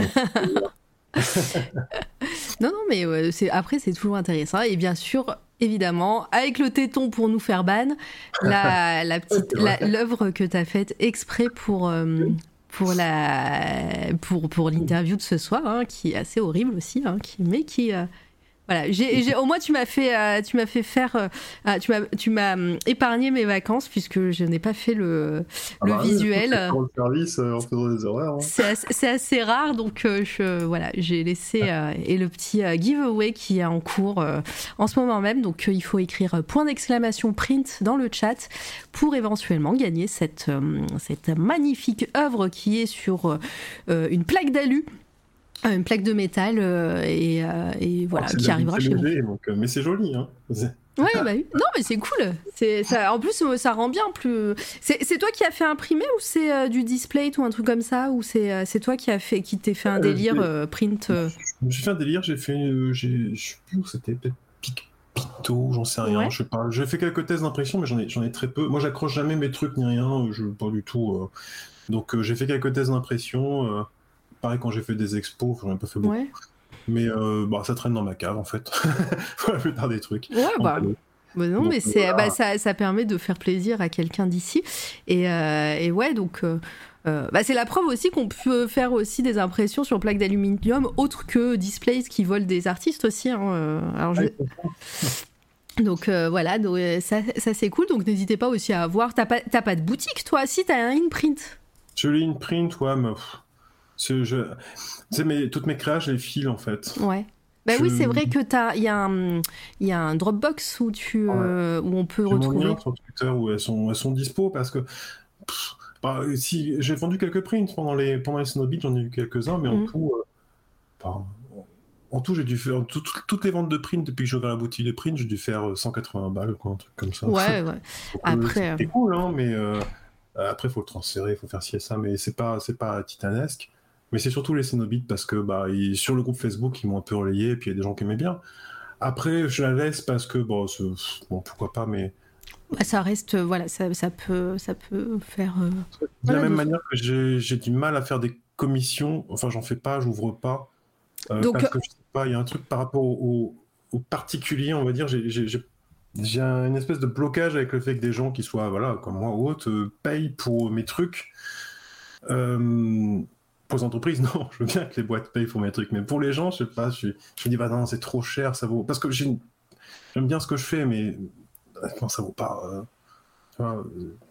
non, non, mais c'est après, c'est toujours intéressant. Et bien sûr, évidemment, avec le téton pour nous faire ban, la, la petite, l'œuvre que tu as faite exprès pour, euh, pour, la, pour, pour l'interview de ce soir, hein, qui est assez horrible aussi, hein, qui, mais qui, euh, Voilà, j'ai, au moins tu m'as fait, euh, tu m'as fait faire, euh, ah, tu m'as, tu m'as épargné mes vacances puisque je n'ai pas fait le, Ah le bah visuel. le service euh, en faisant des horaires. hein. C'est assez, rare, donc euh, je, voilà, j'ai laissé euh, et le petit euh, giveaway qui est en cours euh, en ce moment même. Donc euh, il faut écrire euh, point d'exclamation print dans le chat pour éventuellement gagner cette, euh, cette magnifique œuvre qui est sur euh, euh, une plaque d'alu. Euh, Une plaque de métal euh, et, euh, et voilà qui arrivera chez vous. léger, donc, euh, mais c'est joli. Hein. Ouais, bah oui. Non, mais c'est cool. C'est ça. En plus, ça rend bien plus. C'est toi qui as fait imprimer ou c'est euh, du display ou un truc comme ça ou c'est c'est toi qui a fait qui t'es fait un délire euh, print. euh, J'ai fait un délire, j'ai fait. Je sais plus où c'était, peut-être Pic- Picto, j'en sais rien, Ouais. je sais pas. J'ai fait quelques tests d'impression, mais j'en ai, j'en ai très peu. Moi, j'accroche jamais mes trucs ni rien, je pas du tout. Donc, j'ai fait quelques tests d'impression. Euh, Pareil, quand j'ai fait des expos, j'en ai pas fait beaucoup. Ouais. Mais euh, bah, ça traîne dans ma cave, en fait. Pour la plupart des trucs. Ouais, bah. Donc, euh, bah non, Donc, mais c'est voilà. bah, ça, ça permet de faire plaisir à quelqu'un d'ici. Et, euh, et ouais, donc. euh, euh, bah, c'est la preuve aussi qu'on peut faire aussi des impressions sur plaque d'aluminium autres que displays qui volent des artistes aussi. hein, euh. Alors, je- Donc euh, voilà, donc, euh, ça, ça c'est cool. Donc n'hésitez pas aussi à voir. T'as pas, pas de boutique toi? Si, t'as un in-print. Je lis une print, ouais, mais. Pff, c'est- je... Tu sais, mes- toutes mes créas, je les file, en fait. Ouais. Bah Je- oui, c'est vrai que il y a un, y a un Dropbox où tu, euh, où on peut mon retrouver. lien sur Twitter où elles sont, elles sont dispo parce que pff, bah, si j'ai vendu quelques prints pendant les pendant les Snowbeats, j'en ai eu quelques-uns, mais en Mhm. tout, euh, bah, en tout j'ai dû faire tout- tout- toutes les ventes de prints depuis que j'ai ouvert la boutique de prints, j'ai dû faire euh, 180 balles, quoi, un truc comme ça. Ouais, ouais. Donc, Après, c'est cool, hein, mais euh, après faut le transférer, faut faire ci et ça, mais c'est pas c'est pas titanesque. Mais c'est surtout les Cénobites parce que bah, ils- sur le groupe Facebook, ils m'ont un peu relayé, et puis il y a des gens qui aimaient bien. Après, je la laisse parce que bon, pourquoi pas, mais Bah, ça reste, euh, voilà, ça, ça peut, ça peut faire. euh, De Voilà, la même manière que j'ai du mal à faire des commissions, enfin j'en fais pas, j'ouvre pas. euh, Donc- parce que je sais pas, il y a un truc par rapport au, au- au particulier, on va dire, j'ai- j'ai j'ai- j'ai un- une espèce de blocage avec le fait que des gens qui soient, voilà, comme moi ou autres, payent pour mes trucs. Euh, pour les entreprises, non, je veux bien que les boîtes payent pour mes trucs, mais pour les gens, je sais pas, je, je me dis, bah non, c'est trop cher, ça vaut. Parce que j'aime bien ce que je fais, mais honnêtement, ça vaut pas. euh, euh,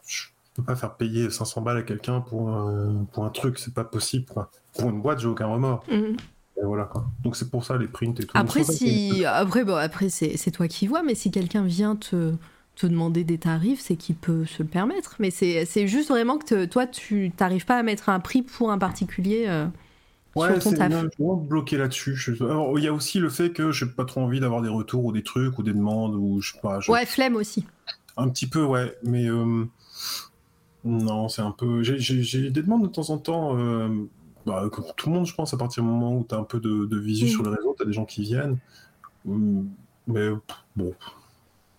je peux pas faire payer 500 balles à quelqu'un pour, un- pour un truc, c'est pas possible. Quoi. Pour une boîte, j'ai aucun remords. mhm. Et voilà, quoi. Donc c'est pour ça les prints et tout. Après, si, après, bon, après, c'est, c'est toi qui vois, mais si quelqu'un vient te, te demander des tarifs, c'est qu'il peut se le permettre. Mais c'est, juste vraiment que te- toi, tu t'arrives pas à mettre un prix pour un particulier euh, Ouais, sur ton taf. bien, je suis vraiment bloqué là-dessus. Alors, il y a aussi le fait que j'ai pas trop envie d'avoir des retours ou des trucs ou des demandes ou je sais pas. je- Ouais, flemme aussi. Un petit peu, ouais, mais euh, non, c'est un peu. J'ai- des demandes de temps en temps. euh, bah, comme tout le monde, je pense, à partir du moment où tu as un peu de, de visu Mm. sur les réseaux, tu as des gens qui viennent. Hum, Mais bon,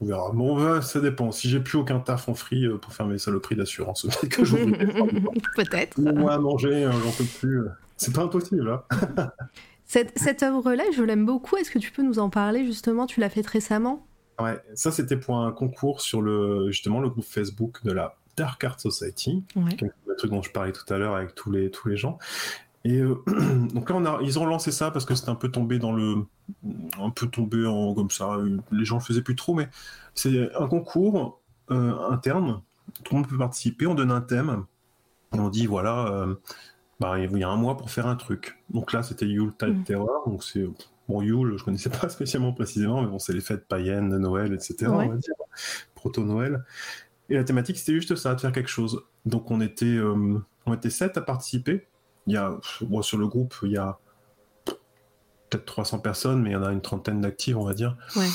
on verra. Bon, ouais, ça dépend. Si j'ai plus aucun taf en free euh, pour faire mes saloperies d'assurance, peut-être que des Peut-être. Moi, à manger, euh, j'en peux plus. euh. C'est pas impossible, hein. Cette, cette œuvre-là, je l'aime beaucoup. Est-ce que tu peux nous en parler justement? Tu l'as faite récemment? Ouais, ça c'était pour un concours sur le justement le groupe Facebook de la Dark Art Society, Ouais. le truc dont je parlais tout à l'heure avec tous les tous les gens. Et euh, donc là on a ils ont lancé ça parce que c'était un peu tombé dans le un peu tombé en comme ça, les gens le faisaient plus trop mais c'est un concours euh, interne, tout le monde peut participer, on donne un thème et on dit voilà euh, bah, il y a un mois pour faire un truc. Donc là c'était Yule Tide Mhm. Terror, donc c'est Bon, Yule, je connaissais pas spécialement précisément, mais bon, c'est les fêtes païennes de Noël, etc. Ouais. On va dire. Proto-Noël. Et la thématique, c'était juste ça, de faire quelque chose. Donc, on était, on était sept à participer. Il y a, bon, sur le groupe, il y a peut-être 300 personnes, mais il y en a une trentaine d'actifs, on va dire. Ouais.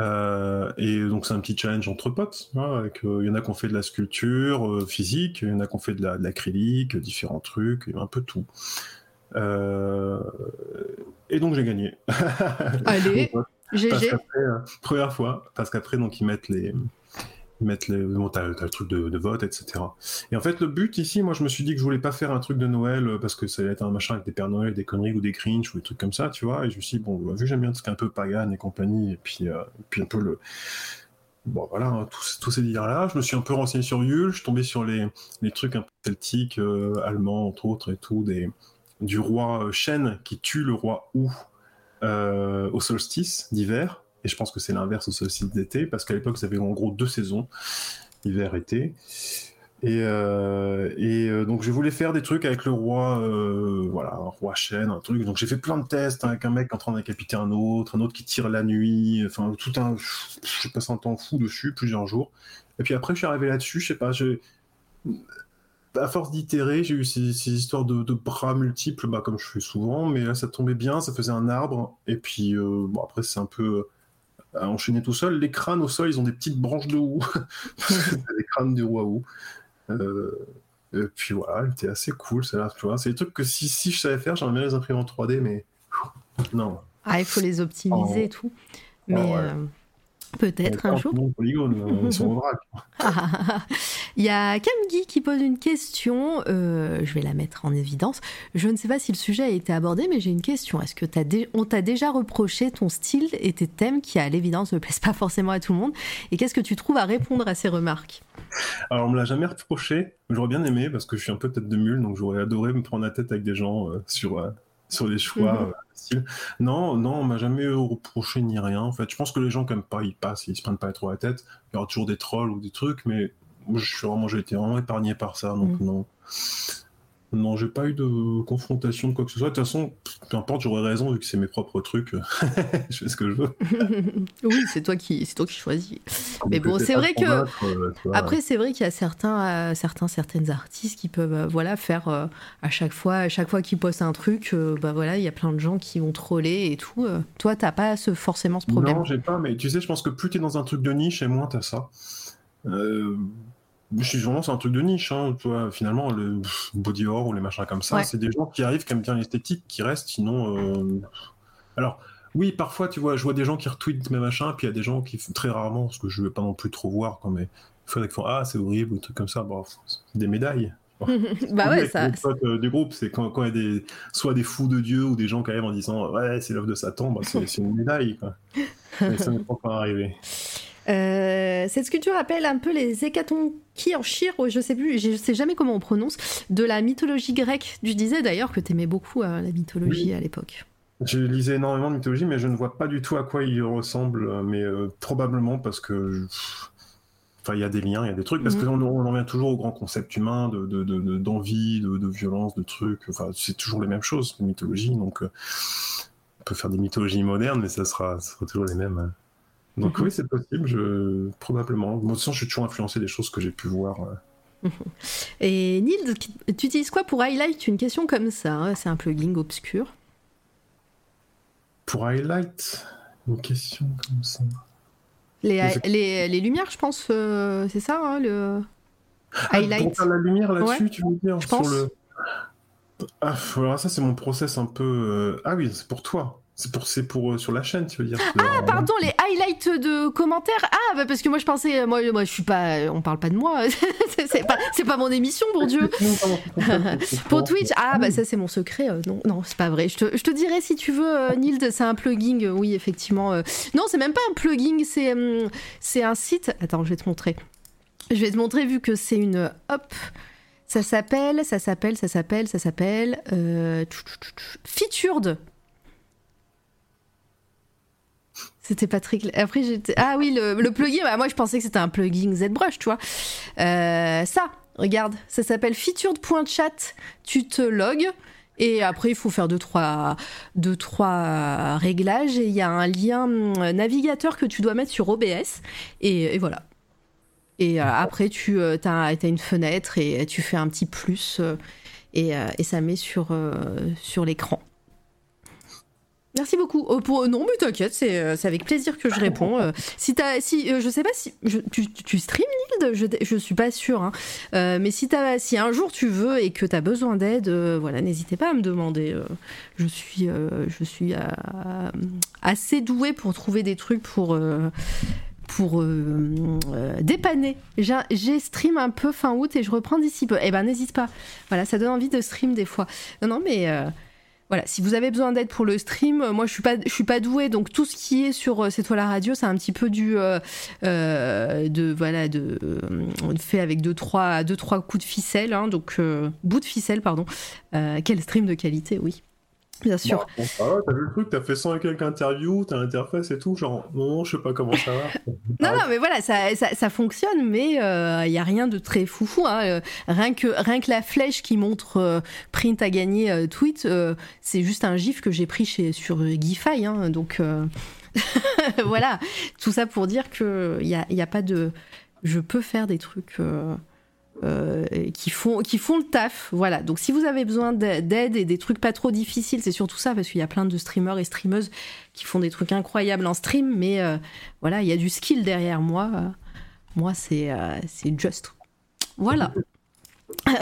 Euh, et donc, c'est un petit challenge entre potes. hein, avec, euh, il y en a qui ont fait de la sculpture euh, physique, il y en a qui ont fait de la- de l'acrylique, différents trucs, un peu tout. Et donc, j'ai gagné. Allez, GG. première fois, parce qu'après, donc, ils mettent les. Mettent les. Bon, t'as, le truc de, vote, etc. Et en fait, le but ici, moi, je me suis dit que je voulais pas faire un truc de Noël euh, parce que ça allait être un machin avec des Pères Noël, des conneries ou des Grinch ou des trucs comme ça, tu vois. Et je me suis dit, bon, bah, vu j'aime bien tout ce qui est un peu pagan et compagnie, et puis, euh, puis un peu le. Bon, voilà, hein, tous, tous ces délires-là. Je me suis un peu renseigné sur Yule, je suis tombé sur les, les trucs un peu celtiques, euh, allemands, entre autres, et tout, des, du roi euh, Chêne qui tue le roi Ou au solstice d'hiver. Et je pense que c'est l'inverse au solstice d'été, parce qu'à l'époque, ça avait en gros deux saisons, hiver-été. Et, euh, et euh, donc je voulais faire des trucs avec le roi, euh, voilà, un roi chêne, un truc. Donc j'ai fait plein de tests avec un mec en train de décapiter un autre, un autre qui tire la nuit, enfin tout un, je passe un temps fou dessus, plusieurs jours. Et puis après je suis arrivé là-dessus, je sais pas, à force d'itérer, j'ai eu ces, histoires de, bras multiples, bah, comme je fais souvent, mais là ça tombait bien, ça faisait un arbre. Et puis bon après c'est un peu à enchaîner tout seul. Les crânes au sol, ils ont des petites branches de houx, les crânes du. Euh, et puis voilà, était assez cool, ça tu vois. C'est des trucs que si, si je savais faire, j'aimerais bien les imprimer en 3D, mais non. Ah, il faut les optimiser et tout. Mais euh, Peut-être un jour. ils sont au vrac. Il y a Camgui qui pose une question. Euh, je vais la mettre en évidence. Je ne sais pas si le sujet a été abordé, mais j'ai une question. Est-ce que on t'a déjà reproché ton style et tes thèmes qui, à l'évidence, ne plaisent pas forcément à tout le monde? Et qu'est-ce que tu trouves à répondre à ces remarques? Alors, on me l'a jamais reproché. J'aurais bien aimé parce que je suis un peu tête de mule, donc j'aurais adoré me prendre la tête avec des gens euh, sur euh, sur les choix mhm. euh, style. Non, non, on m'a jamais reproché ni rien. En fait, je pense que les gens qui pas, ils passent, ils se prennent pas trop la tête. Il y aura toujours des trolls ou des trucs, mais je suis vraiment, j'ai été vraiment épargné par ça, donc mhm. non. Non, j'ai pas eu de confrontation de quoi que ce soit. De toute façon, peu importe, j'aurais raison vu que c'est mes propres trucs. je fais ce que je veux. oui, c'est toi qui, c'est toi qui choisis. Mais bon, c'est vrai que euh, après, c'est vrai qu'il y a certains, euh, certains, certaines artistes qui peuvent, euh, voilà, faire à chaque fois, à chaque fois qu'ils postent un truc, bah voilà, il y a plein de gens qui vont troller et tout. toi, t'as pas ce, forcément ce problème? Non, j'ai pas. Mais tu sais, je pense que plus t'es dans un truc de niche, et moins t'as ça. Je suis vraiment, c'est un truc de niche. Hein, finalement, le body horror ou les machins comme ça, c'est des gens qui arrivent, qui aiment bien l'esthétique, qui restent, sinon. Euh, alors, oui, parfois, tu vois, je vois des gens qui retweetent mes machins, puis il y a des gens qui, très rarement, parce que je ne vais pas non plus trop voir, quand mais il faudrait qu'ils font Ah, c'est horrible, ou des trucs comme ça, bon, des médailles. bah ouais, ça. Potes euh, du groupe, c'est quand, quand il y a des, soit des fous de Dieu ou des gens qui arrivent en disant Ouais, c'est l'œuvre de Satan, bah, c'est une médaille, quoi. Mais ça n'est pas arrivé. Euh, cette sculpture rappelle un peu les qui en chire, je sais plus, je sais jamais comment on prononce, de la mythologie grecque. Tu disais d'ailleurs que tu aimais beaucoup euh, la mythologie à l'époque. Je lisais énormément de mythologie, mais je ne vois pas du tout à quoi il ressemble, mais euh, probablement parce que. Enfin, il y a des liens, il y a des trucs, parce mhm. qu'on on en revient toujours au grand concept humain, d'envie, de, de, de, violence, de trucs. Enfin, c'est toujours les mêmes choses, la mythologie. Donc, on peut faire des mythologies modernes, mais ça sera, ça sera toujours les mêmes. Donc mhm. oui, c'est possible, je... probablement. Moi, je suis toujours influencé des choses que j'ai pu voir. Euh. Et Nils, tu utilises quoi pour highlight une question comme ça hein? C'est un plugin obscur. Pour highlight une question comme ça. Les, les, les lumières, je pense, euh, c'est ça, hein, le ah, highlight. Pour faire la lumière là-dessus, tu veux dire Je pense. Le... Ah, alors ça, c'est mon process un peu. Euh, ah oui, c'est pour toi. C'est pour, c'est pour euh, sur la chaîne, tu veux dire Ah, pardon, les highlights de commentaires. Ah, bah parce que moi je pensais, moi, moi je suis pas, on parle pas de moi. c'est pas, pas mon émission, bon Dieu. pour Twitch, ah bah ça c'est mon secret. Euh, non, non, c'est pas vrai. Je te, je te dirai si tu veux, euh, Nild, c'est un plugin. oui, effectivement. Non, c'est même pas un plugin, c'est, c'est un site. Attends, je vais te montrer. Je vais te montrer vu que c'est une, hop. Ça s'appelle, ça s'appelle, ça s'appelle, ça s'appelle Featured C'était pas très Après, j'étais. Ah oui, le, plugin, bah, moi je pensais que c'était un plugin ZBrush, tu vois. Euh, ça, regarde, ça s'appelle featured.chat. Tu te logs. Et après, il faut faire deux trois, deux, trois réglages. Et il y a un lien euh, navigateur que tu dois mettre sur OBS. Et, voilà. Et euh, après, tu as, une fenêtre et tu fais un petit plus. et, et, ça met sur, sur l'écran. Merci beaucoup. Pour... Non, mais t'inquiète, c'est, euh, c'est avec plaisir que je réponds. Euh, si t'as, si, euh, je sais pas si tu, tu stream Nild, je, je suis pas sûre. Hein. mais si, t'as, si un jour tu veux et que tu as besoin d'aide, voilà, n'hésitez pas à me demander. je suis, je suis assez douée pour trouver des trucs pour pour dépanner. J'ai, j'ai stream un peu fin août et je reprends d'ici peu. Eh ben n'hésite pas. Voilà, ça donne envie de stream des fois. Non, non, mais voilà, si vous avez besoin d'aide pour le stream, euh, moi je suis pas, je suis pas douée, donc tout ce qui est sur euh, C'est toi la radio, c'est un petit peu du, euh, de voilà, de fait avec deux trois, deux trois coups de ficelle, hein, donc bout de ficelle, pardon. quel stream de qualité, oui. Bien sûr. Bon, ça va, t'as vu le truc, t'as fait 100 et quelques interviews, t'as l'interface et tout, genre, non, je sais pas comment ça va. non, non, mais voilà, ça, ça, ça fonctionne, mais il euh, n'y a rien de très foufou. Hein. Euh, rien, que, rien que la flèche qui montre euh, print à gagner tweet, c'est juste un gif que j'ai pris chez, sur Gify. Hein, donc voilà, tout ça pour dire qu'il n'y a, y a pas de. Je peux faire des trucs. Euh, qui font qui font le taf. Voilà. Donc si vous avez besoin d'a- d'aide et des trucs pas trop difficiles c'est surtout ça parce qu'il y a plein de streamers et streameuses qui font des trucs incroyables en stream mais euh, voilà il y a du skill derrière moi. Euh, moi c'est euh, just. Voilà.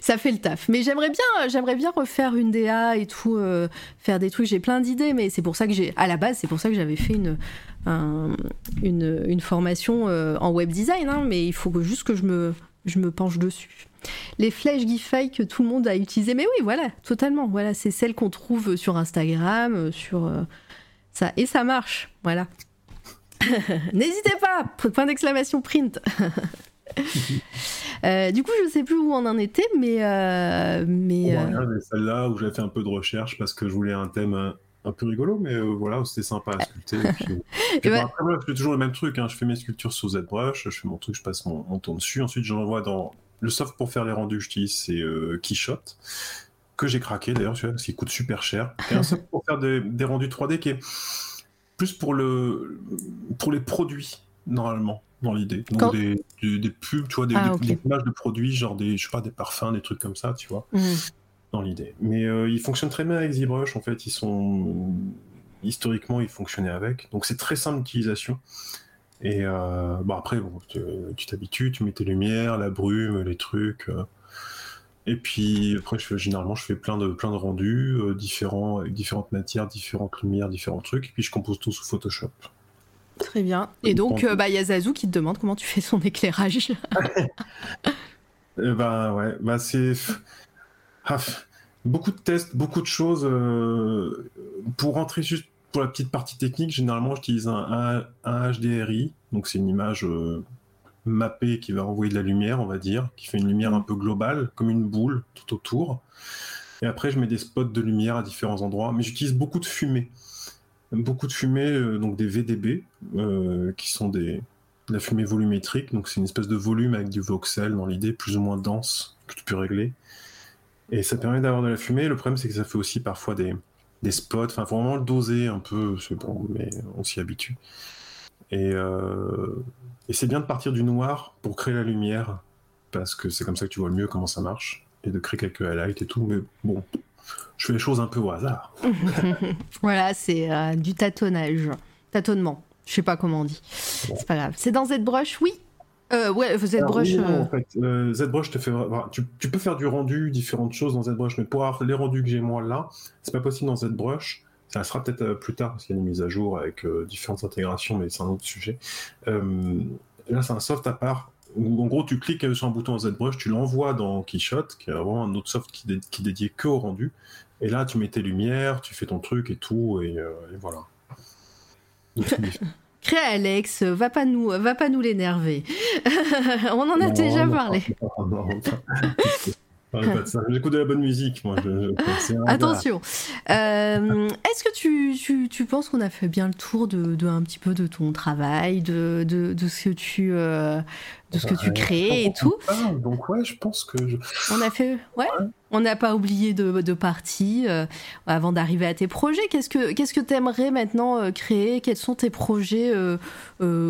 Ça fait le taf. Mais j'aimerais bien bien refaire une DA et tout faire des trucs. J'ai plein d'idées mais c'est pour ça que j'ai à la base c'est pour ça que j'avais fait une un- une, formation en web design hein, mais il faut juste que je me je me penche dessus. Les flèches Gify que tout le monde a utilisées mais oui voilà totalement voilà c'est celles qu'on trouve sur Instagram euh, sur euh, ça et ça marche voilà. N'hésitez pas point d'exclamation print. Euh, du coup, je sais plus où on en était, mais euh, mais euh, celle-là où j'avais fait un peu de recherche parce que je voulais un thème un, peu rigolo, mais euh, voilà, c'était sympa à sculpter. Et puis, Et bon, ouais. après, voilà, je fais toujours le même truc, hein, je fais mes sculptures sur ZBrush, je fais mon truc, je passe mon, mon tour dessus, ensuite j'envoie dans... Le soft pour faire les rendus que j'utilise, c'est euh, Keyshot, que j'ai craqué d'ailleurs, parce qu'il coûte super cher. Et un soft pour faire des, des rendus 3D qui est plus pour, le, pour les produits, normalement, dans l'idée. Donc Quand- des, des, des pubs, tu vois, des, Ah, des- images de produits, genre des, je sais pas, des parfums, des trucs comme ça, tu vois hmm. Dans l'idée. Mais euh, il fonctionne très bien avec ZBrush. En fait, ils sont historiquement, ils fonctionnaient avec. Donc c'est très simple d'utilisation. Et euh, bon après, bon, tu tu t'habitues, tu mets tes lumières, la brume, les trucs. euh. Et puis après, je fais, généralement, je fais plein de plein de rendus euh, différents avec différentes matières, différentes lumières, différents trucs. Et puis je compose tout sous Photoshop. très bien. Et donc, bah, il y a Zazu qui te demande comment tu fais son éclairage. Ben ouais, bah c'est Beaucoup de tests, beaucoup de choses. euh, Pour rentrer juste pour la petite partie technique, généralement j'utilise un, HDRI, donc c'est une image euh, mappée qui va envoyer de la lumière, on va dire, qui fait une lumière un peu globale, comme une boule tout autour. Et après je mets des spots de lumière à différents endroits, mais j'utilise beaucoup de fumée. Beaucoup de fumée, euh, donc des VDB, qui sont des, de la fumée volumétrique, donc c'est une espèce de volume avec du voxel dans l'idée, plus ou moins dense, que tu peux régler. Et ça permet d'avoir de la fumée. Le problème, c'est que ça fait aussi parfois des, des spots. Enfin, faut vraiment le doser un peu, c'est bon, mais on s'y habitue. Et, euh, et c'est bien de partir du noir pour créer la lumière, parce que c'est comme ça que tu vois le mieux comment ça marche, et de créer quelques highlights et tout. Mais bon, je fais les choses un peu au hasard. voilà, c'est euh, du tâtonnage. Tâtonnement. Je sais pas comment on dit. C'est pas grave. C'est dans ZBrush, oui? Euh, ouais, ZBrush. Alors, oui, non, euh, en fait, euh, ZBrush te fait. enfin, tu, tu peux faire du rendu, différentes choses dans ZBrush, mais pour avoir les rendus que j'ai moi là, c'est pas possible dans ZBrush. Ça sera peut-être plus tard parce qu'il y a une mise à jour avec euh, différentes intégrations, mais c'est un autre sujet. Là, c'est un soft à part où en gros tu cliques sur un bouton ZBrush, tu l'envoies dans Keyshot, qui est vraiment un autre soft qui, dé- qui est dédié que au rendu. Et là, tu mets tes lumières, tu fais ton truc et tout, et, et voilà. Crée Alex, va pas nous, va pas nous l'énerver. on en a Non, déjà non, parlé. J'écoute de la bonne musique, moi. je- je-. Attention. Euh, Est-ce que tu, tu, tu penses qu'on a fait bien le tour de, de un petit peu de ton travail, de, de, de ce que tu euh, de ce que tu crées et tout. Donc ouais, je pense que je... On a fait, ouais. On n'a pas oublié de, de partie euh, avant d'arriver à tes projets. Qu'est-ce que qu'est-ce que t'aimerais maintenant euh, créer? Quels sont tes projets, euh,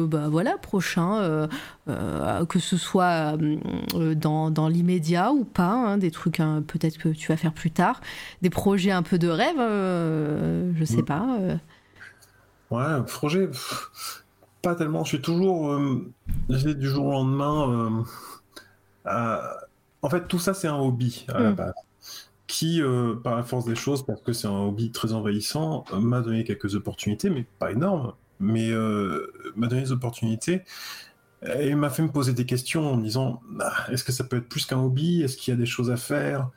bah voilà, prochains, que ce soit dans, dans l'immédiat ou pas, hein, des trucs hein, peut-être que tu vas faire plus tard, des projets un peu de rêve, je sais Mm. pas. ouais, un projet, pas tellement. Je suis toujours, euh, du jour au lendemain. euh, à- En fait, tout ça, c'est un hobby à la Mm. base. Qui, euh, par la force des choses, parce que c'est un hobby très envahissant, euh, m'a donné quelques opportunités, mais pas énormes. Mais euh, m'a donné des opportunités et m'a fait me poser des questions en me disant Ah, est-ce que ça peut être plus qu'un hobby? Est-ce qu'il y a des choses à faire?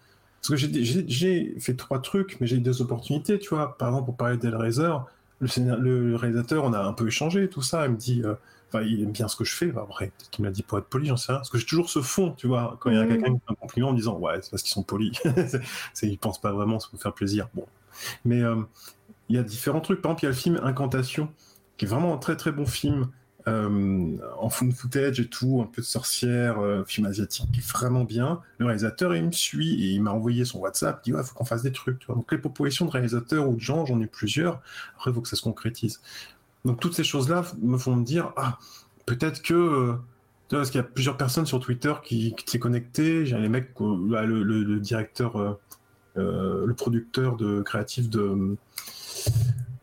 Parce que j'ai fait trois trucs, mais j'ai eu deux opportunités, tu vois. Par exemple, pour parler d'Hellraiser, le, scénar- le, le réalisateur, on a un peu échangé tout ça. Il me dit euh, Enfin, il aime bien ce que je fais. Bah, après, peut-être qu'il me l'a dit pour être poli, j'en sais rien. Parce que j'ai toujours ce fond, tu vois, quand il y a Mhm. quelqu'un qui me fait un compliment en me disant Ouais, c'est parce qu'ils sont polis. c'est, ils pensent pas vraiment, ça me faire plaisir. Bon. Mais euh, il y a différents trucs. Par exemple, il y a le film Incantation, qui est vraiment un très très bon film. Euh, en footage et tout, un peu de sorcière, euh, film asiatique qui est vraiment bien. Le réalisateur, il me suit et il m'a envoyé son WhatsApp, il dit ouais, faut qu'on fasse des trucs. Donc les propositions de réalisateurs ou de gens, j'en ai plusieurs. Après, il faut que ça se concrétise. Donc toutes ces choses-là me font me dire ah peut-être que euh, parce qu'il y a plusieurs personnes sur Twitter qui, qui s'est connecté. J'ai les mecs, là, le, directeur, le producteur de créatif de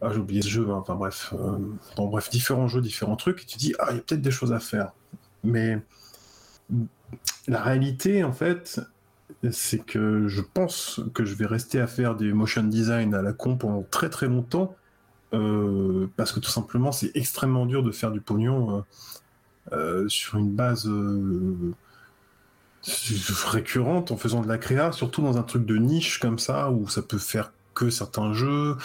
ah, j'ai oublié ce jeu, hein, enfin bref, euh, bon, bref, différents jeux, différents trucs, et tu dis, ah, il y a peut-être des choses à faire. Mais la réalité, en fait, c'est que je pense que je vais rester à faire des motion design à la con pendant très très longtemps, euh, parce que tout simplement, c'est extrêmement dur de faire du pognon euh, euh, sur une base récurrente en faisant de la créa, surtout dans un truc de niche comme ça, où ça peut faire que certains jeux,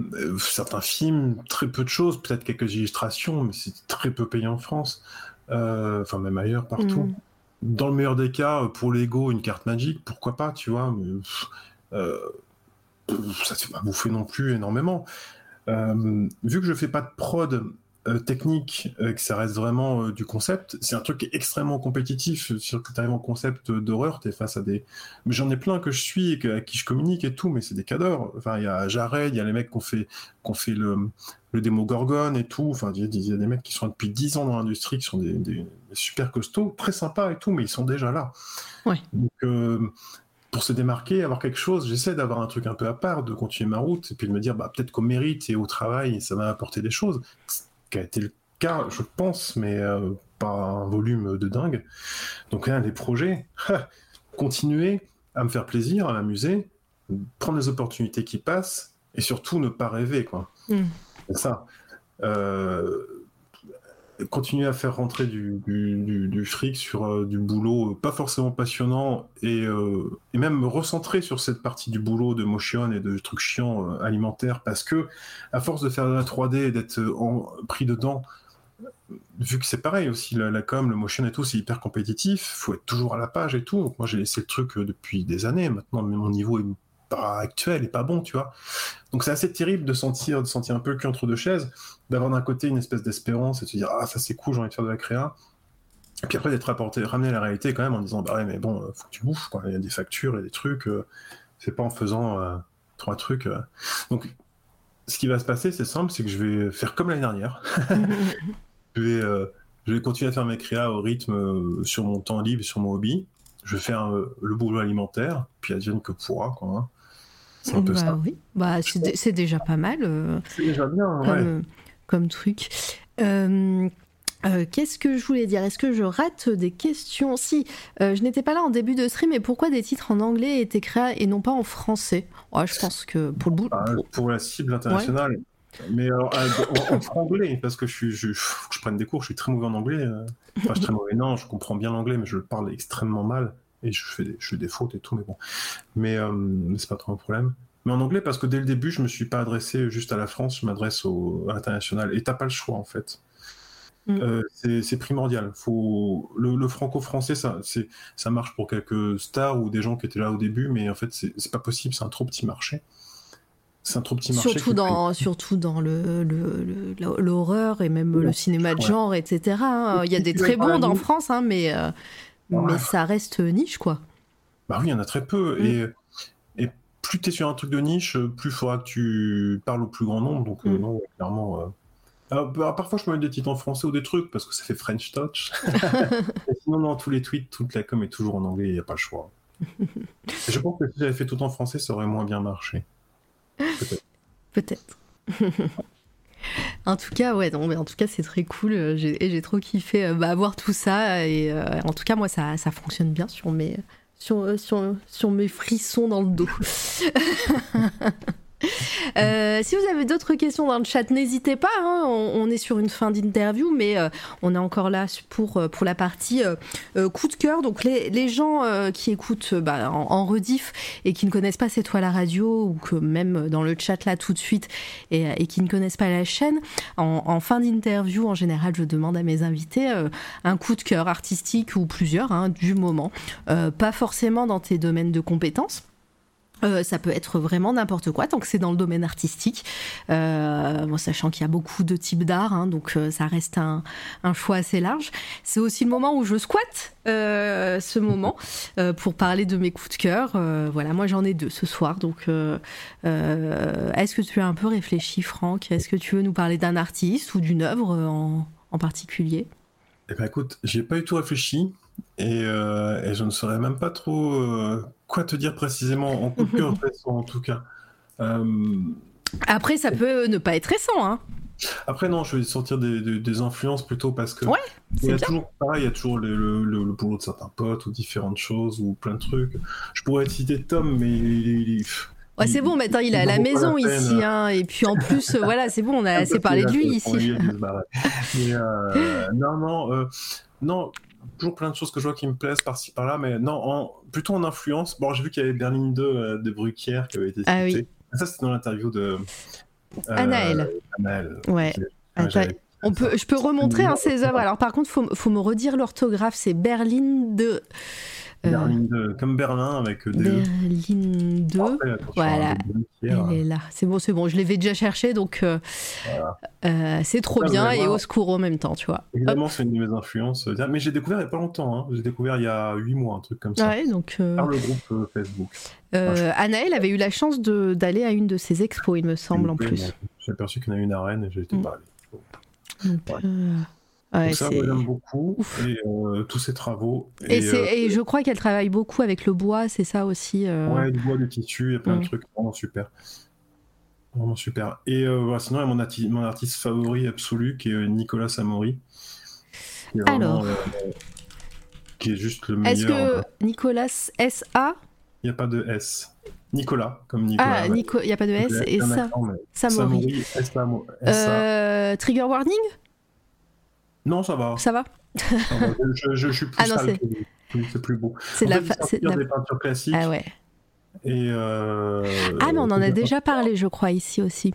euh, certains films, très peu de choses, peut-être quelques illustrations, mais c'est très peu payé en France, Euh, enfin même ailleurs, partout. Mm. Dans le meilleur des cas, euh, pour Lego, une carte magique, pourquoi pas, tu vois, mais ça ne fait pas bouffer non plus énormément. Vu que je fais pas de prod euh, technique, euh, que ça reste vraiment euh, du concept, c'est un truc extrêmement compétitif. Sur que tu arrives en concept d'horreur, tu es face à des. Mais j'en ai plein que je suis et que, à qui je communique et tout, mais c'est des cadors. Enfin, il y a Jared, il y a les mecs qui ont fait, qui ont fait le, le démo Gorgon et tout. Enfin, il y, a des- il y a des mecs qui sont depuis 10 ans dans l'industrie, qui sont des, des- des super costauds, très sympas et tout, mais ils sont déjà là. Ouais. Donc, pour se démarquer, avoir quelque chose, j'essaie d'avoir un truc un peu à part, de continuer ma route, et puis de me dire, bah, peut-être qu'au mérite et au travail, ça va apporter des choses. Qui a été le cas, je pense, mais euh, pas un volume de dingue. Donc, les projets, continuer à me faire plaisir, à m'amuser, prendre les opportunités qui passent, et surtout ne pas rêver, quoi. Mm. C'est ça. Euh, continuer à faire rentrer du, fric sur euh, du boulot euh, pas forcément passionnant et, euh, même me recentrer sur cette partie du boulot de motion et de trucs chiants alimentaires parce que à force de faire de la 3D et d'être pris dedans vu que c'est pareil aussi la, com le motion et tout c'est hyper compétitif faut être toujours à la page et tout. Donc moi j'ai laissé le truc depuis des années maintenant mais mon niveau est pas actuel et pas bon tu vois donc c'est assez terrible de sentir, de sentir un peu le cul entre deux chaises, d'avoir d'un côté une espèce d'espérance et de se dire ah ça c'est cool, j'ai envie de faire de la créa. Et puis après d'être rapporté, ramené à la réalité quand même en disant bah ouais mais bon, euh, faut que tu bouffes quoi, il y a des factures, il y a des trucs, euh, c'est pas en faisant euh, trois trucs. euh. Donc ce qui va se passer c'est simple, c'est que je vais faire comme l'année dernière. je vais, je vais continuer à faire mes créas au rythme sur mon temps libre, sur mon hobby. Je vais faire le boulot alimentaire, puis advienne que pourra quoi. hein. C'est un peu bah ça. oui, bah, c'est dé- c'est déjà pas mal euh, C'est déjà bien, ouais. comme, comme truc. Euh, euh, Qu'est-ce que je voulais dire? Est-ce que je rate des questions? Si, euh, je n'étais pas là en début de stream, mais pourquoi des titres en anglais étaient créés et non pas en français? Ouais, Je pense que pour le bout. Ah, pour- pour la cible internationale. Mais alors, en, en anglais, parce que je suis, je, je prenne des cours, je suis très mauvais en anglais. euh. Enfin, je suis très mauvais, non, je comprends bien l'anglais, mais je le parle extrêmement mal. Et je fais, des, je fais des fautes et tout, mais bon. Mais, euh, mais c'est pas trop un problème. Mais en anglais, parce que dès le début, je me suis pas adressé juste à la France, je m'adresse au, à l'international. Et t'as pas le choix, en fait. Mm. Euh, c'est primordial. Faut... Le, le franco-français, ça, marche pour quelques stars ou des gens qui étaient là au début, mais en fait, c'est pas possible, c'est un trop petit marché. C'est un trop petit marché. Surtout dans, surtout dans le, l'horreur et même le cinéma de Ouais. genre, etc. hein. Il y a des très bons en France, hein, mais, euh, Ouais. mais ça reste niche, quoi. Bah oui, il y en a très peu. Mm. Et, et plus tu es sur un truc de niche, plus il faudra que tu parles au plus grand nombre. Donc, euh, Mm. non, clairement. euh. Alors, bah, parfois, je me mets des titres en français ou des trucs parce que ça fait French touch. Et sinon, non, tous les tweets, toute la com est toujours en anglais, il n'y a pas le choix. Je pense que si j'avais fait tout en français, ça aurait moins bien marché. Peut-être. en tout cas, ouais, en tout cas, c'est très cool. et j'ai trop kiffé euh, bah, voir tout ça. Et euh, en tout cas, moi, ça, fonctionne bien euh, sur mes frissons dans le dos. Euh, si vous avez d'autres questions dans le chat, n'hésitez pas. hein. on, est sur une fin d'interview, mais euh, on est encore là pour, euh, pour la partie coup de cœur. Donc les, les gens qui écoutent bah, en, rediff et qui ne connaissent pas C'est toi la radio, ou que même dans le chat là tout de suite, et, et qui ne connaissent pas la chaîne, en, fin d'interview, en général, je demande à mes invités un coup de cœur artistique ou plusieurs hein, du moment. Pas forcément dans tes domaines de compétences. Euh, ça peut être vraiment n'importe quoi tant que c'est dans le domaine artistique. Euh, bon, sachant qu'il y a beaucoup de types d'art, hein, donc euh, ça reste un, un choix assez large. C'est aussi le moment où je squatte euh, ce moment euh, pour parler de mes coups de cœur. Euh, voilà, moi j'en ai deux ce soir. Donc, euh, euh, est-ce que tu as un peu réfléchi, Franck? Est-ce que tu veux nous parler d'un artiste ou d'une œuvre en, en particulier? Eh ben écoute, j'y ai pas du tout réfléchi et, euh, et je ne saurais même pas trop euh, quoi te dire précisément en coup de cœur récent en tout cas. Euh, Après, ça peut ne pas être récent. Hein. après non, je vais sortir des, des- des influences plutôt parce que Ouais, il y c'est a bien. toujours pareil, il y a toujours le, le, le- le boulot de certains potes ou différentes choses ou plein de trucs. Je pourrais te citer Tom, mais il, il- Ouais, c'est bon, maintenant il est à la maison la ici, hein, et puis en plus, euh, voilà, c'est bon, on a assez parlé de lui ici. lui. Mais, euh, non, non, euh, non, toujours plein de choses que je vois qui me plaisent par-ci par-là, mais non, plutôt en influence. Bon, j'ai vu qu'il y avait Berlin 2 euh, de Bruquière qui avait été ah, ah, Ça, c'était dans l'interview de. Euh, Anaël. Anaël. Ouais. Ah, on peut, je peux remontrer hein, ces œuvres. Alors, par contre, faut, faut me redire l'orthographe. C'est Berlin 2. Berlin 2, comme Berlin avec euh, des. Berlin 2. Après, attention, Voilà. hein. Elle est là. C'est bon, c'est bon. Je l'avais déjà cherché, donc euh, euh, c'est trop Ça, bien et voir. au secours en même temps, tu vois. Évidemment, c'est une de mes influences. euh, Mais j'ai découvert il n'y a pas longtemps. Hein. J'ai découvert il y a 8 mois, un truc comme ça. Ouais, donc euh, Par le groupe euh, Facebook. euh, Anaël avait eu la chance d'aller à une de ses expos, il me semble, en plus. euh, J'ai aperçu qu'il y en a une arène et j'ai été Mm. pas allé. Donc, Ouais. euh, ouais, ça, moi, j'aime beaucoup. Et euh, tous ces travaux. Et, Et, c'est- euh, et je crois qu'elle travaille beaucoup avec le bois, c'est ça aussi. euh, ouais, du bois, du tissu, il y a plein Mm. de trucs vraiment super. Vraiment super. Et euh, voilà, sinon, il y a mon, arti- mon artiste favori absolu qui est Nicolas Samori. Qui est vraiment, Alors. euh, qui est juste le meilleur. Est-ce que Nicolas S.A. Il n'y a pas de S. Nicolas, comme Nicolas. Ah, ouais. Nico, il n'y a pas de S et ça. Samori. S-A-M-O- S-A. Trigger warning? Non, ça va. Ça va. Je, je- je suis plus Ah non, sale c'est- plus beau. C'est la, fait, la- des peintures classiques. Ah ouais. Et euh, Ah, mais on en a euh, déjà parlé, je crois, ici aussi.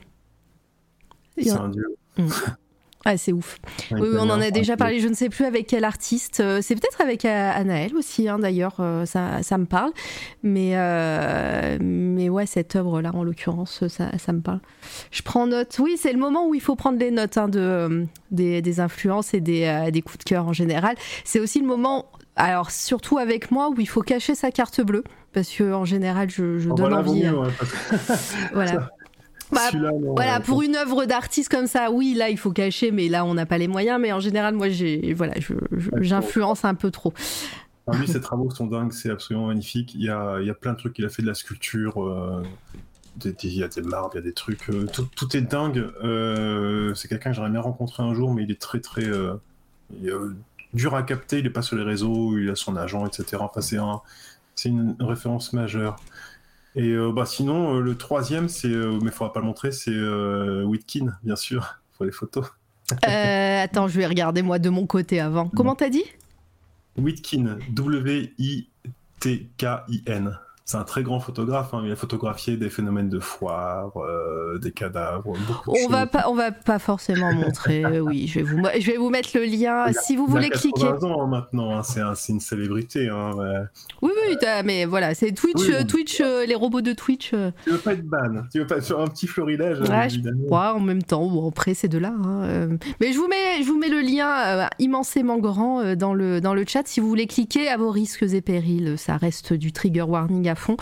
C'est un dieu. Ah, c'est ouf. Oui, on en a déjà parlé, je ne sais plus avec quel artiste. Euh, C'est peut-être avec euh, Anaël aussi, hein, d'ailleurs, euh, ça, ça me parle. Mais, euh, mais ouais, cette œuvre-là, en l'occurrence, ça, ça me parle. Je prends note. Oui, c'est le moment où il faut prendre les notes hein, de, des, des influences et des, des coups de cœur en général. C'est aussi le moment, alors surtout avec moi, où il faut cacher sa carte bleue. Parce que en général, je, je donne voilà, envie. mieux, ouais, parce que Voilà. Bah, non, Voilà, pour une œuvre d'artiste comme ça, oui, là, il faut cacher, mais là, on n'a pas les moyens. Mais en général, moi, j'ai, voilà, j'influence un peu trop. Enfin, lui, ses travaux sont dingues, c'est absolument magnifique. Il y a, il y a plein de trucs. Il a fait de la sculpture, euh, des- des- il y a des marbres, il y a des trucs. euh, tout, tout est dingue. Euh, c'est quelqu'un que j'aimerais bien rencontrer un jour, mais il est très, très il est, dur à capter. Il est pas sur les réseaux, il a son agent, etc. Enfin, c'est un, c'est une référence majeure. Et euh, bah, sinon, euh, le troisième, c'est, euh, mais il faudra pas le montrer, c'est Whitkin, bien sûr. Il faut les photos. Attends, je vais regarder moi de mon côté avant. Comment t'as dit? Whitkin, W-I-T-K-I-N. C'est un très grand photographe. hein. Il a photographié des phénomènes de foire, euh, des cadavres, beaucoup de On va pas, on va pas forcément montrer. euh, Oui, je vais vous, je vais vous mettre le lien. A- Si vous voulez 80 cliquer. ans hein, maintenant. hein. C'est un- une célébrité. Hein. Oui, oui, mais voilà, c'est Twitch, Oui, euh, oui. Twitch, euh, les robots de Twitch. Tu veux pas être ban Tu veux pas faire un petit florilège Ouais, je. Ouais, en même temps, bon, après c'est de là. Mais je vous mets, je vous mets le lien immensément grand dans le dans le chat si vous voulez cliquer à vos risques et périls. Ça reste du trigger warning à fond,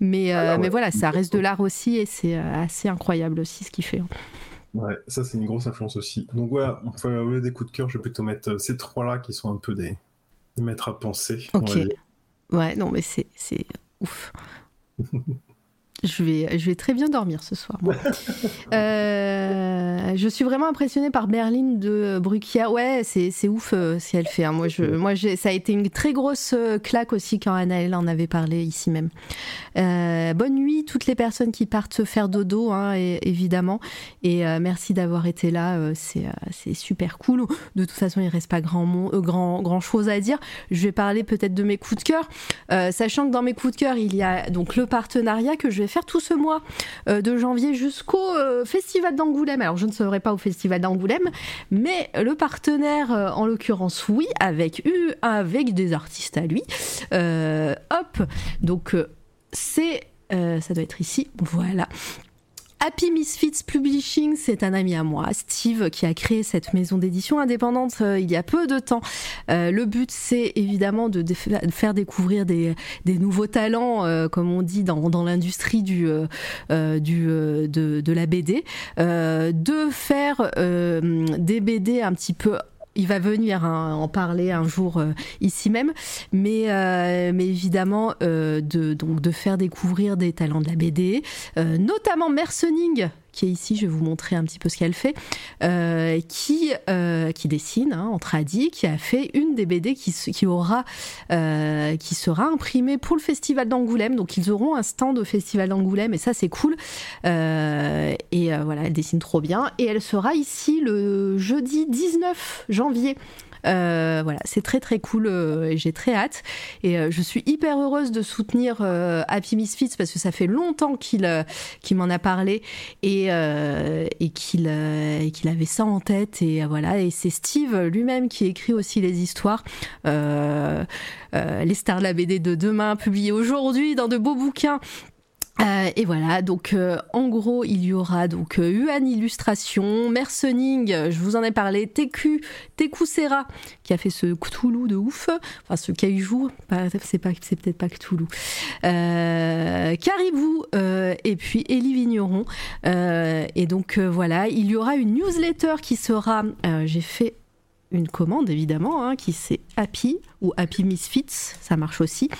mais euh, Ah, ouais. mais voilà, ça reste de l'art aussi et c'est euh, assez incroyable aussi ce qu'il fait. hein. Ouais, ça c'est une grosse influence aussi. Donc voilà, peut avoir des coups de cœur. Je vais plutôt mettre euh, ces trois-là qui sont un peu des, des maîtres à penser. Ok. Ouais, non, mais c'est c'est ouf. je vais, je vais très bien dormir ce soir. Euh, je suis vraiment impressionnée par Berlin de Bruckia. Ouais, c'est ouf euh, si elle fait. Hein. Moi, je, moi ça a été une très grosse euh, claque aussi quand elle en avait parlé ici même. bonne nuit, toutes les personnes qui partent se faire dodo, hein, évidemment. Et merci d'avoir été là. c'est super cool. De toute façon, il reste pas grand, grand, grand chose à dire. Je vais parler peut-être de mes coups de cœur. sachant que dans mes coups de cœur, il y a donc le partenariat que je vais faire tout ce mois euh, de janvier jusqu'au euh, Festival d'Angoulême. Alors je ne serai pas au Festival d'Angoulême, mais le partenaire, euh, en l'occurrence, oui, avec, avec des artistes à lui. hop, donc c'est... ça doit être ici, voilà. Happy Misfits Publishing, c'est un ami à moi, Steve, qui a créé cette maison d'édition indépendante euh, il y a peu de temps. Euh, le but, c'est évidemment de, faire découvrir des, nouveaux talents, euh, comme on dit dans, l'industrie du, du de, de, la BD, de faire des BD un petit peu il va venir hein, en parler un jour euh, ici même, mais, euh, mais évidemment euh, de, donc de faire découvrir des talents de la BD, notamment Mercening qui est ici, je vais vous montrer un petit peu ce qu'elle fait, euh, qui, euh, qui dessine hein, en tradi, qui a fait une des BD qui, aura, euh, qui sera imprimée pour le Festival d'Angoulême. Donc ils auront un stand au Festival d'Angoulême et ça c'est cool. et voilà, elle dessine trop bien. Et elle sera ici le jeudi 19 janvier. Euh, voilà, c'est très très cool euh, et j'ai très hâte. Et euh, je suis hyper heureuse de soutenir Happy Misfits parce que ça fait longtemps qu'il m'en a parlé et, et qu'il qu'il avait ça en tête. Et voilà, et c'est Steve lui-même qui écrit aussi les histoires. les stars de la BD de demain, publiées aujourd'hui dans de beaux bouquins euh, et voilà, donc euh, en gros, il y aura donc euh, Illustration, Mercening, je vous en ai parlé, TQ, TQ Serra, qui a fait ce Cthulhu de ouf, enfin ce Kaiju, c'est pas, c'est peut-être pas Cthulhu, Caribou, et puis Elie Vigneron. et donc voilà, il y aura une newsletter qui sera, j'ai fait une commande évidemment, hein, qui c'est Happy ou Happy Misfits, ça marche aussi,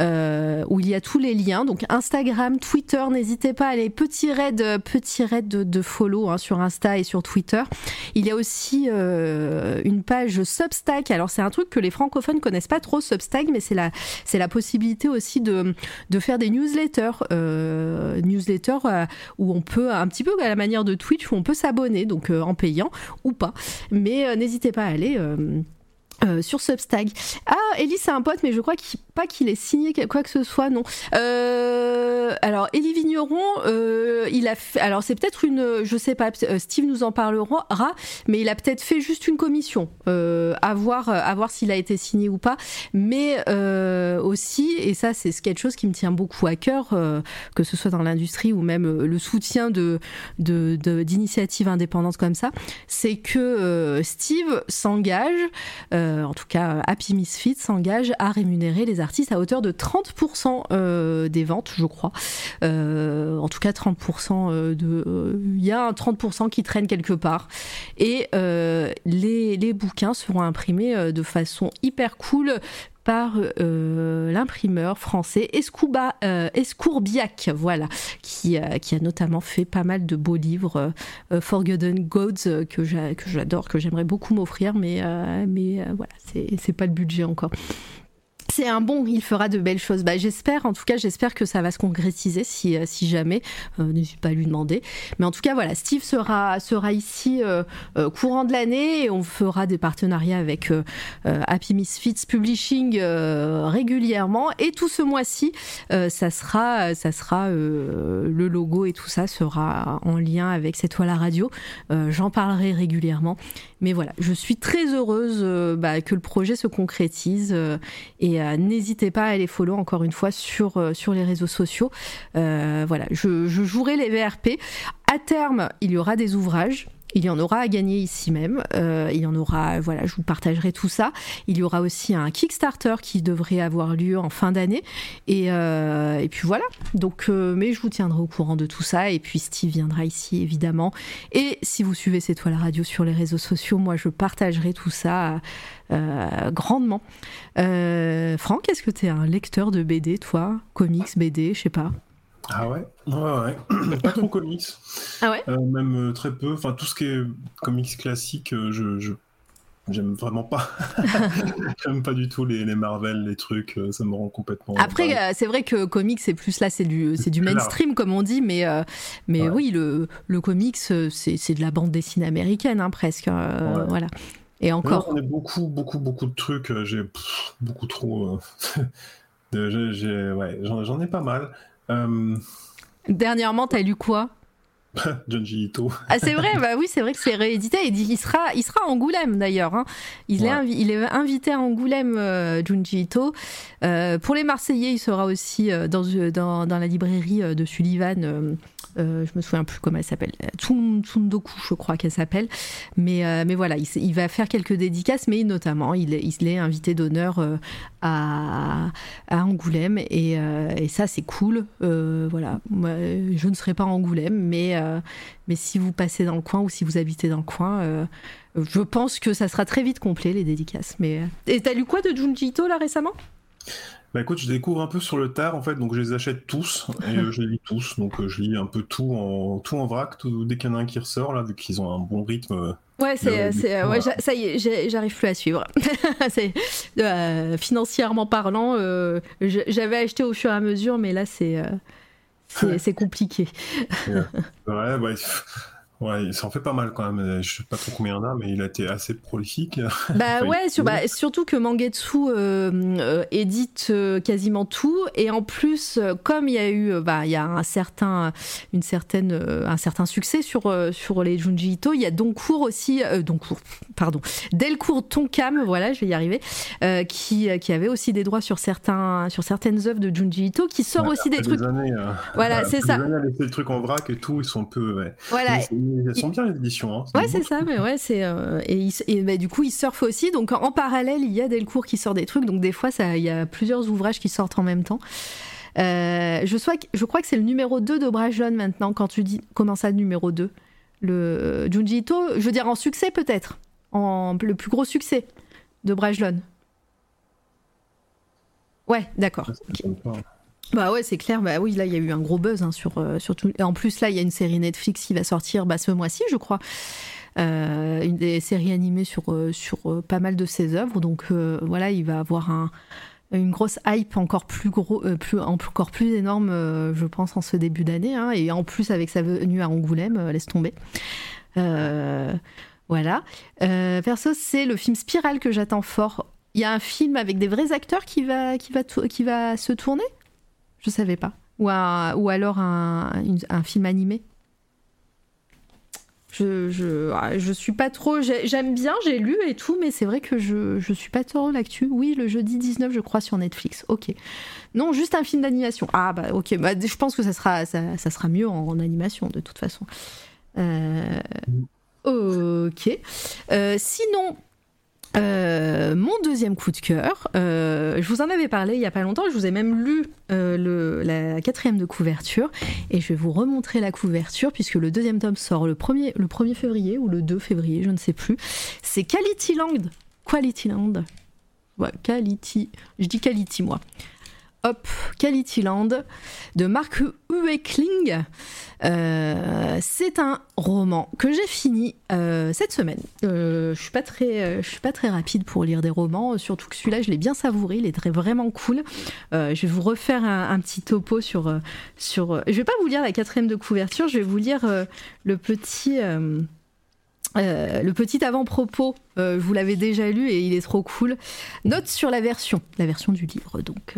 euh, où il y a tous les liens. Donc Instagram, Twitter, n'hésitez pas à aller petit raid, petit raid de, follow hein, sur Insta et sur Twitter. Il y a aussi euh, une page Substack. Alors c'est un truc que les francophones connaissent pas trop Substack, mais c'est la c'est la possibilité aussi de, de faire des newsletters, euh, newsletters où on peut un petit peu à la manière de Twitch où on peut s'abonner donc en payant ou pas. Mais n'hésitez pas à aller euh, sur Substack. Ah, Ellie, c'est un pote, mais je crois pas qu'il ait signé quoi que ce soit, non. Euh, alors, Ellie Vigneron, euh, il a fait. Alors, c'est peut-être une. Je sais pas, Steve nous en parlera, mais il a peut-être fait juste une commission. à voir, à voir s'il a été signé ou pas. Mais aussi, et ça, c'est quelque chose qui me tient beaucoup à cœur, que ce soit dans l'industrie ou même le soutien de d'initiatives de, indépendantes comme ça, c'est que Steve s'engage. Euh, en tout cas Happy Misfit, s'engage à rémunérer les artistes à hauteur de 30% euh, des ventes, je crois. Euh, en tout cas 30% de... Il y a un 30% qui traîne quelque part. Et les bouquins seront imprimés de façon hyper cool par l'imprimeur français Escouba, Escourbiac, voilà, qui, qui, a notamment fait pas mal de beaux livres, Forgotten Gods, que j'adore, que j'aimerais beaucoup m'offrir, mais, mais voilà, c'est pas le budget encore c'est un bon, il fera de belles choses. Bah, j'espère, en tout cas, j'espère que ça va se concrétiser si, euh, si jamais. Euh, N'hésite pas à lui demander. Mais en tout cas, voilà, Steve sera, sera ici euh, courant de l'année et on fera des partenariats avec Happy Misfits Publishing régulièrement. Et tout ce mois-ci, ça sera, ça sera le logo et tout ça sera en lien avec cette toile à radio. J'en parlerai régulièrement. Mais voilà, je suis très heureuse bah, que le projet se concrétise et euh, n'hésitez pas à aller follow encore une fois sur, euh, les réseaux sociaux. Euh, voilà, je, jouerai les VRP. À terme, il y aura des ouvrages. Il y en aura à gagner ici même. il y en aura, voilà, je vous partagerai tout ça. Il y aura aussi un Kickstarter qui devrait avoir lieu en fin d'année. Et, et, puis voilà. Donc, mais je vous tiendrai au courant de tout ça. Et puis Steve viendra ici évidemment. Et si vous suivez cette toile radio sur les réseaux sociaux, moi je partagerai tout ça euh, grandement. Euh, Franck, est-ce que tu es un lecteur de BD, toi? Comics, BD, je sais pas Ah ouais? Ouais, ouais. pas trop comics. Ah ouais? Euh, Même euh, très peu. Enfin, tout ce qui est comics classique, euh, je. je... J'aime vraiment pas. J'aime pas du tout les, les Marvel, les trucs, euh, ça me rend complètement. Après, euh, c'est vrai que comics, c'est plus là, c'est du, c'est du large. mainstream, comme on dit, mais, euh, mais Ouais. oui, le, le comics, c'est, c'est de la bande dessinée américaine, hein, presque. euh, Ouais. Voilà. Et encore. on a beaucoup, beaucoup, beaucoup de trucs. J'ai pff, beaucoup trop. euh, de- j'ai- j'ai- ouais, j'en j'en ai pas mal. Euh, Dernièrement, t'as lu quoi Junji Ito. Ah, c'est vrai, bah oui, c'est vrai que c'est réédité. Il, dit- il sera, il sera à Angoulême d'ailleurs. hein. Il, est Ouais. invi- il est invité à Angoulême, euh, Junji Ito. Euh, pour les Marseillais, il sera aussi euh, dans, dans, dans la librairie de Sullivan. Euh, je me souviens plus comment elle s'appelle. Tsun- Tsundoku, je crois qu'elle s'appelle. Mais, euh, mais voilà, il, va faire quelques dédicaces, mais notamment, il il est invité d'honneur euh, à, Angoulême. Et, ça, c'est cool. Voilà. Je ne serai pas à Angoulême, mais, mais si vous passez dans le coin ou si vous habitez dans le coin, je pense que ça sera très vite complet, les dédicaces. Mais... Et t'as lu quoi de Junji Ito, là, récemment? Bah écoute, je découvre un peu sur le tard en fait, donc je les achète tous et euh, je les lis tous. Donc euh, je lis un peu tout en tout en vrac, tout, dès qu'il y en a un qui ressort là, vu qu'ils ont un bon rythme. euh, Ouais, c'est, ouais, voilà. ça y est, j'arrive plus à suivre. financièrement parlant, j'avais acheté au fur et à mesure, mais là, c'est, c'est, compliqué. Ouais, bah, pff, ouais, ça en fait pas mal quand même. Je sais pas trop combien il y en a, mais il a été assez prolifique. Bah Enfin, ouais, il- sur- bah, surtout que Mangetsu euh, euh, édite euh, quasiment tout et en plus euh, comme il y a eu euh, bah il y a un certain une certaine euh, un certain succès sur euh, sur les Junji Ito, il y a Doncourt aussi euh, Doncourt pardon, Delcourt Tonkam, voilà, je vais y arriver, euh, qui qui avait aussi des droits sur certains sur certaines œuvres de Junji Ito qui sort Ouais, aussi des trucs années, euh, Voilà, c'est ça. Années à laisser le truc en vrac et tout, ils sont un peu. Ouais. voilà, Elles sont bien les éditions. Hein. Ouais, c'est ça, mais ouais, c'est euh, et, il- et bah, du coup, il surfe aussi. Donc en, parallèle, il y a Delcourt qui sort des trucs. Donc des fois, ça, il y a plusieurs ouvrages qui sortent en même temps. Euh, je, sois, je crois que c'est le numéro 2 de Brajlon maintenant. Quand tu dis comment ça, le numéro 2 Le euh, Junji Ito, je veux dire en succès peut-être, en le plus gros succès de Brajlon. Ouais, d'accord. Bah ouais, c'est clair. Bah oui, là, il y a eu un gros buzz hein, sur, euh, Et en plus, là, il y a une série Netflix qui va sortir bah, ce mois-ci, je crois. Euh, une des séries animées sur, euh, sur euh, pas mal de ses œuvres. Donc voilà, il va avoir un, une grosse hype encore plus gros, plus, encore plus énorme, je pense, en ce début d'année. hein. et en plus, avec sa venue à Angoulême, laisse tomber. Voilà. Perso, c'est le film Spirale que j'attends fort. Il y a un film avec des vrais acteurs qui va, qui va, qui va se tourner? Je savais pas. Ou, un- alors un, film animé je, je, ah, suis pas trop. j'ai- J'aime bien, j'ai lu et tout, mais c'est vrai que je, je suis pas trop l'actu. Oui, le jeudi 19, je crois, sur Netflix. Ok. Non, juste un film d'animation. Ah, bah, ok. Bah, je pense que ça sera, ça, sera mieux en, en animation, de toute façon. Euh, ok. Euh, sinon. Euh, mon deuxième coup de cœur, euh, je vous en avais parlé il y a pas longtemps, je vous ai même lu euh, le, la quatrième de couverture et je vais vous remontrer la couverture puisque le deuxième tome sort le 1er, le 1er février ou le 2 février, je ne sais plus. C'est Quality Land. Quality Land. Quality. Je dis Quality moi. Hop, Quality Land de Mark Ueckling. Euh, c'est un roman que j'ai fini euh, cette semaine. Euh, je suis suis pas très rapide pour lire des romans, surtout que celui-là je l'ai bien savouré, il est très vraiment cool. Je vais vous refaire un, un petit topo sur sur. je vais pas vous lire la quatrième de couverture, je vais vous lire le petit. Euh, le petit avant-propos, euh, vous l'avez déjà lu et il est trop cool. Note sur la version, la version du livre donc.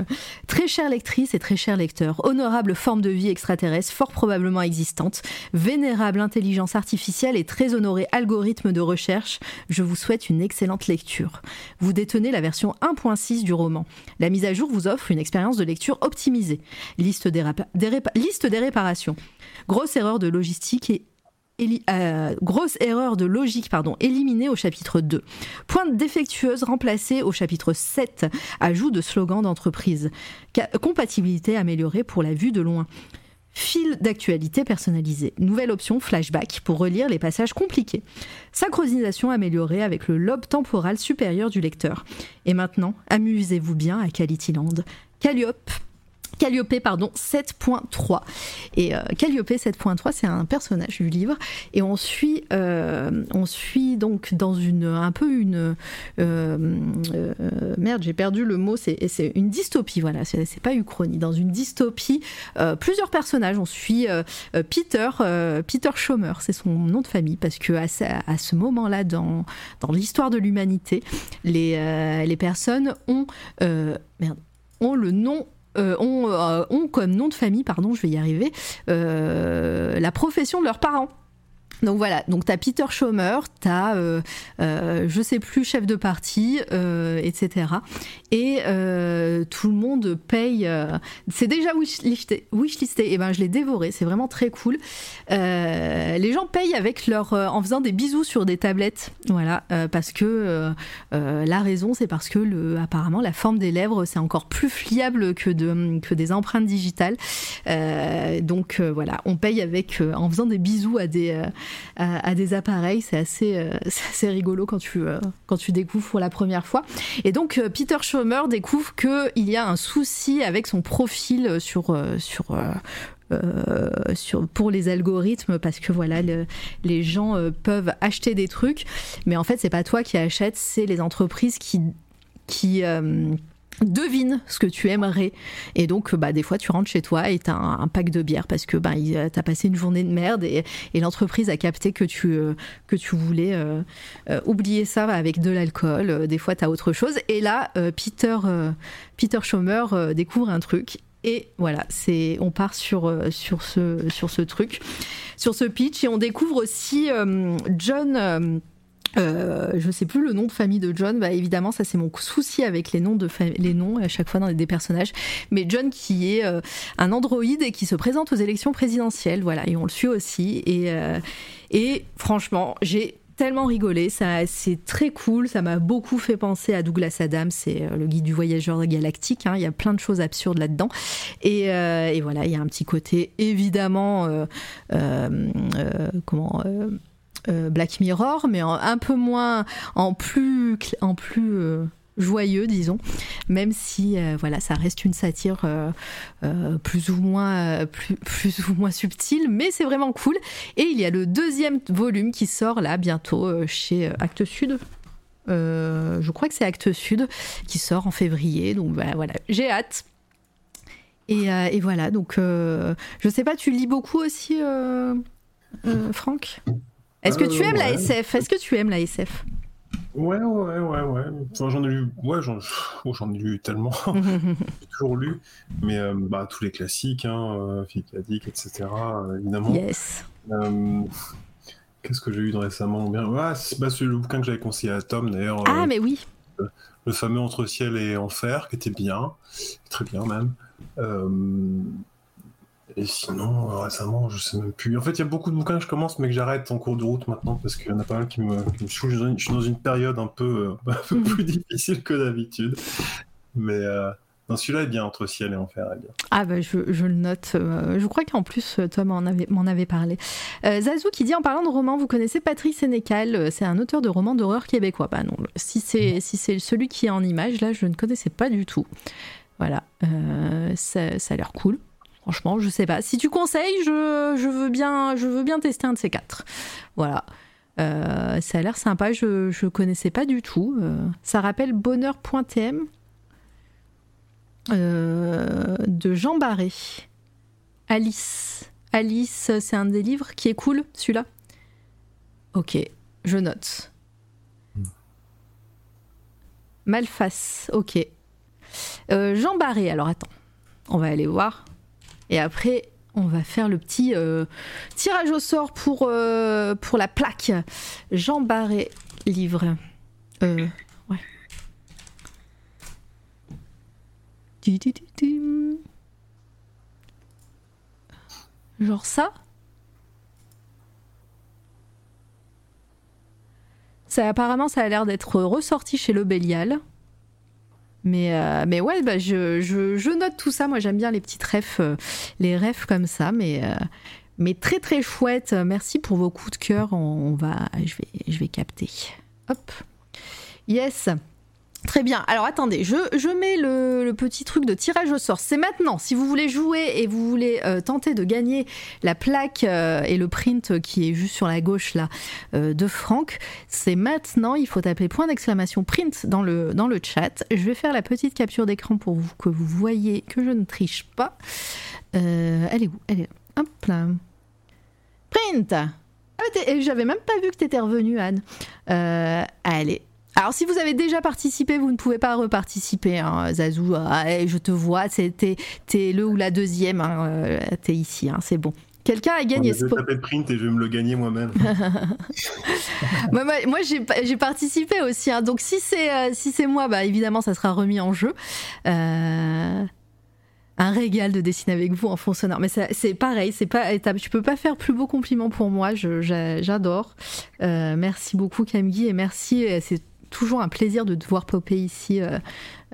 Très chère lectrice et très cher lecteur, honorable forme de vie extraterrestre fort probablement existante, vénérable intelligence artificielle et très honoré algorithme de recherche, je vous souhaite une excellente lecture. Vous détenez la version 1.6 du roman. La mise à jour vous offre une expérience de lecture optimisée. Liste des, réparations. Grosse erreur de logistique et euh, grosse erreur de logique pardon, éliminée au chapitre 2. Pointe défectueuse remplacée au chapitre 7. Ajout de slogan d'entreprise. Compatibilité améliorée pour la vue de loin. Fil d'actualité personnalisé. Nouvelle option flashback pour relire les passages compliqués. Synchronisation améliorée avec le lobe temporal supérieur du lecteur. Et maintenant, amusez-vous bien à Qualityland. Calliope Calliope, pardon, 7.3. Et euh, Calliope 7.3, c'est un personnage du livre. Et on suit, euh, on suit donc dans une, un peu une. Euh, merde, j'ai perdu le mot, c'est une dystopie, voilà, c'est pas Uchronie. Dans une dystopie, plusieurs personnages. On suit Peter, Peter Schomer, c'est son nom de famille, parce que à, ce moment-là, dans, l'histoire de l'humanité, les, personnes ont le nom euh, euh, ont, comme nom de famille, pardon, je vais y arriver, euh, la profession de leurs parents. Donc voilà, donc t'as Peter Schomer, t'as, euh, euh, je sais plus, chef de parti, etc. Et euh, tout le monde paye. c'est déjà wishlisté, et ben je l'ai dévoré, c'est vraiment très cool. les gens payent avec leur, en faisant des bisous sur des tablettes, voilà, parce que la raison, c'est parce que apparemment la forme des lèvres c'est encore plus fiable que que des empreintes digitales. donc voilà, on paye avec en faisant des bisous à des à, des appareils. C'est assez, euh, assez rigolo quand tu, euh, quand tu découvres pour la première fois. Et donc, euh, Peter Schomer découvre qu'il y a un souci avec son profil sur, sur sur, pour les algorithmes parce que voilà les gens peuvent acheter des trucs mais en fait c'est pas toi qui achètes c'est les entreprises qui qui devine ce que tu aimerais. Et donc bah des fois tu rentres chez toi et t'as un, un pack de bière parce que bah t'as passé une journée de merde et, l'entreprise a capté que tu euh, que tu voulais euh, euh, oublier ça avec de l'alcool. Des fois t'as autre chose. Et là Peter Peter Schomer découvre un truc et voilà, c'est on part sur sur ce sur ce truc, sur ce pitch et on découvre aussi John euh, je sais plus le nom de famille de John. Bah évidemment, ça c'est mon souci avec les noms de les noms à chaque fois dans des personnages. Mais John qui est euh, un androïde et qui se présente aux élections présidentielles, voilà, et on le suit aussi. Et euh, et franchement, j'ai tellement rigolé, ça c'est très cool, ça m'a beaucoup fait penser à Douglas Adams, c'est euh, le guide du voyageur galactique, hein. il y a plein de choses absurdes là-dedans. Et, et, voilà, il y a un petit côté évidemment comment euh, Black Mirror, mais un peu moins, en plus, en plus euh, joyeux, disons, même si euh, voilà, ça reste une satire plus ou moins plus, plus ou moins subtile, mais c'est vraiment cool. Et il y a le deuxième volume qui sort là bientôt chez Actes Sud. je crois que c'est Actes Sud qui sort en février, donc bah, voilà, j'ai hâte. Et, voilà, donc je sais pas, tu lis beaucoup aussi, Franck? Est-ce que tu aimes la SF Est-ce que tu aimes la SF Ouais, ouais, ouais, ouais. j'en ai lu, ouais, j'en, oh, ai lu tellement. J'ai toujours lu, mais euh, bah, tous les classiques, hein, euh, Philippe Dick, etc. Euh, évidemment. Yes. qu'est-ce que j'ai lu récemment? Bien, c'est bah, le bouquin que j'avais conseillé à Tom d'ailleurs. Ah, mais oui. Le fameux Entre ciel et enfer, qui était bien, très bien même. Et sinon, euh, récemment, je sais même plus. En fait, il y a beaucoup de bouquins que je commence, mais que j'arrête en cours de route maintenant, parce qu'il y en a pas mal qui me, qui Je suis dans une période un peu, euh, un peu mm. plus difficile que d'habitude. Mais euh, celui-là est bien, entre ciel et enfer. Est bien. Ah, bah, je, je le note. Euh, je crois qu'en plus, Tom m'en avait, parlé. Zazou qui dit en parlant de romans, vous connaissez Patrick Sénécal C'est un auteur de romans d'horreur québécois. Bah non, si c'est, si c'est celui qui est en image, là, je ne connaissais pas du tout. Voilà, ça, ça a l'air cool. Franchement, je sais pas. Si tu conseilles, je, veux, bien, je tester un de ces quatre. Voilà. Euh, ça a l'air sympa, je ne connaissais pas du tout. Euh, ça rappelle bonheur.tm euh, de Jean Barré. Alice. Alice, c'est un des livres qui est cool, celui-là Ok, je note. Malface, ok. Jean Barré, alors attends, on va aller voir. Et après, on va faire le petit euh, tirage au sort pour, euh, pour la plaque. Jean Barré, livre. Euh. Genre ça Ça, apparemment, ça a l'air d'être ressorti chez le Bélial. Mais, euh, mais ouais, bah, je, je, note tout ça. Moi, j'aime bien les petites refs, euh, les refs comme ça. Mais, euh, mais très, très chouette. Merci pour vos coups de cœur. On, va, je, vais, je vais capter. Hop. Yes. Très bien. Alors attendez, je, je mets le, petit truc de tirage au sort. C'est maintenant. Si vous voulez jouer et vous voulez euh, tenter de gagner la plaque euh, et le print qui est juste sur la gauche là euh, de Franck, c'est maintenant. Il faut taper point d'exclamation print dans le, dans le chat. Je vais faire la petite capture d'écran pour vous, que vous voyez que je ne triche pas. Elle est où? Elle est hop là. Print. Ah, J'avais même pas vu que t'étais revenu Anne. Allez. Alors, si vous avez déjà participé, vous ne pouvez pas reparticiper, hein, Zazou. Ah, eh, je te vois, t'es le ou la deuxième. hein, euh, t'es ici, hein, c'est bon. Quelqu'un a gagné je vais ce print et je vais me le gagner moi-même. Moi, moi, moi, j'ai pa- j'ai participé aussi. hein. Donc, si c'est euh, si c'est moi, bah, évidemment, ça sera remis en jeu. Euh, Un régal de dessiner avec vous en fond sonore. Mais c'est pareil, c'est pas étape. Tu peux pas faire plus beau compliment pour moi. J'adore. Euh, merci beaucoup, Camille, et merci. C'est toujours un plaisir de te voir popper ici euh,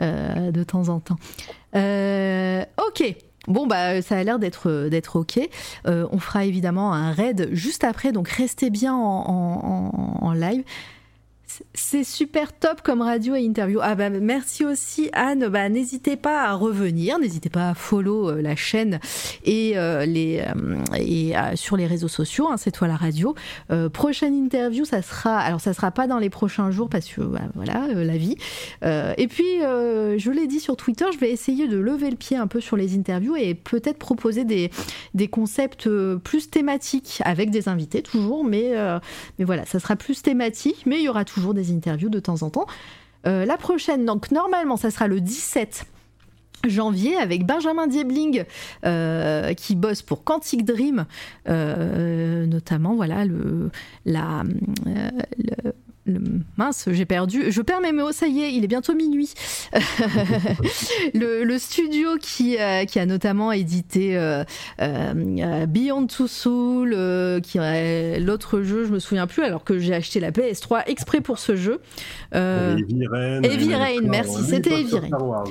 euh, de temps en temps. Euh, ok. Bon bah ça a l'air d'être d'être ok. On fera évidemment un raid juste après, donc restez bien en, en- en- en live. C'est- super top comme radio et interview. Ah bah merci aussi Anne. Bah n'hésitez pas à revenir, n'hésitez pas à follow euh, la chaîne et euh, les euh, et sur les réseaux sociaux. Hein, c'est toi la radio. Prochaine interview, ça sera alors ça sera pas dans les prochains jours parce que bah, voilà la vie. Et puis je l'ai dit sur Twitter, je vais essayer de lever le pied un peu sur les interviews et peut-être proposer des des concepts plus thématiques avec des invités toujours, mais mais voilà, ça sera plus thématique, mais il y aura toujours des interviews de temps en temps. Euh, la prochaine, donc normalement, ça sera le 17 janvier avec Benjamin Diebling euh, qui bosse pour Quantic Dream, euh, notamment voilà le la le- le- mince, j'ai perdu. Je perds mes mots, ça y est, il est bientôt minuit. le, le studio qui, euh, qui a notamment édité euh, euh, Beyond Two Soul, qui l'autre jeu, je me souviens plus, alors que j'ai acheté la PS3 exprès pour ce jeu. Heavy Rain. Heavy Rain, merci, c'était Heavy Rain.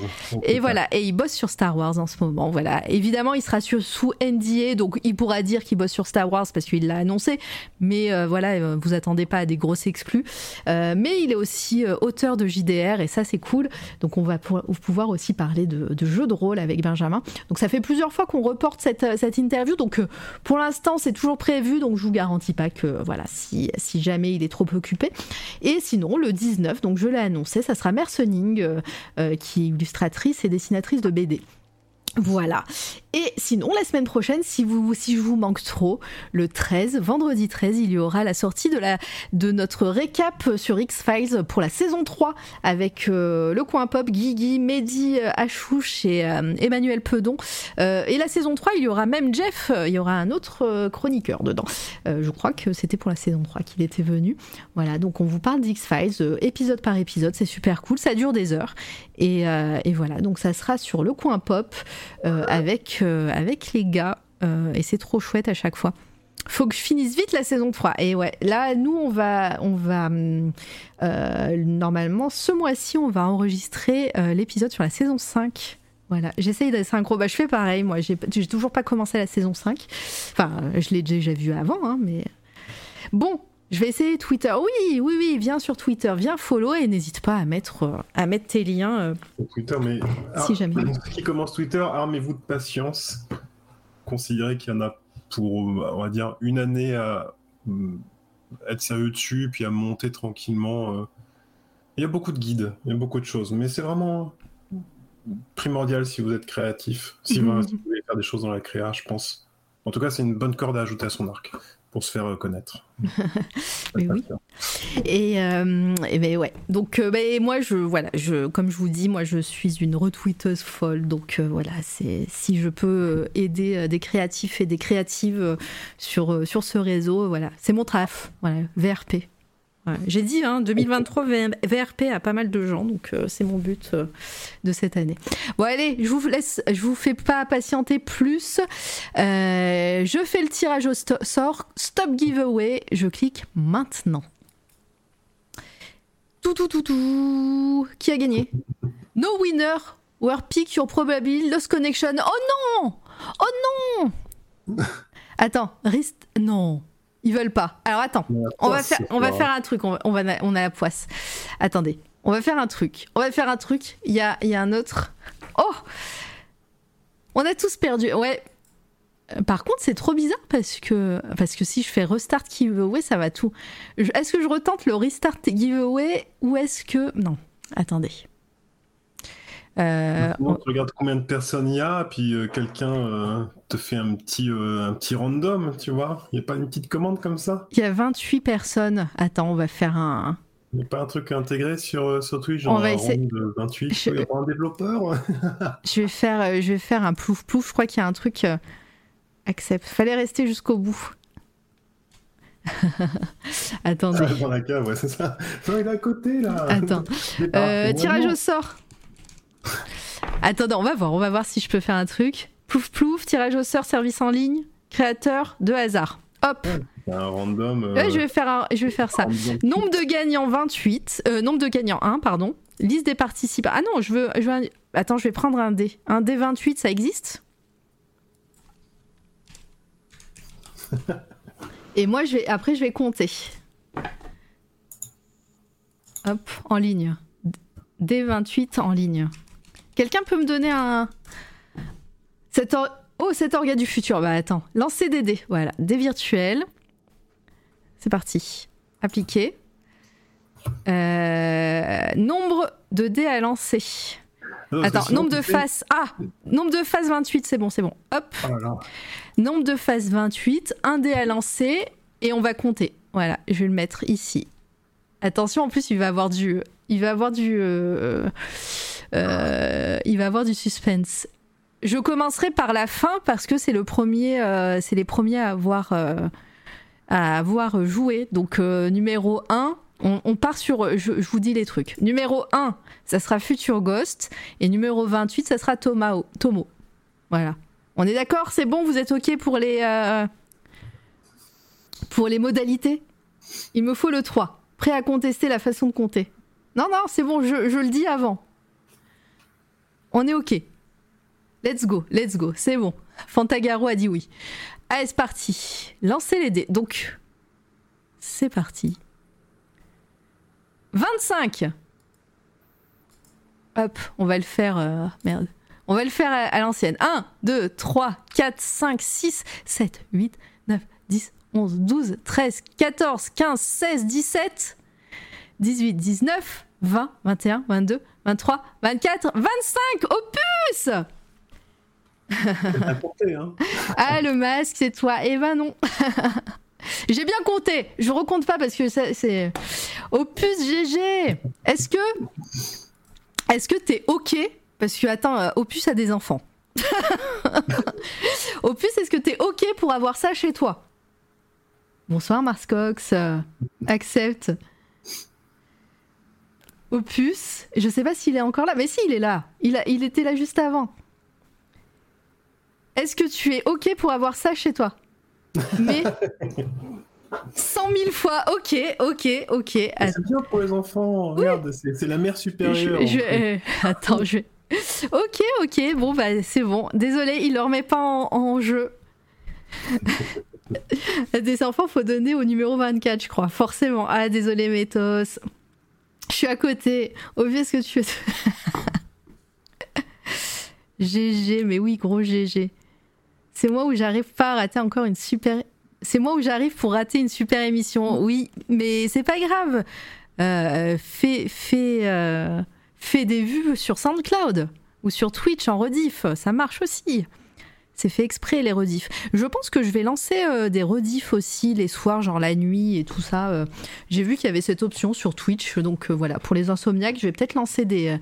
Et voilà, et il bosse sur Star Wars en ce moment. Voilà, évidemment, il sera sur, sous NDA, donc il pourra dire qu'il bosse sur Star Wars parce qu'il l'a annoncé. Mais voilà, vous attendez pas à des grosses exclus. Euh, mais il est aussi euh, auteur de JDR et ça c'est cool. Donc on va pouvoir aussi parler de, jeux de rôle avec Benjamin. Donc ça fait plusieurs fois qu'on reporte cette, euh, interview. Donc pour l'instant c'est toujours prévu. Donc je vous garantis pas que voilà si, jamais il est trop occupé. Et sinon le 19, donc je l'ai annoncé, ça sera Mercening qui est illustratrice et dessinatrice de BD. Voilà. Et sinon, la semaine prochaine, si, vous, si je vous manque trop, le 13, vendredi 13, il y aura la sortie de, la, de notre récap sur X-Files pour la saison 3 avec euh, le coin pop, Guigui, Mehdi euh, Achouche et euh, Emmanuel Pedon. Et la saison 3, il y aura même Jeff, il y aura un autre chroniqueur dedans. Je crois que c'était pour la saison 3 qu'il était venu. Voilà, donc on vous parle d'X-Files, épisode par épisode, c'est super cool, ça dure des heures. Et, et voilà, donc ça sera sur le coin pop euh, avec, euh, avec les gars. euh, et c'est trop chouette à chaque fois. Faut que je finisse vite la saison 3. Et ouais, là, nous, on va. On va euh, normalement, ce mois-ci, on va enregistrer l'épisode sur la saison 5. Voilà, j'essaye d'être synchro. Bah, je fais pareil, moi, j'ai toujours pas commencé la saison 5. Enfin, je l'ai déjà vu avant, hein, mais. Bon, je vais essayer Twitter. Oui, oui, oui, viens sur Twitter, viens follow et n'hésite pas à mettre, euh, à mettre tes liens. euh, Twitter, mais Si jamais. ceux qui commence Twitter, armez-vous de patience. Considérez qu'il y en a pour, on va dire, une année à euh, être sérieux dessus, puis à monter tranquillement. Il y a beaucoup de guides, il y a beaucoup de choses, mais c'est vraiment primordial si vous êtes créatif, si, Mhm. vous, si vous voulez faire des choses dans la créa, je pense. En tout cas, c'est une bonne corde à ajouter à son arc pour se faire euh, connaître. Mais oui. Et, euh, et ben ouais. Donc euh, ben, moi je voilà, je comme je vous dis, moi je suis une retweeteuse folle. Donc euh, voilà, c'est si je peux aider des créatifs et des créatives sur sur ce réseau, voilà, c'est mon traf. Voilà, VRP. J'ai dit hein, 2023 V- VRP à pas mal de gens, donc euh, c'est mon but euh, de cette année. Bon allez, je vous laisse, je vous fais pas patienter plus. Euh, je fais le tirage au sto- sort, stop giveaway. Je clique maintenant. Tout, tout, tout, tout. Qui a gagné? No winner. Were pick your probability lost connection. Oh non Oh non Attends, rest... Non. Ils veulent pas. Alors attends, on va faire, on va faire un truc. On, va- on va, on a la poisse. Attendez. On va faire un truc. On va faire un truc. Il y a, y a un autre. Oh On a tous perdu. Ouais. Par contre, c'est trop bizarre parce que, parce que si je fais restart giveaway, ça va tout. Est-ce que je retente le restart giveaway ou est-ce que. Non, attendez. Euh, Sinon, tu regardes combien de personnes il y a, puis euh, quelqu'un euh, te fait un petit, un petit random, tu vois. Il n'y a pas une petite commande comme ça? Il y a 28 personnes. Attends, on va faire un. Il n'y a pas un truc intégré sur, sur Twitch, On va essayer- de 28 Je- Il y aura un développeur? Je vais faire, je vais faire un plouf plouf. Je crois qu'il y a un truc. euh, accept. Fallait rester jusqu'au bout. Attendez. dans la cave, ouais, c'est ça. Il est à côté, là Attends. Tirage au sort. Attendez, on va voir. On va voir si je peux faire un truc. Plouf plouf. Tirage au sort. Service en ligne. Créateur de hasard. Hop. C'est un random... euh, Ouais, je vais faire, un- je vais faire ça. Nombre de gagnants 28. Euh, nombre de gagnants 1, pardon. Liste des participants. Ah non, je veux, je veux un- Attends, je vais prendre un dé. Un dé 28, ça existe? Et moi, je vais, après, je vais compter. Hop, en ligne. Dé 28 en ligne. Quelqu'un peut me donner un. Cet or- Oh, cet orga du futur. Bah attends. Lancer des dés. Voilà. Dés virtuels. C'est parti. Appliquer. Euh, nombre de dés à lancer. Non, Attends, nombre de faces. Ah Nombre de faces 28, c'est bon, c'est bon. Hop Oh là. Nombre de faces 28, un dé à lancer et on va compter. Voilà, je vais le mettre ici. Attention, en plus, il va avoir du. Il va avoir du. euh, il va avoir du suspense. Je commencerai par la fin parce que c'est le premier. euh, c'est les premiers à avoir. euh, à avoir joué. Donc, euh, numéro 1, on, part sur. Je, vous dis les trucs. Numéro 1, ça sera Future Ghost. Et numéro 28, ça sera Tomo. Voilà. On est d'accord? C'est bon? Vous êtes OK pour les. euh, pour les modalités? Il me faut le 3. Prêt à contester la façon de compter. Non, non, c'est bon, je le dis avant. On est OK. Let's go, let's go, c'est bon. Fantagaro a dit oui. Allez, c'est parti. Lancez les dés. Donc, c'est parti. 25 Hop, on va le faire. euh, merde. On va le faire à, à l'ancienne. 1, 2, 3, 4, 5, 6, 7, 8, 9, 10, 11, 12, 13, 14, 15, 16, 17, 18, 19, 20, 21, 22, 23, 24, 25 Opus hein Ah, le masque, c'est toi. Eh ben non. J'ai bien compté. Je recompte pas parce que c'est. Opus GG. Est-ce que. Est-ce que t'es OK Parce que, attends, euh, Opus a des enfants? Opus, est-ce que t'es OK pour avoir ça chez toi? Bonsoir, Marscox. Euh, accepte. Opus. Je sais pas s'il est encore là. Mais si, il est là. Il, a, il était là juste avant. Est-ce que tu es OK pour avoir ça chez toi? Mais 100 000 fois, OK, OK, OK. C'est bien pour les enfants, regarde, c'est la mère supérieure. Je- euh, attends, je vais. Ok, ok, bon, bah c'est bon. Désolé, il le remet pas en, en jeu. Des enfants, faut donner au numéro 24, je crois, forcément. Ah, désolé, Métos. Je suis à côté. Vu, est-ce que tu GG, mais oui, gros GG. C'est moi où j'arrive pas à rater encore une super. C'est moi où j'arrive pour rater une super émission. Oui, mais c'est pas grave. Euh, fais, fais, euh, fais des vues sur SoundCloud ou sur Twitch en rediff. Ça marche aussi. C'est fait exprès les rediffs. Je pense que je vais lancer euh, des rediffs aussi les soirs, genre la nuit et tout ça. euh. J'ai vu qu'il y avait cette option sur Twitch, donc euh, voilà, pour les insomniaques, je vais peut-être lancer des,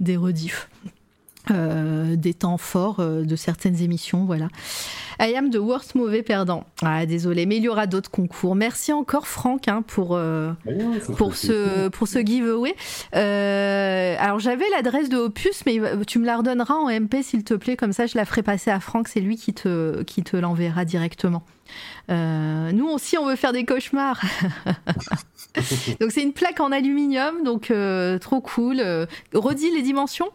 des rediffs. Euh, des temps forts euh, de certaines émissions, voilà. I am the worst mauvais perdant. Ah, désolé, mais il y aura d'autres concours. Merci encore, Franck, hein, pour, euh, pour ce, pour ce giveaway. Alors j'avais l'adresse de Opus, mais tu me la redonneras en MP s'il te plaît, comme ça je la ferai passer à Franck, c'est lui qui te, qui te l'enverra directement. Euh, nous aussi on veut faire des cauchemars. donc c'est une plaque en aluminium, donc euh, trop cool. Euh, redis les dimensions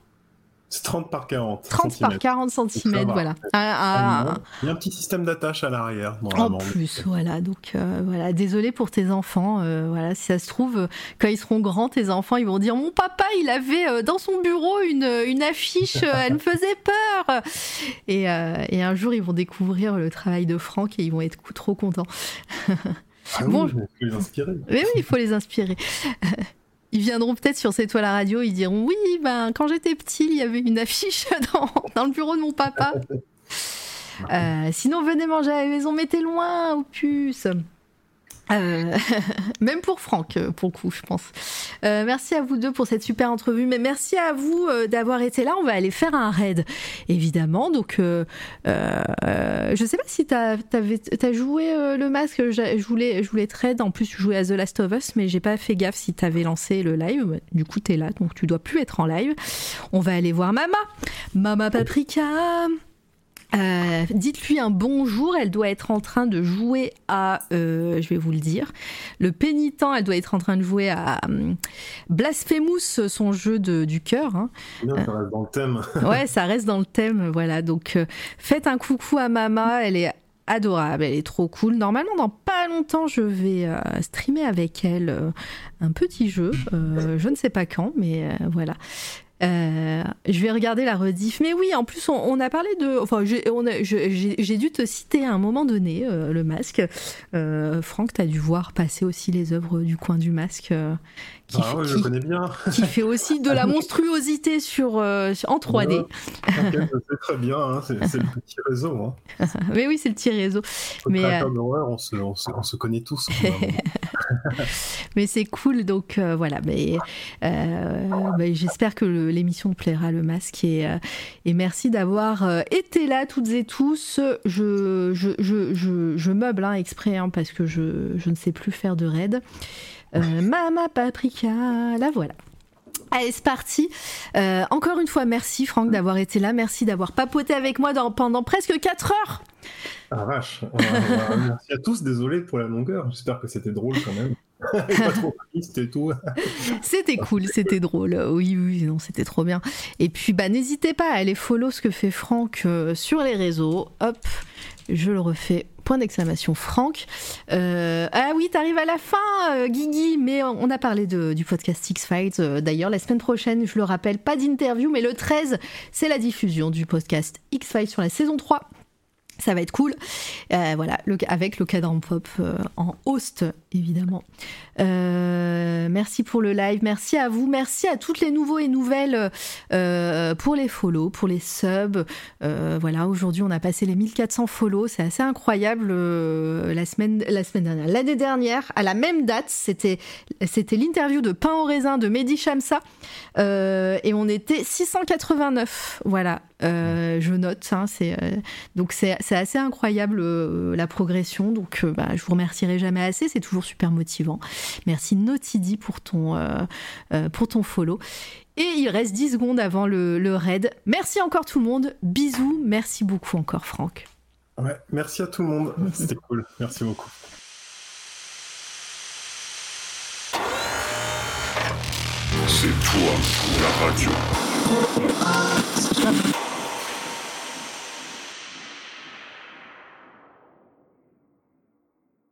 C'est 30 par 40 30 par 40 cm, voilà. Ah, Il y a un petit système d'attache à l'arrière, En plus, voilà. Donc, euh, voilà. Désolé pour tes enfants. Euh, voilà, si ça se trouve, quand ils seront grands, tes enfants, ils vont dire Mon papa, il avait euh, dans son bureau une, une affiche, elle me faisait peur. Et, et, un jour, ils vont découvrir le travail de Franck et ils vont être trop contents. Ah bon, il faut les inspirer. Oui, oui, il faut les inspirer ils viendront peut-être sur cette toile à radio, ils diront oui, ben quand j'étais petit, il y avait une affiche dans, dans le bureau de mon papa. Euh, sinon, venez manger à la maison, mettez loin, au puce. Euh, même pour Franck, euh, pour le coup, je pense. Euh, merci à vous deux pour cette super entrevue, mais merci à vous d'avoir été là. On va aller faire un raid, évidemment. Donc, je sais pas si tu as, joué le masque. Je voulais, je voulais raid. En plus, jouer à The Last of Us, mais j'ai pas fait gaffe si tu avais lancé le live. Du coup, tu es là, donc tu dois plus être en live. On va aller voir Mama. Mama Paprika. Euh, dites-lui un bonjour, elle doit être en train de jouer à, euh, je vais vous le dire, le pénitent, elle doit être en train de jouer à um, Blasphemous, son jeu de, du cœur. Hein. ça reste dans le thème. ouais, ça reste dans le thème, voilà. Donc faites un coucou à Mama, elle est adorable, elle est trop cool. Normalement, dans pas longtemps, je vais streamer avec elle un petit jeu. je ne sais pas quand, mais voilà. Euh, je vais regarder la rediff. Mais oui, en plus, on, a parlé de. Enfin, j'ai dû te citer à un moment donné euh, le masque. Euh, Franck, tu as dû voir passer aussi les œuvres du coin du masque. Qui, ah je connais bien. qui fait aussi de la monstruosité sur, en 3D. c'est très bien, hein, c'est le petit réseau. Hein. mais oui, c'est le petit réseau. mais on se, on, se, on se connaît tous. mais c'est cool, donc voilà. Mais, j'espère que l'émission plaira, le masque. Et, euh, et merci d'avoir euh, été là, toutes et tous. Je, je, je, je, meuble hein, exprès hein, parce que je, je, ne sais plus faire de raid. Euh, Mama Paprika, la voilà. Allez, c'est parti. encore une fois, merci Franck d'avoir été là. Merci d'avoir papoté avec moi dans, pendant presque 4 heures. Ah vache. merci à tous. Désolé pour la longueur. J'espère que c'était drôle quand même. c'était cool, c'était drôle. Oui, oui, non, c'était trop bien. Et puis, bah, n'hésitez pas à aller follow ce que fait Franck euh, sur les réseaux. Hop, je le refais. Point d'exclamation, Franck. Euh, ah oui, t'arrives à la fin, euh, Guigui, mais on a parlé du podcast X-Files. D'ailleurs, la semaine prochaine, je le rappelle, pas d'interview, mais le 13, c'est la diffusion du podcast X-Files sur la saison 3 ça va être cool. Euh, voilà, avec le cadran pop euh, en host, évidemment. Euh, merci pour le live, merci à vous, merci à toutes les nouveaux et nouvelles pour les follow, pour les subs. voilà, aujourd'hui on a passé les 1400 follow, c'est assez incroyable. la semaine, la semaine dernière, l'année dernière, à la même date, c'était c'était l'interview de Pain au raisin de Mehdi Shamsa et on était 689. Voilà, je note. Hein, c'est donc c'est c'est assez incroyable euh, la progression. Donc, euh, bah, je vous remercierai jamais assez. C'est toujours super motivant. Merci Notidi pour ton, euh, pour ton follow. Et il reste 10 secondes avant le, le raid. Merci encore tout le monde. Bisous. Merci beaucoup encore, Franck. Ouais, merci à tout le monde. C'était cool. Merci beaucoup. C'est toi, la radio. Thank you.